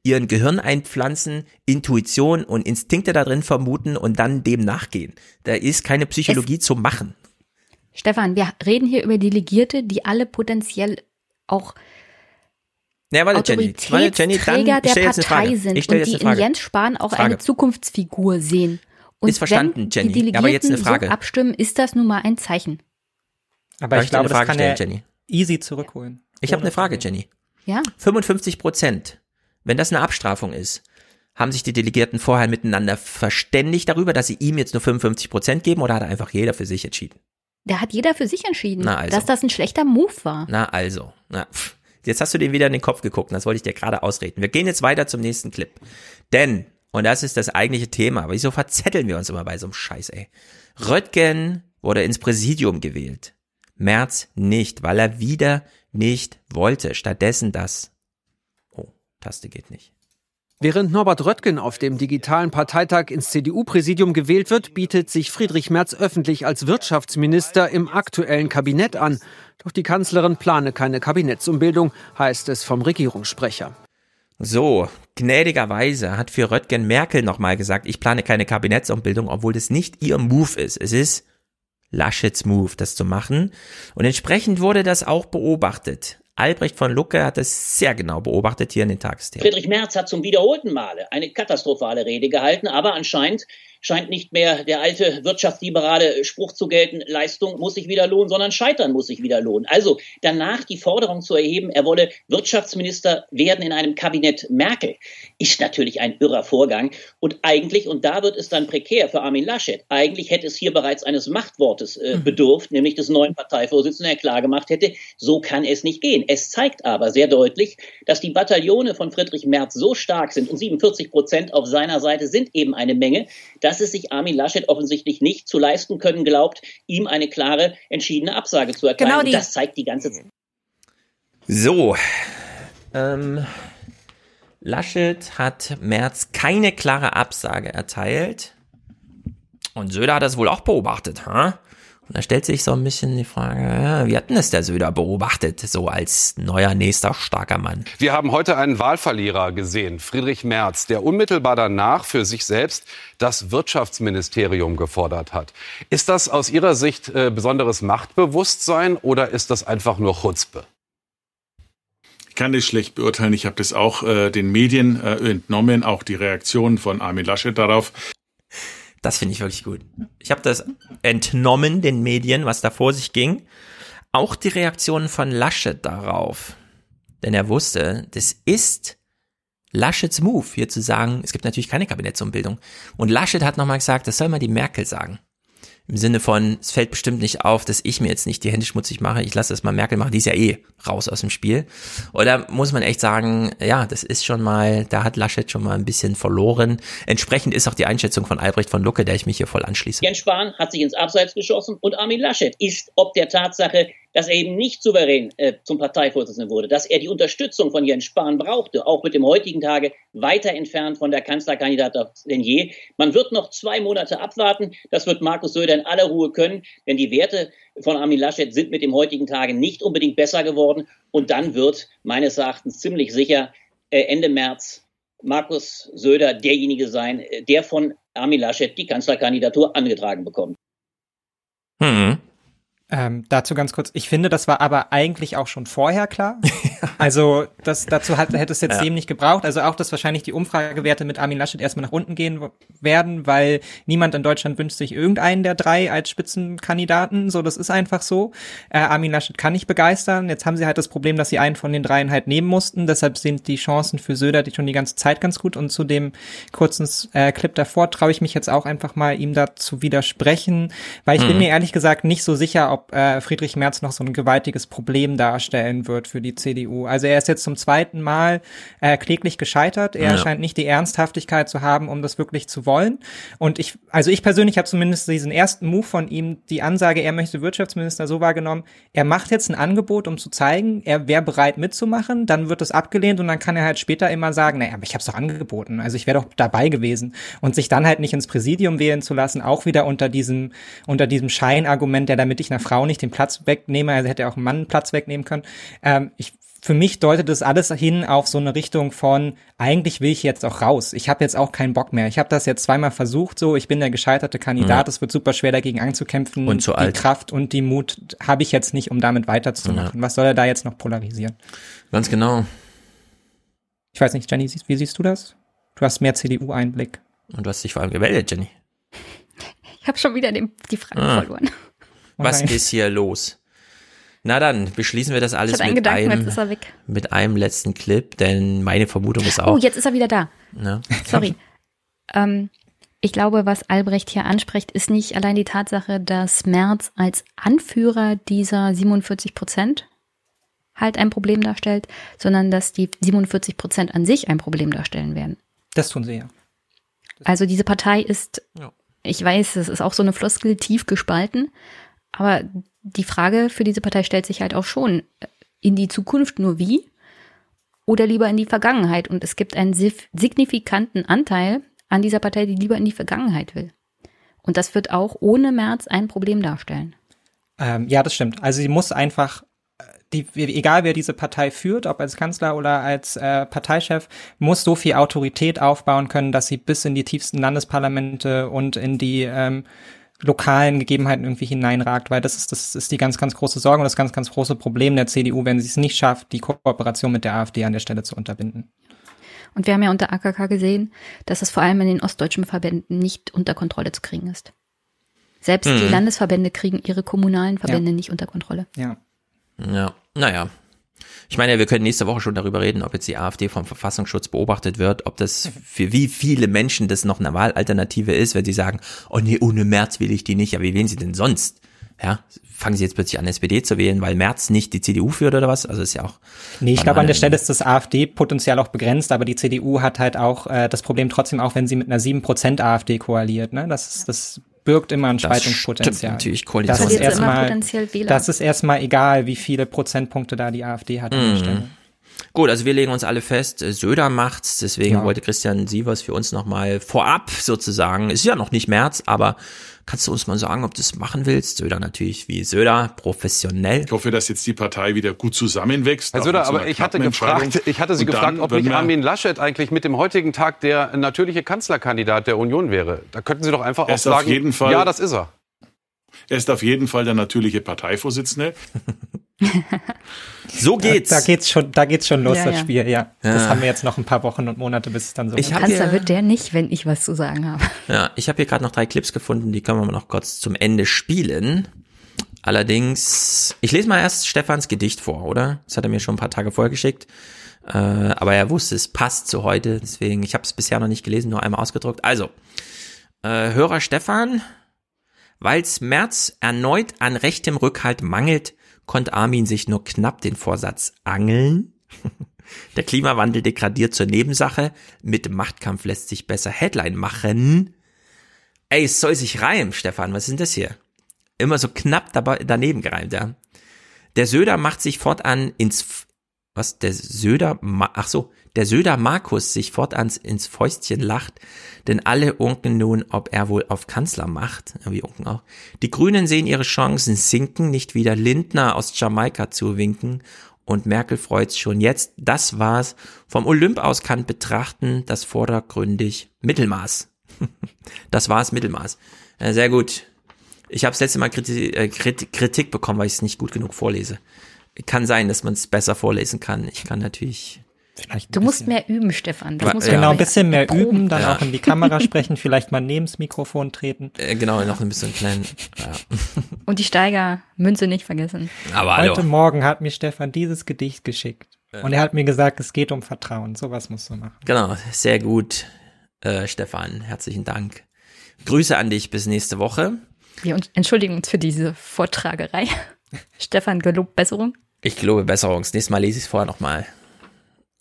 ihren Gehirn einpflanzen, Intuition und Instinkte da drin vermuten und dann dem nachgehen. Da ist keine Psychologie zu machen. Stefan, wir reden hier über Delegierte, die alle potenziell auch Ja, warte, Jenny. Warte, Jenny, Autoritätsträger ich der Partei Frage. sind Ich und jetzt die eine in. Jens Spahn auch Frage. eine Zukunftsfigur sehen. Und Ist verstanden, wenn Jenny, die Delegierten aber jetzt eine Frage. so abstimmen, ist das nun mal ein Zeichen. Aber ich eine glaube, das Frage kann stellen, er Jenny? easy zurückholen. Ich habe eine Frage, Jenny. Ja. 55 Prozent. Wenn das eine Abstrafung ist, haben sich die Delegierten vorher miteinander verständigt darüber, dass sie ihm jetzt nur 55 Prozent geben oder hat er einfach jeder für sich entschieden? Da hat jeder für sich entschieden, also. dass das ein schlechter Move war. Na also, na, jetzt hast du den wieder in den Kopf geguckt, und das wollte ich dir gerade ausreden. Wir gehen jetzt weiter zum nächsten Clip. Denn, und das ist das eigentliche Thema, wieso verzetteln wir uns immer bei so einem Scheiß, ey? Röttgen wurde ins Präsidium gewählt. Merz nicht, weil er wieder nicht wollte. Stattdessen das. Oh, Taste geht nicht. Während Norbert Röttgen auf dem digitalen Parteitag ins CDU-Präsidium gewählt wird, bietet sich Friedrich Merz öffentlich als Wirtschaftsminister im aktuellen Kabinett an. Doch die Kanzlerin plane keine Kabinettsumbildung, heißt es vom Regierungssprecher. So, gnädigerweise hat für Röttgen Merkel nochmal gesagt, ich plane keine Kabinettsumbildung, obwohl das nicht ihr Move ist. Es ist Laschets Move, das zu machen. Und entsprechend wurde das auch beobachtet. Albrecht von Lucke hat das sehr genau beobachtet hier in den Tagesthemen. Friedrich Merz hat zum wiederholten Male eine katastrophale Rede gehalten, aber anscheinend scheint nicht mehr der alte wirtschaftsliberale Spruch zu gelten, Leistung muss sich wieder lohnen, sondern Scheitern muss sich wieder lohnen. Also danach die Forderung zu erheben, er wolle Wirtschaftsminister werden in einem Kabinett Merkel, ist natürlich ein irrer Vorgang. Und eigentlich, und da wird es dann prekär für Armin Laschet, eigentlich hätte es hier bereits eines Machtwortes äh, bedurft, nämlich des neuen Parteivorsitzenden, der klargemacht hätte, so kann es nicht gehen. Es zeigt aber sehr deutlich, dass die Bataillone von Friedrich Merz so stark sind und 47 Prozent auf seiner Seite sind eben eine Menge, dass es sich Armin Laschet offensichtlich nicht zu leisten können glaubt, ihm eine klare, entschiedene Absage zu erteilen. Genau die- und das zeigt die ganze Zeit. So, ähm, Laschet hat Merz keine klare Absage erteilt. Und Söder hat das wohl auch beobachtet, ha? Und da stellt sich so ein bisschen die Frage, wie hat denn das der Söder beobachtet, so als neuer nächster starker Mann? Wir haben heute einen Wahlverlierer gesehen, Friedrich Merz, der unmittelbar danach für sich selbst das Wirtschaftsministerium gefordert hat. Ist das aus Ihrer Sicht äh, besonderes Machtbewusstsein oder ist das einfach nur Chutzpe? Ich kann das schlecht beurteilen. Ich habe das auch äh, den Medien äh, entnommen, auch die Reaktion von Armin Laschet darauf. Das finde ich wirklich gut. Ich habe das entnommen den Medien, was da vor sich ging. Auch die Reaktionen von Laschet darauf. Denn er wusste, das ist Laschets Move, hier zu sagen, es gibt natürlich keine Kabinettsumbildung. Und Laschet hat nochmal gesagt, das soll mal die Merkel sagen. Im Sinne von, es fällt bestimmt nicht auf, dass ich mir jetzt nicht die Hände schmutzig mache, ich lasse das mal Merkel machen, die ist ja eh raus aus dem Spiel. Oder muss man echt sagen, ja, das ist schon mal, da hat Laschet schon mal ein bisschen verloren. Entsprechend ist auch die Einschätzung von Albrecht von Lucke, der ich mich hier voll anschließe. Jens Spahn hat sich ins Abseits geschossen und Armin Laschet ist ob der Tatsache, dass er eben nicht souverän äh, zum Parteivorsitzenden wurde, dass er die Unterstützung von Jens Spahn brauchte, auch mit dem heutigen Tage weiter entfernt von der Kanzlerkandidat denn je. Man wird noch zwei Monate abwarten. Das wird Markus Söder in aller Ruhe können, denn die Werte von Armin Laschet sind mit dem heutigen Tage nicht unbedingt besser geworden. Und dann wird meines Erachtens ziemlich sicher äh, Ende März Markus Söder derjenige sein, äh, der von Armin Laschet die Kanzlerkandidatur angetragen bekommt. Hm. Ähm, dazu ganz kurz. Ich finde, das war aber eigentlich auch schon vorher klar. also das, dazu hat, hätte es jetzt ja. dem nicht gebraucht. Also auch, dass wahrscheinlich die Umfragewerte mit Armin Laschet erstmal nach unten gehen werden, weil niemand in Deutschland wünscht sich irgendeinen der drei als Spitzenkandidaten. So, das ist einfach so. Äh, Armin Laschet kann nicht begeistern. Jetzt haben sie halt das Problem, dass sie einen von den dreien halt nehmen mussten. Deshalb sind die Chancen für Söder die schon die ganze Zeit ganz gut. Und zu dem kurzen äh, Clip davor traue ich mich jetzt auch einfach mal, ihm dazu widersprechen, weil ich mhm. bin mir ehrlich gesagt nicht so sicher, ob äh, Friedrich Merz noch so ein gewaltiges Problem darstellen wird für die CDU. Also er ist jetzt zum zweiten Mal äh, kläglich gescheitert. Er ja. scheint nicht die Ernsthaftigkeit zu haben, um das wirklich zu wollen. Und ich, also ich persönlich habe zumindest diesen ersten Move von ihm, die Ansage, er möchte Wirtschaftsminister so wahrgenommen, er macht jetzt ein Angebot, um zu zeigen, er wäre bereit mitzumachen, dann wird es abgelehnt und dann kann er halt später immer sagen, naja, aber ich habe es doch angeboten, also ich wäre doch dabei gewesen. Und sich dann halt nicht ins Präsidium wählen zu lassen, auch wieder unter diesem, unter diesem Scheinargument, der damit ich einer Frau nicht den Platz wegnehme, also hätte auch ein Mann Platz wegnehmen können. Ähm, ich für mich deutet das alles hin auf so eine Richtung von, eigentlich will ich jetzt auch raus. Ich habe jetzt auch keinen Bock mehr. Ich habe das jetzt zweimal versucht, so, ich bin der gescheiterte Kandidat, es ja. wird super schwer dagegen anzukämpfen. Und zu die alt. Kraft und die Mut habe ich jetzt nicht, um damit weiterzumachen. Ja. Was soll er da jetzt noch polarisieren? Ganz genau. Ich weiß nicht, Jenny, wie siehst du das? Du hast mehr CDU-Einblick. Und du hast dich vor allem gewählt, Jenny. Ich habe schon wieder den, die Frage ah. verloren. Was ist hier los? Na dann, beschließen wir das alles mit, Gedanken, einem, mit einem letzten Clip, denn meine Vermutung ist auch. Oh, jetzt ist er wieder da. Ja. Sorry. ähm, ich glaube, was Albrecht hier anspricht, ist nicht allein die Tatsache, dass Merz als Anführer dieser 47 Prozent halt ein Problem darstellt, sondern dass die 47 Prozent an sich ein Problem darstellen werden. Das tun sie ja. Also diese Partei ist, ja. ich weiß, es ist auch so eine Floskel tief gespalten, aber die Frage für diese Partei stellt sich halt auch schon, in die Zukunft nur wie oder lieber in die Vergangenheit. Und es gibt einen signifikanten Anteil an dieser Partei, die lieber in die Vergangenheit will. Und das wird auch ohne März ein Problem darstellen. Ähm, ja, das stimmt. Also sie muss einfach, äh, die, egal wer diese Partei führt, ob als Kanzler oder als äh, Parteichef, muss so viel Autorität aufbauen können, dass sie bis in die tiefsten Landesparlamente und in die ähm, lokalen Gegebenheiten irgendwie hineinragt, weil das ist, das ist die ganz, ganz große Sorge und das ganz, ganz große Problem der CDU, wenn sie es nicht schafft, die Kooperation mit der AfD an der Stelle zu unterbinden. Und wir haben ja unter AKK gesehen, dass es vor allem in den ostdeutschen Verbänden nicht unter Kontrolle zu kriegen ist. Selbst hm. die Landesverbände kriegen ihre kommunalen Verbände ja. nicht unter Kontrolle. Ja. Ja, naja. Ich meine, wir können nächste Woche schon darüber reden, ob jetzt die AfD vom Verfassungsschutz beobachtet wird, ob das für wie viele Menschen das noch eine Wahlalternative ist, wenn sie sagen, oh nee, ohne März will ich die nicht. Ja, wie wählen sie denn sonst? Ja, fangen sie jetzt plötzlich an, SPD zu wählen, weil März nicht die CDU führt oder was? Also ist ja auch. Nee, ich glaube, an der Stelle ist das AfD-Potenzial auch begrenzt, aber die CDU hat halt auch äh, das Problem trotzdem auch, wenn sie mit einer 7% AfD koaliert. Ne? Das ist das birgt immer ein Spaltungspotenzial. natürlich das ist erstmal, das ist erstmal egal, wie viele Prozentpunkte da die AfD hat an der mhm. Stelle. Gut, also wir legen uns alle fest, Söder macht's, deswegen Ja. wollte Christian Sievers für uns nochmal vorab sozusagen, ist ja noch nicht März, aber kannst du uns mal sagen, ob du es machen willst? Söder natürlich wie Söder, professionell. Ich hoffe, dass jetzt die Partei wieder gut zusammenwächst. Herr Söder, aber ich hatte gefragt, ich hatte Sie Und gefragt, ob nicht Armin Laschet eigentlich mit dem heutigen Tag der natürliche Kanzlerkandidat der Union wäre. Da könnten Sie doch einfach Er auch ist auf sagen, jeden Fall- ja, das ist er. Er ist auf jeden Fall der natürliche Parteivorsitzende. So geht's. Da, da geht's schon, da geht's schon los, Ja, das ja. Spiel, ja. Das Ja. haben wir jetzt noch ein paar Wochen und Monate, bis es dann so Ich hab Kanzler wird der nicht, wenn ich was zu sagen habe. Ja, ich habe hier gerade noch drei Clips gefunden, die können wir mal noch kurz zum Ende spielen. Allerdings, ich lese mal erst Stefans Gedicht vor, oder? Das hat er mir schon ein paar Tage vorher geschickt. Äh, aber er wusste, es passt zu heute, deswegen, ich habe es bisher noch nicht gelesen, nur einmal ausgedruckt. Also, äh, Hörer Stefan, weil's März erneut an rechtem Rückhalt mangelt, konnte Armin sich nur knapp den Vorsatz angeln. Der Klimawandel degradiert zur Nebensache. Mit Machtkampf lässt sich besser Headline machen. Ey, es soll sich reimen, Stefan. Was ist denn das hier? Immer so knapp daneben gereimt, ja. Der Söder macht sich fortan ins, was, der Söder, ach so, der Söder Markus sich fortan ins Fäustchen lacht, denn alle unken nun, ob er wohl auf Kanzler macht, ja, wie unken auch. Die Grünen sehen ihre Chancen sinken, nicht wieder Lindner aus Jamaika zu winken und Merkel freut's schon jetzt. Das war's. Vom Olymp aus kann betrachten das vordergründig Mittelmaß. Das war's Mittelmaß. Äh, sehr gut. Ich habe das letzte Mal äh, Kritik bekommen, weil ich es nicht gut genug vorlese. Kann sein, dass man es besser vorlesen kann. Ich kann natürlich. Vielleicht Du musst mehr üben, Stefan. Das musst ja. Genau, ein bisschen mehr proben. üben, dann Ja. auch in die Kamera sprechen, vielleicht mal neben das Mikrofon treten. Äh, genau, noch ein bisschen klein. Ja. Und die Steigermünze nicht vergessen. Aber Heute hallo. Morgen hat mir Stefan dieses Gedicht geschickt. Und er hat mir gesagt, es geht um Vertrauen. Sowas musst du machen. Genau, sehr gut, äh, Stefan. Herzlichen Dank. Grüße an dich bis nächste Woche. Wir uns- entschuldigen uns für diese Vortragerei. Stefan gelobt Besserung. Ich gelobe Besserung. Das nächste Mal lese ich es vorher nochmal.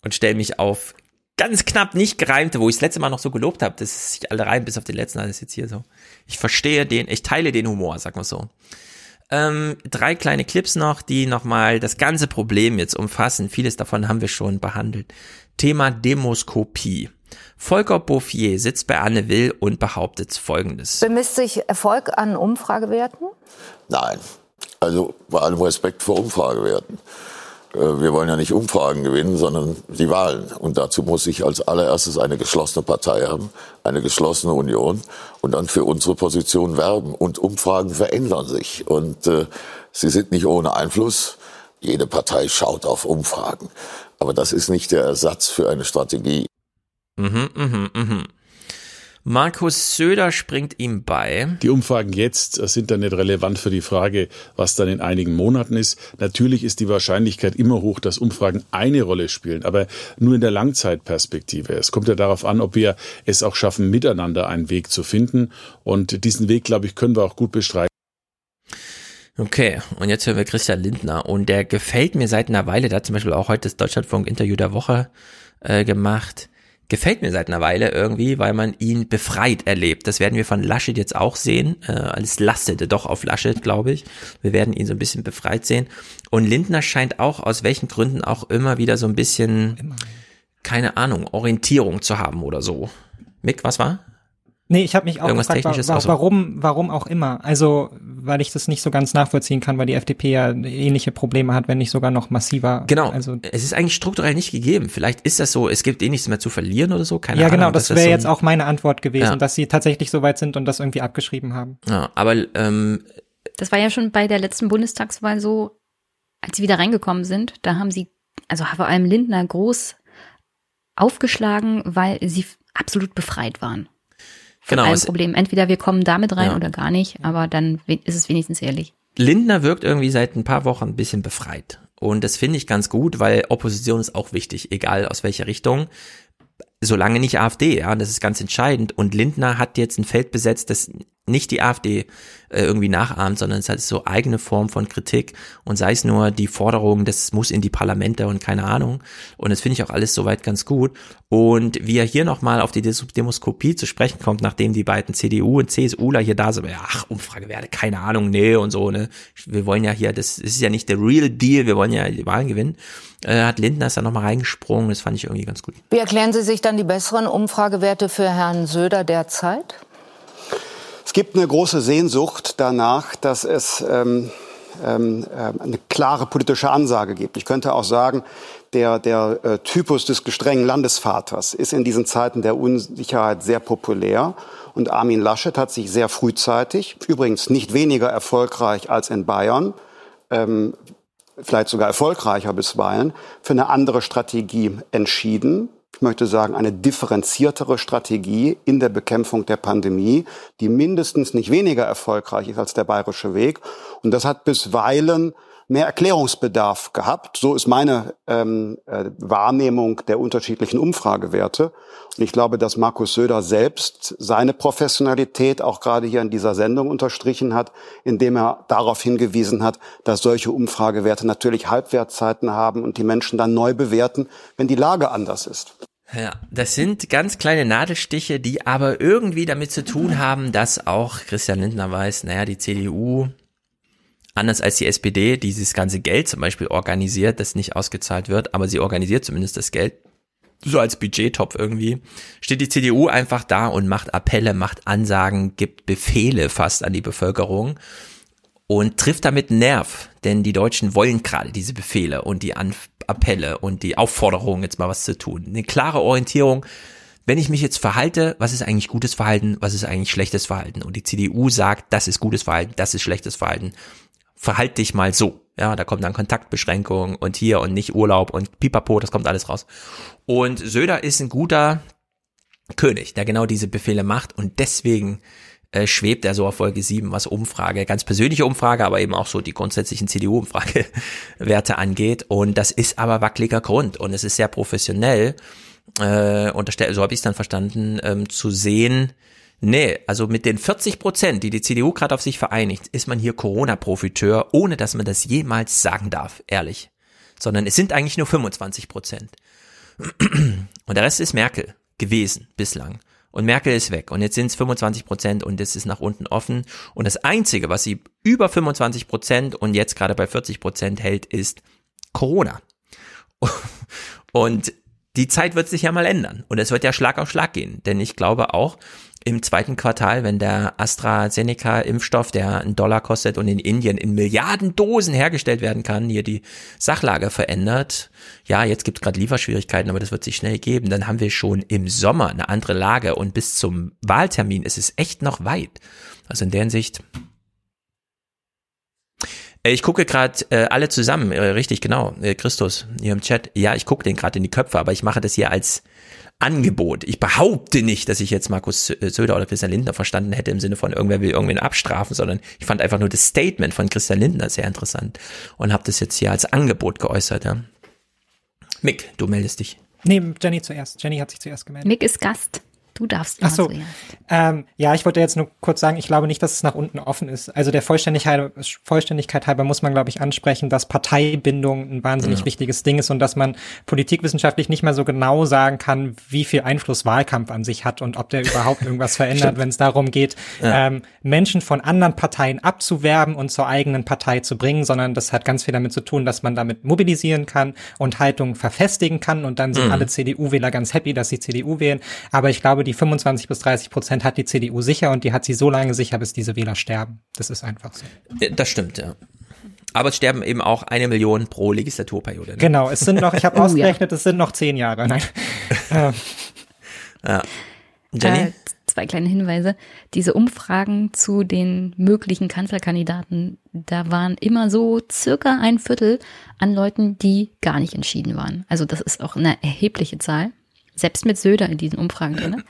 Und stelle mich auf ganz knapp nicht gereimte, wo ich das letzte Mal noch so gelobt habe. Das ist sich alle rein bis auf den letzten, alles jetzt hier so. Ich verstehe den, ich teile den Humor, sag mal so. Ähm, drei kleine Clips noch, die nochmal das ganze Problem jetzt umfassen. Vieles davon haben wir schon behandelt. Thema Demoskopie. Volker Bouffier sitzt bei Anne Will und behauptet Folgendes. Bemisst sich Erfolg an Umfragewerten? Nein. Also bei allem Respekt vor Umfragewerten. Äh, Wir wollen ja nicht Umfragen gewinnen, sondern die Wahlen. Und dazu muss ich als allererstes eine geschlossene Partei haben, eine geschlossene Union und dann für unsere Position werben. Und Umfragen verändern sich. Und äh, sie sind nicht ohne Einfluss. Jede Partei schaut auf Umfragen. Aber das ist nicht der Ersatz für eine Strategie. Mhm, mhm, mhm. Markus Söder springt ihm bei. Die Umfragen jetzt äh, sind dann nicht relevant für die Frage, was dann in einigen Monaten ist. Natürlich ist die Wahrscheinlichkeit immer hoch, dass Umfragen eine Rolle spielen, aber nur in der Langzeitperspektive. Es kommt ja darauf an, ob wir es auch schaffen, miteinander einen Weg zu finden. Und diesen Weg, glaube ich, können wir auch gut bestreiten. Okay, und jetzt hören wir Christian Lindner und der gefällt mir seit einer Weile, der hat zum Beispiel auch heute das Deutschlandfunk-Interview der Woche äh, gemacht. Gefällt mir seit einer Weile irgendwie, weil man ihn befreit erlebt. Das werden wir von Laschet jetzt auch sehen. Äh, es lastete doch auf Laschet, glaube ich. Wir werden ihn so ein bisschen befreit sehen. Und Lindner scheint auch, aus welchen Gründen auch immer wieder so ein bisschen, keine Ahnung, Orientierung zu haben oder so. Mick, was war? Nee, ich habe mich auch Irgendwas gefragt, Technisches? wa warum, warum auch immer. Also, weil ich das nicht so ganz nachvollziehen kann, weil die FDP ja ähnliche Probleme hat, wenn nicht sogar noch massiver. Genau. Also, es ist eigentlich strukturell nicht gegeben. Vielleicht ist das so, es gibt eh nichts mehr zu verlieren oder so. Keine ja, Ahnung. genau, das wäre so jetzt auch meine Antwort gewesen, Ja. dass sie tatsächlich so weit sind und das irgendwie abgeschrieben haben. Ja, aber ähm, Das war ja schon bei der letzten Bundestagswahl so, als sie wieder reingekommen sind, da haben sie, also vor allem Lindner, groß aufgeschlagen, weil sie absolut befreit waren. Von Genau, es- Problem. Entweder wir kommen damit rein Ja. oder gar nicht, aber dann ist es wenigstens ehrlich. Lindner wirkt irgendwie seit ein paar Wochen ein bisschen befreit. Und das finde ich ganz gut, weil Opposition ist auch wichtig, egal aus welcher Richtung. Solange nicht AfD, ja, das ist ganz entscheidend. Und Lindner hat jetzt ein Feld besetzt, das nicht die AfD äh, irgendwie nachahmt, sondern es hat so eigene Form von Kritik und sei es nur die Forderung, das muss in die Parlamente und keine Ahnung. Und das finde ich auch alles soweit ganz gut. Und wie er hier nochmal auf die Demoskopie zu sprechen kommt, nachdem die beiden CDU und CSUler hier da sind, ach, Umfragewerte, keine Ahnung, nee und so, ne. Wir wollen ja hier, das ist ja nicht der Real Deal, wir wollen ja die Wahlen gewinnen. Äh, hat Lindner ist da nochmal reingesprungen, das fand ich irgendwie ganz gut. Wie erklären Sie sich dann die besseren Umfragewerte für Herrn Söder derzeit? Es gibt eine große Sehnsucht danach, dass es ähm, ähm, äh, eine klare politische Ansage gibt. Ich könnte auch sagen, der, der äh, Typus des gestrengen Landesvaters ist in diesen Zeiten der Unsicherheit sehr populär. Und Armin Laschet hat sich sehr frühzeitig, übrigens nicht weniger erfolgreich als in Bayern, ähm, vielleicht sogar erfolgreicher bisweilen, für eine andere Strategie entschieden ich möchte sagen, eine differenziertere Strategie in der Bekämpfung der Pandemie, die mindestens nicht weniger erfolgreich ist als der bayerische Weg. Und das hat bisweilen mehr Erklärungsbedarf gehabt. So ist meine ähm, äh, Wahrnehmung der unterschiedlichen Umfragewerte. Und ich glaube, dass Markus Söder selbst seine Professionalität auch gerade hier in dieser Sendung unterstrichen hat, indem er darauf hingewiesen hat, dass solche Umfragewerte natürlich Halbwertzeiten haben und die Menschen dann neu bewerten, wenn die Lage anders ist. Ja, das sind ganz kleine Nadelstiche, die aber irgendwie damit zu tun haben, dass auch Christian Lindner weiß, naja, die CDU anders als die SPD dieses ganze Geld zum Beispiel organisiert, das nicht ausgezahlt wird, aber sie organisiert zumindest das Geld so als Budgettopf irgendwie, steht die CDU einfach da und macht Appelle, macht Ansagen, gibt Befehle fast an die Bevölkerung und trifft damit Nerv, denn die Deutschen wollen gerade diese Befehle und die An Appelle und die Aufforderungen, jetzt mal was zu tun. Eine klare Orientierung, wenn ich mich jetzt verhalte, was ist eigentlich gutes Verhalten, was ist eigentlich schlechtes Verhalten? Und die CDU sagt, das ist gutes Verhalten, das ist schlechtes Verhalten verhalt dich mal so. Ja, da kommt dann Kontaktbeschränkung und hier und nicht Urlaub und pipapo, das kommt alles raus. Und Söder ist ein guter König, der genau diese Befehle macht und deswegen äh, schwebt er so auf Folge 7, was Umfrage, ganz persönliche Umfrage, aber eben auch so die grundsätzlichen CDU-Umfragewerte angeht. Und das ist aber wackeliger Grund und es ist sehr professionell, äh, und so habe ich es dann verstanden, ähm, zu sehen, Nee, also mit den 40 Prozent, die die CDU gerade auf sich vereinigt, ist man hier Corona-Profiteur, ohne dass man das jemals sagen darf, ehrlich. Sondern es sind eigentlich nur 25 Prozent. Und der Rest ist Merkel gewesen bislang. Und Merkel ist weg. Und jetzt sind es 25 Prozent und es ist nach unten offen. Und das Einzige, was sie über 25 Prozent und jetzt gerade bei 40 Prozent hält, ist Corona. Und die Zeit wird sich ja mal ändern. Und es wird ja Schlag auf Schlag gehen. Denn ich glaube auch, im zweiten Quartal, wenn der AstraZeneca-Impfstoff, der einen Dollar kostet und in Indien in Milliarden Dosen hergestellt werden kann, hier die Sachlage verändert. Ja, jetzt gibt es gerade Lieferschwierigkeiten, aber das wird sich schnell geben. Dann haben wir schon im Sommer eine andere Lage und bis zum Wahltermin ist es echt noch weit. Also in der Hinsicht. Äh, ich gucke gerade äh, alle zusammen, äh, richtig genau, äh, Christus hier im Chat. Ja, ich gucke den gerade in die Köpfe, aber ich mache das hier als Angebot. Ich behaupte nicht, dass ich jetzt Markus Söder oder Christian Lindner verstanden hätte im Sinne von irgendwer will irgendwen abstrafen, sondern ich fand einfach nur das Statement von Christian Lindner sehr interessant und habe das jetzt hier als Angebot geäußert. Ja. Mick, du meldest dich. Nee, Jenny zuerst. Jenny hat sich zuerst gemeldet. Mick ist Gast. Du darfst Ach so. Ähm, ja, ich wollte jetzt nur kurz sagen, ich glaube nicht, dass es nach unten offen ist. Also der Vollständigkeit, Vollständigkeit halber muss man, glaube ich, ansprechen, dass Parteibindung ein wahnsinnig ja. wichtiges Ding ist und dass man politikwissenschaftlich nicht mehr so genau sagen kann, wie viel Einfluss Wahlkampf an sich hat und ob der überhaupt irgendwas verändert, wenn es darum geht, ja. ähm, Menschen von anderen Parteien abzuwerben und zur eigenen Partei zu bringen, sondern das hat ganz viel damit zu tun, dass man damit mobilisieren kann und Haltung verfestigen kann und dann sind mhm. alle CDU-Wähler ganz happy, dass sie CDU wählen. Aber ich glaube, die 25 bis 30 Prozent hat die CDU sicher und die hat sie so lange sicher, bis diese Wähler sterben. Das ist einfach so. Das stimmt, ja. Aber es sterben eben auch eine Million pro Legislaturperiode. Ne? Genau, es sind noch, ich habe oh, ausgerechnet, ja. es sind noch zehn Jahre. Nein. ja. Jenny? Äh, zwei kleine Hinweise. Diese Umfragen zu den möglichen Kanzlerkandidaten, da waren immer so circa ein Viertel an Leuten, die gar nicht entschieden waren. Also das ist auch eine erhebliche Zahl. Selbst mit Söder in diesen Umfragen drin.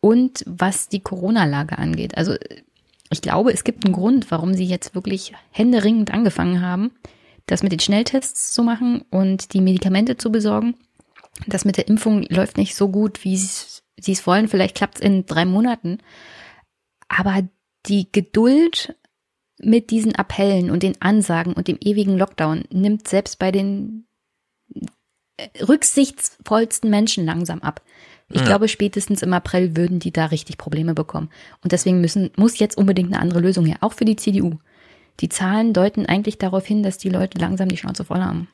Und was die Corona-Lage angeht. Also ich glaube, es gibt einen Grund, warum sie jetzt wirklich händeringend angefangen haben, das mit den Schnelltests zu machen und die Medikamente zu besorgen. Das mit der Impfung läuft nicht so gut, wie sie es wollen. Vielleicht klappt es in drei Monaten. Aber die Geduld mit diesen Appellen und den Ansagen und dem ewigen Lockdown nimmt selbst bei den rücksichtsvollsten Menschen langsam ab. Ich ja. glaube, spätestens im April würden die da richtig Probleme bekommen. Und deswegen müssen, muss jetzt unbedingt eine andere Lösung her, auch für die CDU. Die Zahlen deuten eigentlich darauf hin, dass die Leute langsam die Schnauze voll haben.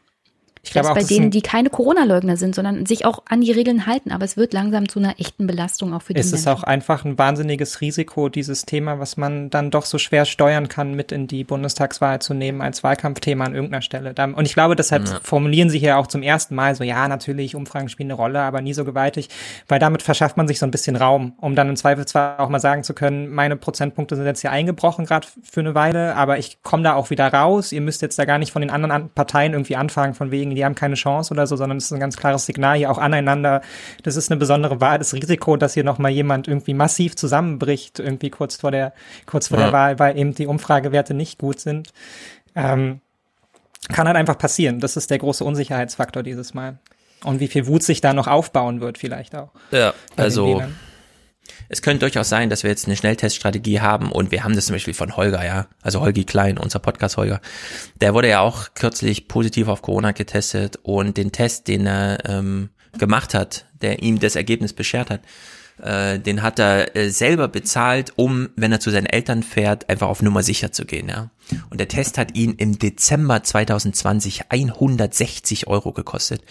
Ich glaube auch, bei denen, die keine Corona-Leugner sind, sondern sich auch an die Regeln halten. Aber es wird langsam zu einer echten Belastung auch für die es Menschen. Es ist auch einfach ein wahnsinniges Risiko, dieses Thema, was man dann doch so schwer steuern kann, mit in die Bundestagswahl zu nehmen als Wahlkampfthema an irgendeiner Stelle. Und ich glaube, deshalb ja. formulieren sie hier auch zum ersten Mal so, ja, natürlich, Umfragen spielen eine Rolle, aber nie so gewaltig, weil damit verschafft man sich so ein bisschen Raum, um dann im Zweifelsfall auch mal sagen zu können, meine Prozentpunkte sind jetzt hier eingebrochen, gerade für eine Weile, aber ich komme da auch wieder raus. Ihr müsst jetzt da gar nicht von den anderen Parteien irgendwie anfangen, von wegen, die haben keine Chance oder so, sondern es ist ein ganz klares Signal hier auch aneinander. Das ist eine besondere Wahl, das Risiko, dass hier nochmal jemand irgendwie massiv zusammenbricht, irgendwie kurz vor der, kurz vor ja. der Wahl, weil eben die Umfragewerte nicht gut sind. Ähm, kann halt einfach passieren. Das ist der große Unsicherheitsfaktor dieses Mal. Und wie viel Wut sich da noch aufbauen wird, vielleicht auch. Ja, also es könnte durchaus sein, dass wir jetzt eine Schnellteststrategie haben und wir haben das zum Beispiel von Holger, ja, also Holgi Klein, unser Podcast Holger. Der wurde ja auch kürzlich positiv auf Corona getestet und den Test, den er ähm, gemacht hat, der ihm das Ergebnis beschert hat, äh, den hat er äh, selber bezahlt, um, wenn er zu seinen Eltern fährt, einfach auf Nummer sicher zu gehen, ja. Und der Test hat ihn im Dezember 2020 160 Euro gekostet.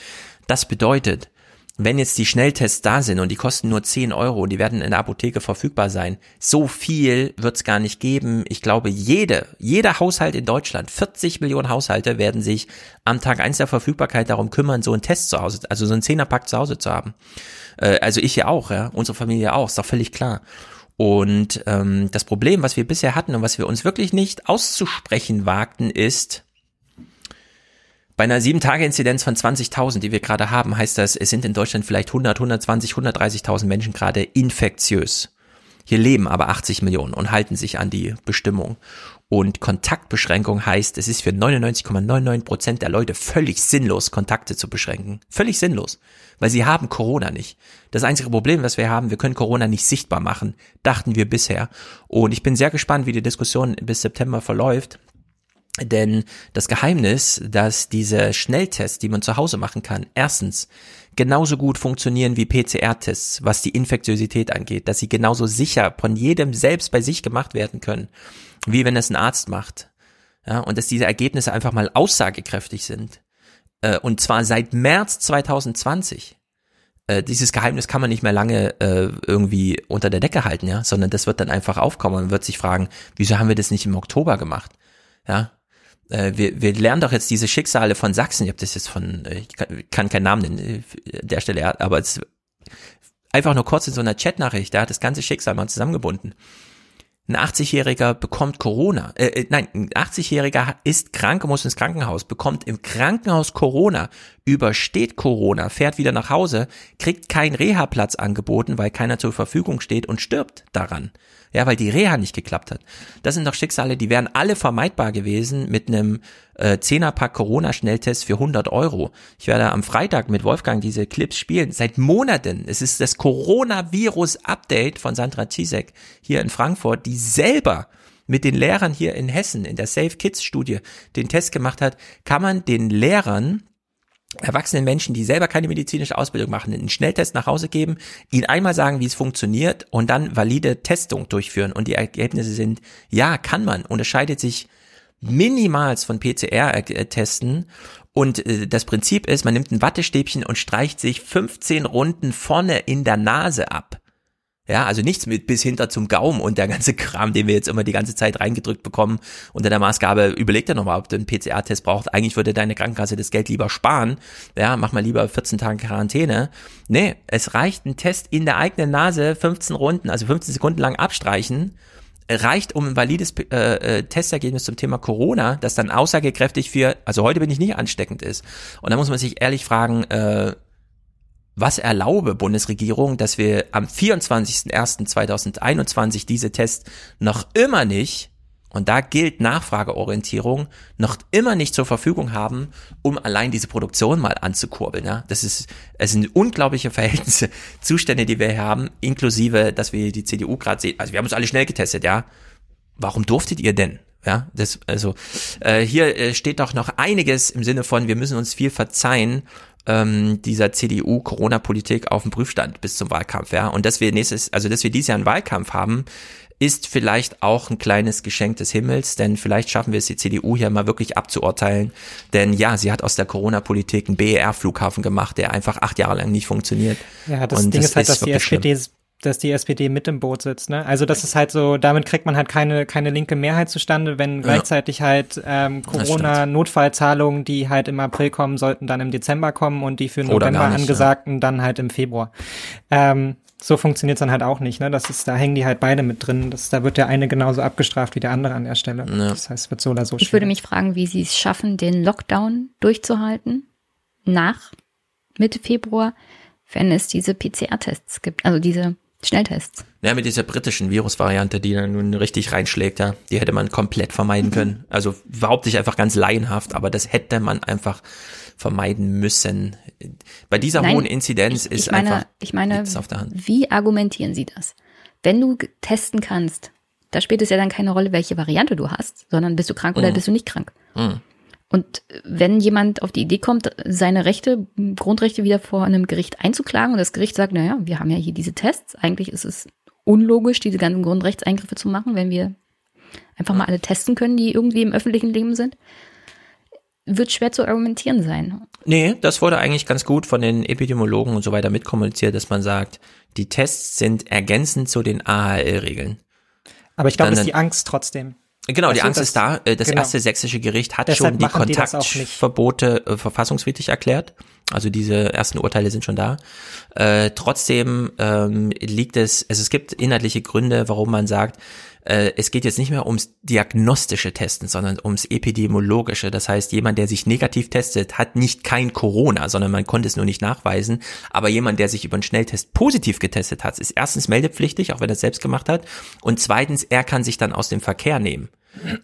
Das bedeutet, wenn jetzt die Schnelltests da sind und die kosten nur 10 Euro und die werden in der Apotheke verfügbar sein, so viel wird es gar nicht geben. Ich glaube, jede, jeder Haushalt in Deutschland, 40 Millionen Haushalte werden sich am Tag eins der Verfügbarkeit darum kümmern, so einen Test zu Hause, also so einen Zehnerpack zu Hause zu haben. Äh, also ich ja auch, ja, unsere Familie auch, ist doch völlig klar. Und ähm, das Problem, was wir bisher hatten und was wir uns wirklich nicht auszusprechen wagten, ist, bei einer 7-Tage-Inzidenz von 20.000, die wir gerade haben, heißt das, es sind in Deutschland vielleicht 100, 120, 130.000 Menschen gerade infektiös. Hier leben aber 80 Millionen und halten sich an die Bestimmung. Und Kontaktbeschränkung heißt, es ist für 99,99 Prozent der Leute völlig sinnlos, Kontakte zu beschränken. Völlig sinnlos. Weil sie haben Corona nicht. Das einzige Problem, was wir haben, wir können Corona nicht sichtbar machen, dachten wir bisher. Und ich bin sehr gespannt, wie die Diskussion bis September verläuft. Denn das Geheimnis, dass diese Schnelltests, die man zu Hause machen kann, erstens genauso gut funktionieren wie PCR-Tests, was die Infektiosität angeht, dass sie genauso sicher von jedem selbst bei sich gemacht werden können, wie wenn es ein Arzt macht. Ja, und dass diese Ergebnisse einfach mal aussagekräftig sind. Äh, und zwar seit März 2020 äh, dieses Geheimnis kann man nicht mehr lange äh, irgendwie unter der Decke halten, ja, sondern das wird dann einfach aufkommen. Man wird sich fragen, wieso haben wir das nicht im Oktober gemacht? Ja, wir, wir lernen doch jetzt diese Schicksale von Sachsen, ich habe das jetzt von, äh, ich kann, kann keinen Namen nennen, äh, der Stelle, aber es einfach nur kurz in so einer Chatnachricht, da hat das ganze Schicksal mal zusammengebunden. Ein 80-Jähriger bekommt Corona, äh, nein, ein 80-Jähriger ist krank muss ins Krankenhaus, bekommt im Krankenhaus Corona, übersteht Corona, fährt wieder nach Hause, kriegt keinen Reha-Platz angeboten, weil keiner zur Verfügung steht und stirbt daran ja, weil die Reha nicht geklappt hat. Das sind doch Schicksale, die wären alle vermeidbar gewesen mit einem äh, 10er-Pack Corona-Schnelltest für 100 Euro. Ich werde am Freitag mit Wolfgang diese Clips spielen. Seit Monaten. Es ist das Coronavirus-Update von Sandra Zizek hier in Frankfurt, die selber mit den Lehrern hier in Hessen in der Safe Kids Studie den Test gemacht hat, kann man den Lehrern erwachsenen Menschen, die selber keine medizinische Ausbildung machen, einen Schnelltest nach Hause geben, ihnen einmal sagen, wie es funktioniert und dann valide Testung durchführen. Und die Ergebnisse sind, ja, kann man, unterscheidet sich minimals von PCR-Testen. Und äh, das Prinzip ist, man nimmt ein Wattestäbchen und streicht sich 15 Runden vorne in der Nase ab. Ja, also nichts mit bis hinter zum Gaumen und der ganze Kram, den wir jetzt immer die ganze Zeit reingedrückt bekommen unter der Maßgabe, überleg dir nochmal, ob du einen PCR-Test brauchst. Eigentlich würde deine Krankenkasse das Geld lieber sparen. Ja, mach mal lieber 14 Tage Quarantäne. Nee, es reicht ein Test in der eigenen Nase, 15 Runden, also 15 Sekunden lang abstreichen, reicht um ein valides äh, äh, Testergebnis zum Thema Corona, das dann aussagekräftig für, also heute bin ich nicht ansteckend ist. Und da muss man sich ehrlich fragen, äh, was erlaube Bundesregierung, dass wir am 24.01.2021 diese Tests noch immer nicht Und da gilt Nachfrageorientierung noch immer nicht zur Verfügung haben, um allein diese Produktion mal anzukurbeln. Ja? Das ist, es sind unglaubliche Verhältnisse, Zustände, die wir hier haben, inklusive, dass wir die CDU gerade sehen. Also wir haben uns alle schnell getestet, ja. Warum durftet ihr denn? Ja, das, also äh, hier äh, steht doch noch einiges im Sinne von, wir müssen uns viel verzeihen, ähm, dieser CDU-Corona-Politik auf dem Prüfstand bis zum Wahlkampf, ja. Und dass wir nächstes, also dass wir dieses Jahr einen Wahlkampf haben, ist vielleicht auch ein kleines Geschenk des Himmels, denn vielleicht schaffen wir es die CDU hier mal wirklich abzuurteilen. Denn ja, sie hat aus der Corona-Politik einen BER-Flughafen gemacht, der einfach acht Jahre lang nicht funktioniert. Ja, das Und Ding das ist halt, dass die SPD dass die SPD mit im Boot sitzt. Ne? Also das ist halt so, damit kriegt man halt keine, keine linke Mehrheit zustande, wenn gleichzeitig halt ähm, Corona-Notfallzahlungen, die halt im April kommen, sollten dann im Dezember kommen und die für November nicht, angesagten ja. dann halt im Februar. Ähm, so funktioniert's dann halt auch nicht. Ne? Das ist, da hängen die halt beide mit drin. Das, da wird der eine genauso abgestraft wie der andere an der Stelle. Ja. Das heißt, es wird so oder so. Ich schwierig. würde mich fragen, wie sie es schaffen, den Lockdown durchzuhalten nach Mitte Februar, wenn es diese PCR-Tests gibt, also diese Schnelltests. Ja, mit dieser britischen Virusvariante, die dann nun richtig reinschlägt, ja, die hätte man komplett vermeiden mhm. können. Also überhaupt nicht einfach ganz laienhaft, aber das hätte man einfach vermeiden müssen. Bei dieser Nein, hohen Inzidenz ich, ist ich meine, einfach ich meine, wie argumentieren Sie das? Wenn du testen kannst, da spielt es ja dann keine Rolle, welche Variante du hast, sondern bist du krank oder mhm. bist du nicht krank. Mhm. Und wenn jemand auf die Idee kommt, seine Rechte, Grundrechte wieder vor einem Gericht einzuklagen und das Gericht sagt, naja, wir haben ja hier diese Tests, eigentlich ist es unlogisch, diese ganzen Grundrechtseingriffe zu machen, wenn wir einfach mal alle testen können, die irgendwie im öffentlichen Leben sind, wird schwer zu argumentieren sein. Nee, das wurde eigentlich ganz gut von den Epidemiologen und so weiter mitkommuniziert, dass man sagt, die Tests sind ergänzend zu den AHL-Regeln. Aber ich glaube, es ist die Angst trotzdem. Genau, also die Angst das, ist da. Äh, das genau. erste sächsische Gericht hat Deshalb schon die Kontaktverbote äh, verfassungswidrig erklärt. Also diese ersten Urteile sind schon da. Äh, trotzdem ähm, liegt es, also es gibt inhaltliche Gründe, warum man sagt, äh, es geht jetzt nicht mehr ums diagnostische Testen, sondern ums epidemiologische. Das heißt, jemand, der sich negativ testet, hat nicht kein Corona, sondern man konnte es nur nicht nachweisen. Aber jemand, der sich über einen Schnelltest positiv getestet hat, ist erstens meldepflichtig, auch wenn er es selbst gemacht hat. Und zweitens, er kann sich dann aus dem Verkehr nehmen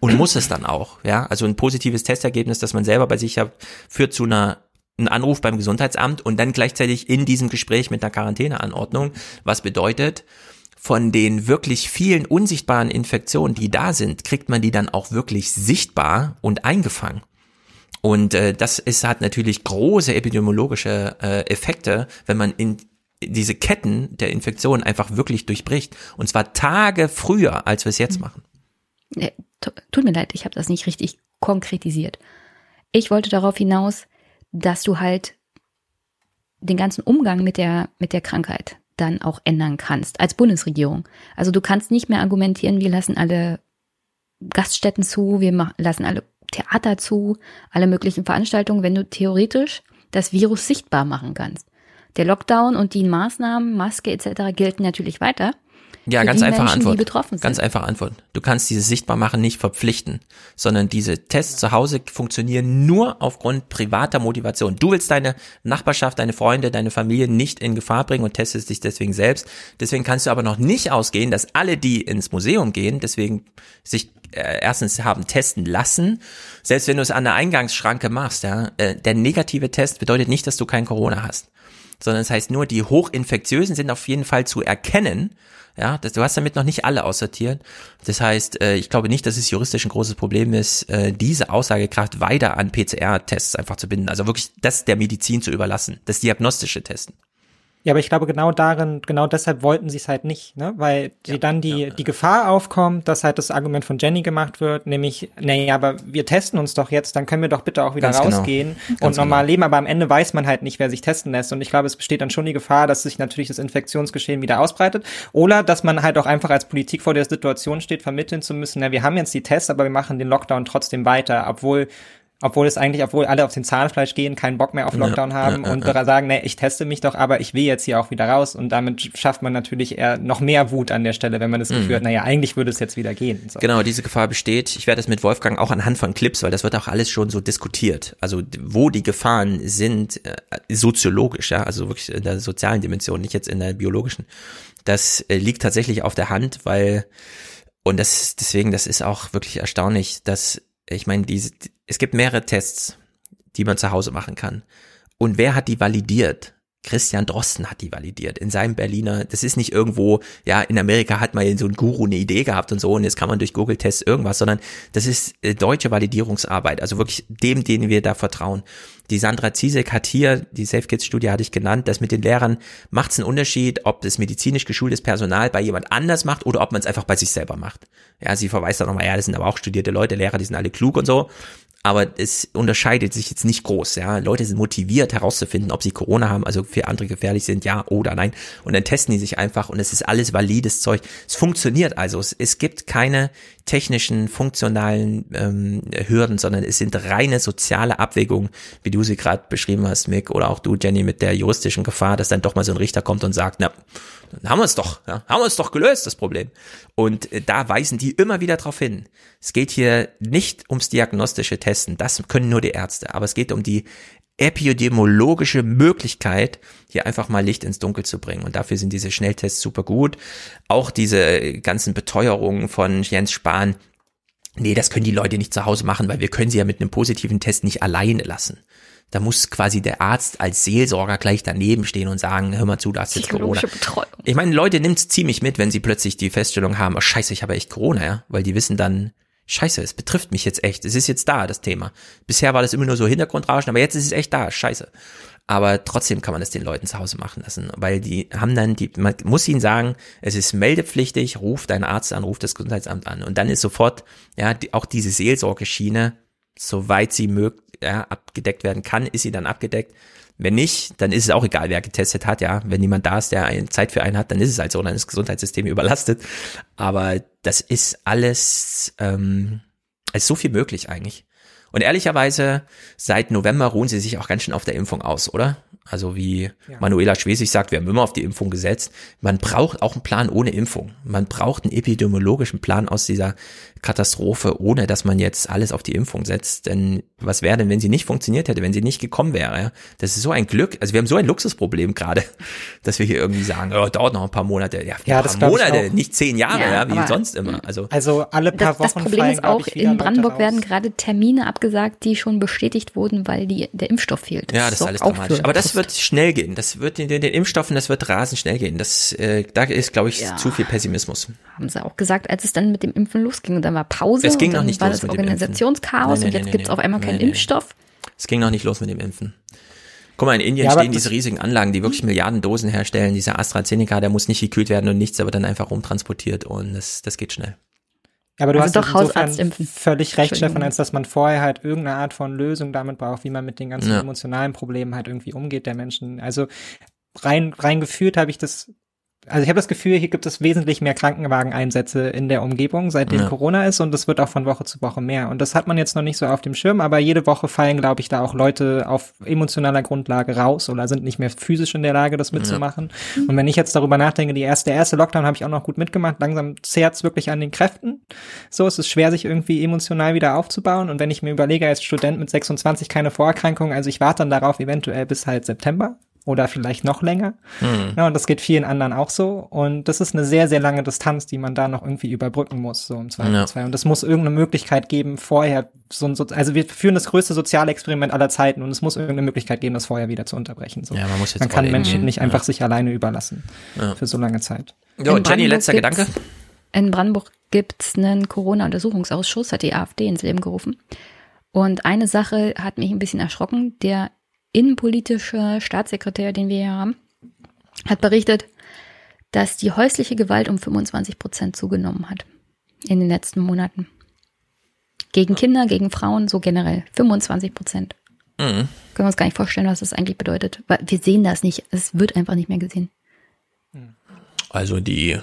und muss es dann auch. Ja, also ein positives Testergebnis, das man selber bei sich hat, führt zu einer einen Anruf beim Gesundheitsamt und dann gleichzeitig in diesem Gespräch mit einer Quarantäneanordnung, was bedeutet, von den wirklich vielen unsichtbaren Infektionen, die da sind, kriegt man die dann auch wirklich sichtbar und eingefangen. Und äh, das ist, hat natürlich große epidemiologische äh, Effekte, wenn man in diese Ketten der Infektionen einfach wirklich durchbricht. Und zwar Tage früher, als wir es jetzt hm. machen. Tut mir leid, ich habe das nicht richtig konkretisiert. Ich wollte darauf hinaus, dass du halt den ganzen Umgang mit der, mit der Krankheit dann auch ändern kannst als Bundesregierung. Also du kannst nicht mehr argumentieren, wir lassen alle Gaststätten zu, wir lassen alle Theater zu, alle möglichen Veranstaltungen, wenn du theoretisch das Virus sichtbar machen kannst. Der Lockdown und die Maßnahmen, Maske etc. gelten natürlich weiter. Ja, ganz einfache Menschen, Antwort. Ganz einfache Antwort. Du kannst dieses Sichtbarmachen nicht verpflichten, sondern diese Tests zu Hause funktionieren nur aufgrund privater Motivation. Du willst deine Nachbarschaft, deine Freunde, deine Familie nicht in Gefahr bringen und testest dich deswegen selbst. Deswegen kannst du aber noch nicht ausgehen, dass alle, die ins Museum gehen, deswegen sich äh, erstens haben testen lassen. Selbst wenn du es an der Eingangsschranke machst, ja, äh, der negative Test bedeutet nicht, dass du kein Corona hast sondern es das heißt nur, die hochinfektiösen sind auf jeden Fall zu erkennen. Ja, das, du hast damit noch nicht alle aussortiert. Das heißt, äh, ich glaube nicht, dass es juristisch ein großes Problem ist, äh, diese Aussagekraft weiter an PCR-Tests einfach zu binden. Also wirklich das der Medizin zu überlassen, das diagnostische Testen. Ja, aber ich glaube, genau darin, genau deshalb wollten sie es halt nicht, ne? Weil ja, dann die, ja, die Gefahr aufkommt, dass halt das Argument von Jenny gemacht wird, nämlich, naja, aber wir testen uns doch jetzt, dann können wir doch bitte auch wieder Ganz genau. rausgehen genau. und normal genau. leben, aber am Ende weiß man halt nicht, wer sich testen lässt. Und ich glaube, es besteht dann schon die Gefahr, dass sich natürlich das Infektionsgeschehen wieder ausbreitet. Oder dass man halt auch einfach als Politik vor der Situation steht, vermitteln zu müssen, na, wir haben jetzt die Tests, aber wir machen den Lockdown trotzdem weiter, obwohl obwohl es eigentlich, obwohl alle auf den Zahnfleisch gehen, keinen Bock mehr auf Lockdown ja, haben ja, und ja. sagen, nee, ich teste mich doch, aber ich will jetzt hier auch wieder raus. Und damit schafft man natürlich eher noch mehr Wut an der Stelle, wenn man das Gefühl mhm. hat, naja, eigentlich würde es jetzt wieder gehen. So. Genau, diese Gefahr besteht. Ich werde das mit Wolfgang auch anhand von Clips, weil das wird auch alles schon so diskutiert. Also wo die Gefahren sind, äh, soziologisch, ja, also wirklich in der sozialen Dimension, nicht jetzt in der biologischen. Das äh, liegt tatsächlich auf der Hand, weil Und das deswegen, das ist auch wirklich erstaunlich, dass ich meine, diese, es gibt mehrere Tests, die man zu Hause machen kann. Und wer hat die validiert? Christian Drosten hat die validiert in seinem Berliner, das ist nicht irgendwo, ja, in Amerika hat mal so ein Guru eine Idee gehabt und so und jetzt kann man durch Google-Tests irgendwas, sondern das ist äh, deutsche Validierungsarbeit, also wirklich dem, denen wir da vertrauen. Die Sandra Ziesek hat hier, die Safe Kids Studie hatte ich genannt, dass mit den Lehrern macht es einen Unterschied, ob das medizinisch geschultes Personal bei jemand anders macht oder ob man es einfach bei sich selber macht. Ja, sie verweist dann nochmal, ja, das sind aber auch studierte Leute, Lehrer, die sind alle klug und so aber es unterscheidet sich jetzt nicht groß. Ja, Leute sind motiviert herauszufinden, ob sie Corona haben, also für andere gefährlich sind, ja oder nein. Und dann testen die sich einfach und es ist alles valides Zeug. Es funktioniert also. Es, es gibt keine technischen, funktionalen ähm, Hürden, sondern es sind reine soziale Abwägungen, wie du sie gerade beschrieben hast, Mick, oder auch du, Jenny, mit der juristischen Gefahr, dass dann doch mal so ein Richter kommt und sagt, na, dann haben wir es doch, ja, haben wir es doch gelöst, das Problem. Und äh, da weisen die immer wieder darauf hin. Es geht hier nicht ums diagnostische Testen, das können nur die Ärzte, aber es geht um die epidemiologische Möglichkeit, hier einfach mal Licht ins Dunkel zu bringen. Und dafür sind diese Schnelltests super gut. Auch diese ganzen Beteuerungen von Jens Spahn, nee, das können die Leute nicht zu Hause machen, weil wir können sie ja mit einem positiven Test nicht alleine lassen. Da muss quasi der Arzt als Seelsorger gleich daneben stehen und sagen, hör mal zu, da hast jetzt Corona. Betreuung. Ich meine, Leute nimmt's ziemlich mit, wenn sie plötzlich die Feststellung haben, oh scheiße, ich habe echt Corona, ja, weil die wissen dann, scheiße, es betrifft mich jetzt echt, es ist jetzt da, das Thema. Bisher war das immer nur so Hintergrundrauschen, aber jetzt ist es echt da, scheiße. Aber trotzdem kann man das den Leuten zu Hause machen lassen, weil die haben dann die, man muss ihnen sagen, es ist meldepflichtig, ruf deinen Arzt an, ruf das Gesundheitsamt an und dann ist sofort, ja, die, auch diese Seelsorgeschiene, soweit sie mögt, ja, abgedeckt werden kann, ist sie dann abgedeckt. Wenn nicht, dann ist es auch egal, wer getestet hat, ja. Wenn niemand da ist, der Zeit für einen hat, dann ist es halt so, dann ist das Gesundheitssystem überlastet. Aber das ist alles, ähm, ist so viel möglich eigentlich. Und ehrlicherweise, seit November ruhen sie sich auch ganz schön auf der Impfung aus, oder? Also wie ja. Manuela Schwesig sagt, wir haben immer auf die Impfung gesetzt. Man braucht auch einen Plan ohne Impfung. Man braucht einen epidemiologischen Plan aus dieser Katastrophe, ohne dass man jetzt alles auf die Impfung setzt. Denn was wäre denn, wenn sie nicht funktioniert hätte, wenn sie nicht gekommen wäre? Das ist so ein Glück. Also wir haben so ein Luxusproblem gerade, dass wir hier irgendwie sagen, oh, dauert noch ein paar Monate. Ja, ja das paar Monate, nicht zehn Jahre, ja, ja wie sonst immer. Also, also alle paar das, Wochen. Das Problem ist auch, in Brandenburg werden gerade Termine abgesagt, die schon bestätigt wurden, weil die, der Impfstoff fehlt. Ja, das, das ist alles dramatisch. Aber das wird schnell gehen. Das wird in den, den Impfstoffen, das wird rasend schnell gehen. Das, äh, da ist, glaube ich, ja. zu viel Pessimismus. Haben sie auch gesagt, als es dann mit dem Impfen losging. Und dann war Pause. Es ging noch nicht war los das Organisationschaos und jetzt nee, gibt es auf einmal keinen Impfstoff. Es ging noch nicht los mit dem Impfen. Guck mal, in Indien ja, stehen diese riesigen Anlagen, die wirklich Milliarden Dosen herstellen. Dieser AstraZeneca, der muss nicht gekühlt werden und nichts, aber dann einfach rumtransportiert und das, das geht schnell. Aber du also hast doch insofern völlig recht, Stefan, als dass man vorher halt irgendeine Art von Lösung damit braucht, wie man mit den ganzen ja. emotionalen Problemen halt irgendwie umgeht der Menschen. Also rein, rein gefühlt habe ich das also ich habe das Gefühl, hier gibt es wesentlich mehr Krankenwageneinsätze in der Umgebung, seitdem ja. Corona ist und es wird auch von Woche zu Woche mehr. Und das hat man jetzt noch nicht so auf dem Schirm, aber jede Woche fallen, glaube ich, da auch Leute auf emotionaler Grundlage raus oder sind nicht mehr physisch in der Lage, das mitzumachen. Ja. Und wenn ich jetzt darüber nachdenke, die erste, der erste Lockdown habe ich auch noch gut mitgemacht, langsam zehrt es wirklich an den Kräften. So, es ist schwer, sich irgendwie emotional wieder aufzubauen. Und wenn ich mir überlege, als Student mit 26 keine Vorerkrankungen, also ich warte dann darauf eventuell bis halt September, oder vielleicht noch länger. Mhm. Ja, und das geht vielen anderen auch so. Und das ist eine sehr, sehr lange Distanz, die man da noch irgendwie überbrücken muss, so im Zweifelsfall. Ja. Und es muss irgendeine Möglichkeit geben, vorher so ein, so also wir führen das größte soziale Experiment aller Zeiten und es muss irgendeine Möglichkeit geben, das vorher wieder zu unterbrechen. So. Ja, man, muss jetzt man kann Menschen nicht einfach sich alleine überlassen ja. für so lange Zeit. Jo, Jenny, letzter Gedanke. In Brandenburg gibt's einen Corona-Untersuchungsausschuss, hat die AfD ins Leben gerufen. Und eine Sache hat mich ein bisschen erschrocken. Der innenpolitische Staatssekretär, den wir hier haben, hat berichtet, dass die häusliche Gewalt um 25 Prozent zugenommen hat in den letzten Monaten. Gegen Kinder, gegen Frauen, so generell. 25 Prozent. Mhm. Können wir uns gar nicht vorstellen, was das eigentlich bedeutet. Weil wir sehen das nicht. Es wird einfach nicht mehr gesehen. Also die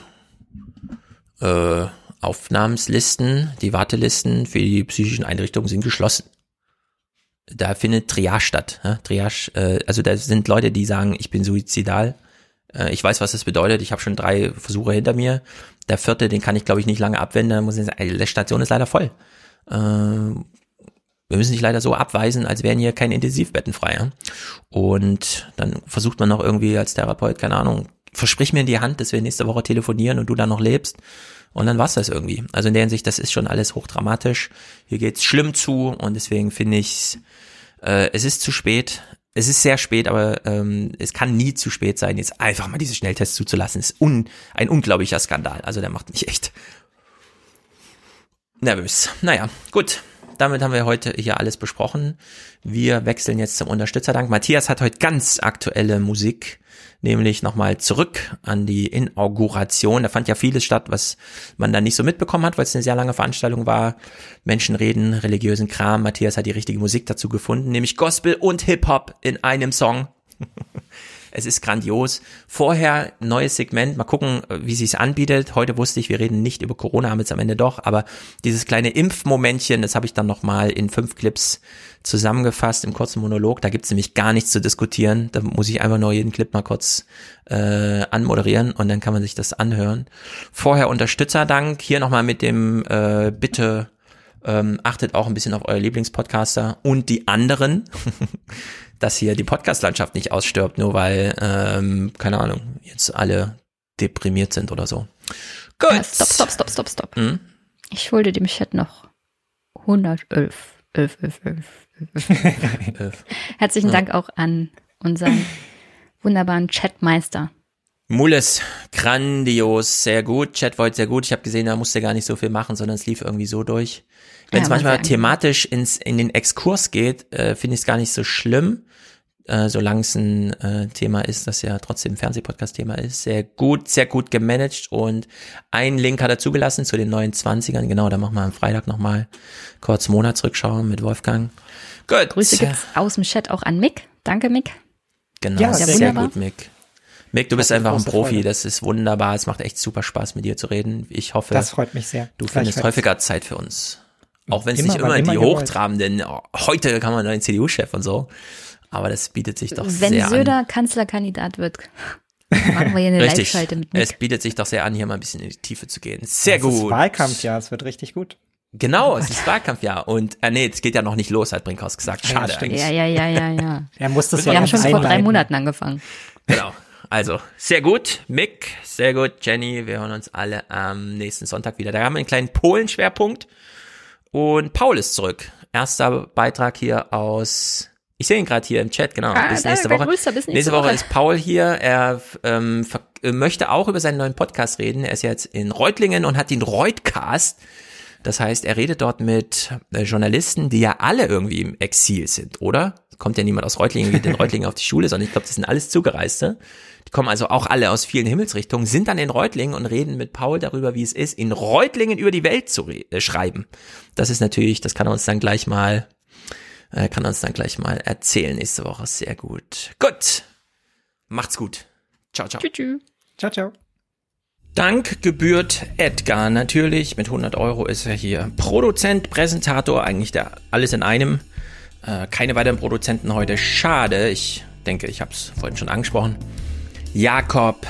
äh, Aufnahmslisten, die Wartelisten für die psychischen Einrichtungen sind geschlossen da findet Triage statt. Ja? Triage, äh, also da sind Leute, die sagen, ich bin suizidal. Äh, ich weiß, was das bedeutet. Ich habe schon drei Versuche hinter mir. Der vierte, den kann ich, glaube ich, nicht lange abwenden. Muss ich sagen, die Station ist leider voll. Äh, wir müssen dich leider so abweisen, als wären hier keine Intensivbetten frei. Ja? Und dann versucht man noch irgendwie als Therapeut, keine Ahnung, versprich mir in die Hand, dass wir nächste Woche telefonieren und du dann noch lebst. Und dann war's das irgendwie. Also in der Hinsicht, das ist schon alles hochdramatisch. Hier geht's schlimm zu und deswegen finde ich, äh, es ist zu spät. Es ist sehr spät, aber ähm, es kann nie zu spät sein, jetzt einfach mal diese Schnelltests zuzulassen. Ist un, ein unglaublicher Skandal. Also der macht mich echt nervös. Naja, gut. Damit haben wir heute hier alles besprochen. Wir wechseln jetzt zum Unterstützerdank. Matthias hat heute ganz aktuelle Musik nämlich nochmal zurück an die Inauguration. Da fand ja vieles statt, was man dann nicht so mitbekommen hat, weil es eine sehr lange Veranstaltung war. Menschen reden, religiösen Kram. Matthias hat die richtige Musik dazu gefunden, nämlich Gospel und Hip-Hop in einem Song. Es ist grandios. Vorher neues Segment. Mal gucken, wie sich's anbietet. Heute wusste ich, wir reden nicht über Corona, haben jetzt am Ende doch. Aber dieses kleine Impfmomentchen, das habe ich dann nochmal in fünf Clips zusammengefasst im kurzen Monolog. Da gibt's nämlich gar nichts zu diskutieren. Da muss ich einfach nur jeden Clip mal kurz äh, anmoderieren und dann kann man sich das anhören. Vorher Unterstützerdank. Hier nochmal mit dem äh, Bitte ähm, achtet auch ein bisschen auf euer Lieblingspodcaster und die anderen. dass hier die Podcast-Landschaft nicht ausstirbt, nur weil, ähm, keine Ahnung, jetzt alle deprimiert sind oder so. Gut. Ja, stopp, stopp, stopp, stopp, stopp. Hm? Ich schulde dem Chat noch 111. 11, 11, 11, 11. Herzlichen Dank auch an unseren wunderbaren Chatmeister. Mulles, grandios, sehr gut. Chat war sehr gut. Ich habe gesehen, da musste gar nicht so viel machen, sondern es lief irgendwie so durch. Wenn es ja, manchmal thematisch ins, in den Exkurs geht, äh, finde ich es gar nicht so schlimm äh, solange es ein äh, Thema ist, das ja trotzdem ein Fernsehpodcast-Thema ist. Sehr gut, sehr gut gemanagt und ein Link hat er zugelassen zu den neuen 20ern. Genau, da machen wir am Freitag nochmal kurz Monatsrückschau mit Wolfgang. Gut. Grüße gibt's aus dem Chat auch an Mick. Danke, Mick. Genau, ja, sehr, sehr gut, Mick. Mick, du bist einfach ein Profi, Freude. das ist wunderbar. Es macht echt super Spaß, mit dir zu reden. Ich hoffe, das freut mich sehr. Du findest häufiger Zeit für uns. Auch wenn es nicht immer, immer die hochtrabenden, oh, heute kann man einen CDU-Chef und so. Aber das bietet sich doch Wenn sehr an. Wenn Söder Kanzlerkandidat wird, machen wir hier eine Live-Schalte mit Nick. Es bietet sich doch sehr an, hier mal ein bisschen in die Tiefe zu gehen. Sehr das gut. Es ist Wahlkampfjahr, es wird richtig gut. Genau, es ist Wahlkampfjahr. Und, äh, nee, es geht ja noch nicht los, hat Brinkhaus gesagt. Schade ja, eigentlich. Ja, ja, ja, ja, ja. er muss das Wir ja haben schon vor drei Monaten angefangen. Genau. Also, sehr gut, Mick, sehr gut, Jenny. Wir hören uns alle am nächsten Sonntag wieder. Da haben wir einen kleinen Polen-Schwerpunkt. Und Paul ist zurück. Erster Beitrag hier aus ich sehe ihn gerade hier im Chat, genau. Ah, bis nächste Woche. Grüße, bis nächste, nächste Woche. Woche ist Paul hier. Er ähm, äh, möchte auch über seinen neuen Podcast reden. Er ist jetzt in Reutlingen und hat den Reutcast. Das heißt, er redet dort mit äh, Journalisten, die ja alle irgendwie im Exil sind, oder? Kommt ja niemand aus Reutlingen, geht in Reutlingen auf die Schule, sondern ich glaube, das sind alles Zugereiste. Die kommen also auch alle aus vielen Himmelsrichtungen, sind dann in Reutlingen und reden mit Paul darüber, wie es ist, in Reutlingen über die Welt zu äh, schreiben. Das ist natürlich, das kann er uns dann gleich mal äh, kann uns dann gleich mal erzählen nächste Woche. Sehr gut. Gut. Macht's gut. Ciao, ciao. Tschüss. Ciao, ciao. Dank gebührt Edgar natürlich. Mit 100 Euro ist er hier Produzent, Präsentator, eigentlich der alles in einem. Äh, keine weiteren Produzenten heute. Schade. Ich denke, ich habe es vorhin schon angesprochen. Jakob,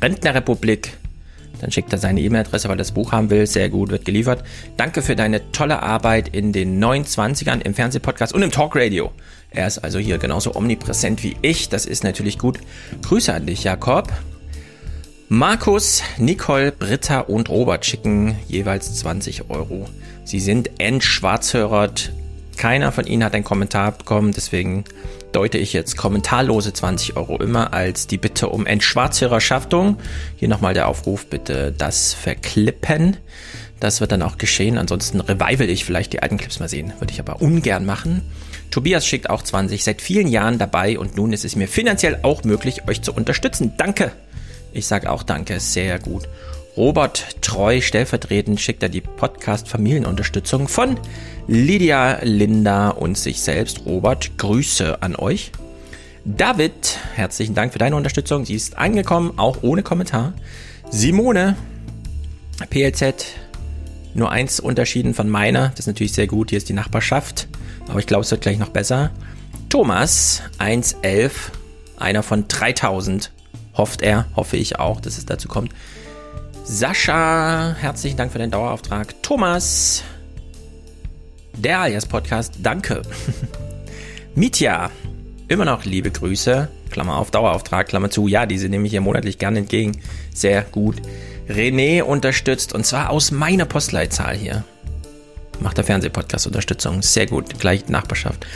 Rentnerrepublik, dann schickt er seine E-Mail-Adresse, weil er das Buch haben will. Sehr gut, wird geliefert. Danke für deine tolle Arbeit in den 29ern im Fernsehpodcast und im Talkradio. Er ist also hier genauso omnipräsent wie ich. Das ist natürlich gut. Grüße an dich, Jakob. Markus, Nicole, Britta und Robert schicken jeweils 20 Euro. Sie sind entschwarzhörert. Keiner von ihnen hat einen Kommentar bekommen, deswegen deute ich jetzt kommentarlose 20 Euro immer als die Bitte um Entschwarzhörerschaftung. Hier nochmal der Aufruf, bitte das verklippen. Das wird dann auch geschehen. Ansonsten revival ich vielleicht die alten Clips mal sehen. Würde ich aber ungern machen. Tobias schickt auch 20, seit vielen Jahren dabei und nun ist es mir finanziell auch möglich, euch zu unterstützen. Danke. Ich sage auch danke, sehr gut. Robert Treu stellvertretend schickt er die Podcast Familienunterstützung von Lydia, Linda und sich selbst. Robert, Grüße an euch. David, herzlichen Dank für deine Unterstützung. Sie ist angekommen, auch ohne Kommentar. Simone, PLZ, nur eins unterschieden von meiner. Das ist natürlich sehr gut. Hier ist die Nachbarschaft. Aber ich glaube, es wird gleich noch besser. Thomas, 1,11, einer von 3000. Hofft er, hoffe ich auch, dass es dazu kommt. Sascha, herzlichen Dank für deinen Dauerauftrag. Thomas, der Alias Podcast, danke. Mitya, immer noch liebe Grüße, Klammer auf, Dauerauftrag, Klammer zu. Ja, diese nehme ich hier monatlich gerne entgegen. Sehr gut. René unterstützt und zwar aus meiner Postleitzahl hier. Macht der Fernsehpodcast Unterstützung. Sehr gut. Gleich Nachbarschaft.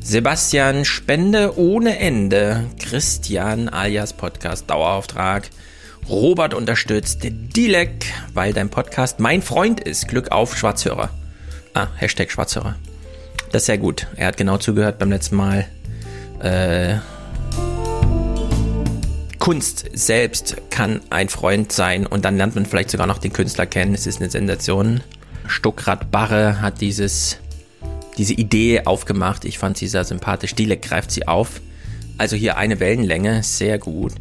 Sebastian Spende ohne Ende. Christian alias Podcast Dauerauftrag. Robert unterstützt. Dilek, weil dein Podcast mein Freund ist. Glück auf Schwarzhörer. Ah, Hashtag Schwarzhörer. Das ist sehr gut. Er hat genau zugehört beim letzten Mal. Äh, Kunst selbst kann ein Freund sein und dann lernt man vielleicht sogar noch den Künstler kennen. Es ist eine Sensation. Stuckrad Barre hat dieses, diese Idee aufgemacht. Ich fand sie sehr sympathisch. Dilek greift sie auf. Also hier eine Wellenlänge. Sehr gut.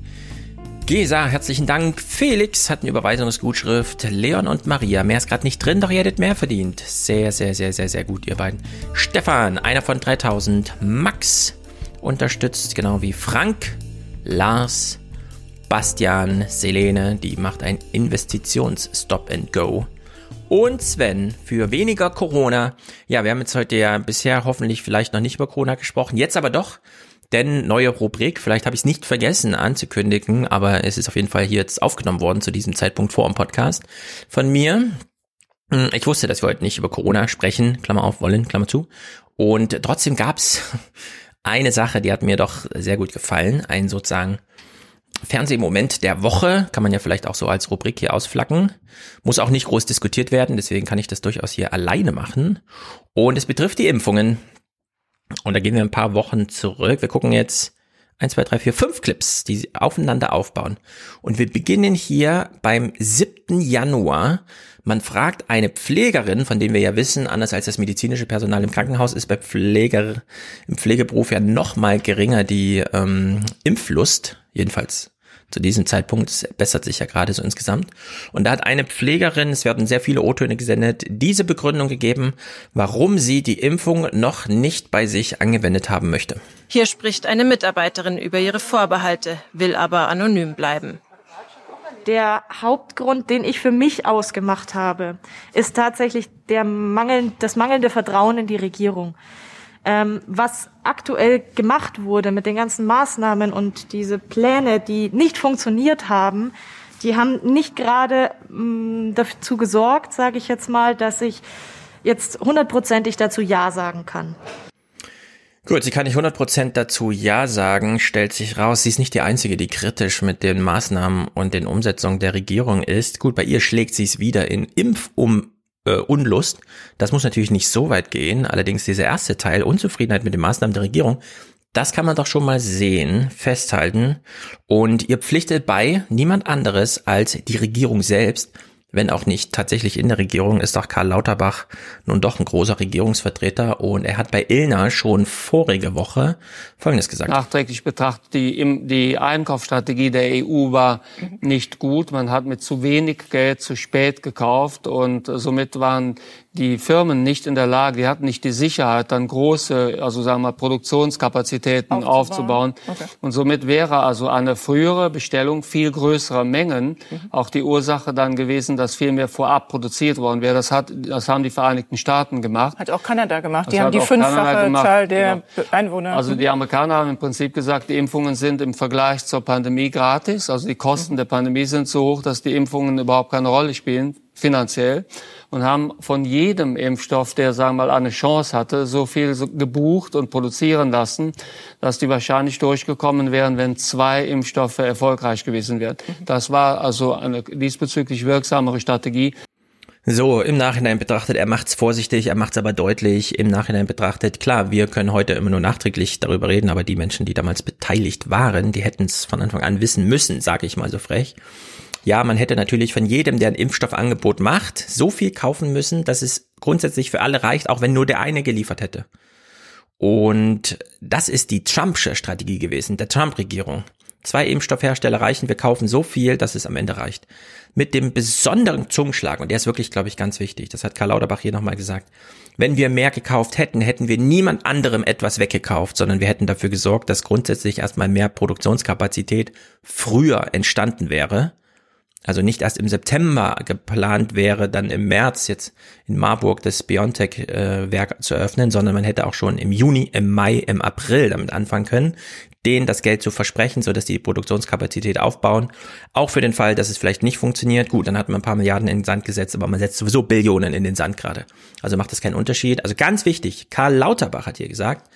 Gesa, herzlichen Dank. Felix hat eine Überweisungsgutschrift. Leon und Maria, mehr ist gerade nicht drin, doch ihr hättet mehr verdient. Sehr, sehr, sehr, sehr, sehr gut, ihr beiden. Stefan, einer von 3000. Max unterstützt, genau wie Frank. Lars, Bastian, Selene, die macht ein Investitions-Stop-and-Go. Und Sven für weniger Corona. Ja, wir haben jetzt heute ja bisher hoffentlich vielleicht noch nicht über Corona gesprochen, jetzt aber doch. Denn neue Rubrik, vielleicht habe ich es nicht vergessen anzukündigen, aber es ist auf jeden Fall hier jetzt aufgenommen worden zu diesem Zeitpunkt vor dem Podcast von mir. Hm, ich wusste, dass wir heute nicht über Corona sprechen, Klammer auf, wollen, Klammer zu. Und trotzdem gab's eine Sache, die hat mir doch sehr gut gefallen. Ein sozusagen Fernsehmoment der Woche, kann man ja vielleicht auch so als Rubrik hier ausflacken. Muss auch nicht groß diskutiert werden, deswegen kann ich das durchaus hier alleine machen. Und es betrifft die Impfungen. Und da gehen wir ein paar Wochen zurück. Wir gucken jetzt eins, zwei, drei, vier, fünf Clips, die aufeinander aufbauen. Und wir beginnen hier beim 7. Januar. Man fragt eine Pflegerin, von denen wir ja wissen, anders als das medizinische Personal im Krankenhaus ist bei Pfleger, im Pflegeberuf ja noch mal geringer die ähm, Impflust, jedenfalls zu diesem Zeitpunkt, es bessert sich ja gerade so insgesamt. Und da hat eine Pflegerin, es werden sehr viele O-Töne gesendet, diese Begründung gegeben, warum sie die Impfung noch nicht bei sich angewendet haben möchte. Hier spricht eine Mitarbeiterin über ihre Vorbehalte, will aber anonym bleiben. Der Hauptgrund, den ich für mich ausgemacht habe, ist tatsächlich der Mangel, das mangelnde Vertrauen in die Regierung ähm, was aktuell gemacht wurde mit den ganzen Maßnahmen und diese Pläne, die nicht funktioniert haben, die haben nicht gerade mm, dazu gesorgt, sage ich jetzt mal, dass ich jetzt hundertprozentig dazu Ja sagen kann. Gut, sie kann nicht 100% dazu Ja sagen, stellt sich raus, sie ist nicht die Einzige, die kritisch mit den Maßnahmen und den Umsetzungen der Regierung ist. Gut, bei ihr schlägt sie es wieder in Impfum äh, Unlust. Das muss natürlich nicht so weit gehen. Allerdings dieser erste Teil, Unzufriedenheit mit den Maßnahmen der Regierung, das kann man doch schon mal sehen, festhalten. Und ihr pflichtet bei niemand anderes als die Regierung selbst, wenn auch nicht tatsächlich in der Regierung, ist doch Karl Lauterbach nun doch ein großer Regierungsvertreter und er hat bei Ilna schon vorige Woche Folgendes gesagt. Nachträglich betrachtet, die, die Einkaufsstrategie der EU war nicht gut. Man hat mit zu wenig Geld zu spät gekauft und somit waren die Firmen nicht in der Lage, die hatten nicht die Sicherheit, dann große, also sagen wir Produktionskapazitäten aufzubauen. aufzubauen. Okay. Und somit wäre also eine frühere Bestellung viel größerer Mengen mhm. auch die Ursache dann gewesen, dass viel mehr vorab produziert worden wäre. Das hat, das haben die Vereinigten Staaten gemacht. Hat auch Kanada gemacht. Das die haben die fünffache Zahl der genau. Einwohner. Also die Amerikaner haben im Prinzip gesagt, die Impfungen sind im Vergleich zur Pandemie gratis. Also die Kosten mhm. der Pandemie sind so hoch, dass die Impfungen überhaupt keine Rolle spielen finanziell und haben von jedem Impfstoff, der sagen wir mal eine Chance hatte, so viel gebucht und produzieren lassen, dass die wahrscheinlich durchgekommen wären, wenn zwei Impfstoffe erfolgreich gewesen wären. Das war also eine diesbezüglich wirksamere Strategie. So, im Nachhinein betrachtet, er macht's vorsichtig, er macht's aber deutlich. Im Nachhinein betrachtet, klar, wir können heute immer nur nachträglich darüber reden, aber die Menschen, die damals beteiligt waren, die hätten es von Anfang an wissen müssen, sage ich mal so frech ja, man hätte natürlich von jedem, der ein Impfstoffangebot macht, so viel kaufen müssen, dass es grundsätzlich für alle reicht, auch wenn nur der eine geliefert hätte. Und das ist die Trumpsche Strategie gewesen, der Trump-Regierung. Zwei Impfstoffhersteller reichen, wir kaufen so viel, dass es am Ende reicht. Mit dem besonderen Zungenschlag, und der ist wirklich, glaube ich, ganz wichtig, das hat Karl Lauterbach hier nochmal gesagt, wenn wir mehr gekauft hätten, hätten wir niemand anderem etwas weggekauft, sondern wir hätten dafür gesorgt, dass grundsätzlich erstmal mehr Produktionskapazität früher entstanden wäre also nicht erst im September geplant wäre, dann im März jetzt in Marburg das Biontech-Werk äh, zu eröffnen, sondern man hätte auch schon im Juni, im Mai, im April damit anfangen können, denen das Geld zu versprechen, so dass die Produktionskapazität aufbauen. Auch für den Fall, dass es vielleicht nicht funktioniert. Gut, dann hat man ein paar Milliarden in den Sand gesetzt, aber man setzt sowieso Billionen in den Sand gerade. Also macht das keinen Unterschied. Also ganz wichtig, Karl Lauterbach hat hier gesagt,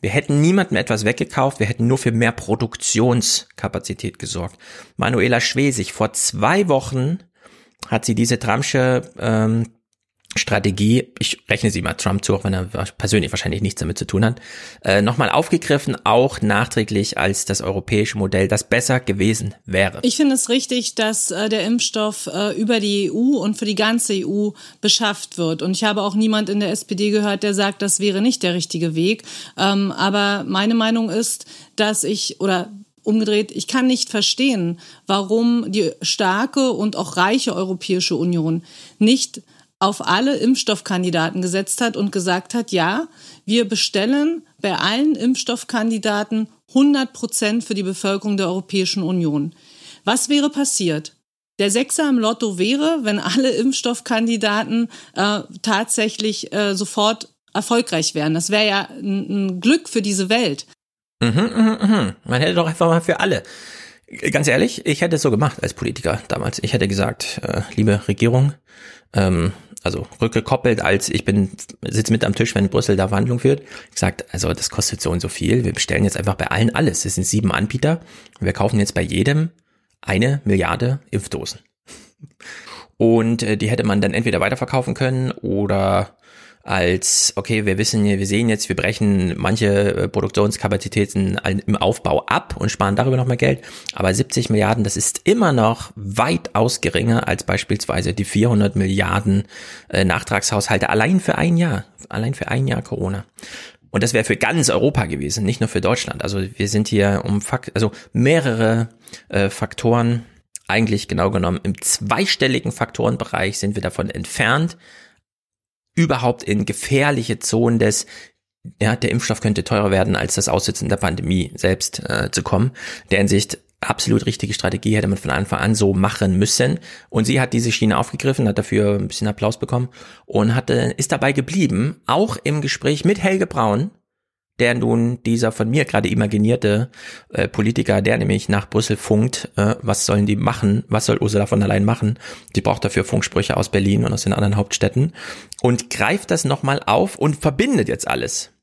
wir hätten niemandem etwas weggekauft, wir hätten nur für mehr Produktionskapazität gesorgt. Manuela Schwesig, vor zwei Wochen hat sie diese Tramsche ähm, Strategie, ich rechne sie mal Trump zu, auch wenn er persönlich wahrscheinlich nichts damit zu tun hat, äh, nochmal aufgegriffen, auch nachträglich als das europäische Modell, das besser gewesen wäre. Ich finde es richtig, dass äh, der Impfstoff äh, über die EU und für die ganze EU beschafft wird. Und ich habe auch niemand in der SPD gehört, der sagt, das wäre nicht der richtige Weg. Ähm, aber meine Meinung ist, dass ich oder umgedreht, ich kann nicht verstehen, warum die starke und auch reiche Europäische Union nicht auf alle Impfstoffkandidaten gesetzt hat und gesagt hat, ja, wir bestellen bei allen Impfstoffkandidaten 100 Prozent für die Bevölkerung der Europäischen Union. Was wäre passiert? Der Sechser im Lotto wäre, wenn alle Impfstoffkandidaten äh, tatsächlich äh, sofort erfolgreich wären. Das wäre ja ein, ein, Glück für diese Welt. Mhm, mh, mh. Man hätte doch einfach mal für alle. Ganz ehrlich, ich hätte es so gemacht als Politiker damals. Ich hätte gesagt, äh, liebe Regierung, ähm, also rückgekoppelt, als ich bin, sitze mit am Tisch, wenn Brüssel da Verhandlungen führt, gesagt, also das kostet so und so viel, wir bestellen jetzt einfach bei allen alles. Es sind sieben Anbieter, wir kaufen jetzt bei jedem eine Milliarde Impfdosen. Und äh, die hätte man dann entweder weiterverkaufen können oder als, okay, wir wissen, wir sehen jetzt, wir brechen manche äh, Produktionskapazitäten im Aufbau ab und sparen darüber noch mehr Geld. Aber 70 Milliarden, das ist immer noch weitaus geringer als beispielsweise die 400 Milliarden äh, Nachtragshaushalte allein für ein Jahr, allein für ein Jahr Corona. Und das wäre für ganz Europa gewesen, nicht nur für Deutschland. Also wir sind hier um Fakt, also mehrere äh, Faktoren, eigentlich genau genommen im zweistelligen Faktorenbereich sind wir davon entfernt, überhaupt in gefährliche Zonen des ja, der Impfstoff könnte teurer werden, als das Aussitzen der Pandemie selbst äh, zu kommen. Der Hinsicht absolut richtige Strategie hätte man von Anfang an so machen müssen. Und sie hat diese Schiene aufgegriffen, hat dafür ein bisschen Applaus bekommen und hatte, ist dabei geblieben, auch im Gespräch mit Helge Braun, der nun dieser von mir gerade imaginierte äh, Politiker, der nämlich nach Brüssel funkt, äh, was sollen die machen, was soll Ursula von der Leyen machen? Die braucht dafür Funksprüche aus Berlin und aus den anderen Hauptstädten und greift das nochmal auf und verbindet jetzt alles.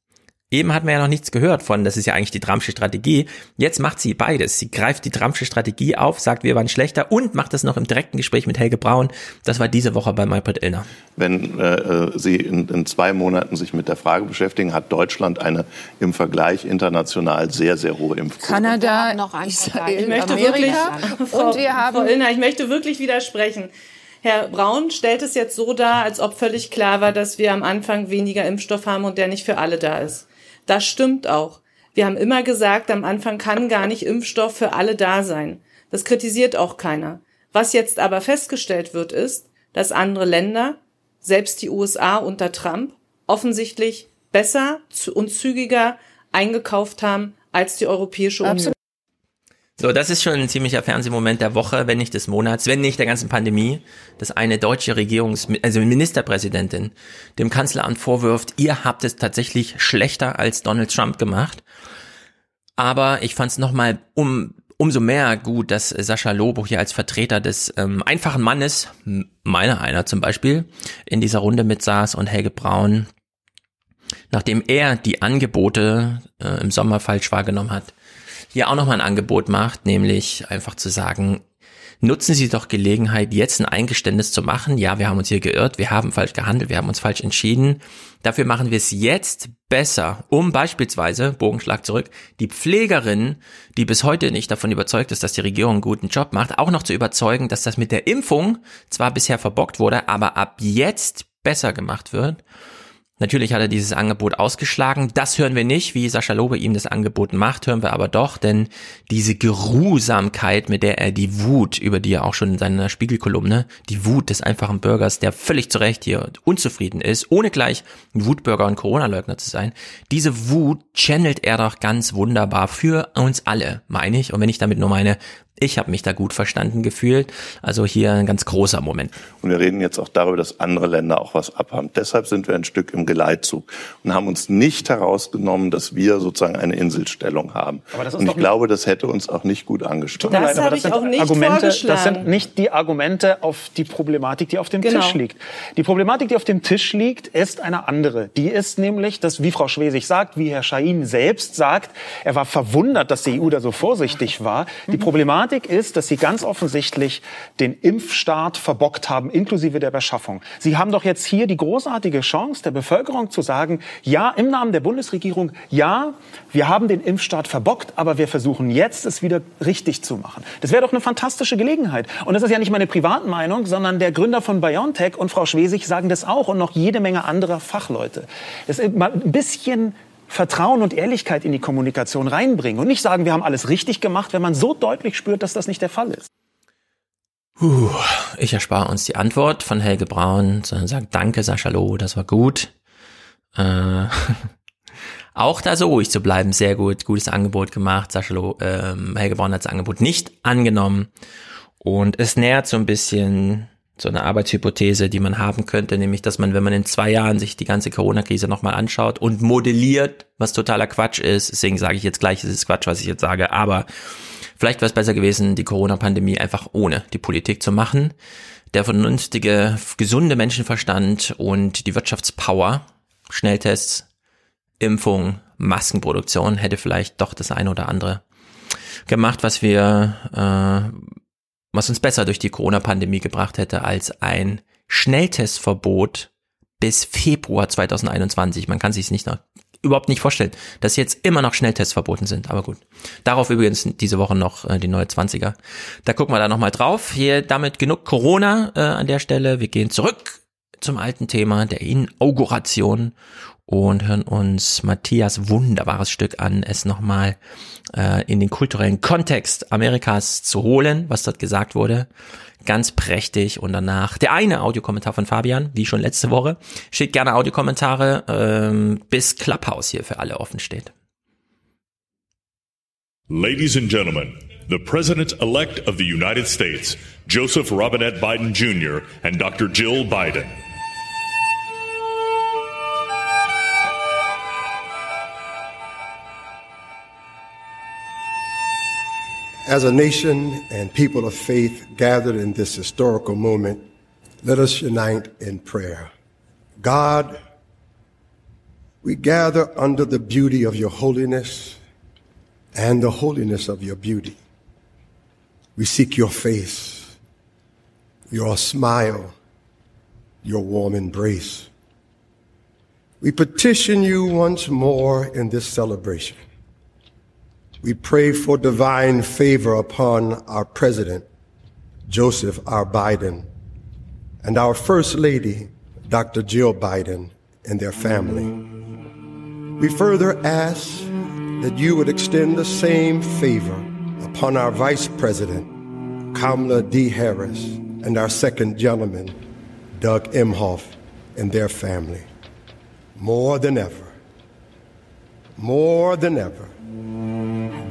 Eben hatten wir ja noch nichts gehört von, das ist ja eigentlich die Trumpsche Strategie. Jetzt macht sie beides. Sie greift die Trumpsche Strategie auf, sagt, wir waren schlechter und macht das noch im direkten Gespräch mit Helge Braun. Das war diese Woche bei Maybrit Illner. Wenn äh, Sie in, in zwei Monaten sich mit der Frage beschäftigen, hat Deutschland eine im Vergleich international sehr, sehr hohe Impfquote. Kanada, noch Israel, ich möchte Amerika wirklich, Frau, und wir haben Frau Illner, ich möchte wirklich widersprechen. Herr Braun stellt es jetzt so dar, als ob völlig klar war, dass wir am Anfang weniger Impfstoff haben und der nicht für alle da ist. Das stimmt auch. Wir haben immer gesagt, am Anfang kann gar nicht Impfstoff für alle da sein. Das kritisiert auch keiner. Was jetzt aber festgestellt wird, ist, dass andere Länder, selbst die USA unter Trump, offensichtlich besser und zügiger eingekauft haben als die Europäische Union. So, das ist schon ein ziemlicher Fernsehmoment der Woche, wenn nicht des Monats, wenn nicht der ganzen Pandemie, dass eine deutsche Regierungs-, also Ministerpräsidentin dem Kanzleramt vorwirft, ihr habt es tatsächlich schlechter als Donald Trump gemacht. Aber ich fand es nochmal um, umso mehr gut, dass Sascha Lobo hier als Vertreter des ähm, einfachen Mannes, meiner einer zum Beispiel, in dieser Runde mitsaß und Helge Braun, nachdem er die Angebote äh, im Sommer falsch wahrgenommen hat, hier auch nochmal ein Angebot macht, nämlich einfach zu sagen, nutzen Sie doch Gelegenheit, jetzt ein Eingeständnis zu machen. Ja, wir haben uns hier geirrt, wir haben falsch gehandelt, wir haben uns falsch entschieden. Dafür machen wir es jetzt besser, um beispielsweise, Bogenschlag zurück, die Pflegerin, die bis heute nicht davon überzeugt ist, dass die Regierung einen guten Job macht, auch noch zu überzeugen, dass das mit der Impfung zwar bisher verbockt wurde, aber ab jetzt besser gemacht wird. Natürlich hat er dieses Angebot ausgeschlagen. Das hören wir nicht, wie Sascha Lobe ihm das Angebot macht, hören wir aber doch, denn diese Geruhsamkeit, mit der er die Wut, über die er auch schon in seiner Spiegelkolumne, die Wut des einfachen Bürgers, der völlig zu Recht hier unzufrieden ist, ohne gleich ein Wutbürger und Corona-Leugner zu sein, diese Wut channelt er doch ganz wunderbar für uns alle, meine ich. Und wenn ich damit nur meine, Ich habe mich da gut verstanden gefühlt. Also hier ein ganz großer Moment. Und wir reden jetzt auch darüber, dass andere Länder auch was abhaben. Deshalb sind wir ein Stück im Geleitzug und haben uns nicht herausgenommen, dass wir sozusagen eine Inselstellung haben. und ich glaube, das hätte uns auch nicht gut angestellt. Das habe ich auch nicht Argumente, Das sind nicht die Argumente auf die Problematik, die auf dem genau. Tisch liegt. Die Problematik, die auf dem Tisch liegt, ist eine andere. Die ist nämlich, dass, wie Frau Schwesig sagt, wie Herr Schein selbst sagt, er war verwundert, dass die EU da so vorsichtig war. Die Problematik Problematik ist, dass Sie ganz offensichtlich den Impfstart verbockt haben, inklusive der Beschaffung. Sie haben doch jetzt hier die großartige Chance der Bevölkerung zu sagen, ja, im Namen der Bundesregierung, ja, wir haben den Impfstart verbockt, aber wir versuchen jetzt, es wieder richtig zu machen. Das wäre doch eine fantastische Gelegenheit. Und das ist ja nicht meine Privatmeinung, sondern der Gründer von BioNTech und Frau Schwesig sagen das auch und noch jede Menge anderer Fachleute. Das ist mal ein bisschen Vertrauen und Ehrlichkeit in die Kommunikation reinbringen und nicht sagen, wir haben alles richtig gemacht, wenn man so deutlich spürt, dass das nicht der Fall ist. Puh, ich erspare uns die Antwort von Helge Braun, sondern sage Danke, Sascha Loh, das war gut. Äh, auch da so ruhig zu bleiben, sehr gut, gutes Angebot gemacht. Sascha Loh, ähm, Helge Braun hat das Angebot nicht angenommen. Und es nähert so ein bisschen so eine Arbeitshypothese, die man haben könnte, nämlich, dass man, wenn man in zwei Jahren sich die ganze Corona-Krise nochmal anschaut und modelliert, was totaler Quatsch ist, deswegen sage ich jetzt gleich, es ist Quatsch, was ich jetzt sage, aber vielleicht wäre es besser gewesen, die Corona-Pandemie einfach ohne die Politik zu machen. Der vernünftige, gesunde Menschenverstand und die Wirtschaftspower, Schnelltests, Impfung, Maskenproduktion hätte vielleicht doch das eine oder andere gemacht, was wir äh, was uns besser durch die Corona-Pandemie gebracht hätte als ein Schnelltestverbot bis Februar 2021. Man kann sich es nicht noch, überhaupt nicht vorstellen, dass jetzt immer noch Schnelltests verboten sind. Aber gut. Darauf übrigens diese Woche noch äh, die neue 20er. Da gucken wir da nochmal drauf. Hier damit genug Corona äh, an der Stelle. Wir gehen zurück zum alten Thema der Inauguration und hören uns Matthias wunderbares Stück an, es nochmal äh, in den kulturellen Kontext Amerikas zu holen, was dort gesagt wurde. Ganz prächtig und danach der eine Audiokommentar von Fabian, wie schon letzte Woche. Schickt gerne Audiokommentare, ähm, bis Clubhouse hier für alle offen steht. Ladies and gentlemen, the President-elect of the United States, Joseph Robinette Biden Jr. and Dr. Jill Biden. As a nation and people of faith gathered in this historical moment, let us unite in prayer. God, we gather under the beauty of your holiness and the holiness of your beauty. We seek your face, your smile, your warm embrace. We petition you once more in this celebration. We pray for divine favor upon our president, Joseph R. Biden, and our first lady, Dr. Jill Biden, and their family. We further ask that you would extend the same favor upon our vice president, Kamala D. Harris, and our second gentleman, Doug Emhoff, and their family. More than ever, more than ever,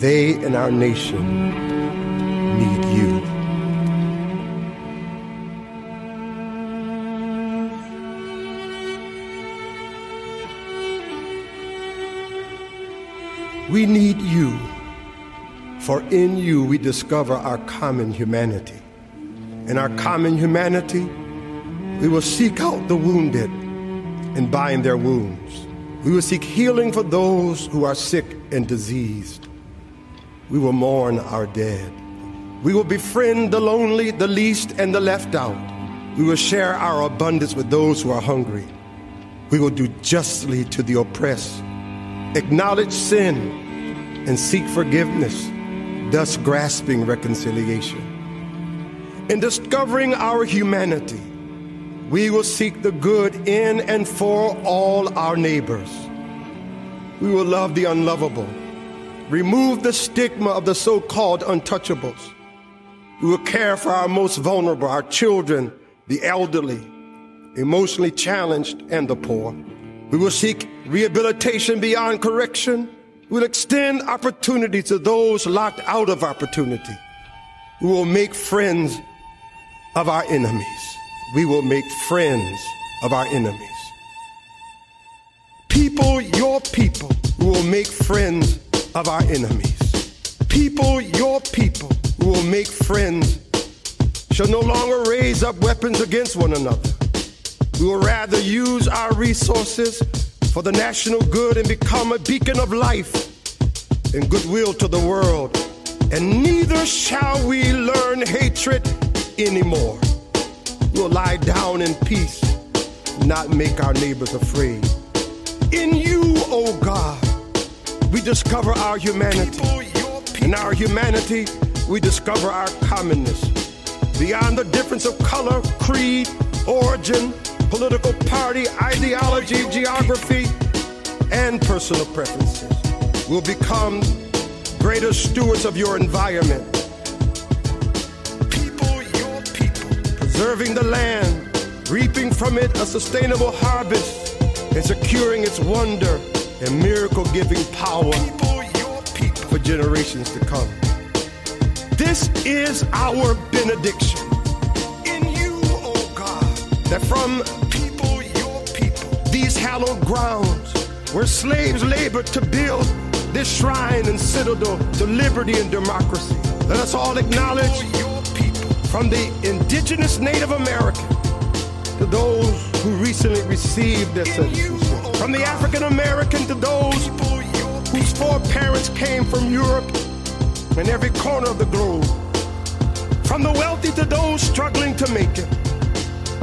they and our nation need you. We need you, for in you we discover our common humanity. In our common humanity, we will seek out the wounded and bind their wounds. We will seek healing for those who are sick and diseased. We will mourn our dead. We will befriend the lonely, the least, and the left out. We will share our abundance with those who are hungry. We will do justly to the oppressed, acknowledge sin, and seek forgiveness, thus grasping reconciliation. In discovering our humanity, we will seek the good in and for all our neighbors. We will love the unlovable remove the stigma of the so called untouchables. We will care for our most vulnerable, our children, the elderly, emotionally challenged, and the poor. We will seek rehabilitation beyond correction. We will extend opportunity to those locked out of opportunity. We will make friends of our enemies. We will make friends of our enemies. People, your people, we will make friends of our enemies. People, your people, who will make friends, shall no longer raise up weapons against one another. We will rather use our resources for the national good and become a beacon of life and goodwill to the world. And neither shall we learn hatred anymore. We'll lie down in peace, not make our neighbors afraid. In you, O oh God, we discover our humanity. In our humanity, we discover our commonness. Beyond the difference of color, creed, origin, political party, ideology, geography, and personal preferences, we'll become greater stewards of your environment. People, your people, preserving the land, reaping from it a sustainable harvest and securing its wonder and miracle giving power for generations to come. This is our benediction in you, O oh God, that from people, your people, these hallowed grounds where slaves labored to build this shrine and citadel to liberty and democracy. Let us all acknowledge from the indigenous Native American to those who recently received their citizenship. From the African American to those whose foreparents came from Europe and every corner of the globe. From the wealthy to those struggling to make it.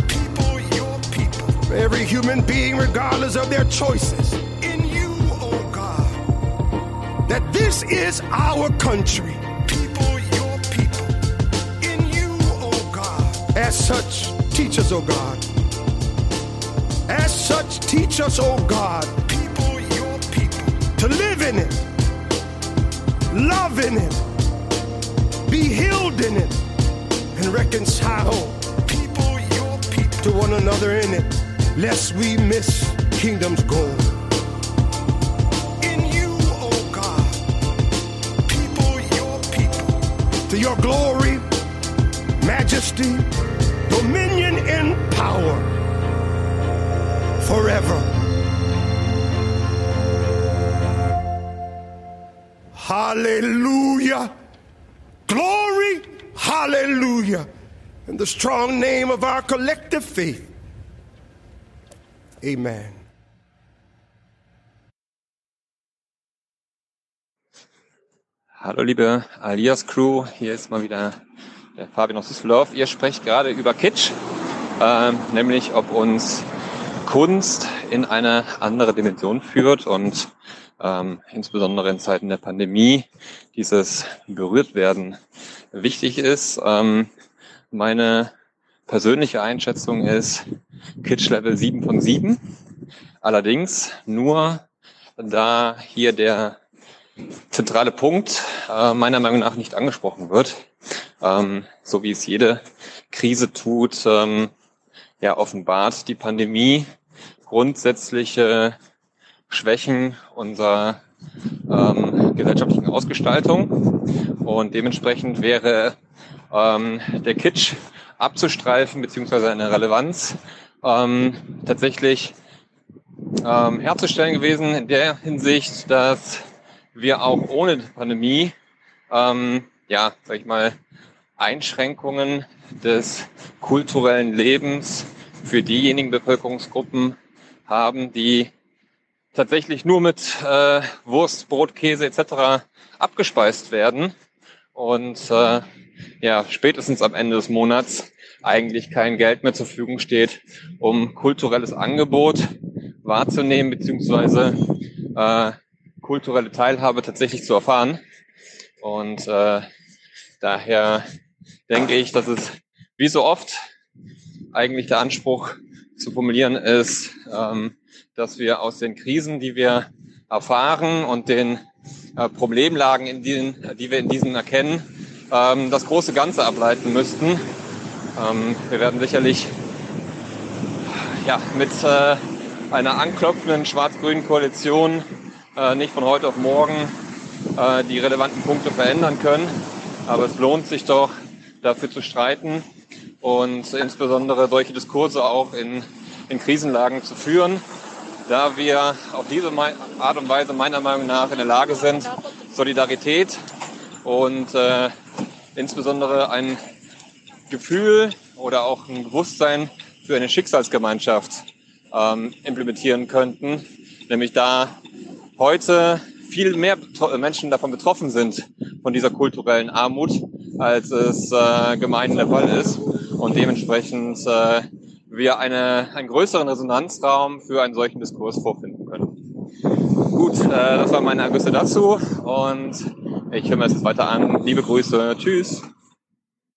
People, your people. Every human being, regardless of their choices. In you, oh God. That this is our country. People, your people. In you, oh God. As such, teach us, oh God as such, teach us, O God, people, your people, to live in it, love in it, be healed in it, and reconcile people, your people, to one another in it, lest we miss kingdom's goal. In you, O God, people, your people, to your glory, majesty, dominion, and power forever. Hallelujah. Glory. Hallelujah. In the strong name of our collective faith. Amen. Hallo liebe Alias Crew, hier ist mal wieder der Fabian aus Düsseldorf. Ihr sprecht gerade über Kitsch, äh, nämlich ob uns Kunst in eine andere Dimension führt und ähm, insbesondere in Zeiten der Pandemie dieses Berührtwerden wichtig ist. Ähm, meine persönliche Einschätzung ist Kitsch Level 7 von 7. Allerdings nur da hier der zentrale Punkt äh, meiner Meinung nach nicht angesprochen wird, ähm, so wie es jede Krise tut, ähm, ja offenbart die Pandemie grundsätzliche Schwächen unserer ähm, gesellschaftlichen Ausgestaltung. Und dementsprechend wäre ähm, der Kitsch abzustreifen, beziehungsweise eine Relevanz ähm, tatsächlich ähm, herzustellen gewesen in der Hinsicht, dass wir auch ohne Pandemie, ähm, ja, sag ich mal, Einschränkungen des kulturellen Lebens für diejenigen Bevölkerungsgruppen haben, die tatsächlich nur mit äh, Wurst, Brot, Käse etc. abgespeist werden und äh, ja spätestens am Ende des Monats eigentlich kein Geld mehr zur Verfügung steht, um kulturelles Angebot wahrzunehmen beziehungsweise äh, kulturelle Teilhabe tatsächlich zu erfahren. Und äh, daher denke ich, dass es wie so oft eigentlich der Anspruch zu formulieren ist, ähm, dass wir aus den Krisen, die wir erfahren und den äh, Problemlagen, in denen, die wir in diesen erkennen, ähm, das große Ganze ableiten müssten. Ähm, wir werden sicherlich ja, mit äh, einer anklopfenden schwarz-grünen Koalition äh, nicht von heute auf morgen äh, die relevanten Punkte verändern können. Aber es lohnt sich doch, dafür zu streiten und insbesondere solche Diskurse auch in, in Krisenlagen zu führen, da wir auf diese Art und Weise meiner Meinung nach in der Lage sind, Solidarität und äh, insbesondere ein Gefühl oder auch ein Bewusstsein für eine Schicksalsgemeinschaft ähm, implementieren könnten. Nämlich da heute viel mehr Menschen davon betroffen sind, von dieser kulturellen Armut, als es äh, gemein der Fall ist. Und dementsprechend äh, wir eine, einen größeren Resonanzraum für einen solchen Diskurs vorfinden können. Gut, äh, das waren meine Ergüsse dazu und ich höre mir das jetzt weiter an. Liebe Grüße, tschüss.